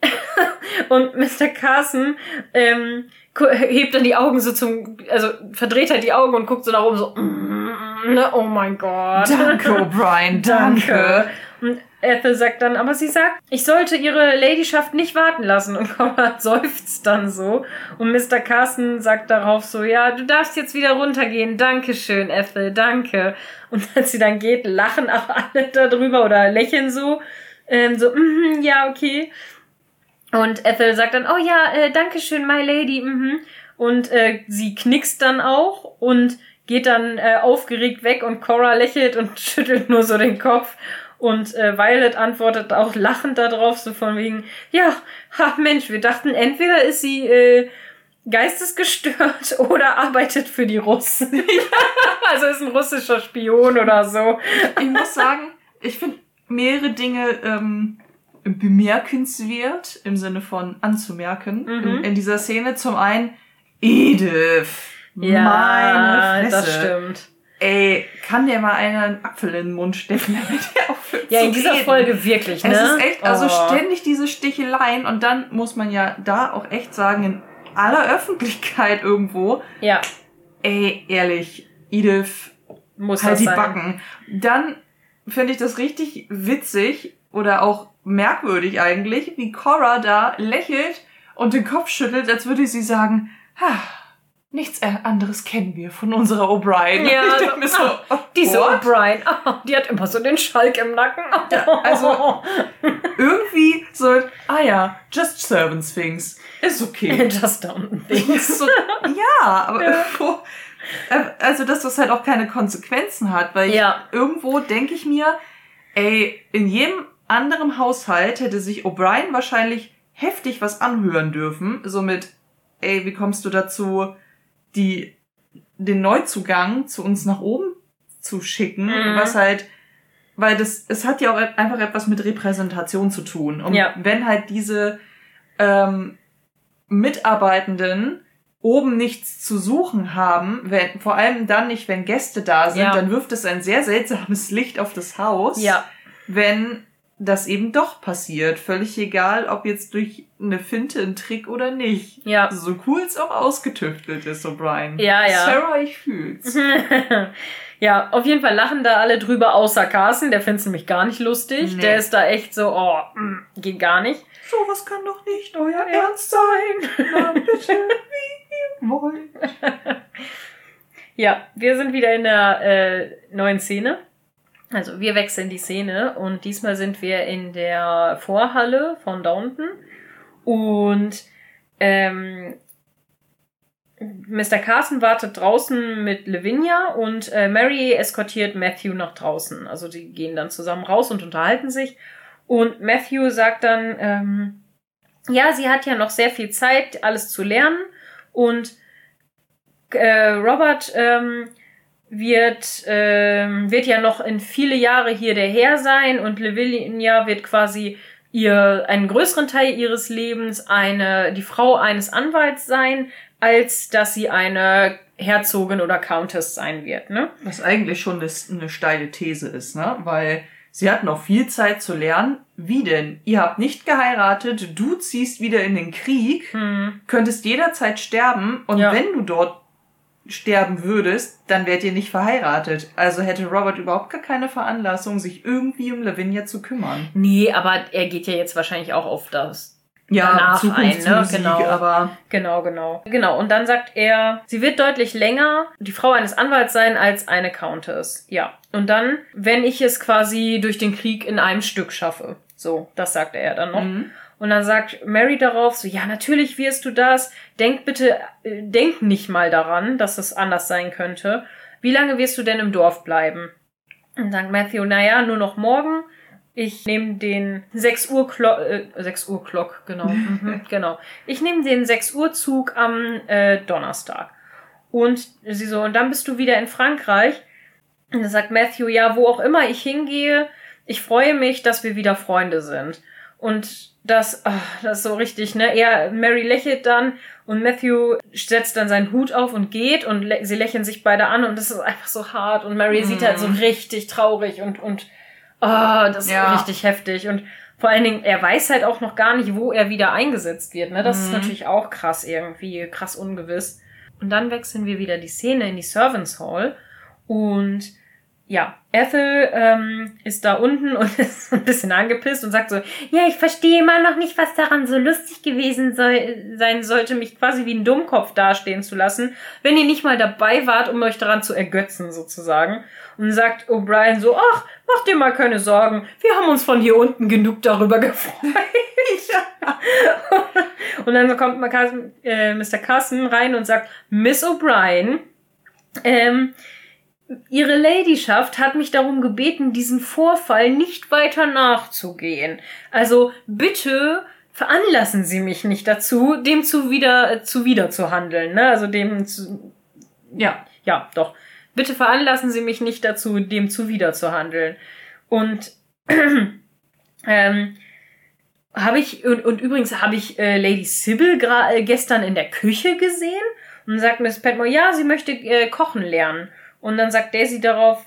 [SPEAKER 2] und Mr. Carson ähm, hebt dann die Augen so zum, also verdreht halt die Augen und guckt so nach oben so, mm, ne, oh mein Gott.
[SPEAKER 1] Danke, O'Brien, danke.
[SPEAKER 2] Und Ethel sagt dann, aber sie sagt, ich sollte ihre Ladyschaft nicht warten lassen. Und Conrad seufzt dann so. Und Mr. Carson sagt darauf so, ja, du darfst jetzt wieder runtergehen. Dankeschön, Ethel, danke. Und als sie dann geht, lachen auch alle darüber oder lächeln so. Ähm, so, mhm, ja, okay. Und Ethel sagt dann, oh ja, äh, danke schön, my lady. Mhm. Und äh, sie knickst dann auch und geht dann äh, aufgeregt weg und Cora lächelt und schüttelt nur so den Kopf. Und äh, Violet antwortet auch lachend darauf, so von wegen, ja, ha, Mensch, wir dachten, entweder ist sie äh, geistesgestört oder arbeitet für die Russen. also ist ein russischer Spion oder so.
[SPEAKER 1] Ich muss sagen, ich finde mehrere Dinge ähm, bemerkenswert, im Sinne von anzumerken,
[SPEAKER 2] Mhm.
[SPEAKER 1] in, dieser Szene. Zum einen, Edith.
[SPEAKER 2] Ja,
[SPEAKER 1] meine Fresse.
[SPEAKER 2] das stimmt.
[SPEAKER 1] Ey, kann der mal einer einen Apfel in den Mund stecken, damit der aufhört
[SPEAKER 2] Ja, in dieser
[SPEAKER 1] reden?
[SPEAKER 2] Folge wirklich, ne?
[SPEAKER 1] Es ist echt, also
[SPEAKER 2] Oh.
[SPEAKER 1] ständig diese Sticheleien und dann muss man ja da auch echt sagen, in aller Öffentlichkeit irgendwo,
[SPEAKER 2] Ja,
[SPEAKER 1] ey, ehrlich, Edith,
[SPEAKER 2] muss
[SPEAKER 1] halt die
[SPEAKER 2] sein.
[SPEAKER 1] Backen. Dann finde ich das richtig witzig oder auch merkwürdig eigentlich, wie Cora da lächelt und den Kopf schüttelt, als würde sie sagen, ha, nichts anderes kennen wir von unserer O'Brien.
[SPEAKER 2] Ja,
[SPEAKER 1] ich mir so, oh,
[SPEAKER 2] Diese? O'Brien, oh, die hat immer so den Schalk im Nacken.
[SPEAKER 1] also- irgendwie so, ah ja, just servants things. Ist okay.
[SPEAKER 2] Just don't think.
[SPEAKER 1] so, ja, aber irgendwo, äh, also dass das halt auch keine Konsequenzen hat, weil ich,
[SPEAKER 2] Ja.
[SPEAKER 1] irgendwo denke ich mir, ey, in jedem anderen Haushalt hätte sich O'Brien wahrscheinlich heftig was anhören dürfen, so mit, ey, wie kommst du dazu, die, den Neuzugang zu uns nach oben zu schicken,
[SPEAKER 2] Mhm.
[SPEAKER 1] was halt, weil das, es hat ja auch einfach etwas mit Repräsentation zu tun. Und
[SPEAKER 2] Ja.
[SPEAKER 1] wenn halt diese ähm, Mitarbeitenden oben nichts zu suchen haben, wenn, vor allem dann nicht, wenn Gäste da sind,
[SPEAKER 2] Ja.
[SPEAKER 1] dann wirft es ein sehr seltsames Licht auf das Haus,
[SPEAKER 2] Ja,
[SPEAKER 1] wenn das eben doch passiert. Völlig egal, ob jetzt durch eine Finte, ein Trick oder nicht.
[SPEAKER 2] ja.
[SPEAKER 1] So cool es auch ausgetüftelt ist, O'Brien.
[SPEAKER 2] Ja, ja.
[SPEAKER 1] Sarah, ich fühl's.
[SPEAKER 2] Ja, auf jeden Fall lachen da alle drüber, außer Carsten. Der findet nämlich gar nicht lustig.
[SPEAKER 1] Nee.
[SPEAKER 2] Der ist da echt so, oh, mm, geht gar nicht.
[SPEAKER 1] Sowas kann doch nicht euer Ernst sein. Na bitte, wie ihr wollt.
[SPEAKER 2] Ja, wir sind wieder in der äh, neuen Szene. Also wir wechseln die Szene und diesmal sind wir in der Vorhalle von Downton und ähm, Mr. Carson wartet draußen mit Lavinia und äh, Mary eskortiert Matthew nach draußen. Also die gehen dann zusammen raus und unterhalten sich. Und Matthew sagt dann, ähm, ja, sie hat ja noch sehr viel Zeit, alles zu lernen. Und äh, Robert ähm, wird, ähm, wird ja noch in viele Jahre hier der Herr sein und Lavinia wird quasi ihr einen größeren Teil ihres Lebens eine die Frau eines Anwalts sein, als dass sie eine Herzogin oder Countess sein wird, ne?
[SPEAKER 1] Was eigentlich schon eine, eine steile These ist, ne? Weil sie hat noch viel Zeit zu lernen. Wie denn? Ihr habt nicht geheiratet, du ziehst wieder in den Krieg,
[SPEAKER 2] Hm.
[SPEAKER 1] könntest jederzeit sterben und
[SPEAKER 2] Ja.
[SPEAKER 1] wenn du dort sterben würdest, dann wärt ihr nicht verheiratet. Also hätte Robert überhaupt gar keine Veranlassung, sich irgendwie um Lavinia zu kümmern.
[SPEAKER 2] Nee, aber er geht ja jetzt wahrscheinlich auch auf das
[SPEAKER 1] Ja,
[SPEAKER 2] Danach ein, ne? Genau.
[SPEAKER 1] aber
[SPEAKER 2] Genau, genau. Genau, und dann sagt er, sie wird deutlich länger die Frau eines Anwalts sein als eine Countess. Ja. Und dann, wenn ich es quasi durch den Krieg in einem Stück schaffe. So, das sagt er dann noch.
[SPEAKER 1] Mhm.
[SPEAKER 2] Und dann sagt Mary darauf so, ja, natürlich wirst du das. Denk bitte, äh, denk nicht mal daran, dass es anders sein könnte. Wie lange wirst du denn im Dorf bleiben? Und sagt Matthew, naja, nur noch morgen. Ich nehme den 6 Uhr Clock, äh, 6 Uhr Clock, genau, mhm, genau. Ich nehme den 6 Uhr Zug am äh, Donnerstag. Und sie so, und dann bist du wieder in Frankreich. Und dann sagt Matthew, ja, wo auch immer ich hingehe, ich freue mich, dass wir wieder Freunde sind. Und das, ach, das ist so richtig, ne? Er, Mary lächelt dann und Matthew setzt dann seinen Hut auf und geht und lä sie lächeln sich beide an und das ist einfach so hart und Mary sieht halt so richtig traurig und, und, ah, das ist
[SPEAKER 1] Ja.
[SPEAKER 2] richtig heftig und vor allen Dingen, er weiß halt auch noch gar nicht, wo er wieder eingesetzt wird, ne? Das ist
[SPEAKER 1] Mhm.
[SPEAKER 2] natürlich auch krass irgendwie, krass ungewiss. Und dann wechseln wir wieder die Szene in die Servants Hall und ja, Ethel ähm, ist da unten und ist ein bisschen angepisst und sagt so, ja, ich verstehe immer noch nicht, was daran so lustig gewesen soll, sein sollte, mich quasi wie ein Dummkopf dastehen zu lassen, wenn ihr nicht mal dabei wart, um euch daran zu ergötzen, sozusagen. Und sagt O'Brien so, ach, mach dir mal keine Sorgen, wir haben uns von hier unten genug darüber gefreut. und dann kommt Carson, äh, Mr. Carson rein und sagt, Miss O'Brien, ähm, Ihre Ladyschaft hat mich darum gebeten, diesen Vorfall nicht weiter nachzugehen. Also bitte veranlassen Sie mich nicht dazu, dem zuwider, äh, zuwider zu handeln. Ne? Also dem zu,
[SPEAKER 1] ja.
[SPEAKER 2] ja, doch. Bitte veranlassen Sie mich nicht dazu, dem zuwider zu handeln. Und ähm, habe ich und, und übrigens habe ich äh, Lady Sybil äh, gestern in der Küche gesehen und sagt Miss Petmore, ja, sie möchte äh, kochen lernen. Und dann sagt Daisy darauf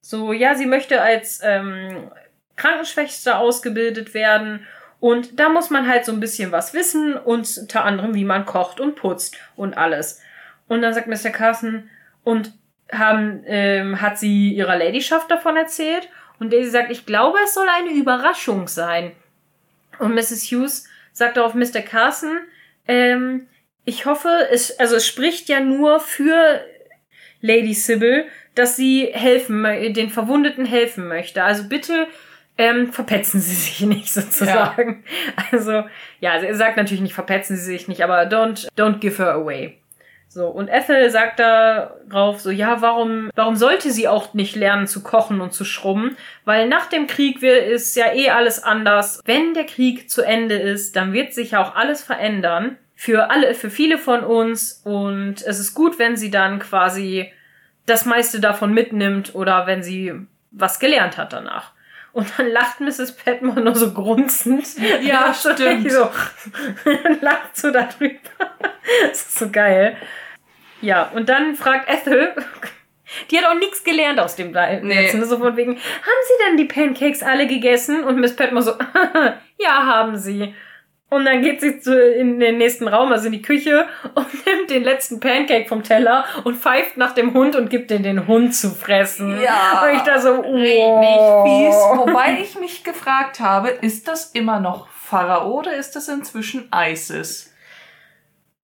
[SPEAKER 2] so, ja, sie möchte als ähm, Krankenschwester ausgebildet werden und da muss man halt so ein bisschen was wissen und unter anderem, wie man kocht und putzt und alles. Und dann sagt Mr. Carson, und haben, ähm, hat sie ihrer Ladyschaft davon erzählt? Und Daisy sagt, ich glaube, es soll eine Überraschung sein. Und Mrs. Hughes sagt darauf Mr. Carson, ähm, ich hoffe, es, also es spricht ja nur für Lady Sybil, dass sie helfen, den Verwundeten helfen möchte. Also bitte ähm, verpetzen Sie sich nicht sozusagen. Also ja, also er sagt natürlich nicht verpetzen Sie sich nicht, aber don't don't give her away. So und Ethel sagt darauf so ja, warum warum sollte sie auch nicht lernen zu kochen und zu schrubben? Weil nach dem Krieg ist ja eh alles anders. Wenn der Krieg zu Ende ist, dann wird sich ja auch alles verändern für alle, für viele von uns und es ist gut, wenn sie dann quasi das meiste davon mitnimmt oder wenn sie was gelernt hat danach. Und dann lacht Mrs. Petmore nur so grunzend.
[SPEAKER 1] Ja, stimmt.
[SPEAKER 2] So, lacht so darüber. Das ist so geil. Ja, und dann fragt Ethel, die hat auch nichts gelernt aus dem Letzten.
[SPEAKER 1] Nee.
[SPEAKER 2] So von wegen, haben Sie denn die Pancakes alle gegessen? Und Miss Petmore so, ja, haben sie. Und dann geht sie zu, in den nächsten Raum, also in die Küche, und nimmt den letzten Pancake vom Teller und pfeift nach dem Hund und gibt den den Hund zu fressen.
[SPEAKER 1] Ja.
[SPEAKER 2] Und ich da so,
[SPEAKER 1] Richtig
[SPEAKER 2] oh.
[SPEAKER 1] fies. Wobei ich mich gefragt habe, ist das immer noch Pharao oder ist das inzwischen ISIS?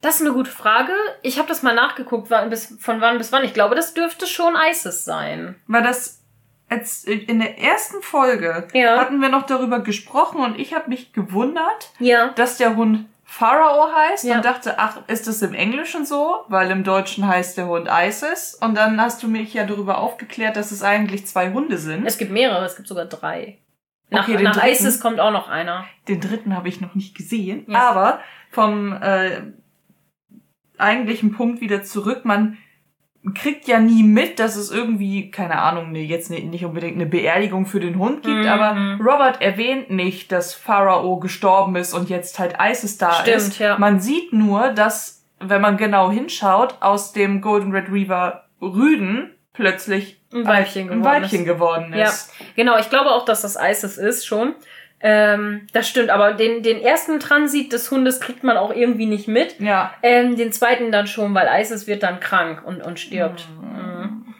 [SPEAKER 2] Das ist eine gute Frage. Ich habe das mal nachgeguckt, wann, bis, von wann bis wann. Ich glaube, das dürfte schon ISIS sein.
[SPEAKER 1] Weil das als in der ersten Folge
[SPEAKER 2] Ja.
[SPEAKER 1] hatten wir noch darüber gesprochen und ich habe mich gewundert,
[SPEAKER 2] Ja.
[SPEAKER 1] dass der Hund Pharao heißt
[SPEAKER 2] Ja.
[SPEAKER 1] und dachte, ach, ist das im Englischen so? Weil im Deutschen heißt der Hund ISIS. Und dann hast du mich ja darüber aufgeklärt, dass es eigentlich zwei Hunde sind.
[SPEAKER 2] Es gibt mehrere, es gibt sogar drei. Nach,
[SPEAKER 1] Okay,
[SPEAKER 2] nach
[SPEAKER 1] dritten.
[SPEAKER 2] ISIS kommt auch noch einer.
[SPEAKER 1] Den dritten habe ich noch nicht gesehen.
[SPEAKER 2] Ja.
[SPEAKER 1] Aber vom äh, eigentlichen Punkt wieder zurück, man kriegt ja nie mit, dass es irgendwie, keine Ahnung, ne, jetzt ne, nicht unbedingt eine Beerdigung für den Hund gibt,
[SPEAKER 2] Mhm.
[SPEAKER 1] aber Robert erwähnt nicht, dass Pharao gestorben ist und jetzt halt ISIS da
[SPEAKER 2] Stimmt,
[SPEAKER 1] ist.
[SPEAKER 2] ja.
[SPEAKER 1] Man sieht nur, dass, wenn man genau hinschaut, aus dem Golden Retriever Rüden plötzlich
[SPEAKER 2] Ein Weibchen
[SPEAKER 1] ein
[SPEAKER 2] geworden
[SPEAKER 1] Weibchen
[SPEAKER 2] ist.
[SPEAKER 1] geworden
[SPEAKER 2] Ja,
[SPEAKER 1] ist.
[SPEAKER 2] genau. Ich glaube auch, dass das ISIS ist schon. Ähm, das stimmt, aber den, den ersten Transit des Hundes kriegt man auch irgendwie nicht mit.
[SPEAKER 1] Ja.
[SPEAKER 2] Ähm, den zweiten dann schon, weil ISIS wird dann krank und, und stirbt. Mhm.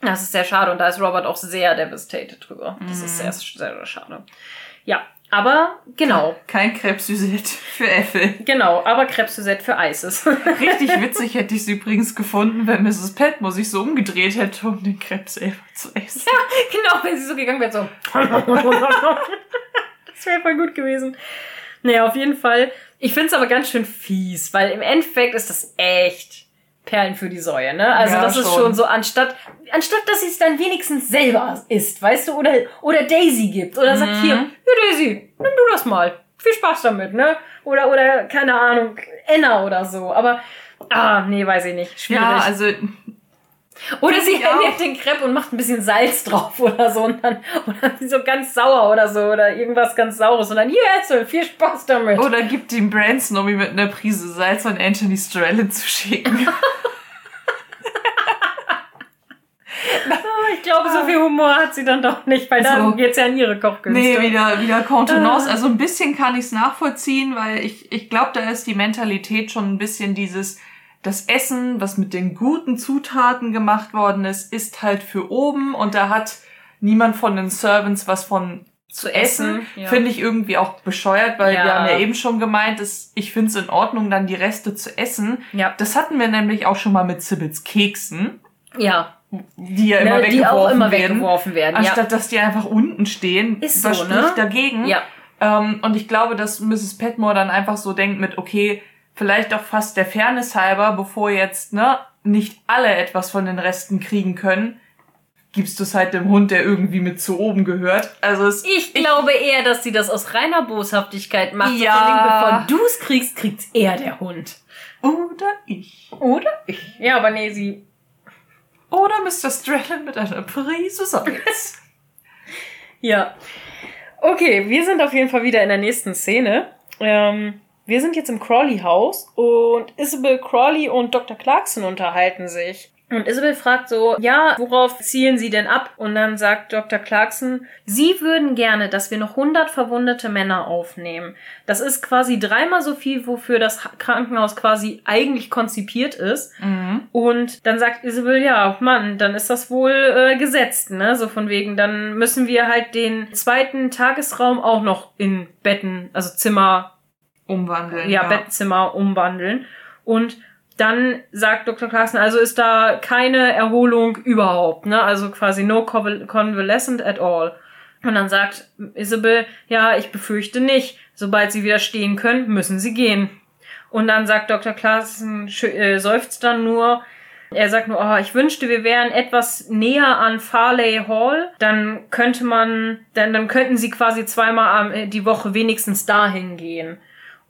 [SPEAKER 2] Das ist sehr schade und da ist Robert auch sehr devastated drüber. Das ist sehr, sehr, sehr schade. Ja, aber genau,
[SPEAKER 1] Kein Krebs-Suzette für Äffel.
[SPEAKER 2] genau, aber Krebs-Suzette für ISIS.
[SPEAKER 1] Richtig witzig hätte ich es übrigens gefunden, wenn Mrs. Petmore sich so umgedreht hätte, um den Krebs selber zu essen.
[SPEAKER 2] genau, wenn sie so gegangen wäre, so. das wäre voll gut gewesen. Naja, auf jeden Fall. Ich finde es aber ganz schön fies, weil im Endeffekt ist das echt Perlen für die Säue, ne? Also
[SPEAKER 1] Ja,
[SPEAKER 2] das ist
[SPEAKER 1] schon.
[SPEAKER 2] schon so, anstatt, anstatt dass sie es dann wenigstens selber isst, weißt du, oder, oder Daisy gibt, oder sagt
[SPEAKER 1] Mhm.
[SPEAKER 2] hier, ja Daisy, nimm du das mal. Viel Spaß damit, ne? Oder, oder, keine Ahnung, Enna oder so. Aber, ah, nee, weiß ich nicht. Schwierig.
[SPEAKER 1] Ja, also
[SPEAKER 2] Oder sie nimmt den Crepe und macht ein bisschen Salz drauf oder so und dann oder so ganz sauer oder so oder irgendwas ganz Saures und dann hier Essen, viel Spaß damit.
[SPEAKER 1] oder gibt ihm Branson, um ihm mit einer Prise Salz an Anthony Strellen zu schicken.
[SPEAKER 2] Ich glaube, so viel Humor hat sie dann doch nicht, weil
[SPEAKER 1] So.
[SPEAKER 2] dann geht's ja in ihre Kochkünste.
[SPEAKER 1] nee, wieder, wieder Contenance.
[SPEAKER 2] Ah.
[SPEAKER 1] Also ein bisschen kann ich es nachvollziehen, weil ich, ich glaube, da ist die Mentalität schon ein bisschen dieses, das Essen, was mit den guten Zutaten gemacht worden ist, ist halt für oben und da hat niemand von den Servants was von zu essen.
[SPEAKER 2] essen, ja.
[SPEAKER 1] Finde ich irgendwie auch bescheuert, weil
[SPEAKER 2] Ja.
[SPEAKER 1] wir haben ja eben schon gemeint, dass ich finde es in Ordnung, dann die Reste zu essen.
[SPEAKER 2] Ja.
[SPEAKER 1] Das hatten wir nämlich auch schon mal mit Sibyls Keksen,
[SPEAKER 2] Ja,
[SPEAKER 1] die ja immer
[SPEAKER 2] ne, die auch
[SPEAKER 1] weggeworfen
[SPEAKER 2] immer
[SPEAKER 1] werden.
[SPEAKER 2] weggeworfen werden.
[SPEAKER 1] Anstatt dass die einfach unten stehen,
[SPEAKER 2] Ist so,
[SPEAKER 1] was spricht
[SPEAKER 2] ne?
[SPEAKER 1] dagegen?
[SPEAKER 2] Ja.
[SPEAKER 1] Ähm, und ich glaube, dass Mrs. Petmore dann einfach so denkt mit, okay, vielleicht auch fast der Fairness halber, bevor jetzt, ne, nicht alle etwas von den Resten kriegen können, gibst du es halt dem Hund, der irgendwie mit zu oben gehört. Also es,
[SPEAKER 2] ja. Ich glaube eher, dass sie das aus reiner Boshaftigkeit macht.
[SPEAKER 1] Ja.
[SPEAKER 2] So von bevor du's kriegst, kriegt's eher der Hund.
[SPEAKER 1] oder ich.
[SPEAKER 2] Oder ich. Ja, aber nee, sie.
[SPEAKER 1] Oder Mr. Strellan mit einer Prise Salz.
[SPEAKER 2] Ja. Okay, wir sind auf jeden Fall wieder in der nächsten Szene. Ähm, wir sind jetzt im Crawley-Haus und Isabel Crawley und Dr. Clarkson unterhalten sich. Und Isabel fragt so, ja, worauf zielen Sie denn ab? Und dann sagt Dr. Clarkson, Sie würden gerne, dass wir noch 100 verwundete Männer aufnehmen. Das ist quasi dreimal so viel, wofür das Krankenhaus quasi eigentlich konzipiert ist.
[SPEAKER 1] mhm.
[SPEAKER 2] Und dann sagt Isabel, ja, Mann, dann ist das wohl äh, gesetzt, ne? So von wegen, dann müssen wir halt den zweiten Tagesraum auch noch in Betten, also Zimmer,
[SPEAKER 1] Umwandeln.
[SPEAKER 2] ja, Bettzimmer umwandeln. Und dann sagt Dr. Clarkson, also ist da keine Erholung überhaupt, ne? Also quasi no conval- convalescent at all. Und dann sagt Isabel, ja, ich befürchte nicht. Sobald sie wieder stehen können, müssen sie gehen. Und dann sagt Dr. Clarkson, schö- äh, seufzt dann nur, er sagt nur, oh, ich wünschte, wir wären etwas näher an Farley Hall. Dann könnte man, dann, dann könnten sie quasi zweimal am- äh, die Woche wenigstens dahin gehen.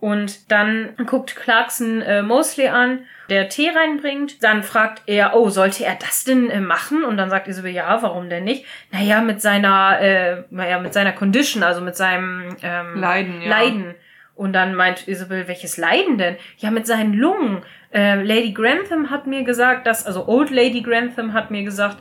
[SPEAKER 2] Und dann guckt Clarkson äh, Mosley an, der Tee reinbringt. Dann fragt er, oh, sollte er das denn äh, machen? Und dann sagt Isabel, ja, warum denn nicht? Naja, mit seiner, äh, naja, mit seiner Condition, also mit seinem ähm,
[SPEAKER 1] Leiden, ja.
[SPEAKER 2] Leiden. Und dann meint Isabel, welches Leiden denn? Ja, mit seinen Lungen. Äh, Lady Grantham hat mir gesagt, dass, also Old Lady Grantham hat mir gesagt,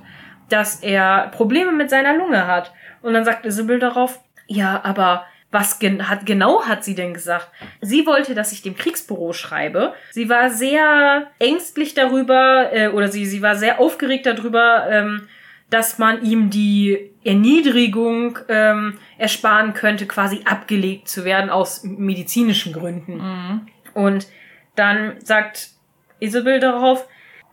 [SPEAKER 2] dass er Probleme mit seiner Lunge hat. Und dann sagt Isabel darauf, ja, aber was gen hat, genau hat sie denn gesagt? Sie wollte, dass ich dem Kriegsbüro schreibe. Sie war sehr ängstlich darüber, äh, oder sie, sie war sehr aufgeregt darüber, ähm, dass man ihm die Erniedrigung ähm, ersparen könnte, quasi abgelegt zu werden aus medizinischen Gründen.
[SPEAKER 1] Mhm.
[SPEAKER 2] Und dann sagt Isabel darauf,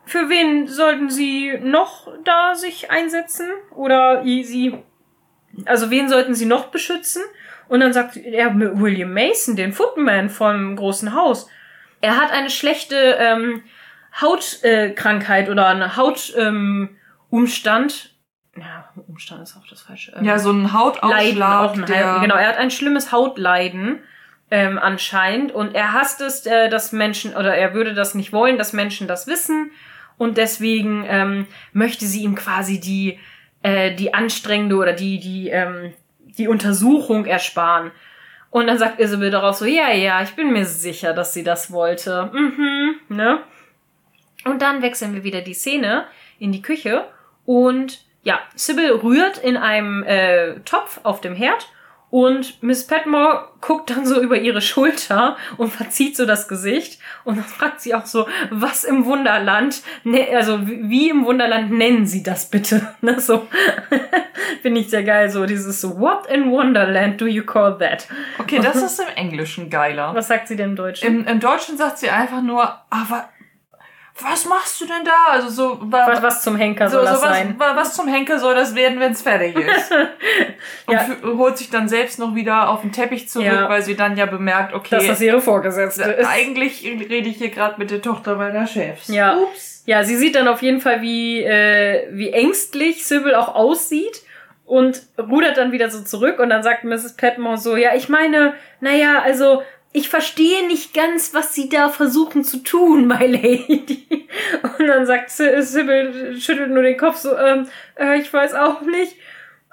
[SPEAKER 2] für wen sollten Sie noch da sich einsetzen? Oder Sie, also wen sollten Sie noch beschützen? Und dann sagt er William Mason, den Footman vom großen Haus. Er hat eine schlechte ähm, Hautkrankheit äh, oder eine Haut ähm, Umstand. Ja, Umstand ist auch das falsche. Ähm,
[SPEAKER 1] Ja, so ein
[SPEAKER 2] Leiden
[SPEAKER 1] Hautausschlag,
[SPEAKER 2] auch ein. Genau, er hat ein schlimmes Hautleiden ähm, anscheinend und er hasst es, äh, dass Menschen oder er würde das nicht wollen, dass Menschen das wissen und deswegen ähm, möchte sie ihm quasi die äh, die anstrengende oder die die ähm, die Untersuchung ersparen. Und dann sagt Isabel darauf so, ja, ja, ich bin mir sicher, dass sie das wollte. Mhm, ne? Und dann wechseln wir wieder die Szene in die Küche und ja, Sybil rührt in einem äh, Topf auf dem Herd und Miss Petmore guckt dann so über ihre Schulter und verzieht so das Gesicht und dann fragt sie auch so, was im Wunderland, ne, also wie im Wunderland nennen sie das bitte? Ne, so finde ich sehr geil, so dieses so, what in Wonderland do you call that?
[SPEAKER 1] Okay, das ist im Englischen geiler.
[SPEAKER 2] Was sagt sie denn im Deutschen?
[SPEAKER 1] Im, Im Deutschen sagt sie einfach nur, aber was machst du denn da? Also so, wa-
[SPEAKER 2] was, was zum Henker
[SPEAKER 1] so,
[SPEAKER 2] soll
[SPEAKER 1] so
[SPEAKER 2] das
[SPEAKER 1] was,
[SPEAKER 2] sein?
[SPEAKER 1] wa- was zum Henker soll das werden, wenn es fertig ist? Und
[SPEAKER 2] Ja.
[SPEAKER 1] holt sich dann selbst noch wieder auf den Teppich zurück,
[SPEAKER 2] Ja.
[SPEAKER 1] weil sie dann ja bemerkt, okay,
[SPEAKER 2] Dass das ihre Vorgesetzte ist.
[SPEAKER 1] eigentlich rede ich hier gerade mit der Tochter meiner Chefs.
[SPEAKER 2] Ja.
[SPEAKER 1] Ups.
[SPEAKER 2] Ja, sie sieht dann auf jeden Fall, wie, äh, wie ängstlich Sybil auch aussieht und rudert dann wieder so zurück und dann sagt Mrs. Petmore so, ja, ich meine, naja, also ich verstehe nicht ganz, was sie da versuchen zu tun, my lady. Und dann sagt Sy- Sybil, schüttelt nur den Kopf so, ähm, äh, ich weiß auch nicht.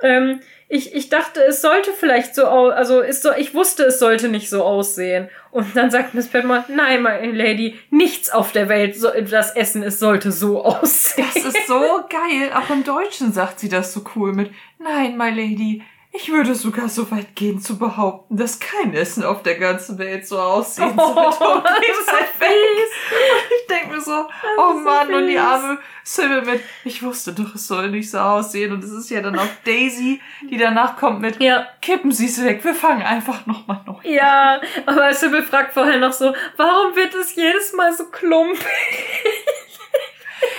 [SPEAKER 2] Ähm, ich, ich dachte, es sollte vielleicht so aus, also ist so, ich wusste, es sollte nicht so aussehen. Und dann sagt Miss Petmore, nein, my lady, nichts auf der Welt, so, das Essen, es sollte so aussehen.
[SPEAKER 1] Das ist so geil. Auch im Deutschen sagt sie das so cool mit, nein, my lady, ich würde sogar so weit gehen zu behaupten, dass kein Essen auf der ganzen Welt so aussehen
[SPEAKER 2] Oh,
[SPEAKER 1] sollte. Und geht
[SPEAKER 2] ist
[SPEAKER 1] halt
[SPEAKER 2] so
[SPEAKER 1] weg. Und ich denke mir so, oh
[SPEAKER 2] so
[SPEAKER 1] Mann, und die
[SPEAKER 2] fies.
[SPEAKER 1] arme Sybil mit, ich wusste doch, es soll nicht so aussehen. Und es ist ja dann auch Daisy, die danach kommt mit,
[SPEAKER 2] Ja,
[SPEAKER 1] kippen Sie es weg, wir fangen einfach nochmal neu.
[SPEAKER 2] ja, aber Sybil fragt vorher noch so, warum wird es jedes Mal so klump?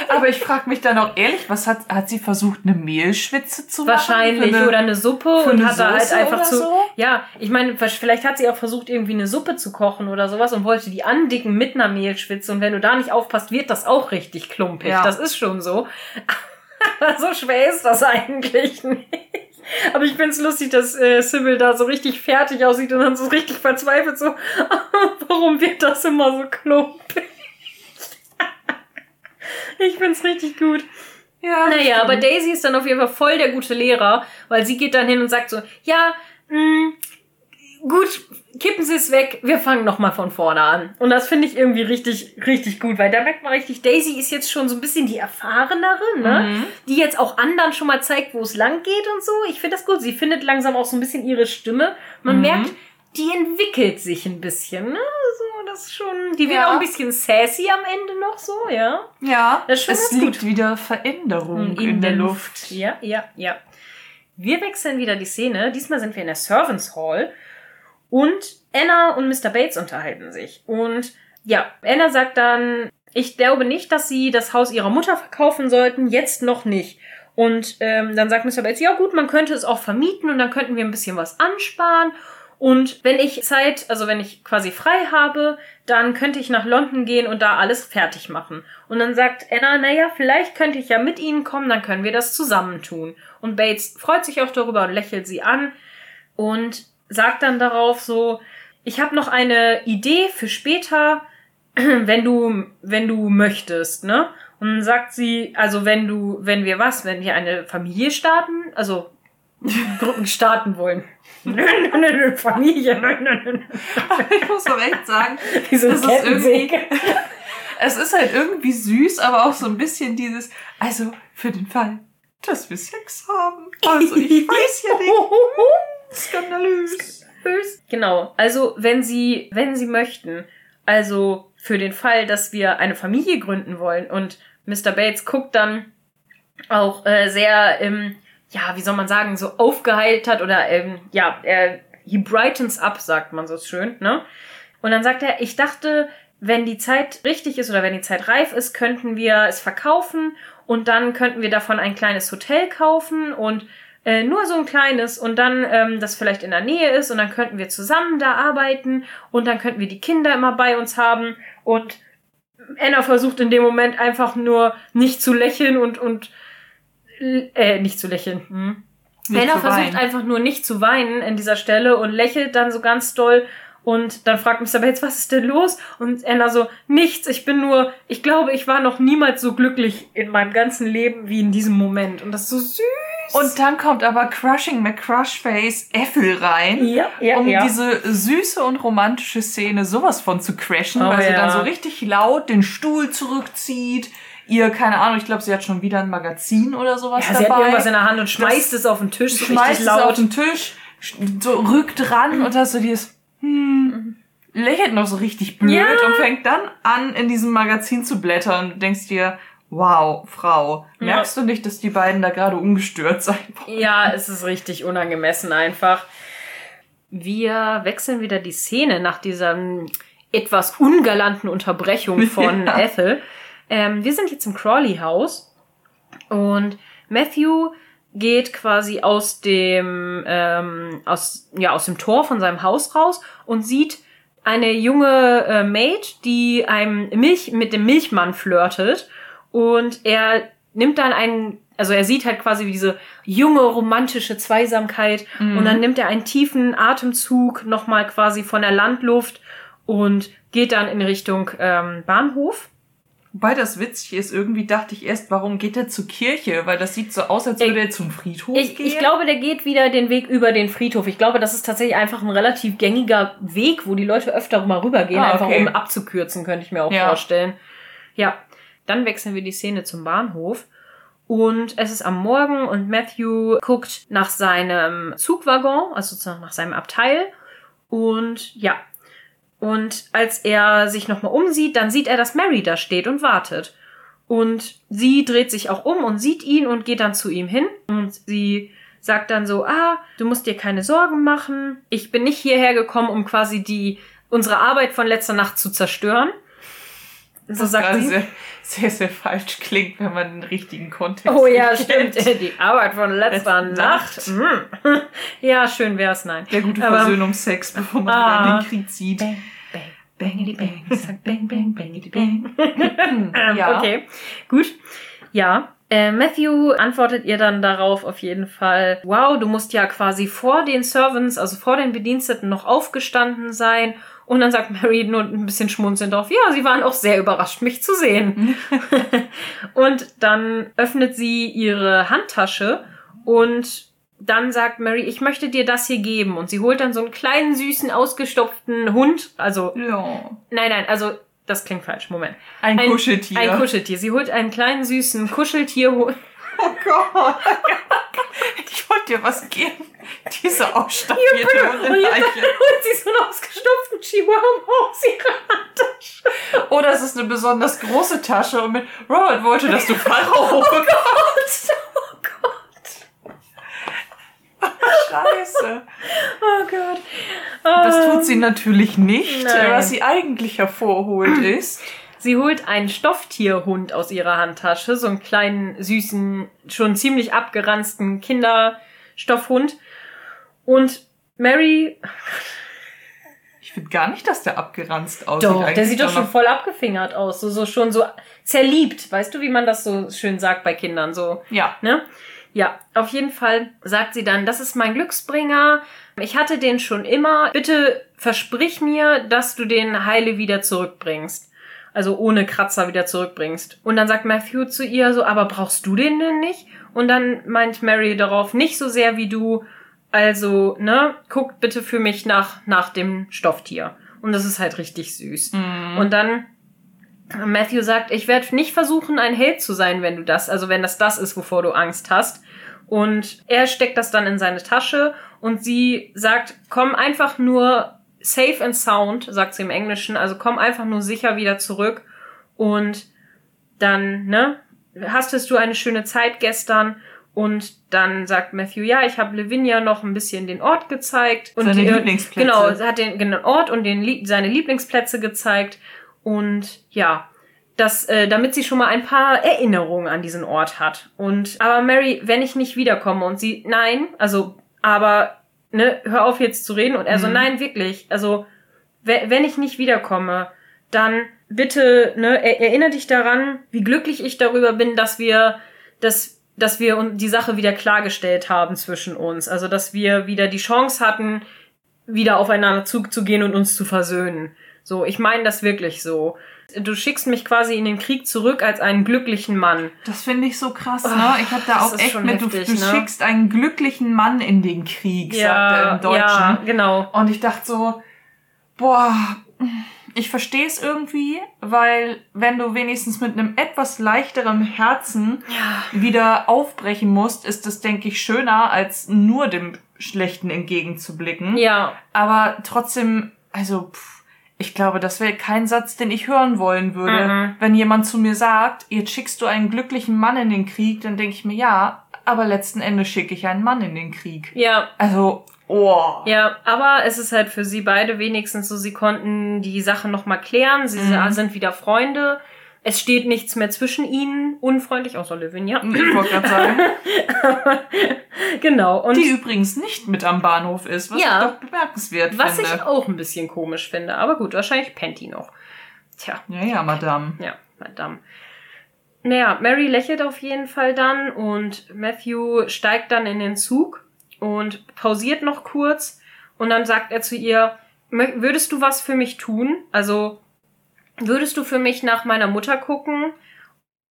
[SPEAKER 1] Aber ich frage mich dann auch ehrlich, was hat, hat sie versucht, eine Mehlschwitze zu machen?
[SPEAKER 2] Wahrscheinlich.
[SPEAKER 1] Eine-
[SPEAKER 2] oder eine Suppe und
[SPEAKER 1] eine
[SPEAKER 2] hat da halt einfach zu.
[SPEAKER 1] so?
[SPEAKER 2] Ja, ich meine, vielleicht hat sie auch versucht, irgendwie eine Suppe zu kochen oder sowas und wollte die andicken mit einer Mehlschwitze. Und wenn du da nicht aufpasst, wird das auch richtig klumpig.
[SPEAKER 1] Ja.
[SPEAKER 2] Das ist schon so. Aber so schwer ist das eigentlich nicht. Aber ich find's lustig, dass äh, Sybil da so richtig fertig aussieht und dann so richtig verzweifelt so, warum wird das immer so klumpig? Ich find's richtig gut.
[SPEAKER 1] Ja,
[SPEAKER 2] Naja, aber. Daisy ist dann auf jeden Fall voll der gute Lehrer, weil sie geht dann hin und sagt so, ja, mh, gut, kippen Sie es weg, wir fangen nochmal von vorne an. Und das finde ich irgendwie richtig, richtig gut, weil da merkt man richtig, Daisy ist jetzt schon so ein bisschen die Erfahrenere, ne?
[SPEAKER 1] Mhm.
[SPEAKER 2] Die jetzt auch anderen schon mal zeigt, wo es lang geht und so. Ich finde das gut. Sie findet langsam auch so ein bisschen ihre Stimme. Man
[SPEAKER 1] Mhm.
[SPEAKER 2] merkt, die entwickelt sich ein bisschen, ne? So, das ist schon, die wird
[SPEAKER 1] Ja.
[SPEAKER 2] auch ein bisschen sassy am Ende noch so, ja?
[SPEAKER 1] Ja,
[SPEAKER 2] Das ist schon
[SPEAKER 1] es liegt wieder Veränderung in, der Luft.
[SPEAKER 2] Ja, ja, ja. Wir wechseln wieder die Szene. Diesmal sind wir in der Servants Hall und Anna und Mr. Bates unterhalten sich. Und ja, Anna sagt dann, ich glaube nicht, dass sie das Haus ihrer Mutter verkaufen sollten, jetzt noch nicht. Und ähm, dann sagt Mr. Bates, ja gut, man könnte es auch vermieten und dann könnten wir ein bisschen was ansparen. Und wenn ich Zeit, also wenn ich quasi frei habe, dann könnte ich nach London gehen und da alles fertig machen. Und dann sagt Anna, naja, vielleicht könnte ich ja mit Ihnen kommen, dann können wir das zusammen tun. Und Bates freut sich auch darüber und lächelt sie an und sagt dann darauf so, ich habe noch eine Idee für später, wenn du, wenn du möchtest, ne? Und dann sagt sie, also wenn du, wenn wir was, wenn wir eine Familie starten, also Gruppen starten wollen. Nö, nö, nö, nö, Familie, nö, nö, nö.
[SPEAKER 1] Ich muss doch echt sagen,
[SPEAKER 2] eine
[SPEAKER 1] Das ist irgendwie- es ist halt irgendwie süß, aber auch so ein bisschen dieses, also für den Fall, dass wir Sex haben. Also ich weiß ja nicht, skandalös.
[SPEAKER 2] süß. Genau. Also, wenn Sie, wenn Sie möchten, also für den Fall, dass wir eine Familie gründen wollen und Mr. Bates guckt dann auch äh, sehr, ähm, ja, wie soll man sagen, so aufgeheitert oder ähm, ja, er he brightens up, sagt man so schön, ne? Und dann sagt er, ich dachte, wenn die Zeit richtig ist oder wenn die Zeit reif ist, könnten wir es verkaufen und dann könnten wir davon ein kleines Hotel kaufen und äh, nur so ein kleines und dann ähm, das vielleicht in der Nähe ist und dann könnten wir zusammen da arbeiten und dann könnten wir die Kinder immer bei uns haben und Anna versucht in dem Moment einfach nur nicht zu lächeln und und äh, nicht zu lächeln. Hm.
[SPEAKER 1] Zu
[SPEAKER 2] versucht einfach nur nicht zu weinen in dieser Stelle und lächelt dann so ganz doll. Und dann fragt Mr. Bates, was ist denn los? Und Anna so, nichts, ich bin nur, ich glaube, ich war noch niemals so glücklich in meinem ganzen Leben wie in diesem Moment. Und das ist so süß.
[SPEAKER 1] Und dann kommt aber Crushing McCrushface Ethel rein.
[SPEAKER 2] Ja, ja,
[SPEAKER 1] um
[SPEAKER 2] ja.
[SPEAKER 1] diese süße und romantische Szene sowas von zu crashen,
[SPEAKER 2] Oh,
[SPEAKER 1] weil sie dann so richtig laut den Stuhl zurückzieht. Ihr, keine Ahnung, ich glaube, sie hat schon wieder ein Magazin oder sowas
[SPEAKER 2] ja, sie
[SPEAKER 1] dabei.
[SPEAKER 2] hat irgendwas in der Hand und schmeißt es auf den Tisch so
[SPEAKER 1] schmeißt
[SPEAKER 2] richtig
[SPEAKER 1] es auf
[SPEAKER 2] laut.
[SPEAKER 1] den Tisch, sch- so rückt ran und hast so dieses, hm, lächelt noch so richtig blöd
[SPEAKER 2] Ja.
[SPEAKER 1] und fängt dann an, in diesem Magazin zu blättern und denkst dir, wow, Frau, merkst du nicht, dass die beiden da gerade ungestört sein wollen?
[SPEAKER 2] Ja, es ist richtig unangemessen einfach. Wir wechseln wieder die Szene nach dieser mm, etwas ungalanten Unterbrechung von
[SPEAKER 1] Ja.
[SPEAKER 2] Ethel. Ähm, wir sind jetzt im Crawley-Haus und Matthew geht quasi aus dem ähm, aus ja aus dem Tor von seinem Haus raus und sieht eine junge äh, Maid, die einem Milch mit dem Milchmann flirtet und er nimmt dann einen also er sieht halt quasi diese junge romantische Zweisamkeit und dann nimmt er einen tiefen Atemzug nochmal quasi von der Landluft und geht dann in Richtung ähm, Bahnhof.
[SPEAKER 1] Wobei das witzig ist, irgendwie dachte ich erst, warum geht er zur Kirche? Weil das sieht so aus, als
[SPEAKER 2] Ich-
[SPEAKER 1] würde er zum Friedhof
[SPEAKER 2] Ich,
[SPEAKER 1] gehen.
[SPEAKER 2] ich glaube, der geht wieder den Weg über den Friedhof. Ich glaube, das ist tatsächlich einfach ein relativ gängiger Weg, wo die Leute öfter mal rübergehen,
[SPEAKER 1] Ah,
[SPEAKER 2] einfach
[SPEAKER 1] okay.
[SPEAKER 2] um abzukürzen, könnte ich mir auch
[SPEAKER 1] Ja.
[SPEAKER 2] vorstellen. Ja, dann wechseln wir die Szene zum Bahnhof. Und es ist am Morgen und Matthew guckt nach seinem Zugwaggon, also sozusagen nach seinem Abteil. Und ja, und als er sich nochmal umsieht, dann sieht er, dass Mary da steht und wartet. Und sie dreht sich auch um und sieht ihn und geht dann zu ihm hin. Und sie sagt dann so, ah, du musst dir keine Sorgen machen. Ich bin nicht hierher gekommen, um quasi die, unsere Arbeit von letzter Nacht zu zerstören. So
[SPEAKER 1] was
[SPEAKER 2] sagt sie.
[SPEAKER 1] sehr, sehr, sehr falsch klingt, wenn man den richtigen Kontext
[SPEAKER 2] Oh ja,
[SPEAKER 1] nicht
[SPEAKER 2] stimmt.
[SPEAKER 1] kennt.
[SPEAKER 2] Die Arbeit von letzter
[SPEAKER 1] Letzte
[SPEAKER 2] Nacht. Mm. Ja, schön wär's, nein.
[SPEAKER 1] Der gute Versöhnungsex, bevor man
[SPEAKER 2] Ah.
[SPEAKER 1] in den Krieg zieht.
[SPEAKER 2] Bang, bangity bang, sag bang, bang, bangity bang.
[SPEAKER 1] Hm,
[SPEAKER 2] Ähm,
[SPEAKER 1] ja.
[SPEAKER 2] Okay, gut. Ja. Äh, Matthew antwortet ihr dann darauf auf jeden Fall, wow, du musst ja quasi vor den Servants, also vor den Bediensteten noch aufgestanden sein. Und dann sagt Mary nur ein bisschen schmunzelnd drauf, ja, sie waren auch sehr überrascht, mich zu sehen. und dann öffnet sie ihre Handtasche und dann sagt Mary, ich möchte dir das hier geben. Und sie holt dann so einen kleinen, süßen, ausgestopften Hund. Also,
[SPEAKER 1] Ja.
[SPEAKER 2] nein, nein, also, das klingt falsch. Moment.
[SPEAKER 1] Ein, Kuscheltier.
[SPEAKER 2] Ein Kuscheltier. Sie holt einen kleinen, süßen Kuscheltier.
[SPEAKER 1] oh Gott. ich wollte dir was geben. Diese ausstaffierte
[SPEAKER 2] Und jetzt holt sie so einen ausgestopften Chihuahua aus ihrer Handtasche.
[SPEAKER 1] Oder es ist eine besonders große Tasche und mit Robert wollte, dass du Pharao bekommst.
[SPEAKER 2] Oh Gott.
[SPEAKER 1] Scheiße.
[SPEAKER 2] Oh Gott.
[SPEAKER 1] Das
[SPEAKER 2] Ähm,
[SPEAKER 1] tut sie natürlich nicht.
[SPEAKER 2] Nein.
[SPEAKER 1] Was sie eigentlich hervorholt ist.
[SPEAKER 2] Sie holt einen Stofftierhund aus ihrer Handtasche, so einen kleinen, süßen, schon ziemlich abgeranzten Kinderstoffhund. Und Mary,
[SPEAKER 1] Ich finde gar nicht, dass der abgeranzt aussieht.
[SPEAKER 2] doch, der sieht doch schon voll abgefingert aus, so, so schon so zerliebt. Weißt du, wie man das so schön sagt bei Kindern, so,
[SPEAKER 1] Ja.
[SPEAKER 2] ne? Ja, auf jeden Fall sagt sie dann, das ist mein Glücksbringer. Ich hatte den schon immer. Bitte versprich mir, dass du den heile wieder zurückbringst. Also ohne Kratzer wieder zurückbringst. Und dann sagt Matthew zu ihr so, aber brauchst du den denn nicht? Und dann meint Mary darauf, nicht so sehr wie du. Also, ne, guck bitte für mich nach, nach dem Stofftier. Und das ist halt richtig süß.
[SPEAKER 1] Mhm.
[SPEAKER 2] Und dann Matthew sagt, ich werde nicht versuchen, ein Held zu sein, wenn du das, also wenn das das ist, wovor du Angst hast. Und er steckt das dann in seine Tasche und sie sagt, komm einfach nur safe and sound, sagt sie im Englischen, also komm einfach nur sicher wieder zurück und dann, ne, hastest du eine schöne Zeit gestern und dann sagt Matthew, ja, ich habe Lavinia noch ein bisschen den Ort gezeigt. Und
[SPEAKER 1] Seine
[SPEAKER 2] die,
[SPEAKER 1] Lieblingsplätze.
[SPEAKER 2] Genau, hat den, den Ort und den, seine Lieblingsplätze gezeigt. Und ja, das, äh, damit sie schon mal ein paar Erinnerungen an diesen Ort hat. Und aber Mary, wenn ich nicht wiederkomme und sie, nein, also, aber, ne, hör auf jetzt zu reden. Und er so,
[SPEAKER 1] Mhm.
[SPEAKER 2] nein, wirklich, also, we- wenn ich nicht wiederkomme, dann bitte, ne, er, erinnere dich daran, wie glücklich ich darüber bin, dass wir, dass, dass wir die Sache wieder klargestellt haben zwischen uns. Also, dass wir wieder die Chance hatten, wieder aufeinander zuzugehen und uns zu versöhnen. So, ich meine das wirklich so. Du schickst mich quasi in den Krieg zurück als einen glücklichen Mann.
[SPEAKER 1] Das finde ich so krass,
[SPEAKER 2] Oh,
[SPEAKER 1] ne? Ich habe da auch echt mit, du,
[SPEAKER 2] heftig,
[SPEAKER 1] du
[SPEAKER 2] ne?
[SPEAKER 1] schickst einen glücklichen Mann in den Krieg, sagt er im Deutschen.
[SPEAKER 2] ja, genau.
[SPEAKER 1] Und ich dachte so, boah, ich verstehe es irgendwie, weil wenn du wenigstens mit einem etwas leichteren Herzen wieder aufbrechen musst, ist das, denke ich, schöner, als nur dem Schlechten entgegenzublicken.
[SPEAKER 2] Ja,
[SPEAKER 1] Aber trotzdem, also, pff, ich glaube, das wäre kein Satz, den ich hören wollen würde.
[SPEAKER 2] Mhm.
[SPEAKER 1] Wenn jemand zu mir sagt, jetzt schickst du einen glücklichen Mann in den Krieg, dann denke ich mir, ja, aber letzten Endes schicke ich einen Mann in den Krieg.
[SPEAKER 2] ja,
[SPEAKER 1] Also, oh.
[SPEAKER 2] Ja, aber es ist halt für sie beide wenigstens so, sie konnten die Sache nochmal klären, sie
[SPEAKER 1] Mhm.
[SPEAKER 2] sind wieder Freunde, es steht nichts mehr zwischen ihnen, unfreundlich, außer Lavinia.
[SPEAKER 1] Ich wollte gerade sagen,
[SPEAKER 2] genau, und
[SPEAKER 1] die übrigens nicht mit am Bahnhof ist, was
[SPEAKER 2] Ja.
[SPEAKER 1] ich doch bemerkenswert
[SPEAKER 2] was
[SPEAKER 1] finde.
[SPEAKER 2] ich auch ein bisschen komisch finde, aber gut, wahrscheinlich pennt die noch. Tja,
[SPEAKER 1] ja, ja, Madame.
[SPEAKER 2] ja, Madame. Naja, Mary lächelt auf jeden Fall dann und Matthew steigt dann in den Zug und pausiert noch kurz und dann sagt er zu ihr, "Mö- würdest du was für mich tun? Also würdest du für mich nach meiner Mutter gucken,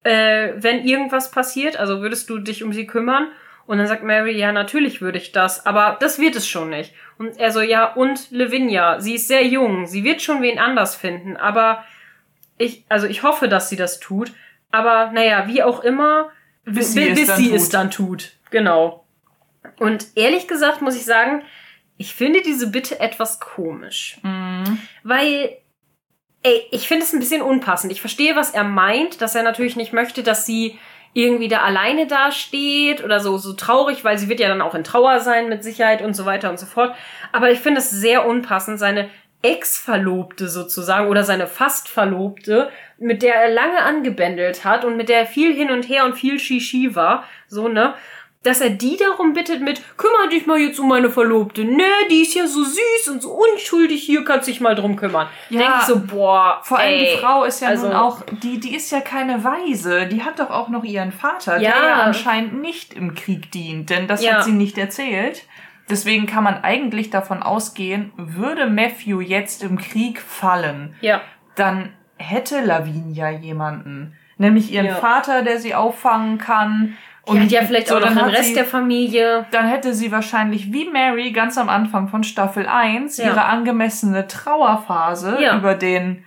[SPEAKER 2] äh, wenn irgendwas passiert? Also würdest du dich um sie kümmern? Und dann sagt Mary, ja, natürlich würde ich das, aber das wird es schon nicht. Und er so, ja, und Lavinia, sie ist sehr jung, sie wird schon wen anders finden, aber ich, also ich hoffe, dass sie das tut, aber naja, wie auch immer,
[SPEAKER 1] Bis
[SPEAKER 2] bi-
[SPEAKER 1] sie es
[SPEAKER 2] bis
[SPEAKER 1] dann
[SPEAKER 2] sie
[SPEAKER 1] tut.
[SPEAKER 2] es dann tut. Genau. Und ehrlich gesagt muss ich sagen, ich finde diese Bitte etwas komisch.
[SPEAKER 1] Mhm.
[SPEAKER 2] Weil, ey, ich finde es ein bisschen unpassend. Ich verstehe, was er meint, dass er natürlich nicht möchte, dass sie irgendwie da alleine dasteht oder so, so traurig, weil sie wird ja dann auch in Trauer sein mit Sicherheit und so weiter und so fort. Aber ich finde es sehr unpassend, seine Ex-Verlobte sozusagen oder seine Fast-Verlobte, mit der er lange angebändelt hat und mit der er viel hin und her und viel Shishi war, so, ne? Dass er die darum bittet mit, kümmere dich mal jetzt um meine Verlobte. Ne, die ist ja so süß und so unschuldig, hier kannst dich mal drum kümmern.
[SPEAKER 1] Ja.
[SPEAKER 2] Denke ich so, boah.
[SPEAKER 1] Vor allem
[SPEAKER 2] ey,
[SPEAKER 1] die Frau ist ja
[SPEAKER 2] also-
[SPEAKER 1] nun auch, die, die ist ja keine Weise. Die hat doch auch noch ihren Vater, der
[SPEAKER 2] Ja.
[SPEAKER 1] ja anscheinend nicht im Krieg dient, denn das
[SPEAKER 2] Ja.
[SPEAKER 1] hat sie nicht erzählt. Deswegen kann man eigentlich davon ausgehen, würde Matthew jetzt im Krieg fallen,
[SPEAKER 2] Ja,
[SPEAKER 1] dann hätte Lavinia jemanden. Nämlich ihren
[SPEAKER 2] Ja.
[SPEAKER 1] Vater, der sie auffangen kann.
[SPEAKER 2] Die hat ja vielleicht
[SPEAKER 1] so,
[SPEAKER 2] auch noch
[SPEAKER 1] dann
[SPEAKER 2] den Rest
[SPEAKER 1] sie-
[SPEAKER 2] der Familie.
[SPEAKER 1] dann hätte sie wahrscheinlich wie Mary ganz am Anfang von Staffel 1
[SPEAKER 2] Ja.
[SPEAKER 1] ihre angemessene Trauerphase
[SPEAKER 2] Ja.
[SPEAKER 1] über den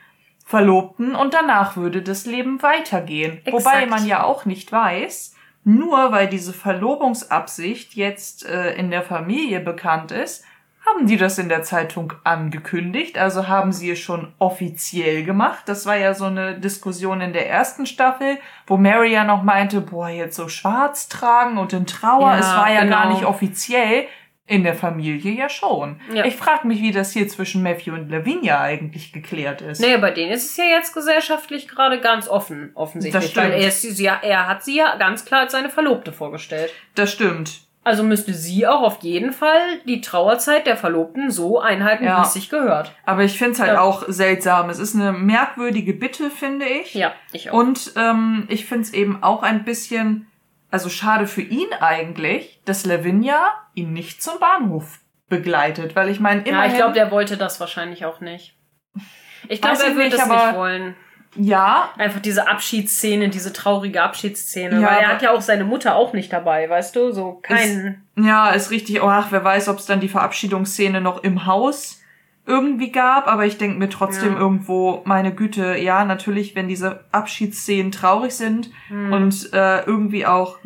[SPEAKER 1] Verlobten und danach würde das Leben weitergehen. Wobei
[SPEAKER 2] Exakt.
[SPEAKER 1] man ja auch nicht weiß, nur weil diese Verlobungsabsicht jetzt äh, in der Familie bekannt ist, haben die das in der Zeitung angekündigt, also haben sie es schon offiziell gemacht. Das war ja so eine Diskussion in der ersten Staffel, wo Mary ja noch meinte, boah, jetzt so schwarz tragen und in Trauer,
[SPEAKER 2] Ja,
[SPEAKER 1] es war ja gar
[SPEAKER 2] genau.
[SPEAKER 1] nicht offiziell. In der Familie ja schon.
[SPEAKER 2] Ja.
[SPEAKER 1] Ich frage mich, wie das hier zwischen Matthew und Lavinia eigentlich geklärt ist.
[SPEAKER 2] Naja, bei denen ist es ja jetzt gesellschaftlich gerade ganz offen, offensichtlich.
[SPEAKER 1] Das stimmt.
[SPEAKER 2] Weil er, ist, er hat sie ja ganz klar als seine Verlobte vorgestellt.
[SPEAKER 1] Das stimmt.
[SPEAKER 2] Also müsste sie auch auf jeden Fall die Trauerzeit der Verlobten so einhalten,
[SPEAKER 1] Ja.
[SPEAKER 2] wie es sich gehört.
[SPEAKER 1] Aber ich finde es halt
[SPEAKER 2] Ja.
[SPEAKER 1] auch seltsam. Es ist eine merkwürdige Bitte, finde ich.
[SPEAKER 2] Ja, ich auch.
[SPEAKER 1] Und ähm, ich finde es eben auch ein bisschen, also schade für ihn eigentlich, dass Lavinia ihn nicht zum Bahnhof begleitet. Weil ich meine,
[SPEAKER 2] ja,
[SPEAKER 1] immerhin,
[SPEAKER 2] ich glaube, der wollte das wahrscheinlich auch nicht. Ich glaube, er würde
[SPEAKER 1] aber-
[SPEAKER 2] nicht wollen.
[SPEAKER 1] Ja,
[SPEAKER 2] Einfach diese Abschiedsszene, diese traurige Abschiedsszene.
[SPEAKER 1] Ja,
[SPEAKER 2] weil er hat ja auch seine Mutter auch nicht dabei, weißt du? So keinen.
[SPEAKER 1] ja, ist richtig. Oh, ach, wer weiß, ob es dann die Verabschiedungsszene noch im Haus irgendwie gab, aber ich denke mir trotzdem
[SPEAKER 2] Ja.
[SPEAKER 1] irgendwo, meine Güte, ja, natürlich, wenn diese Abschiedsszenen traurig sind
[SPEAKER 2] Hm.
[SPEAKER 1] und äh, irgendwie auch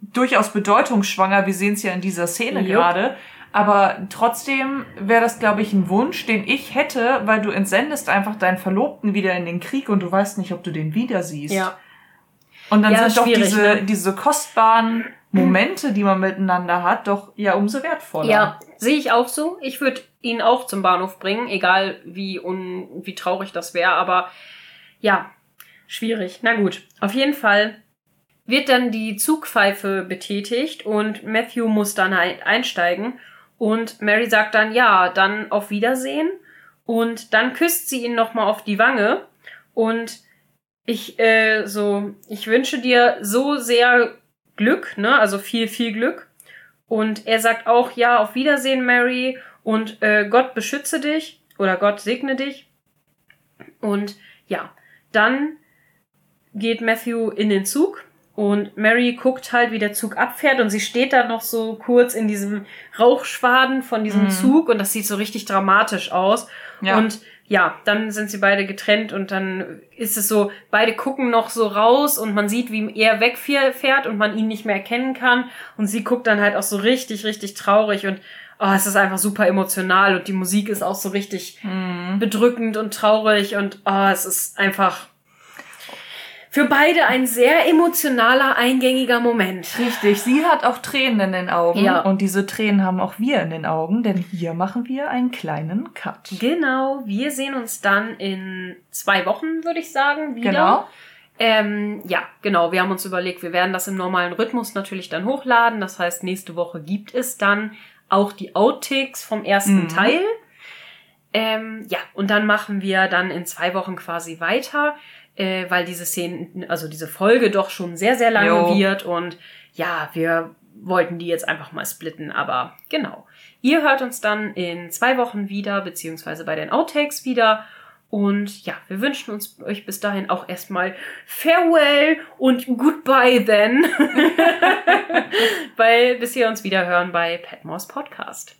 [SPEAKER 1] durchaus bedeutungsschwanger. Wir sehen es ja in dieser Szene gerade. Aber trotzdem wäre das, glaube ich, ein Wunsch, den ich hätte, weil du entsendest einfach deinen Verlobten wieder in den Krieg und du weißt nicht, ob du den wieder siehst.
[SPEAKER 2] Ja.
[SPEAKER 1] Und dann
[SPEAKER 2] Ja,
[SPEAKER 1] sind doch diese,
[SPEAKER 2] ne?
[SPEAKER 1] diese kostbaren Momente, die man miteinander hat, doch ja umso wertvoller.
[SPEAKER 2] Ja, sehe ich auch so. Ich würde ihn auch zum Bahnhof bringen, egal wie un wie traurig das wäre, aber ja, schwierig. Na gut, auf jeden Fall wird dann die Zugpfeife betätigt und Matthew muss dann halt einsteigen und Mary sagt dann ja, dann auf Wiedersehen. Und dann küsst sie ihn noch mal auf die Wange. Und ich äh, so ich wünsche dir so sehr Glück, ne? Also viel viel Glück. Und er sagt auch, ja, auf Wiedersehen, Mary, und äh, Gott beschütze dich oder Gott segne dich. Und ja, dann geht Matthew in den Zug und Mary guckt halt, wie der Zug abfährt und sie steht da noch so kurz in diesem Rauchschwaden von diesem
[SPEAKER 1] Mhm.
[SPEAKER 2] Zug und das sieht so richtig dramatisch aus.
[SPEAKER 1] Ja.
[SPEAKER 2] Und ja, dann sind sie beide getrennt und dann ist es so, beide gucken noch so raus und man sieht, wie er wegfährt und man ihn nicht mehr erkennen kann. Und sie guckt dann halt auch so richtig, richtig traurig und oh, es ist einfach super emotional und die Musik ist auch so richtig
[SPEAKER 1] Mhm.
[SPEAKER 2] bedrückend und traurig und oh, es ist einfach für beide ein sehr emotionaler, eingängiger Moment.
[SPEAKER 1] Richtig, sie hat auch Tränen in den Augen.
[SPEAKER 2] Ja.
[SPEAKER 1] Und diese Tränen haben auch wir in den Augen, denn hier machen wir einen kleinen Cut.
[SPEAKER 2] Genau, wir sehen uns dann in zwei Wochen, würde ich sagen, wieder.
[SPEAKER 1] Genau.
[SPEAKER 2] Ähm, ja, genau. Wir haben uns überlegt, wir werden das im normalen Rhythmus natürlich dann hochladen. Das heißt, nächste Woche gibt es dann auch die Outtakes vom ersten
[SPEAKER 1] Mhm.
[SPEAKER 2] Teil. Ähm, ja, und dann machen wir dann in zwei Wochen quasi weiter, äh, weil diese Szene, also diese Folge doch schon sehr, sehr lange
[SPEAKER 1] Jo.
[SPEAKER 2] wird. Und ja, wir wollten die jetzt einfach mal splitten, aber genau. Ihr hört uns dann in zwei Wochen wieder, beziehungsweise bei den Outtakes wieder. Und ja, wir wünschen uns euch bis dahin auch erstmal Farewell und Goodbye then. Weil bis wir uns wieder hören bei Petmos Podcast.